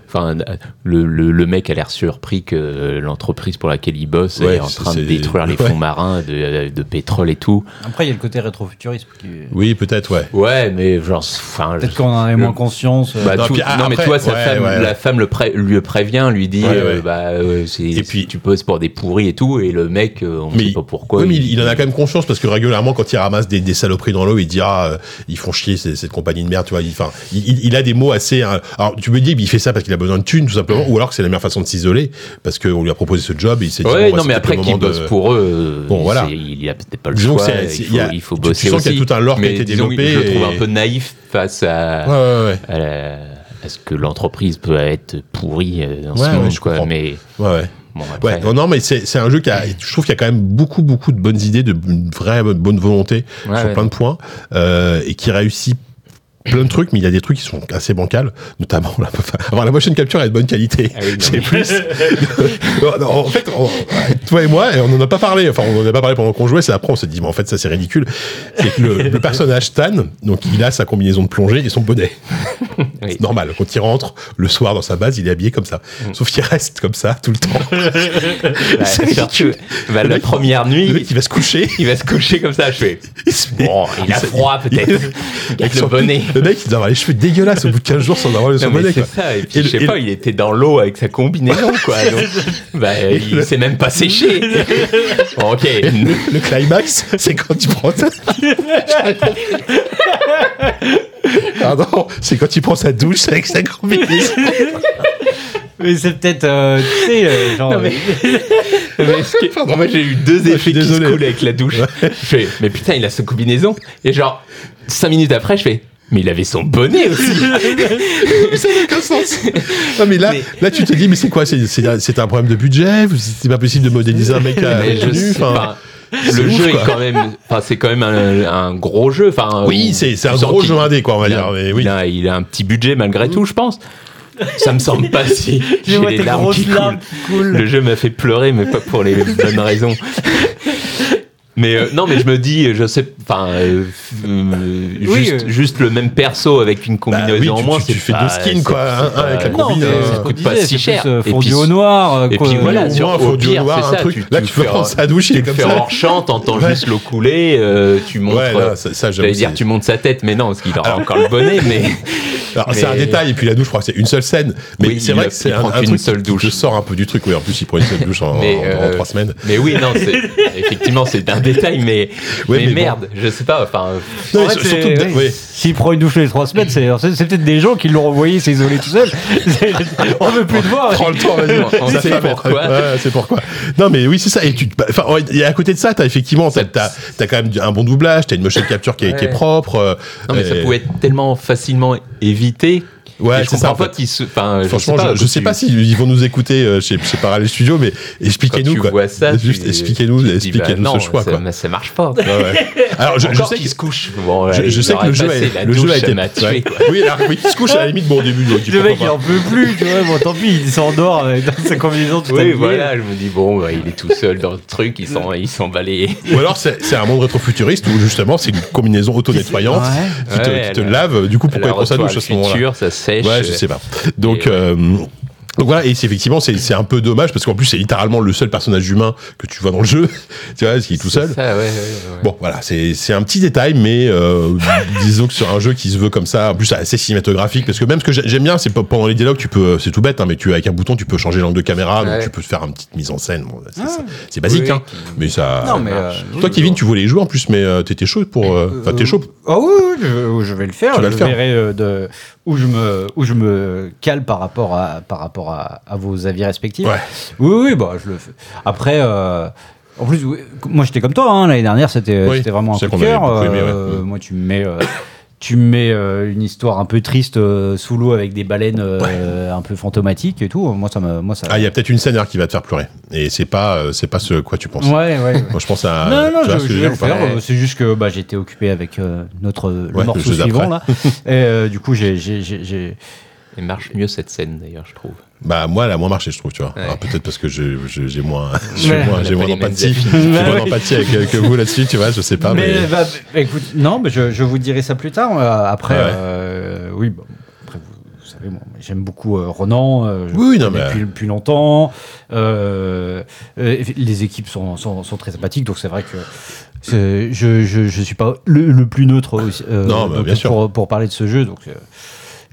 Enfin, le, le, le mec a l'air surpris que l'entreprise pour laquelle il bosse
Ouais,
est en train de détruire les
ouais.
fonds marins de, de pétrole et tout.
Après, il y a le côté rétrofuturisme. Qui...
Oui, peut-être, ouais.
Ouais, mais genre, enfin,
Peut-être qu'on en a
le-
moins conscience. euh,
Bah,
Non,
tout-
puis
non, mais
après,
vois, sa
ouais,
femme,
ouais.
la femme le, pré- lui prévient, lui dit,
Ouais,
euh,
ouais.
bah, euh, c'est,
Et puis-
tu poses pour des pourris et tout, et le mec, euh, on
Mais
sait pas pourquoi.
Oui, mais il, il en a quand même conscience parce que régulièrement, quand il ramasse des, des saloperies dans l'eau, il dit ah, ils font chier cette compagnie de merde, tu vois. Il, enfin, il, il- il a des mots assez. euh, alors, tu me dis, il fait ça parce qu'il a besoin de thunes, tout simplement, ou alors que c'est la meilleure façon de s'isoler parce qu'on lui a proposé ce job et il s'est dit.
Ouais,
bon, bah,
non, mais après qu'il
moment
bosse
de-
pour eux, euh,
Bon, voilà.
il a peut-être pas le
Disons
choix. il,
a-
faut bosser
tu sens qu'il y a tout un lore qui a été développé
Je le trouve un peu naïf face à,
Ouais, ouais,
à, la- que l'entreprise peut être pourrie euh, dans
Ouais,
ce
je
quoi. Mais
ouais, ouais.
bon, après,
Ouais, non, non, mais c'est c'est un jeu qui a, je trouve qu'il y a quand même beaucoup, beaucoup de bonnes idées, de vraie bonne volonté
Ouais,
sur
ouais.
plein de points, euh, et qui réussit plein de trucs, mais il y a des trucs qui sont assez bancals, notamment la, alors, la motion capture est de bonne qualité.
Ah oui,
c'est
mais-
plus. Non, en fait, on- toi et moi, et on en a pas parlé. Enfin, on en a pas parlé pendant qu'on jouait. C'est après, on s'est dit, mais en fait, ça c'est ridicule. C'est que le, le personnage Stan, donc il a sa combinaison de plongée et son bonnet.
Oui.
Normal. Quand il rentre le soir dans sa base, il est habillé comme ça.
Mm.
Sauf qu'il reste comme ça tout le temps.
bah,
c'est
bah, la première nuit,
mec, il va se coucher.
il va se coucher comme ça. Je fais,
Il se met-
bon, il a froid peut-être.
il-
Garde
avec
le
son-
bonnet.
Le mec, il doit avoir les cheveux dégueulasses au bout de 15 jours sans avoir le son bonnet.
c'est ça. Et puis,
Et
je sais pas, il était dans l'eau avec sa combinaison, quoi. Donc, bah, il
le-
s'est même pas séché. Bon, ok.
Le climax, c'est quand tu prends ta... Pardon, c'est quand il prend sa douche avec sa combinaison.
Mais c'est peut-être, euh, tu sais, euh, genre.
Non, mais- Mais ce qui est- moi j'ai eu deux effets qui se coulent avec la douche. Je fais, mais putain, il a sa combinaison. Et genre, cinq minutes après, je fais, mais il avait son bonnet aussi.
ça n'a aucun sens. Non, mais là,
Mais-
là tu te dis, mais c'est quoi? C'est un problème de budget? C'est pas possible de modéliser un mec à
Mais je sais pas. Le
ouf,
jeu
quoi.
est quand même, enfin c'est quand même un, un gros jeu. Enfin,
Oui, c'est c'est un gros jeu indé, quoi, on va
il a-
dire. Mais oui.
il, a, il a un petit budget malgré tout, je pense. Ça me semble pas si.
Je
J'ai
vois
les
tes
larmes qui
larmes
coulent.
coulent.
Le jeu m'a fait pleurer, mais pas pour les bonnes raisons. Mais euh, non, mais je me dis, je sais, enfin, euh, euh,
Oui,
juste,
euh.
juste le même perso avec une
Bah
combinaison
oui,
en
tu-
moins,
tu-
c'est
tu fais
pas-
deux skins, quoi,
pas-
avec la
Non,
combine, ça
coûte pas si
c'est
cher. Et puis-
au noir.
et puis voilà,
au
sur- au pire,
noir,
c'est
un
ça,
truc.
tu-
Là,
tu
tu peux
fais
prendre sa douche, il est
Tu
comme
fais
ça.
hors champ, t'entends juste l'eau couler, tu montres. J'allais dire, tu montes sa tête, mais non, parce qu'il aura encore le bonnet, mais.
Alors, c'est un détail, et puis la douche, je crois que c'est une seule scène. Mais c'est vrai
a-
que c'est un, truc
seule douche.
te sort un peu du truc. Oui, en plus, il prend une seule douche en, trois semaines.
Mais oui, non, effectivement c'est un détail, mais,
Ouais,
mais,
mais bon.
merde, je sais pas. Enfin,
Non,
En c'est- oui. S'il prend une douche les trois semaines, c'est c'est- c'est peut-être des gens qui l'ont renvoyé s'isoler tout seul. C'est- On veut plus te voir.
Prends le temps, vas-y. Fait
pourquoi.
Ouais, c'est pourquoi. Non, mais oui, c'est ça. Et tu, bah, et à côté de ça, t'as effectivement, t'as, t'as, t'as quand même un bon doublage, t'as une motion capture qui est, qui est propre. euh,
non, mais ça pouvait être tellement facilement évité.
Ouais,
je
c'est ça. en fait.
qu'ils se. Enfin,
Franchement, je, je sais pas s'ils vont nous écouter euh, chez, chez Parallel Studio, mais expliquez-nous
quand tu
quoi.
vois ça,
Juste expliquez-nous, expliquez-nous
bah,
ce
non,
choix
ça,
quoi.
ça marche pas.
Ouais, ouais. Alors, je, je sais
qu'il
que
se couche. Bon,
je, je sais que le jeu, a, le jeu a été.
m'a tué,
ouais.
quoi.
Oui, alors, oui, qui se couche à la limite, bon, au début, donc,
Le mec, il en peut plus, tu vois. Bon, tant pis, il s'endort avec dans sa combinaison tout
Oui, voilà, je me dis, bon, il est tout seul dans le truc, il s'en, il s'en.
Ou alors, c'est c'est un monde rétro-futuriste où justement, c'est une combinaison auto-nettoyante qui te, lave. Du coup, pourquoi il prend sa douche à ce moment-là
sèche.
Ouais, je sais pas. Donc,
Et ouais.
Donc voilà, et c'est effectivement, c'est c'est un peu dommage parce qu'en plus, c'est littéralement le seul personnage humain que tu vois dans le jeu. tu vois, qui est tout
C'est
seul.
Ça, ouais, ouais, ouais.
Bon, voilà, c'est c'est un petit détail, mais euh, disons que sur un jeu qui se veut comme ça, en plus assez cinématographique, parce que même ce que j'ai- j'aime bien, c'est pendant les dialogues, tu peux, c'est tout bête, hein, mais tu avec un bouton, tu peux changer l'angle de caméra, donc tu peux faire une petite mise en scène. Bon, c'est ça- c'est basique,
Oui,
hein, mais ça.
Non, mais. euh,
Toi, Kevin, tu voulais y jouer en plus, mais euh, t'étais chaud pour. euh, Enfin, t'es chaud.
Ah oui, oui, je, je vais le faire.
Tu vas
je
le faire.
verrai de, où, je me, où je me cale par rapport à, par rapport à, à vos avis respectifs.
Ouais.
Oui, oui, bah, je le fais. Après, euh, en plus, oui, moi j'étais comme toi, hein, l'année dernière, c'était
Oui,
vraiment un coup de cœur.
ouais.
Euh,
Mm.
Moi, tu me mets. euh, tu me mets euh, une histoire un peu triste euh, sous l'eau avec des baleines euh, un peu fantomatiques et tout. Moi, ça me. Moi, ça...
Ah, il y a peut-être une scène qui va te faire pleurer, et c'est pas, c'est pas ce quoi tu penses.
Ouais, ouais.
Moi, je pense à.
non, non, je,
ce
je vais le faire. C'est juste que bah, j'étais occupé avec notre le
Ouais,
morceau suivant là. Et du coup, j'ai j'ai-
Elle marche mieux cette scène d'ailleurs, je trouve.
Bah moi elle a moins marché je trouve tu vois.
Ouais.
Alors, peut-être parce que je- je- j'ai moins j'ai
Ouais.
moins, d'empathie.
Ouais,
moins d'empathie avec euh, que vous là-dessus tu vois je sais pas mais.
mais, bah, bah, écoute, non, mais je, je vous dirai ça plus tard. Euh, après,
ouais.
euh, oui, bah, après vous, vous savez, moi, j'aime beaucoup euh, Ronan. euh,
Oui, non, mais-
depuis, depuis longtemps. Euh, euh, les équipes sont, sont, sont très sympathiques, donc c'est vrai que. Je, je, je suis pas le, le plus neutre aussi, euh,
Non, bah,
donc,
bien sûr.
pour, pour parler de ce jeu, donc euh,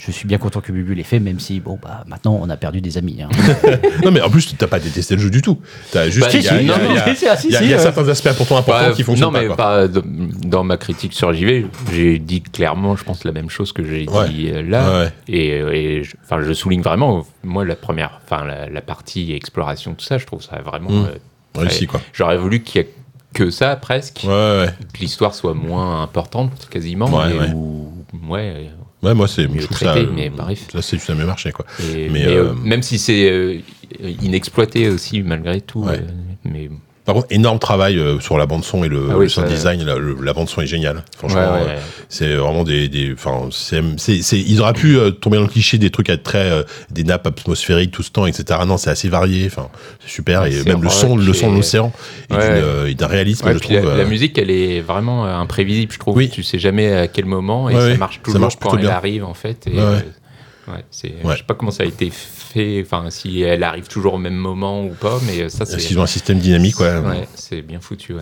je suis bien content que Bubu l'ait fait, même si bon bah maintenant on a perdu des amis. hein.
Non mais en plus t'as pas détesté le jeu du tout. T'as juste
Bah,
il y a,
si,
il y a-
non,
il y a-
mais si, si,
il y a-
si,
il y a
euh.
certains aspects importants importants
Ouais,
qui fonctionnent
non, mais
pas. quoi.
pas dans- ma critique sur JV, j'ai dit clairement, je pense la même chose que j'ai
Ouais.
dit euh, là.
Ouais.
Et, euh, et je, enfin, je souligne vraiment, moi, la première, enfin, la, la partie exploration, tout ça, je trouve ça vraiment.
Mm.
euh,
Réussi quoi.
J'aurais voulu qu'il y ait que ça presque,
Ouais ouais.
que l'histoire soit moins importante quasiment,
Ouais,
et
ouais.
où- ouais,
Ouais moi c'est je trouve
traité,
ça.
mais bref.
Là c'est ça mieux marché quoi.
et-
Mais,
mais,
euh,
euh, même si c'est euh, inexploité aussi malgré tout,
Ouais.
euh, mais
Par contre énorme travail euh, sur la bande son et le,
Ah oui,
le sound
ça-
design. La, le- la bande son est géniale. Franchement
ouais, ouais,
c'est vraiment des des. Ils auraient pu euh, tomber dans le cliché des trucs à très euh, des nappes atmosphériques tout ce temps etc. Non c'est assez varié. Enfin c'est super et même le son le son de
et-
l'océan est d'un réalisme je trouve.
la, la musique, elle est vraiment imprévisible, je trouve.
Oui.
Tu sais jamais à quel moment et ça marche
Ça
toujours
marche
quand elle
bien.
arrive en fait. Et,
Ouais, Ouais.
Je sais pas comment ça a été fait, enfin si elle arrive toujours au même moment ou pas, mais euh, ça c'est.
Qu'ils ont un système dynamique ouais.
Ouais, c'est bien foutu. Ouais.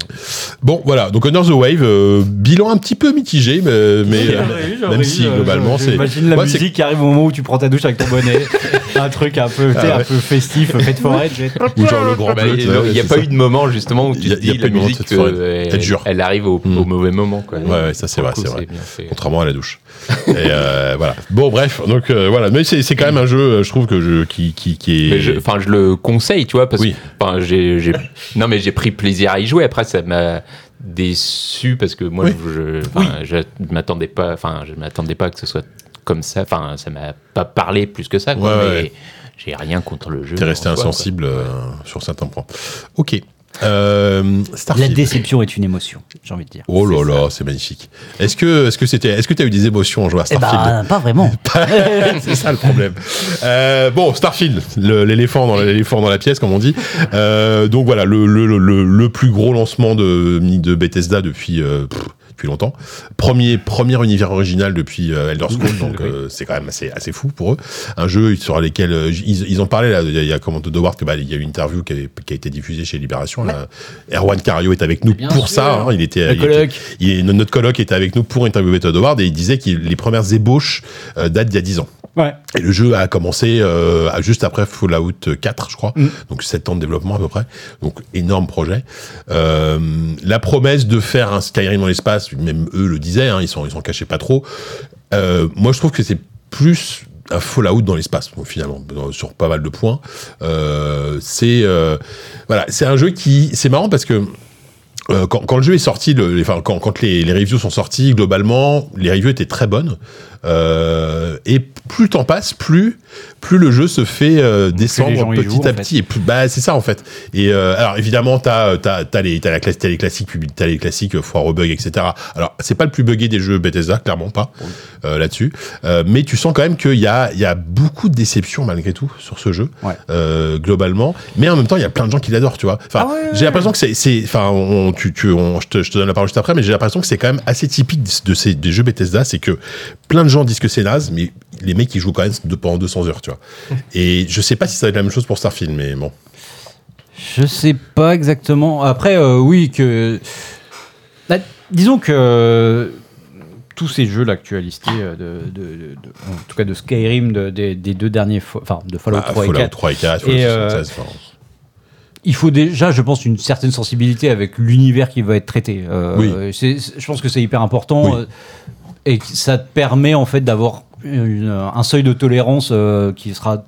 Bon, voilà. Donc Honor the Wave, euh, bilan un petit peu mitigé, mais, mais, euh, même si globalement c'est.
J'imagine la
Ouais,
musique qui arrive au moment où tu prends ta douche avec ton bonnet. un truc un peu,
Ah ouais.
un peu festif, fête forêt. tu sais.
Ou genre le grand
Bah,
bleu.
Il n'y a pas
ça.
eu de moment justement où tu
Il y a-
te
il y a
dis
pas eu
la
de moment,
musique,
cette forêt,
euh,
elle
arrive au,
Mm.
au mauvais moment. Quoi.
Ouais, ouais, ça, c'est vrai, c'est vrai.
fait.
Contrairement à la douche. Et euh, voilà. Bon, bref. Donc euh, voilà. Mais c'est quand même un jeu, euh, je trouve que je qui qui, qui est.
Je, enfin, je le conseille, tu vois, parce
Oui.
que j'ai, non, mais j'ai pris plaisir à y jouer. Après, ça m'a déçu parce que moi,
Oui.
je, je m'attendais pas, enfin, je m'attendais pas que ce soit comme ça. Enfin, ça m'a pas parlé plus que ça. Quoi,
Ouais,
mais
ouais.
j'ai rien contre le jeu.
T'es resté
soi,
insensible euh, sur certains points. Ok. Euh,
La
Starfield.
déception est une émotion, j'ai envie de dire.
Oh là là, c'est magnifique. Est-ce que est-ce que c'était est-ce que tu as eu des émotions en jouant à
Eh
Starfield
ben, pas vraiment.
c'est ça le problème. Euh, bon, Starfield, l'éléphant dans l'éléphant dans la pièce, comme on dit. Euh, donc voilà, le, le, le, le plus gros lancement de, de Bethesda depuis pff, depuis longtemps. Premier premier univers original depuis euh, Elder Scrolls, donc euh, c'est quand même assez assez fou pour eux. Un jeu sur lequel euh, ils, ils ont parlé là, il y a, comment de Ward que bah, il y a eu une interview qui a, qui a été diffusée chez Libération. Là. Erwan Cario est avec nous
Bien
pour
sûr.
ça. hein. il était il il notre coloc était avec nous pour interviewer Todd Howard et il disait que les premières ébauches euh, datent d'il y a 10 ans.
Ouais.
Et le jeu a commencé euh, juste après Fallout 4, je crois.
Mm.
Donc 7 ans de développement à peu près. Donc énorme projet. Euh, la promesse de faire un Skyrim dans l'espace, même eux le disaient, hein, ils s'en ils cachaient pas trop. Euh, moi je trouve que c'est plus un Fallout dans l'espace finalement sur pas mal de points. C'est voilà, c'est un jeu qui c'est marrant parce que quand, quand le jeu est sorti, le, enfin, quand, quand les, les reviews sont sortis, globalement, les reviews étaient très bonnes. Euh, et plus le temps passe, plus plus le jeu se fait euh, descendre petit
jouent,
à petit. Et plus, bah, c'est ça en fait. Et euh, alors évidemment, t'as t'as t'as les t'as la classe t'as les classiques t'as les classiques euh, foire au bug, etc. Alors c'est pas le plus buggé des jeux Bethesda, clairement pas euh, là-dessus. Euh, mais tu sens quand même qu'il y a il y a beaucoup de déceptions malgré tout sur ce jeu
Ouais.
euh, globalement. Mais en même temps, il y a plein de gens qui l'adorent, tu vois. Enfin,
Ah ouais,
j'ai l'impression que c'est, c'est, enfin, on, tu, tu, on- je, te, je te donne la parole juste après, mais j'ai l'impression que c'est quand même assez typique de ces des jeux Bethesda, c'est que plein de gens disent que c'est naze, mais les ils jouent quand même pendant 200 heures, tu vois. Et je sais pas si ça va être la même chose pour Starfield, mais bon.
Je sais pas exactement. Après, euh, oui, que. Bah, disons que euh, tous ces jeux là que tu as listés, euh, de, de- de- de- en tout cas de Skyrim, de- des, deux derniers, enfin de Fallout
Bah,
3 et
Fallout
4,
3 et 4, Fallout
Et, euh,
76, enfin,
il faut déjà, je pense, une certaine sensibilité avec l'univers qui va être traité. Euh,
Oui.
je pense que c'est hyper important
Oui.
euh, et que ça te permet en fait d'avoir une- un seuil de tolérance euh, qui sera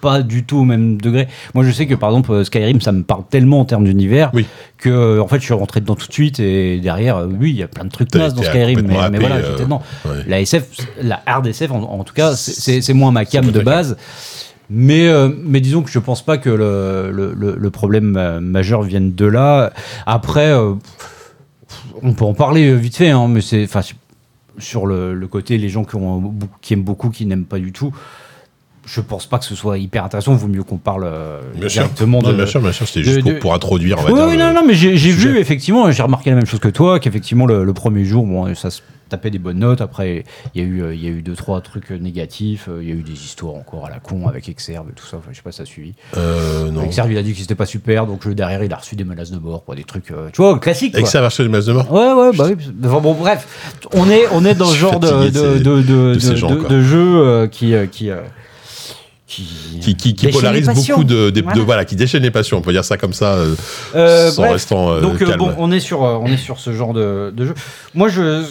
pas du tout au même degré. Moi, je sais que par exemple euh, Skyrim, ça me parle tellement en termes d'univers
Oui.
que euh, en fait, je suis rentré dedans tout de suite et derrière, euh, oui, il y a plein de trucs
T'as
nazes dans Skyrim, mais, voilà,
euh,
j'étais dedans.
ouais.
La SF, la hard SF, en, en tout cas, c'est- moins ma cam de base. Mais, euh, mais disons que je pense pas que le, le, problème euh, majeur vienne de là. Après, euh, on peut en parler euh, vite fait, hein, mais c'est- sur le, côté les gens qui aiment beaucoup, qui n'aiment pas du tout. Je pense pas que ce soit hyper intéressant. Vaut mieux qu'on parle euh,
Bien sûr.
directement
Non,
de.
bien sûr, bien sûr, c'était
de-
juste pour,
de-
pour introduire, on va
Oui,
dire.
oui,
le-
non, non, mais j'ai vu effectivement, j'ai remarqué la même chose que toi, qu'effectivement le, le premier jour, bon, ça se tapait des bonnes notes. Après, il y a eu, euh, il y a eu deux trois trucs euh, négatifs. Il y a eu des histoires encore à la con avec Exerve et tout ça. Enfin, je sais pas si ça a suivi.
Euh, non.
Exerve, il a dit que c'était pas super, donc derrière, il a reçu des menaces de mort des trucs, euh, tu vois, classiques.
Avec
quoi.
ça, version de masse de mort.
Ouais, ouais, bah oui. Enfin, bon, bref, on est, on est dans
suis
genre de,
de
de, de, jeu qui, qui, qui,
Qui, qui, qui polarise beaucoup de, de, de-
Voilà.
voilà, qui déchaîne les passions, on peut dire ça comme ça, euh,
Euh,
sans
bref.
restant euh,
Donc euh,
calme.
bon, on est sur euh, on est sur ce genre de, de jeu. Moi je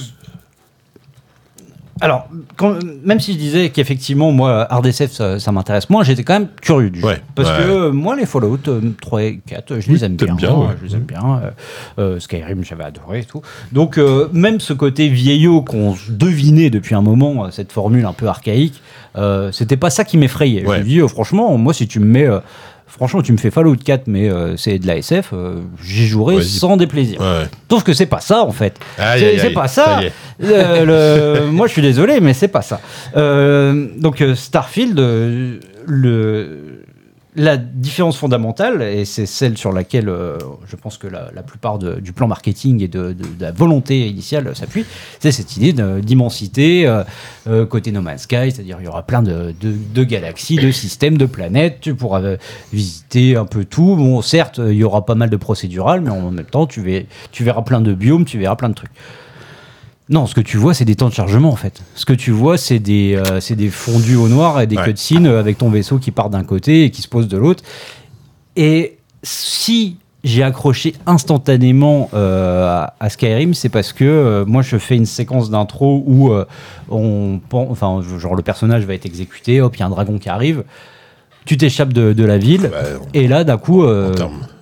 alors, quand- même si je disais qu'effectivement, moi, RDSF, ça, ça m'intéresse moins, j'étais quand même curieux du jeu.
Ouais,
Parce
ouais.
que euh, moi, les Fallout euh, 3 et 4, je
Oui,
les aime bien.
bien, ouais.
Je les aime bien. euh, Skyrim, j'avais adoré et tout. Donc, euh, même ce côté vieillot qu'on devinait depuis un moment, euh, cette formule un peu archaïque, euh, c'était pas ça qui m'effrayait. Je me dis, franchement, moi, si tu me mets. Franchement, tu me fais Fallout 4, mais euh, c'est de la SF, euh, j'y jouerai sans déplaisir.
Ouais.
Sauf que c'est pas ça, en fait. C'est- pas ça. Euh, le- moi, je suis désolé, mais c'est pas ça. Donc, Starfield, le, la différence fondamentale, et c'est celle sur laquelle euh, je pense que la, plupart du plan marketing et de, la volonté initiale s'appuie, c'est cette idée d'immensité euh, euh, côté No Man's Sky, c'est-à-dire il y aura plein de, galaxies, de systèmes, de planètes, tu pourras visiter un peu tout. Bon, certes, il y aura pas mal de procédural, mais en même temps, tu verras plein de biomes, tu verras plein de trucs. Non, ce que tu vois, c'est des temps de chargement en fait. Ce que tu vois, c'est des, euh, c'est des fondus au noir et des
Ouais.
cutscenes avec ton vaisseau qui part d'un côté et qui se pose de l'autre. Et si j'ai accroché instantanément euh, à, Skyrim, c'est parce que euh, moi je fais une séquence d'intro où euh, on, enfin, genre le personnage va être exécuté, hop, il y a un dragon qui arrive, tu t'échappes de, de la ville,
Ouais,
et là d'un coup, euh,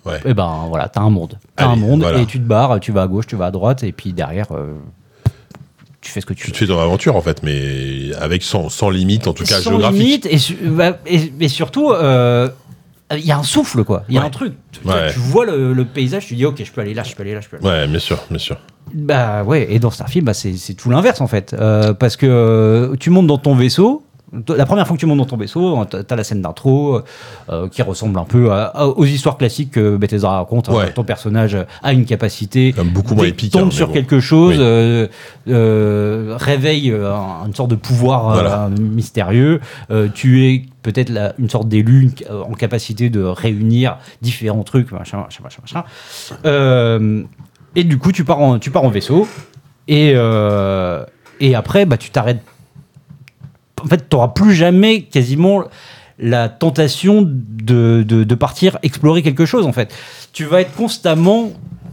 ouais.
eh ben voilà, t'as un monde. T'as un monde
voilà.
et tu te barres, tu vas à gauche, tu vas à droite, et puis derrière, euh, tu fais ce que tu
Tu
veux.
te fais ton aventure en fait, mais avec sans, sans limite, en tout cas
Sans
géographique.
limite, et, su- bah, et- et surtout, euh, il y a un souffle quoi. Il y a
Ouais.
un truc. Tu,
Ouais.
tu vois le, le paysage, tu dis ok, je peux aller là, je peux aller là, je peux aller là.
Ouais, bien sûr, bien sûr.
Bah ouais, et dans Starfield, bah, c'est c'est tout l'inverse en fait. Euh, parce que euh, tu montes dans ton vaisseau. La première fois que tu montes dans ton vaisseau, t'as t'as la scène d'intro euh, qui ressemble un peu à- à- aux histoires classiques que Bethesda raconte. hein. Ton personnage a une capacité,
Comme beaucoup moins épique,
tombe
hein,
sur
bon.
quelque chose,
Oui.
euh, euh, réveille euh, un- une sorte de pouvoir euh,
Voilà.
mystérieux. Euh, tu es peut-être une sorte d'élu euh, en capacité de réunir différents trucs, machin, machin, machin, machin. Euh, et du coup, tu pars en, tu pars en vaisseau. Et, euh, et après, bah, tu t'arrêtes. En fait, tu n'auras plus jamais quasiment la tentation de, de, partir explorer quelque chose, en fait. Tu vas être constamment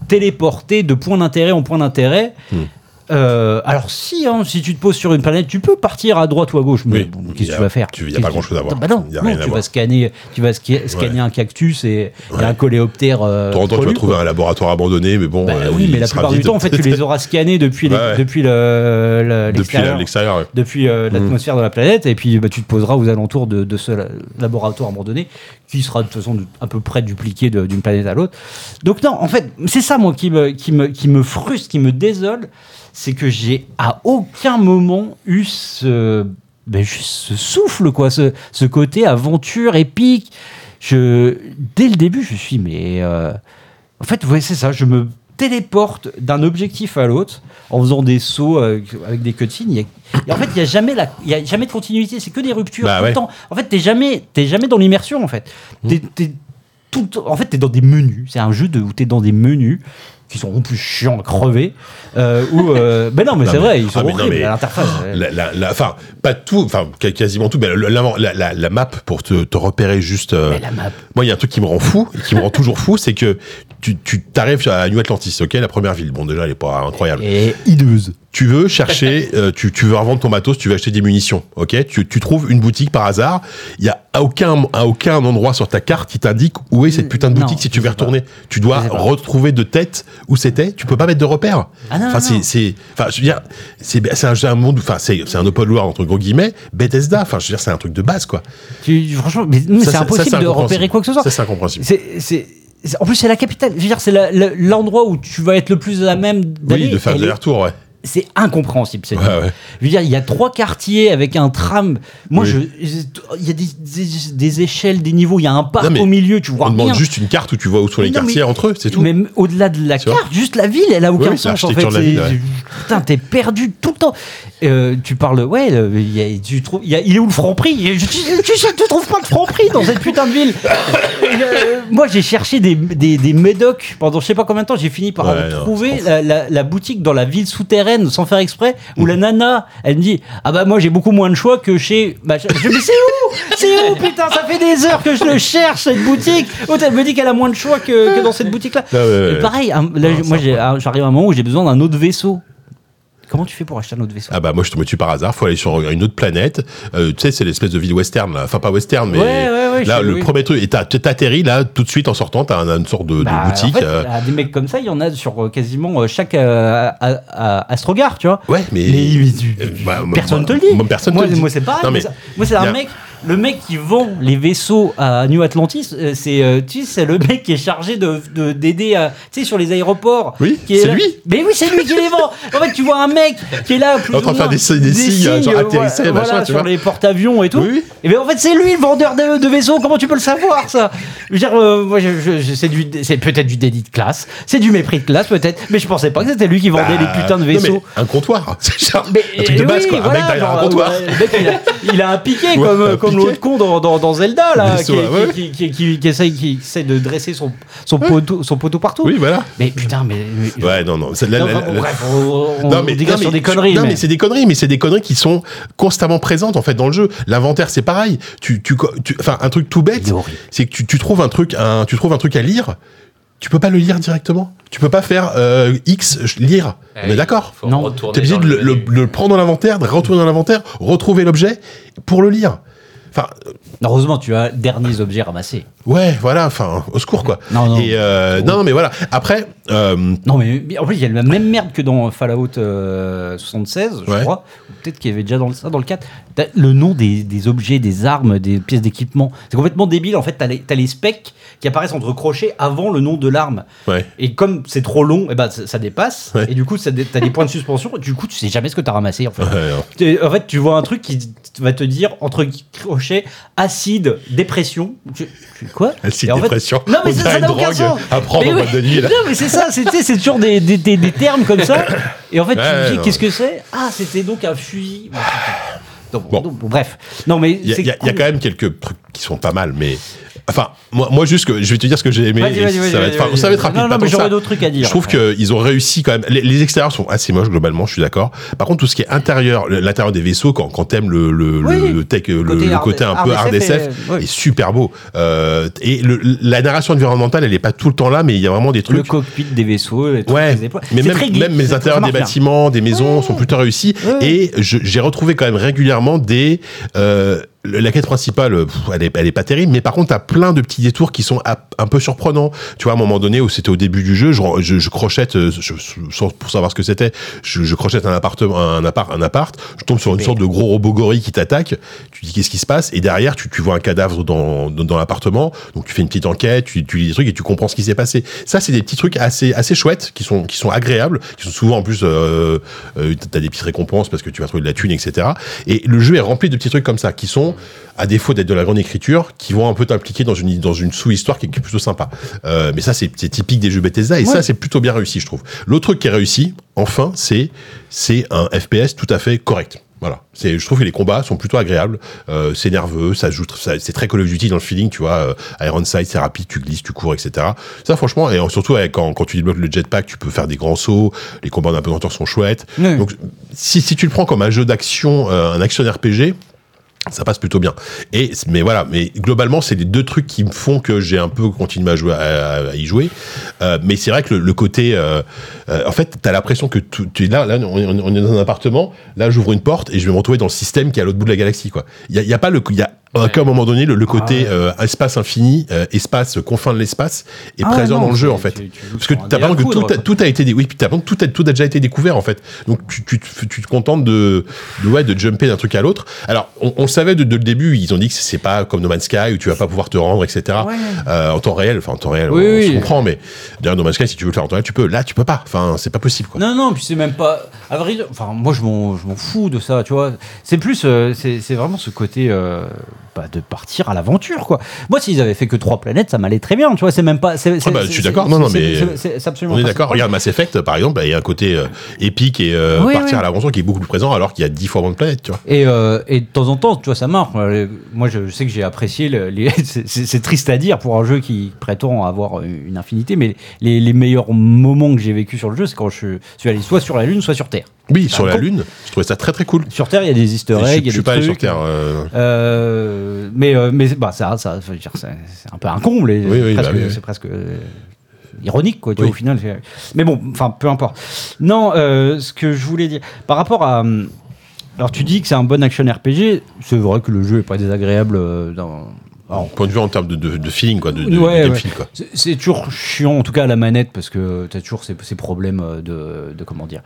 téléporté de point d'intérêt en point d'intérêt.
Hmm.
Euh, alors si, hein, si tu te poses sur une planète, tu peux partir à droite ou à gauche, mais
Oui.
bon,
Il
qu'est-ce que tu vas faire?
il y a pas grand-chose à voir.
Bah non,
Il y a
non,
rien à
tu
voir.
vas scanner, tu vas sca- scanner
Ouais.
un cactus et, un coléoptère. euh,
temps en temps, tu vas trouver
quoi.
un laboratoire abandonné, mais bon.
Bah
euh,
oui, mais la plupart du temps, en fait, tu les auras scannés depuis,
Ouais, ouais.
depuis le- le-
Depuis
l'extérieur. depuis l'atmosphère de la planète, et puis bah, tu te poseras aux alentours de, de ce la- laboratoire abandonné, qui sera de toute façon à peu près dupliqué d'une planète à l'autre. Donc non, en fait, c'est ça moi qui me, qui, me, qui me frustre, qui me désole, c'est que j'ai à aucun moment eu ce, ben, juste ce souffle, quoi, ce, ce côté aventure épique. Je, dès le début, je suis, mais euh, en fait, ouais, c'est ça, je me téléporte d'un objectif à l'autre en faisant des sauts avec des cutscenes. A- et en fait, il n'y a, jamais la- y a jamais de continuité, c'est que des ruptures
Bah
tout
ouais.
le temps. En fait, tu n'es jamais, jamais dans l'immersion, en fait.
Mmh.
Tout en fait, tu es dans des menus. C'est un jeu de, où tu es dans des menus qui sont plus chiants à crever. Euh, où, euh, ben non, mais c'est vrai, ils sont
ah, mais non,
horribles à l'interface.
enfin, pas tout, enfin, quas- quasiment tout, mais la, la- la- la map pour te, te repérer juste. euh,
Mais la map.
Moi, il y a un truc qui me rend fou, et qui me rend toujours fou, c'est que tu, tu t'arrives à New Atlantis, ok, la première ville. Bon, déjà, elle est pas incroyable.
Et hideuse.
Tu veux chercher, euh, tu, tu veux revendre ton matos, tu veux acheter des munitions, ok? Tu, tu trouves une boutique par hasard, il y a à aucun, à aucun endroit sur ta carte qui t'indique où est cette putain de
Non,
boutique si tu veux
pas.
retourner. Tu dois retrouver de tête où c'était, tu peux pas mettre de repères.
Ah non,
enfin, c'est, c'est, enfin, je veux dire, c'est, c'est un, c'est un monde, enfin, c'est, c'est un open world entre gros guillemets, Bethesda, enfin, je veux dire, c'est un truc de base, quoi.
Tu- franchement, mais, mais
Ça,
c'est impossible
ça, c'est
de repérer quoi que ce soit.
Ça, c'est incompréhensible.
C'est- c'est- en plus, c'est la capitale. Je veux dire, c'est l'endroit où tu vas être le plus à même d'aller.
Oui, de faire des retours, ouais.
C'est incompréhensible.
Ouais, ouais.
Je veux dire, il y a trois quartiers avec un tram. Moi,
Oui.
je, il y a des, des- des échelles, des niveaux. Il y a un parc
Non, mais
au milieu. Tu vois
On demande juste une carte où tu vois où sont les
Mais non,
quartiers
mais-
entre eux, c'est tout.
Même au-delà de la carte, juste la ville, elle a aucun
Oui,
sens en fait.
ville, ouais.
Putain, t'es perdu tout le temps. Euh, tu parles, ouais, il y a- tu trouves, il y a- il est où le franc prix Tu que tu trouves pas de franc prix dans cette putain de ville. Euh, moi, j'ai cherché des, des, des médocs pendant je sais pas combien de temps. J'ai fini par trouver
c'est
la, la, la boutique dans la ville souterraine sans faire exprès où la nana, elle me dit ah bah moi j'ai beaucoup moins de choix que chez. machin. Je dis mais c'est où? C'est où putain? Ça fait des heures que je le cherche cette boutique. L'autre elle me dit qu'elle a moins de choix que, que dans cette boutique là.
Ah ouais, ouais, ouais.
Pareil, un- là, moi j'ai- j'arrive à un moment où j'ai besoin d'un autre vaisseau. Comment tu fais pour acheter un autre vaisseau
Ah bah moi je tombé dessus par hasard, faut aller sur une autre planète. Euh, tu sais c'est l'espèce de ville western là, enfin pas western mais
Ouais, ouais, ouais,
là le
oui.
premier truc et t'as- t'atterris là tout de suite en sortant t'as un- une sorte de, de
Bah,
boutique.
En fait,
euh,
là, des mecs comme ça, il y en a sur euh, quasiment chaque euh, à- à- Astrogar, tu vois.
Ouais mais,
Mais, mais tu-
bah,
personne
moi-
te le dit.
moi, personne
moi,
te le dit.
moi, c'est.
Non,
moi,
mais
ça- moi, c'est un
a-
mec. Le mec qui vend les vaisseaux à New Atlantis, euh, c'est euh, tu sais, le mec qui est chargé de de- d'aider à tu sais sur les aéroports.
Oui, c'est lui.
Mais oui, c'est lui qui les vend. En fait, tu vois un mec qui est là plus
En train de faire des signes- des signes, genre atterrissez,
voilà,
machin, tu
sur
vois.
les porte-avions et tout.
Oui, oui.
Et bien en fait, c'est lui le vendeur de, de vaisseaux. Comment tu peux le savoir ça? Je veux dire, euh, moi, c'est du, c'est peut-être du délit de classe, c'est du mépris de classe peut-être, mais je pensais pas que c'était lui qui vendait
Bah,
les putains de
non, mais
vaisseaux.
un comptoir, c'est genre
Mais,
un truc de base
oui,
quoi, un
voilà,
mec derrière
genre,
un comptoir.
ouais, le mec, il, a, il a un piqué
Ouais,
comme, comme l'autre con dans, dans, dans Zelda là, qui,
ouais.
qui, qui, qui, qui essaye, qui essaye de dresser son, son, poteau, son poteau partout.
Oui voilà.
Mais putain, mais. mais-
Ouais non non, c'est la-
Non,
la-
enfin, bon,
la-
bref, on, on,
non mais,
on
non,
sur des conneries.
non,
mais-
mais c'est des conneries, mais c'est des conneries qui sont constamment présentes en fait dans le jeu. L'inventaire c'est pareil. Tu, tu, tu- enfin un truc tout bête, c'est que tu, tu trouves un truc, un, tu trouves un truc à lire. Tu peux pas le lire directement. Tu peux pas faire euh, X lire. On est d'accord.
Non.
T'es obligé de le,
menu.
le- le prendre dans l'inventaire, de retourner dans l'inventaire, retrouver l'objet pour le lire. Enfin,
Heureusement, tu as derniers objets ramassés.
Ouais, voilà, enfin, au secours, quoi.
Non, non.
Et euh, non, mais voilà. Après, euh,
Non, mais en plus, il y a la même merde que dans Fallout euh, 76, je
Ouais.
crois. Peut-être qu'il y avait déjà dans le, ça dans le 4. T'as le nom des, des objets, des armes, des pièces d'équipement. C'est complètement débile. En fait, t'as les, les specs qui apparaissent entre crochets avant le nom de l'arme.
ouais.
Et comme c'est trop long, eh ben, ça, ça dépasse.
Ouais.
Et du coup, t'as des points de suspension. Du coup, tu sais jamais ce que t'as ramassé. En fait. En fait, tu vois un truc qui va te dire entre crochets acide, dépression. Tu- tu- quoi
Acide,
en fait-
dépression.
Non, mais
On
ça, n'a aucun
drogue
sens.
à prendre
Mais
en de nuit, là.
Non, mais c'est ça, c'est toujours des, des, des- des termes comme ça. Et en fait,
Ouais,
tu te dis, qu'est-ce que c'est? Ah, c'était donc un fusil. Donc,
Bon.
donc, bref. Non, mais
Il y, a- y y quand même quelques trucs qui sont pas mal, mais. Enfin, moi, moi juste que je vais te dire ce que j'ai aimé.
Vas-y,
et
vas-y,
ça,
vas-y,
va être,
vas-y,
enfin, ça va être
vas-y.
rapide.
Non, non, mais j'aurais d'autres trucs à dire.
Je trouve qu'ils ont réussi quand même. Les, les extérieurs sont assez moches globalement, je suis d'accord. Par contre, tout ce qui est intérieur, le- l'intérieur des vaisseaux, quand, quand t'aimes le, le, le-
Oui.
le tech, le,
Côté
le un peu hard SF,
est-
est super beau. Euh, et le- la narration environnementale, elle est pas tout le temps là, mais il y a vraiment des
Le
trucs.
cockpit des vaisseaux, les trucs
Ouais, mais même, même les intérieurs des bâtiments, des maisons sont plutôt réussis. Et j'ai retrouvé quand même régulièrement des. euh, le- la quête principale, euh, pff, elle est, elle est pas terrible, mais par contre, t'as plein de petits détours qui sont un peu surprenants. Tu vois, à un moment donné où c'était au début du jeu, je, je, je crochette, euh, je- pour savoir ce que c'était, je, je crochette un appartement, un appart, un appart, je tombe sur une sorte de gros robot gorille qui t'attaque. Tu dis qu'est-ce qui se passe, et derrière, tu, tu vois un cadavre dans, dans, dans l'appartement, donc tu fais une petite enquête, tu, tu lis des trucs et tu comprends ce qui s'est passé. Ça, c'est des petits trucs assez, assez chouettes, qui sont, qui sont agréables, qui sont souvent en plus, euh, euh, t'as des petites récompenses parce que tu vas trouver de la thune, etc. Et le jeu est rempli de petits trucs comme ça, qui sont, à défaut d'être de la grande écriture, qui vont un peu t'impliquer dans une, dans une sous-histoire qui est plutôt sympa. Euh, mais ça, c'est typique des jeux Bethesda, et ça, c'est plutôt bien réussi, je trouve. L'autre truc qui est réussi, enfin, c'est un FPS tout à fait correct. Voilà, c'est, je trouve que les combats sont plutôt agréables, euh, c'est nerveux, ça joue, c'est très Call of Duty dans le feeling, tu vois. Euh, Ironside, c'est rapide, tu glisses, tu cours, etc. Ça, franchement, et surtout avec- quand, quand tu débloques le jetpack, tu peux faire des grands sauts, les combats en apesanteur sont chouettes.
Oui.
Donc, si, si tu le prends comme un jeu d'action, euh, un action RPG, ça passe plutôt bien. Et mais voilà, mais globalement, c'est les deux trucs qui me font que j'ai un peu continué à jouer, à, y jouer. Euh, mais c'est vrai que le, le côté, euh, euh, en fait, t'as l'impression que tout- tu es là, là, on, est- dans un appartement. Là, j'ouvre une porte et je vais me retrouver dans le système qui est à l'autre bout de la galaxie. Quoi. Il y y a pas le, il y a à un moment donné le, le côté
Ah
euh, espace infini, euh, espace confin de l'espace est
Ah
présent
non,
dans le jeu en fait.
tu- tu joues
Parce que t'as l'impression que tout, a- tout a été, oui, puis t'as tout a, tout a déjà été découvert en fait. Donc tu, tu, te- tu te contentes de, de, ouais, de jumper d'un truc à l'autre. Alors on, on le savait de, de le début, ils ont dit que c'est pas comme No Man's Sky où tu vas pas pouvoir te rendre, etc.
Ouais.
Euh, en temps réel, enfin en temps réel,
Oui,
on,
oui.
se comprend, mais derrière No Man's Sky, si tu veux le faire en temps réel, tu peux. Là, tu peux pas. Enfin, c'est pas possible quoi.
Non, non, puis c'est même pas. À vrai dire, enfin, moi, je m'en, fous de ça, tu vois. C'est plus. euh, c'est, c'est vraiment ce côté. Euh, bah, de partir à l'aventure, quoi. Moi, s'ils avaient fait que trois planètes, ça m'allait très bien, tu vois. C'est même pas. c'est-
Ah bah, je suis d'accord. Non, non, mais
c'est- absolument
On est d'accord. Regarde Mass Effect, par exemple, il y a un côté euh, épique et euh,
Oui,
partir
oui.
à l'aventure qui est beaucoup plus présent, alors qu'il y a dix fois moins de planètes, tu vois.
Et, euh, et de temps en temps, tu vois, ça marche. Euh, Moi, je, je sais que j'ai apprécié. le- les- c'est triste à dire pour un jeu qui prétend avoir une infinité, mais les, les meilleurs moments que j'ai vécu sur le jeu, c'est quand je suis allé soit sur la Lune, soit sur Terre.
Oui, sur
Ah,
la Lune, je trouvais ça très très cool.
Sur Terre, il y a des easter
Et je,
eggs, il y
je
a
suis
des
pas sur. Terre. euh,
Euh, mais euh, mais bah ça ça je c'est un peu un comble et
Oui, oui,
presque-
bah oui,
c'est presque ironique quoi tu
Oui.
vois, au final mais bon enfin peu importe non euh, ce que je voulais dire par rapport à alors tu dis que c'est un bon action RPG c'est vrai que le jeu est pas désagréable dans alors,
point de vue en termes de, de, de feeling, quoi, de, de,
Ouais,
de game
ouais.
feel, quoi.
c'est- toujours chiant en tout cas à la manette parce que tu as toujours ces, ces problèmes euh, de, de comment dire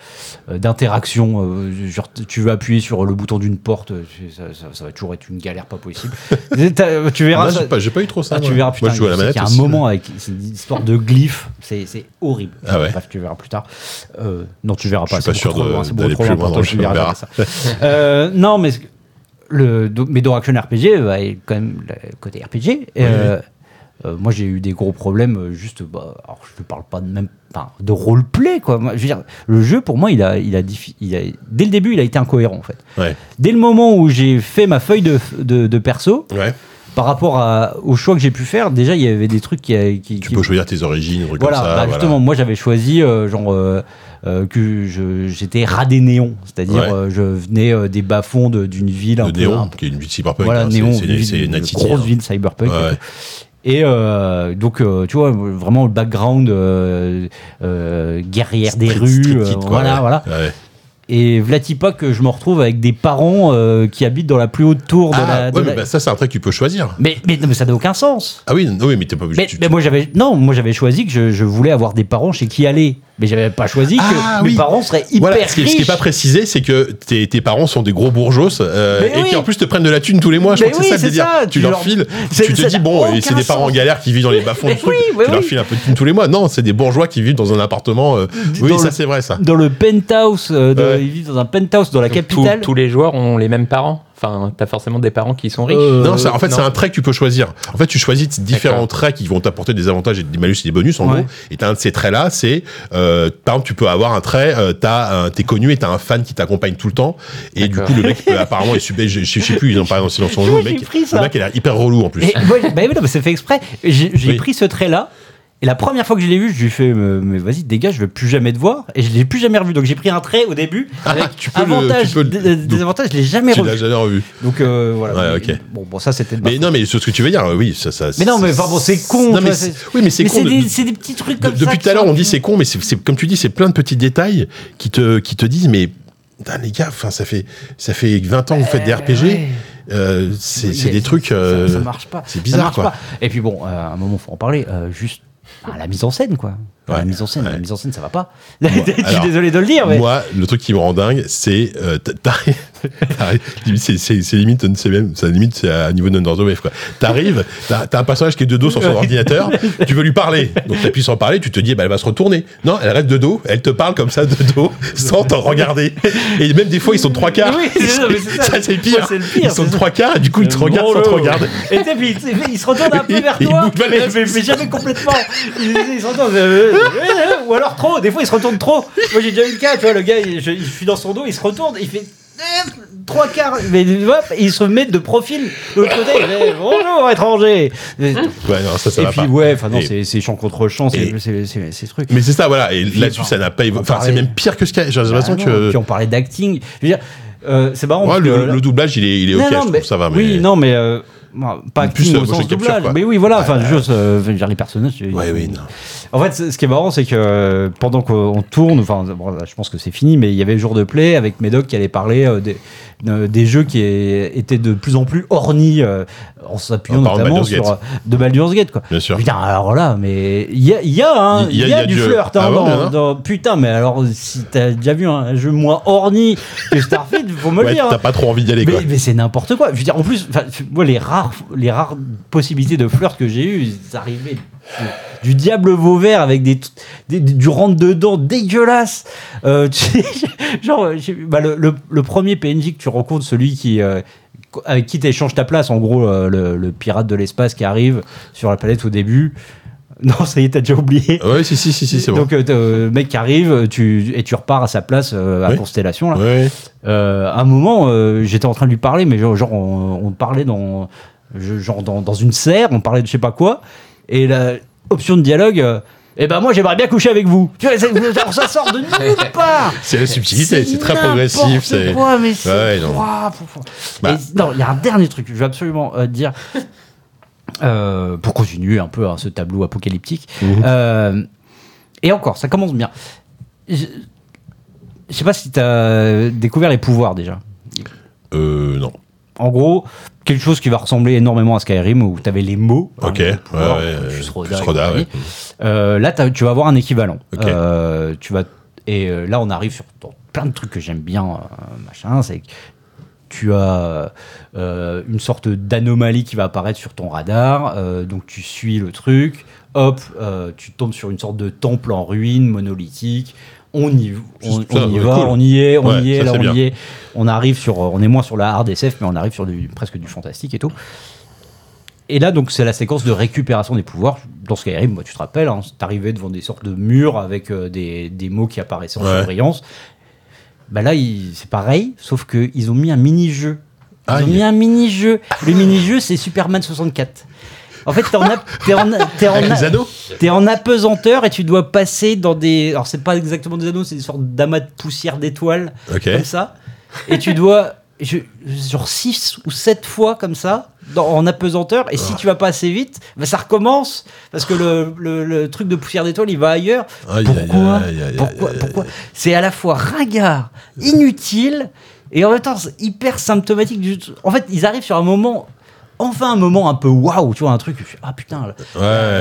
euh, d'interaction euh, genre tu veux appuyer sur le bouton d'une porte ça, ça- ça va toujours être une galère pas possible tu verras
j'ai pas, pas eu trop ça.
ah, tu verras putain,
Moi, je joue à la
je
manette.
qu'il y a un
aussi.
moment avec c'est une histoire de glyphes, c'est horrible.
Ah ouais.
Bref, tu verras plus tard. Euh, non, tu verras
Je
pas.
suis pas sûr d'aller plus
loin tu verras
verra.
ça. Euh, non, mais le mais dans Action RPG, bah, quand même le côté RPG. euh, euh, moi, j'ai eu des gros problèmes. euh, Juste, bah, alors je ne parle pas de même, enfin, de roleplay quoi. Moi, je veux dire, le jeu pour moi, il a, il a, il a, dès le début, il a été incohérent en fait.
Ouais.
Dès le moment où j'ai fait ma feuille de, de, de perso,
Ouais.
par rapport à, au choix que j'ai pu faire, déjà il y avait des trucs qui, qui,
Tu
qui-
peux choisir tes origines,
voilà,
comme ça.
bah,
voilà.
justement, moi j'avais choisi euh, genre euh, euh, que j'étais rat des néons, c'est-à-dire
Ouais.
euh, je venais euh, des bas-fonds de- d'une ville un
Le
peu-
Néon,
un peu-
qui est une ville cyberpunk.
voilà,
hein,
néon,
c'est-
une une grosse
hein.
ville cyberpunk.
Ouais,
et euh, donc, euh, tu vois, vraiment le background euh, guerrière des rues,
quoi,
voilà,
ouais.
voilà.
Ouais.
Et vlati pas que je me retrouve avec des parents qui habitent dans la plus haute tour de
Ah,
la. de
ouais, mais bah, ça, c'est un trait que tu peux choisir.
mais, mais, non, mais ça n'a aucun sens.
Ah oui, non, oui mais t'es pas obligé.
Mais,
tu-
mais moi j'avais non, moi j'avais choisi que je, je voulais avoir des parents chez qui aller. Mais j'avais pas choisi que
Ah,
mes
oui.
parents seraient hyper
Voilà, ce qui, ce qui est
riches.
pas précisé, c'est que tes, tes parents sont des gros bourgeois euh, et qui en plus te prennent de la thune tous les mois. Je
Mais
crois que c'est ça le
c'est
délire.
ça,
Tu leur files,
c'est-
tu te dis bon, et c'est des parents en galère qui vivent dans les bas-fonds tu leur files un peu de thune tous les mois. Non, c'est des bourgeois qui vivent dans un appartement. euh, oui,
Dans
ça
le-
c'est vrai ça.
dans le penthouse, euh, de- ils vivent dans un penthouse dans la capitale.
tous les joueurs ont les mêmes parents. Enfin, t'as forcément des parents qui sont riches.
Euh,
Non, ça- en fait, c'est un trait que tu peux choisir. En fait, tu choisis différents traits qui vont t'apporter des avantages et des malus et des bonus, en
Ouais.
gros. Et t'as un de ces traits-là, c'est, euh, par exemple, tu peux avoir un trait, euh, t'as, t'es connu et t'as un fan qui t'accompagne tout le temps. Et du coup, le mec, peut, apparemment, est super, je, je sais plus, ils en parlent dans son jeu.
Moi,
Le mec,
j'ai pris ça.
le mec, il a hyper relou, en plus.
Et moi, bah oui, non, mais c'est fait exprès. J'ai j'ai
Oui.
pris ce trait-là. Et la première fois que je l'ai vu, je lui ai fait euh, Mais vas-y, dégage, je veux plus jamais te voir. Et je l'ai plus jamais revu. Donc j'ai pris un trait au début. Avec
tu peux le-
avantage,
tu peux le-
des avantages, je l'ai jamais
Tu
revu.
jamais revu.
Donc euh, voilà.
Ouais.
Bon, bon, ça c'était
Mais non, mais ce que tu veux dire, euh, oui, ça, ça.
Mais non, mais enfin, bon, c'est con,
Non, mais
vois,
oui, mais c'est con.
c'est
de-
des, c'est des petits trucs comme
de-
ça.
depuis tout à l'heure, on dit c'est con, mais c'est comme tu dis, c'est plein de petits détails qui te, qui te disent, mais les gars, enfin, ça fait, ça fait 20 ans que vous faites des RPG.
ouais.
euh, c'est
Oui,
des
ça-
truc.
ça-
euh,
Ça, marche pas.
c'est
Ça
bizarre,
marche
quoi.
pas. Et puis bon, euh, à un moment, faut en parler. euh, juste ah, la mise en scène, quoi.
Ouais,
la mise en scène,
ouais.
la mise en scène, ça va pas. je suis
alors,
désolé de le dire, mais.
Moi, le truc qui me rend dingue, c'est euh, c'est limite, c'est même, ça limite c'est à niveau the Wave quoi. T'arrives, t'as un personnage qui est de dos sur son ordinateur, tu veux lui parler, donc t'appuies sur parler, tu te dis bah elle va se retourner. Non, elle reste de dos, elle te parle comme ça de dos, sans te regarder. Et même des fois ils sont de trois quarts.
Oui, c'est ça, ça.
c'est le pire.
Ouais, pire,
Ils sont de trois quarts et du coup ils te regardent sans te regarder.
Et puis, tu sais, il se retourne un peu vers toi, mais, jamais complètement. Il, il se retourne, euh, euh, ou alors trop. Des fois, il se retourne trop. Moi, j'ai déjà eu le cas, tu vois, le gars, il- je, je suis dans son dos, il se retourne, il fait euh, trois quarts, mais hop, il se met de profil de l'autre côté. Il fait, Bonjour, étranger. Et,
Ouais, non, ça, ça va
puis,
pas.
ouais, enfin, non,
Et-
c'est c'est champ contre champ, c'est
et-
c'est- c'est- c'est ce truc.
Mais c'est ça, voilà. Et là-dessus, ça n'a pas évo-
on
Enfin, c'est même pire que ce qu'il y a. J'ai l'impression
Ah non,
que.
Puis on parlait d'acting. Je veux dire, euh, c'est marrant.
Ouais,
parce
le,
que-
le doublage, il est, il est ok, je
mais-
trouve ça va. Mais...
Oui, non, mais euh, bon, pas
plus, euh,
au sens doublage. Mais oui, voilà, enfin, juste, euh, je veux dire, les personnages.
Ouais, oui, non.
En fait, ce qui est marrant, c'est que euh, pendant qu'on tourne, enfin, bon, je pense que c'est fini, mais il y avait le jour de play avec Médoc qui allait parler des, de- des jeux qui est- étaient de plus en plus ornis, euh, en s'appuyant
de
notamment sur
Gate.
euh, de Baldur's Gate, quoi.
Bien sûr.
Putain, alors là, mais il y a, y hein,
y
y du flirt hein,
Ah ouais,
dans, Putain, mais alors, si t'as déjà vu un jeu moins orni que Starfield, faut me le dire. hein.
t'as pas trop envie d'y aller, quoi.
Mais, mais c'est n'importe quoi. Je veux dire, en plus, moi, les rares, les rares possibilités de flirt que j'ai eues, ça arrivait du, diable Vauvert avec des, des- du rentre dedans dégueulasse. Euh, tu genre, bah, le, le- le premier PNJ que tu rencontres, celui qui euh, avec qui tu échanges ta place, en gros, euh, le, le pirate de l'espace qui arrive sur la planète au début. Non, ça y est, t'as déjà oublié.
Ouais, si, si, si, si, c'est bon.
Donc, euh, euh, le mec qui arrive, tu, et tu repars à sa place euh, à
Oui.
Constellation. Là. À un moment, j'étais en train de lui parler, mais genre, on, on parlait dans, genre dans, dans une serre, on parlait de je sais pas quoi, et la option de dialogue, euh, eh ben moi j'aimerais bien coucher avec vous. Tu vois, ça sort de nulle part.
C'est la subtilité, c'est très progressif. c'est-
quoi, mais c'est-
Ouais, non. Bah.
Non, il y a un dernier truc que je veux absolument euh, dire. euh, pour continuer un peu hein, ce tableau apocalyptique.
Mhm.
Euh, et encore, ça commence bien. Je, je sais pas si tu as découvert les pouvoirs déjà.
Euh, non.
En gros, quelque chose qui va ressembler énormément à Skyrim où tu avais les mots. hein,
Ok. Ouais, ouais.
Fusroda
plus Roda, ouais.
Euh, là, tu vas avoir un équivalent. Euh, tu vas et euh, là, on arrive sur plein de trucs que j'aime bien, machin. C'est que tu as une sorte d'anomalie qui va apparaître sur ton radar. donc tu suis le truc. Hop, tu tombes sur une sorte de temple en ruine monolithique. On y, on,
Ça,
on y
ouais,
va,
cool.
on y est, on
Ouais,
y est, là on
bien.
y est. On arrive sur, on est moins sur la hard SF, mais on arrive sur du, presque du fantastique et tout. Et là, donc, c'est la séquence de récupération des pouvoirs. Dans Skyrim, moi, tu te rappelles, hein, t'arrivais devant des sortes de murs avec euh, des, des mots qui apparaissaient en
Ouais.
surbrillance. Bah là, c'est pareil, sauf qu'ils ont mis un mini-jeu. Ils
Ah,
ont
il-
mis un mini-jeu. Le mini-jeu, c'est Superman 64. En fait, t'es en, t'es en, t'es en,
Avec les anneaux
T'es en apesanteur et tu dois passer dans des. Alors, c'est pas exactement des anneaux, c'est des sortes d'amas de poussière d'étoiles comme ça. Et tu dois je- genre 6 ou 7 fois comme ça, dans- en apesanteur, et si tu vas pas assez vite, bah, ça recommence, parce que le, le- le truc de poussière d'étoile, il va ailleurs.
Aïe,
Pourquoi
aïe,
Pourquoi, pourquoi C'est à la fois ringard, inutile, et en même temps c'est hyper symptomatique. Du... En fait, ils arrivent sur un moment, enfin un moment un peu waouh, tu vois, un truc, je fais, ah putain, là,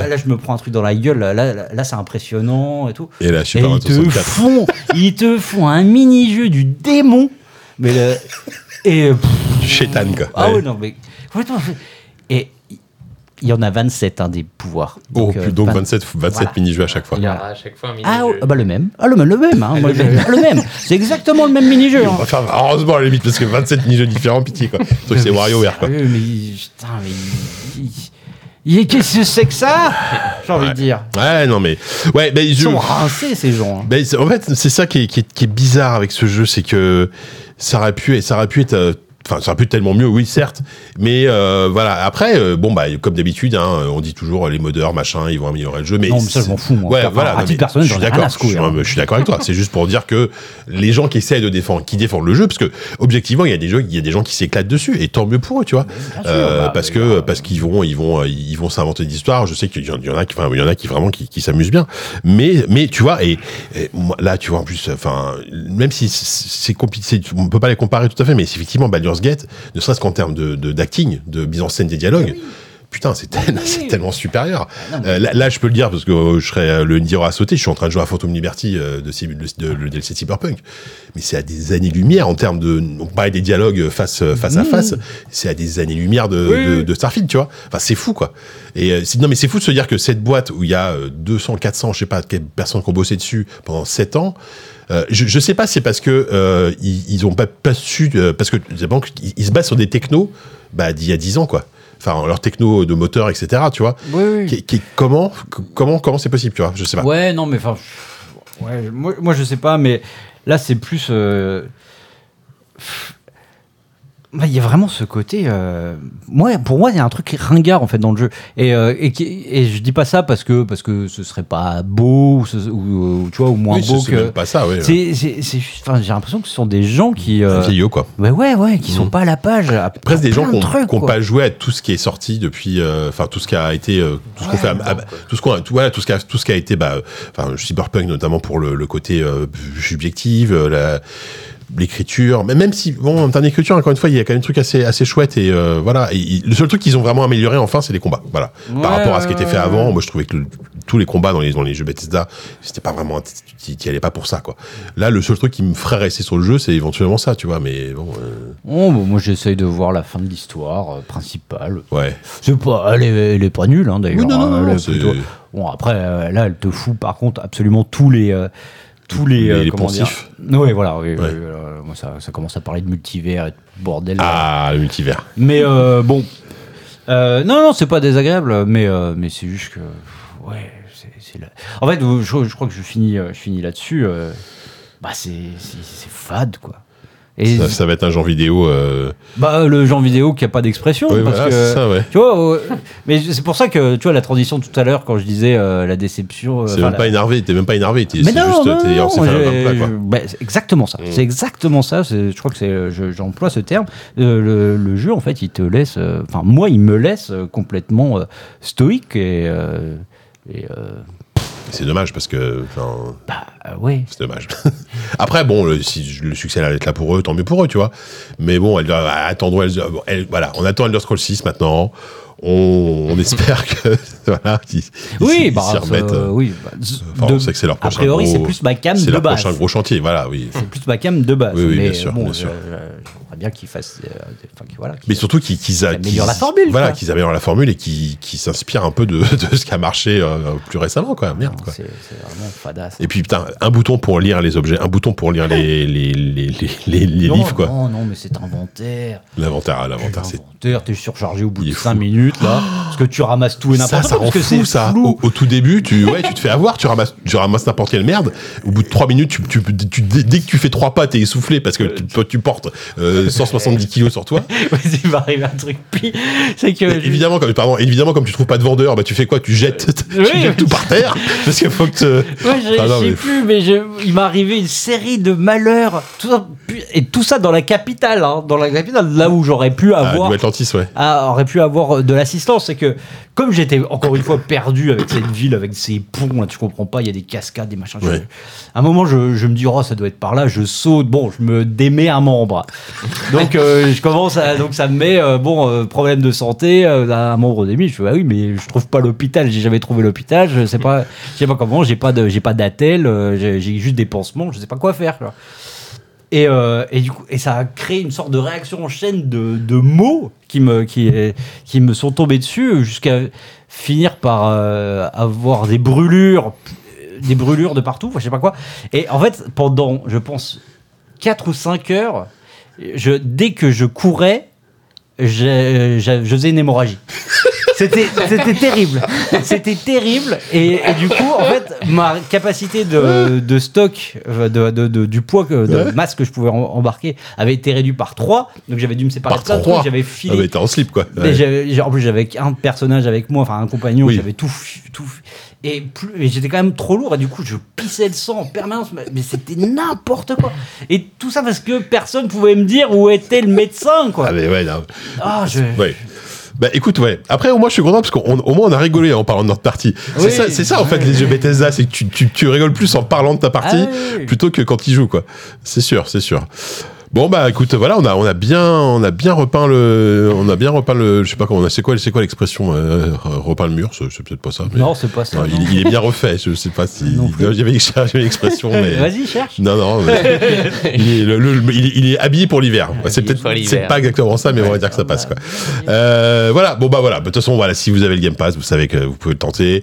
Ouais.
là, je me prends un truc dans la gueule, là, là, là, c'est impressionnant et tout.
Et là,
Et
Super
ils te
64.
font, ils te font un mini-jeu du démon, mais le... Et... pff,
Du chétan, quoi.
ah
Ouais.
ouais, non, mais... complètement. Et il y en a 27, hein, des pouvoirs.
Oh,
euh,
plus- donc
20
27, 27
Voilà.
mini-jeux à chaque fois.
Il y a-
à chaque fois un
Ah,
mini-jeu.
ah, bah le même. Ah, le, même, le même. Hein. Moi, le même. C'est exactement le même mini-jeu. Hein.
faire, heureusement, à la limite, parce que 27 mini-jeux différents, pitié, quoi. Le truc, c'est WarioWare, quoi.
Mais putain, mais il- Qu'est-ce que c'est que ça J'ai envie
Ouais.
de dire.
Ouais, non, mais. Ouais, mais
Ils
je.
sont rincés, ces gens. hein.
Ben, en fait, c'est ça qui est, qui, est, qui est bizarre avec ce jeu, c'est que ça aurait pu, ça aurait pu être. Enfin, ça aurait pu tellement mieux, oui, certes. Mais euh, voilà, après, euh, bon, bah, comme d'habitude, hein, on dit toujours euh, les modeurs, machin, ils vont améliorer le jeu. Mais
Non, mais ça, je m'en fous, moi.
Ouais,
Enfin,
voilà. non, mais je suis d'accord. Je,
hein.
je suis d'accord avec toi. C'est juste pour dire que les gens qui essayent de défendre, qui défendent le jeu, parce que objectivement, il y a des jeux, il y a des gens qui s'éclatent dessus, et tant mieux pour eux, tu vois.
Sûr, bah,
parce que parce qu'ils vont ils vont ils vont s'inventer des histoires je sais qu'il y en a qui enfin il y en a qui vraiment qui, qui s'amusent bien mais mais tu vois et, et là tu vois en plus enfin même si c'est compliqué on peut pas les comparer tout à fait mais effectivement Baldur's Gate ne serait-ce qu'en termes de d'acting de, mise en scène des dialogues Putain, c'est tel- c'est tellement supérieur.
non, mais-
Euh, là, là, je peux le dire parce que euh, je serais euh, le Nier à sauter. Je suis en train de jouer à Phantom Liberty de, de, de- le DLC Cyberpunk, mais c'est à des années-lumière en termes de. On parlait des dialogues face face à face. C'est à des années-lumière de,
Mmh. Oui,
Starfield, tu vois. Enfin, c'est fou, quoi. Et c'est- non, mais c'est fou de se dire que cette boîte où il y a euh, 200, 400, je sais pas personnes qui ont bossé dessus pendant 7 ans. Euh, je, je sais pas, si c'est parce que euh, ils, ils ont pas, pas su euh, parce que les banques ils, ils se basent sur des technos bah, d'il y a 10 ans, quoi. Enfin, leur techno de moteur, etc. Tu vois.
Oui, oui.
Qui- qui- comment, comment, comment c'est possible, tu vois Je sais pas.
Ouais, non, mais enfin. Ouais, moi, moi, je sais pas, mais là, c'est plus. euh, bah, Il y a vraiment ce côté. euh, Moi, pour moi, il y a un truc ringard en fait dans le jeu. Et, euh, et, je dis pas ça parce que parce que ce serait pas beau ou, ce- ou- ou, tu vois ou moins
Oui,
beau que.
pas ça, ouais.
C'est, juste- enfin, j'ai l'impression que ce sont des gens qui. Euh,
vieillot, quoi.
ouais, ouais, ouais, qui sont
Mhm.
pas à la page. à
Presque des gens qui n'ont pas joué à tout ce qui est sorti depuis, euh, enfin tout ce qui a été, euh, tout ce qu'on fait, à- à- tout ce qu'on, tout, voilà, tout ce qui a, tout ce qui a été, bah, euh, enfin cyberpunk notamment pour le, le côté euh, subjectif, euh, la, l'écriture, mais même si bon en termes d'écriture encore une fois il y a quand même des trucs assez assez chouettes et euh, voilà et, il- le seul truc qu'ils ont vraiment amélioré enfin c'est les combats voilà
Ouais,
par rapport à ce qui était fait avant moi je trouvais que le- tous les combats dans les dans les jeux Bethesda c'était pas vraiment qui qui allait pas pour ça quoi là le seul truc qui me ferait rester sur le jeu c'est éventuellement ça tu vois mais bon euh,
Oh, bah, moi, j'essaye de voir la fin de l'histoire euh, principale.
ouais
C'est pas, elle est, elle est pas nulle, hein, d'ailleurs.
Oui, non, non, non,
Bon, après, euh, là, elle te fout, par contre, absolument tous les. Tous les.
Les-
euh,
les
dire Oui, voilà.
Ouais.
euh, moi, ça, ça commence à parler de multivers et de bordel.
ah le multivers
Mais euh, bon. Euh, non, non, c'est pas désagréable, mais, mais c'est juste que. Ouais, c'est. En fait, je, je crois que je finis, je finis là-dessus. bah, c'est fade, quoi. Et
ça, ça va être un genre vidéo euh,
bah, le genre vidéo qui a pas d'expression.
oui,
parce
voilà,
que,
c'est ça ouais
tu vois, euh, mais c'est pour ça que tu vois la transition tout à l'heure quand je disais euh, la déception.
c'est même
la-
pas énervé t'es même pas énervé t'es
non,
juste
non, non,
plat, quoi.
bah, c'est exactement ça.
Mm.
C'est exactement ça. Je crois que c'est, j'emploie ce terme. Le, le jeu, en fait, il te laisse. Enfin, moi, il me laisse complètement stoïque et. et
c'est dommage parce que
bah, euh, ouais.
C'est dommage. Après, bon, le, si le succès allait être là pour eux, tant mieux pour eux, tu vois. Mais bon, elle, elle- bon, elle- voilà, on attend Elder Scrolls 6 maintenant. On, on espère que voilà, qu'ils qu'ils
Oui,
s'y-
bah,
remettent.
euh, oui. bah,
Enfin,
de-
on sait que c'est leur
a
prochain
priori,
gros-
c'est plus ma cam
C'est
de
leur
base.
prochain gros chantier, voilà, oui.
C'est plus ma cam de base.
Oui, oui,
mais
bien sûr,
bon,
bien
je-
sûr.
j'aimerais bien qu'ils fassent. euh, enfin, qu'ils- voilà, qu'ils-
Mais surtout qu'ils a-
Qu'ils améliorent la formule,
Voilà, qu'ils améliorent la formule et qu'ils s'inspirent un peu de, de ce qui a marché euh, plus récemment, quoi. Merde, quoi.
C'est c'est vraiment fadasse.
Et puis, putain, un bouton pour lire les objets, un bouton pour lire les, les, les, les, les- livres, quoi.
Non, non, mais c'est inventaire.
L'inventaire, ah, l'inventaire, c'est
L'inventaire, t'es surchargé au bout de
est
5
fou.
Minutes, là. Parce que tu ramasses tout et
ça,
n'importe
ça
quoi.
rend
Parce que
fou,
c'est
ça.
flou.
Au, au tout début, tu, ouais, tu te fais avoir, tu ramasses, tu ramasses n'importe quelle merde. Au bout de 3 minutes, tu, tu, tu- dès que tu fais 3 pas, t'es essoufflé parce que tu, tu portes euh, 170 kilos sur toi.
Vas-y, il va arriver un truc pire. C'est que.
Et évidemment, comme, pardon, évidemment, comme tu trouves pas de vendeur, bah, tu fais quoi? Tu jettes, tu
Oui,
jettes
oui.
tout par terre parce qu'il faut que te-
Ouais, j'ai
Ah
je sais
mais-
plus. mais je- il m'est arrivé une série de malheurs. Tout ça, et tout ça dans la capitale, hein, dans la capitale, là où j'aurais pu
Ah,
avoir
New Atlantis, ouais.
ah, aurait pu avoir de l'assistance. C'est que, comme j'étais encore une fois perdu avec cette ville, avec ces ponts, là, tu comprends pas, il y a des cascades, des machins. je- à un moment, je, je me dis, oh, ça doit être par là, je saute, bon, je me démets un membre. Donc, euh, je commence à. Donc, ça me met, euh, bon, euh, problème de santé, un membre démis. Je fais, ah oui, mais je trouve pas l'hôpital, j'ai jamais trouvé l'hôpital, je sais pas, je sais pas comment, j'ai pas de, j'ai pas d'attel, j'ai j'ai juste des pansements, je sais pas quoi faire, quoi. Et, euh, et du coup, et ça a créé une sorte de réaction en chaîne de, de mots qui me, qui, qui me sont tombés dessus jusqu'à finir par euh, avoir des brûlures, des brûlures de partout, je sais pas quoi. Et en fait, pendant, je pense, 4 ou 5 heures, je, dès que je courais, je, je- je faisais une hémorragie. C'était c'était terrible. C'était terrible. Et, et du coup, en fait, ma capacité de, de stock, euh, de, de- de- du poids, que, de
Ouais.
masse que je pouvais em- embarquer avait été réduit par 3. Donc j'avais dû me séparer
Par
de trucs. J'avais
Ah,
filé.
mais t'es en slip, quoi. Ouais.
en plus, j'avais un personnage avec moi, enfin un compagnon,
Oui.
j'avais tout, tout. Et, plus, et j'étais quand même trop lourd, et du coup, je pissais le sang en permanence, mais, c'était n'importe quoi. Et tout ça parce que personne pouvait me dire où était le médecin, quoi.
Ah, mais ouais, non.
Ah, je.
Ouais. Bah écoute, ouais. Après, au moins, je suis content parce qu'au au moins, on a rigolé en parlant de notre partie. C'est
Oui.
ça, c'est ça, en fait, les jeux Bethesda, c'est que tu, tu, tu rigoles plus en parlant de ta partie
Ah,
plutôt que quand ils jouent, quoi. C'est sûr, c'est sûr. Bon bah écoute voilà on a on a bien on a bien repeint le on a bien repeint le je sais pas comment on a c'est quoi c'est quoi l'expression euh, repeint le mur? C'est peut-être pas ça mais
Non, c'est pas ça.
Non,
non.
il, il est bien refait je sais pas si
Non plus.
il y avait il y avait une expression mais
Vas-y, cherche.
non, non. mais il, est, le- le- il est- il est habillé pour l'hiver. C'est peut-être c'est pas exactement ça, mais on va dire que ça passe. Quoi. Euh, voilà. Bon bah voilà. De toute façon, voilà. Si vous avez le Game Pass, vous savez que vous pouvez le tenter.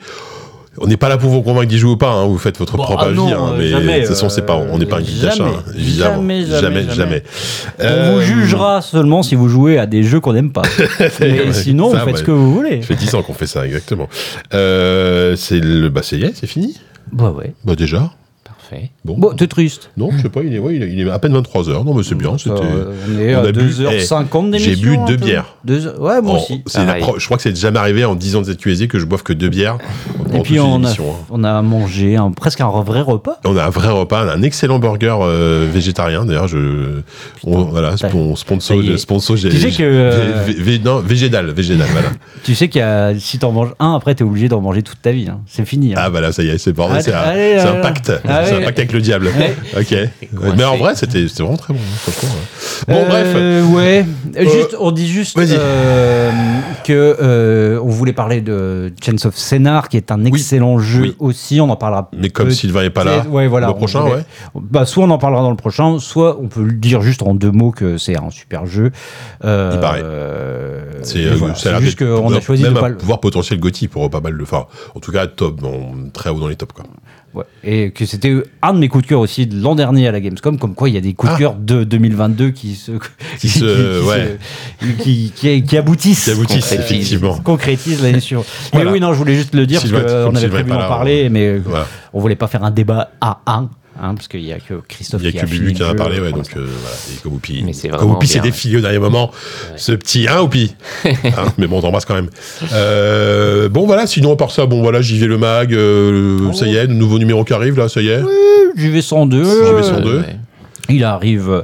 On n'est pas là pour vous convaincre d'y jouer ou pas. hein. Vous faites votre
Bon,
propre
ah
avis.
non,
hein,
euh,
mais
jamais,
de toute façon, c'est pas. On n'est pas un guide d'achat,
jamais,
hein, évidemment.
jamais, jamais,
jamais.
jamais. On
Euh,
vous jugera seulement si vous jouez à des jeux qu'on n'aime pas. Mais sinon,
ça,
vous faites ce que vous voulez.
Ça fait 10 ans qu'on fait ça, exactement. Euh, c'est le, bah c'est c'est fini?
Bah ouais.
Bah déjà.
Parfait.
Bon.
Bon, t'es triste.
non, je sais pas. Il est, ouais, il est, à peine 23 heures. Non, mais c'est bien. C'était.
On est
on
à
a bu-
2h50
eh,
d'émission.
j'ai bu deux bières.
Deux Ouais, moi aussi.
c'est la je crois que c'est jamais arrivé en 10 ans de ZQSD que je boive que deux bières.
Et puis on a,
hein.
on a mangé un, presque un vrai repas.
On a un vrai repas, un excellent burger euh, végétarien. D'ailleurs, je, on, voilà, sponsor, sponsor, j'ai,
Tu sais que, euh,
vé- vé- non, végétal, végétal, voilà.
Tu sais qu'il y a, si t'en manges un, après t'es obligé d'en manger toute ta vie. hein. C'est fini. hein.
Ah voilà, ça y est, c'est bon,
Allez,
c'est un,
là,
pacte,
là.
Un pacte avec le diable. Ok. Mais en vrai, c'était, vraiment très bon, hein, franchement. ouais. Bon, bref.
Euh, ouais. Juste, on dit juste euh, que euh, on voulait parler de Chains of Scénar, qui est un excellent jeu
Oui.
aussi. On en parlera.
Mais comme Sylvain est pas là,
ouais, voilà,
le prochain,
voulait-
ouais.
Bah, soit on en parlera dans le prochain, soit on peut le dire juste en deux mots que c'est un super jeu. Euh,
Il paraît.
euh,
C'est, euh,
voilà, juste qu'on a choisi de
même
pas
un
le.
pouvoir potentiel Gotti pour pas mal de, enfin, en tout cas, top, bon, très haut dans les tops, quoi.
Ouais. Et que c'était un de mes coups de cœur aussi de l'an dernier à la Gamescom, comme quoi il y a des coups de
Ah.
cœur de 2022 qui se,
Qui se- ouais.
se- qui, qui, qui aboutissent,
Qui aboutissent,
Concrétise.
effectivement.
concrétisent l'année suivante. Mais
Voilà.
oui, non, je voulais juste le dire
Sylvain,
parce qu'on avait
Sylvain est
prévu d'en parler, mais
Voilà.
on voulait pas faire un débat à un. Hein, parce qu'il y a que Christophe
Il y a
qui
que
a fini
Bubu qui en a parlé, ouais, donc euh, voilà. Et comme Oupi, comme Oupi s'est défilé au dernier moment, ce petit, hein, Oupi Hein, Mais bon, on t'embrasse quand même. Euh, bon, voilà, sinon, à part ça, bon, voilà, j'y vais le mag, euh, ça y est, le nouveau numéro qui arrive, là, ça y est.
l'instant. JV102.
JV102.
euh,
Deux.
ouais.
Il arrive.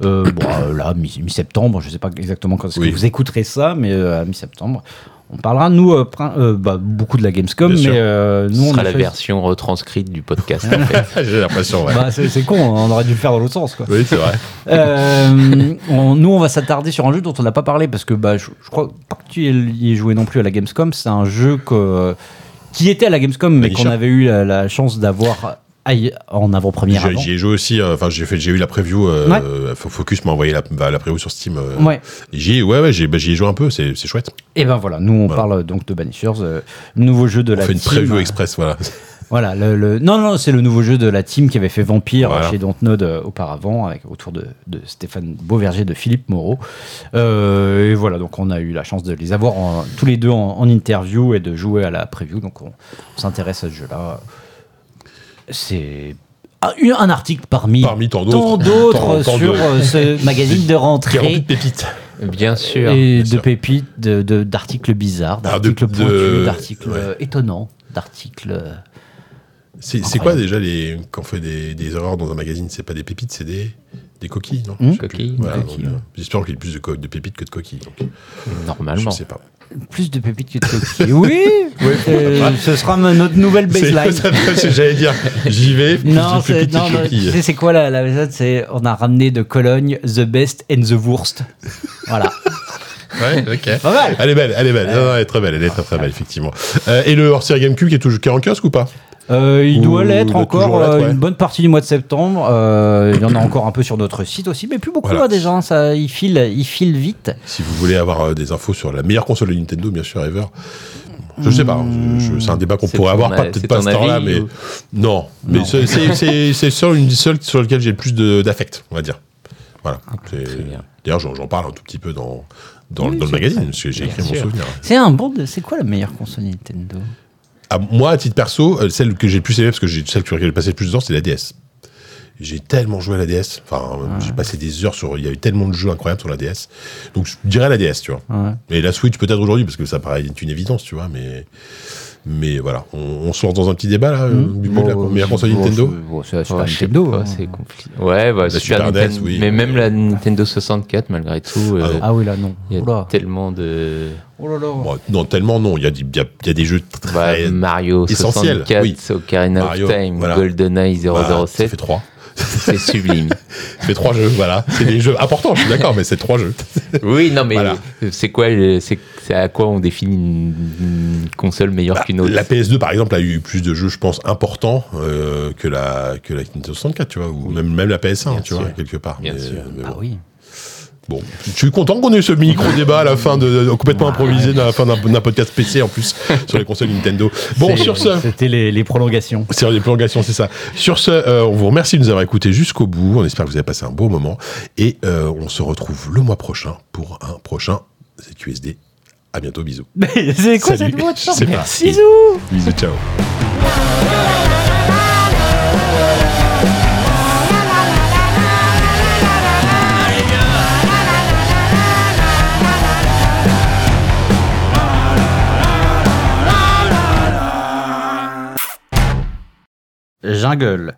bon, là, mi- mi-septembre, je sais pas exactement quand est-ce
Oui.
que vous écouterez ça, mais à mi-septembre. On parlera, nous, euh, euh, bah, beaucoup de la Gamescom,
Bien
mais euh, nous,
Ce
on
sera la version retranscrite du podcast. en fait.
J'ai l'impression, ouais.
Bah, c'est con, on aurait dû le faire dans l'autre sens. Quoi.
oui, c'est vrai.
Euh, on- nous, on va s'attarder sur un jeu dont on n'a pas parlé parce que bah, je, je crois pas que tu y aies joué non plus à la Gamescom. C'est un jeu que, qui était à la Gamescom, mais qu'on avait eu la, la chance d'avoir en avant-première.
J'y ai joué aussi, euh, enfin, j'ai fait, j'ai eu la preview, euh,
Ouais.
euh, Focus m'a envoyé la, bah, la preview sur Steam. euh,
Ouais.
J'y ai, ouais, ouais, j'ai, bah, ai joué un peu, c'est, chouette.
Et ben voilà, nous on
Voilà.
parle donc de Banishers, euh, nouveau jeu de
On
la
fait une
team.
preview express, voilà.
Voilà, le, le- non non, c'est le nouveau jeu de la team qui avait fait Vampire
Voilà.
chez Dontnod euh, auparavant, avec autour de, de Stéphane Beauverger, de Philippe Moreau. Euh, et voilà, donc on a eu la chance de les avoir en- tous les deux en, en interview et de jouer à la preview. Donc on, on s'intéresse à ce jeu-là. C'est un, un article parmi,
Parmi tant
tant
d'autres.
sur
de-
euh, ce magazine de
Qui est rempli
rentrée.
de pépites.
Bien sûr.
Et
bien
de
sûr.
pépites, de- de- d'articles bizarres,
Ah,
d'articles
de-
pointus, d'articles
ouais.
euh, étonnants, d'articles. euh,
C'est quoi déjà les quand on fait des, des erreurs dans un magazine C'est pas des pépites, c'est des, des coquilles, non? Je sais plus.
Coquilles,
Voilà, J'espère qu'il y a plus de, pépites que de coquilles. Donc,
Normalement.
je sais pas.
Plus de pépites que de coquilles. Oui, euh, ce sera notre nouvelle baseline.
c'est- J'allais dire, j'y vais, plus
Non, c'est tu sais, c'est quoi la, la méthode C'est on a ramené de Cologne the best and the worst. Voilà.
Ouais, ok.
Pas mal.
Elle est belle, elle est belle. Non, non, elle est très belle, elle est très très belle, effectivement. Euh, et le hors-série GameCube qui est toujours qui est en kiosque ou pas?
Euh, il doit
il
l'être encore euh,
ouais.
une bonne partie du mois de septembre. Euh, il y en a encore un peu sur notre site aussi, mais plus beaucoup
Voilà.
là déjà. hein, Ça, il file, il file vite.
Si vous voulez avoir euh, des infos sur la meilleure console de Nintendo, bien sûr, ever. Je sais pas, je- c'est un débat qu'on pourrait avoir, peut-être pas à ce temps-là, mais
ou-
non. Mais c'est- sur une seule sur lequel j'ai le plus d'affect, on va dire. Voilà.
Bien.
D'ailleurs, j'en parle un tout petit peu dans dans,
Oui,
dans le magazine, parce que j'ai écrit mon souvenir.
C'est un bon. de- C'est quoi la meilleure console Nintendo?
À moi, à titre perso, euh, celle que j'ai le plus aimée, parce que j'ai celle sur laquelle j'ai passé le plus de temps, c'est la DS. J'ai tellement joué à la DS. Enfin, euh, j'ai passé des heures sur. Il y a eu tellement de jeux incroyables sur la DS. Donc, je dirais la DS, tu vois.
Ouais.
Et la Switch peut-être aujourd'hui, parce que ça paraît être une évidence, tu vois. Mais, mais voilà, on, on se lance dans un petit débat là, euh, du bout de la meilleure console Nintendo.
Bon, c'est la Super
Ouais,
Nintendo.
pas,
hein.
c'est compliqué. Ouais, bah, Super,
Super NES,
Nintendo,
oui.
mais même la Nintendo 64, malgré tout, euh,
Ah,
Ah oui, là non.
il y a
Oula.
tellement de
Oh là là.
Bon, non, tellement non. Il y, a des- il y a, y a des jeux très.
bah, Mario
essentiel,
64,
oui.
Ocarina
Mario,
of Time,
voilà.
GoldenEye
Voilà, ça
007,
fait trois.
c'est sublime.
Ça fait trois jeux, voilà. C'est des jeux importants, je suis d'accord, mais c'est trois jeux.
Oui, non, mais
Voilà.
c'est quoi, le- c'est c'est à quoi on définit une, une console meilleure
Bah,
qu'une autre
La PS2, par exemple, a eu plus de jeux, je pense, importants euh, que, la, que la Nintendo 64, tu vois, ou même, même la PS1,
Bien
tu
sûr.
vois, quelque part.
Bien
mais,
sûr.
mais
Ah
bon.
oui.
Bon, je suis content qu'on ait eu ce micro-débat à la fin de, de- complètement improvisé à la fin d'un podcast PC en plus sur les consoles Nintendo. Bon, sur ce,
C'était les, les prolongations.
c'est les prolongations, c'est ça. Sur ce, euh, on vous remercie de nous avoir écoutés jusqu'au bout. On espère que vous avez passé un beau moment et euh, on se retrouve le mois prochain pour un prochain ZQSD. À bientôt, bisous.
c'est quoi
Salut.
cette voix de. Bisous
Bisous, ciao.
Jungle.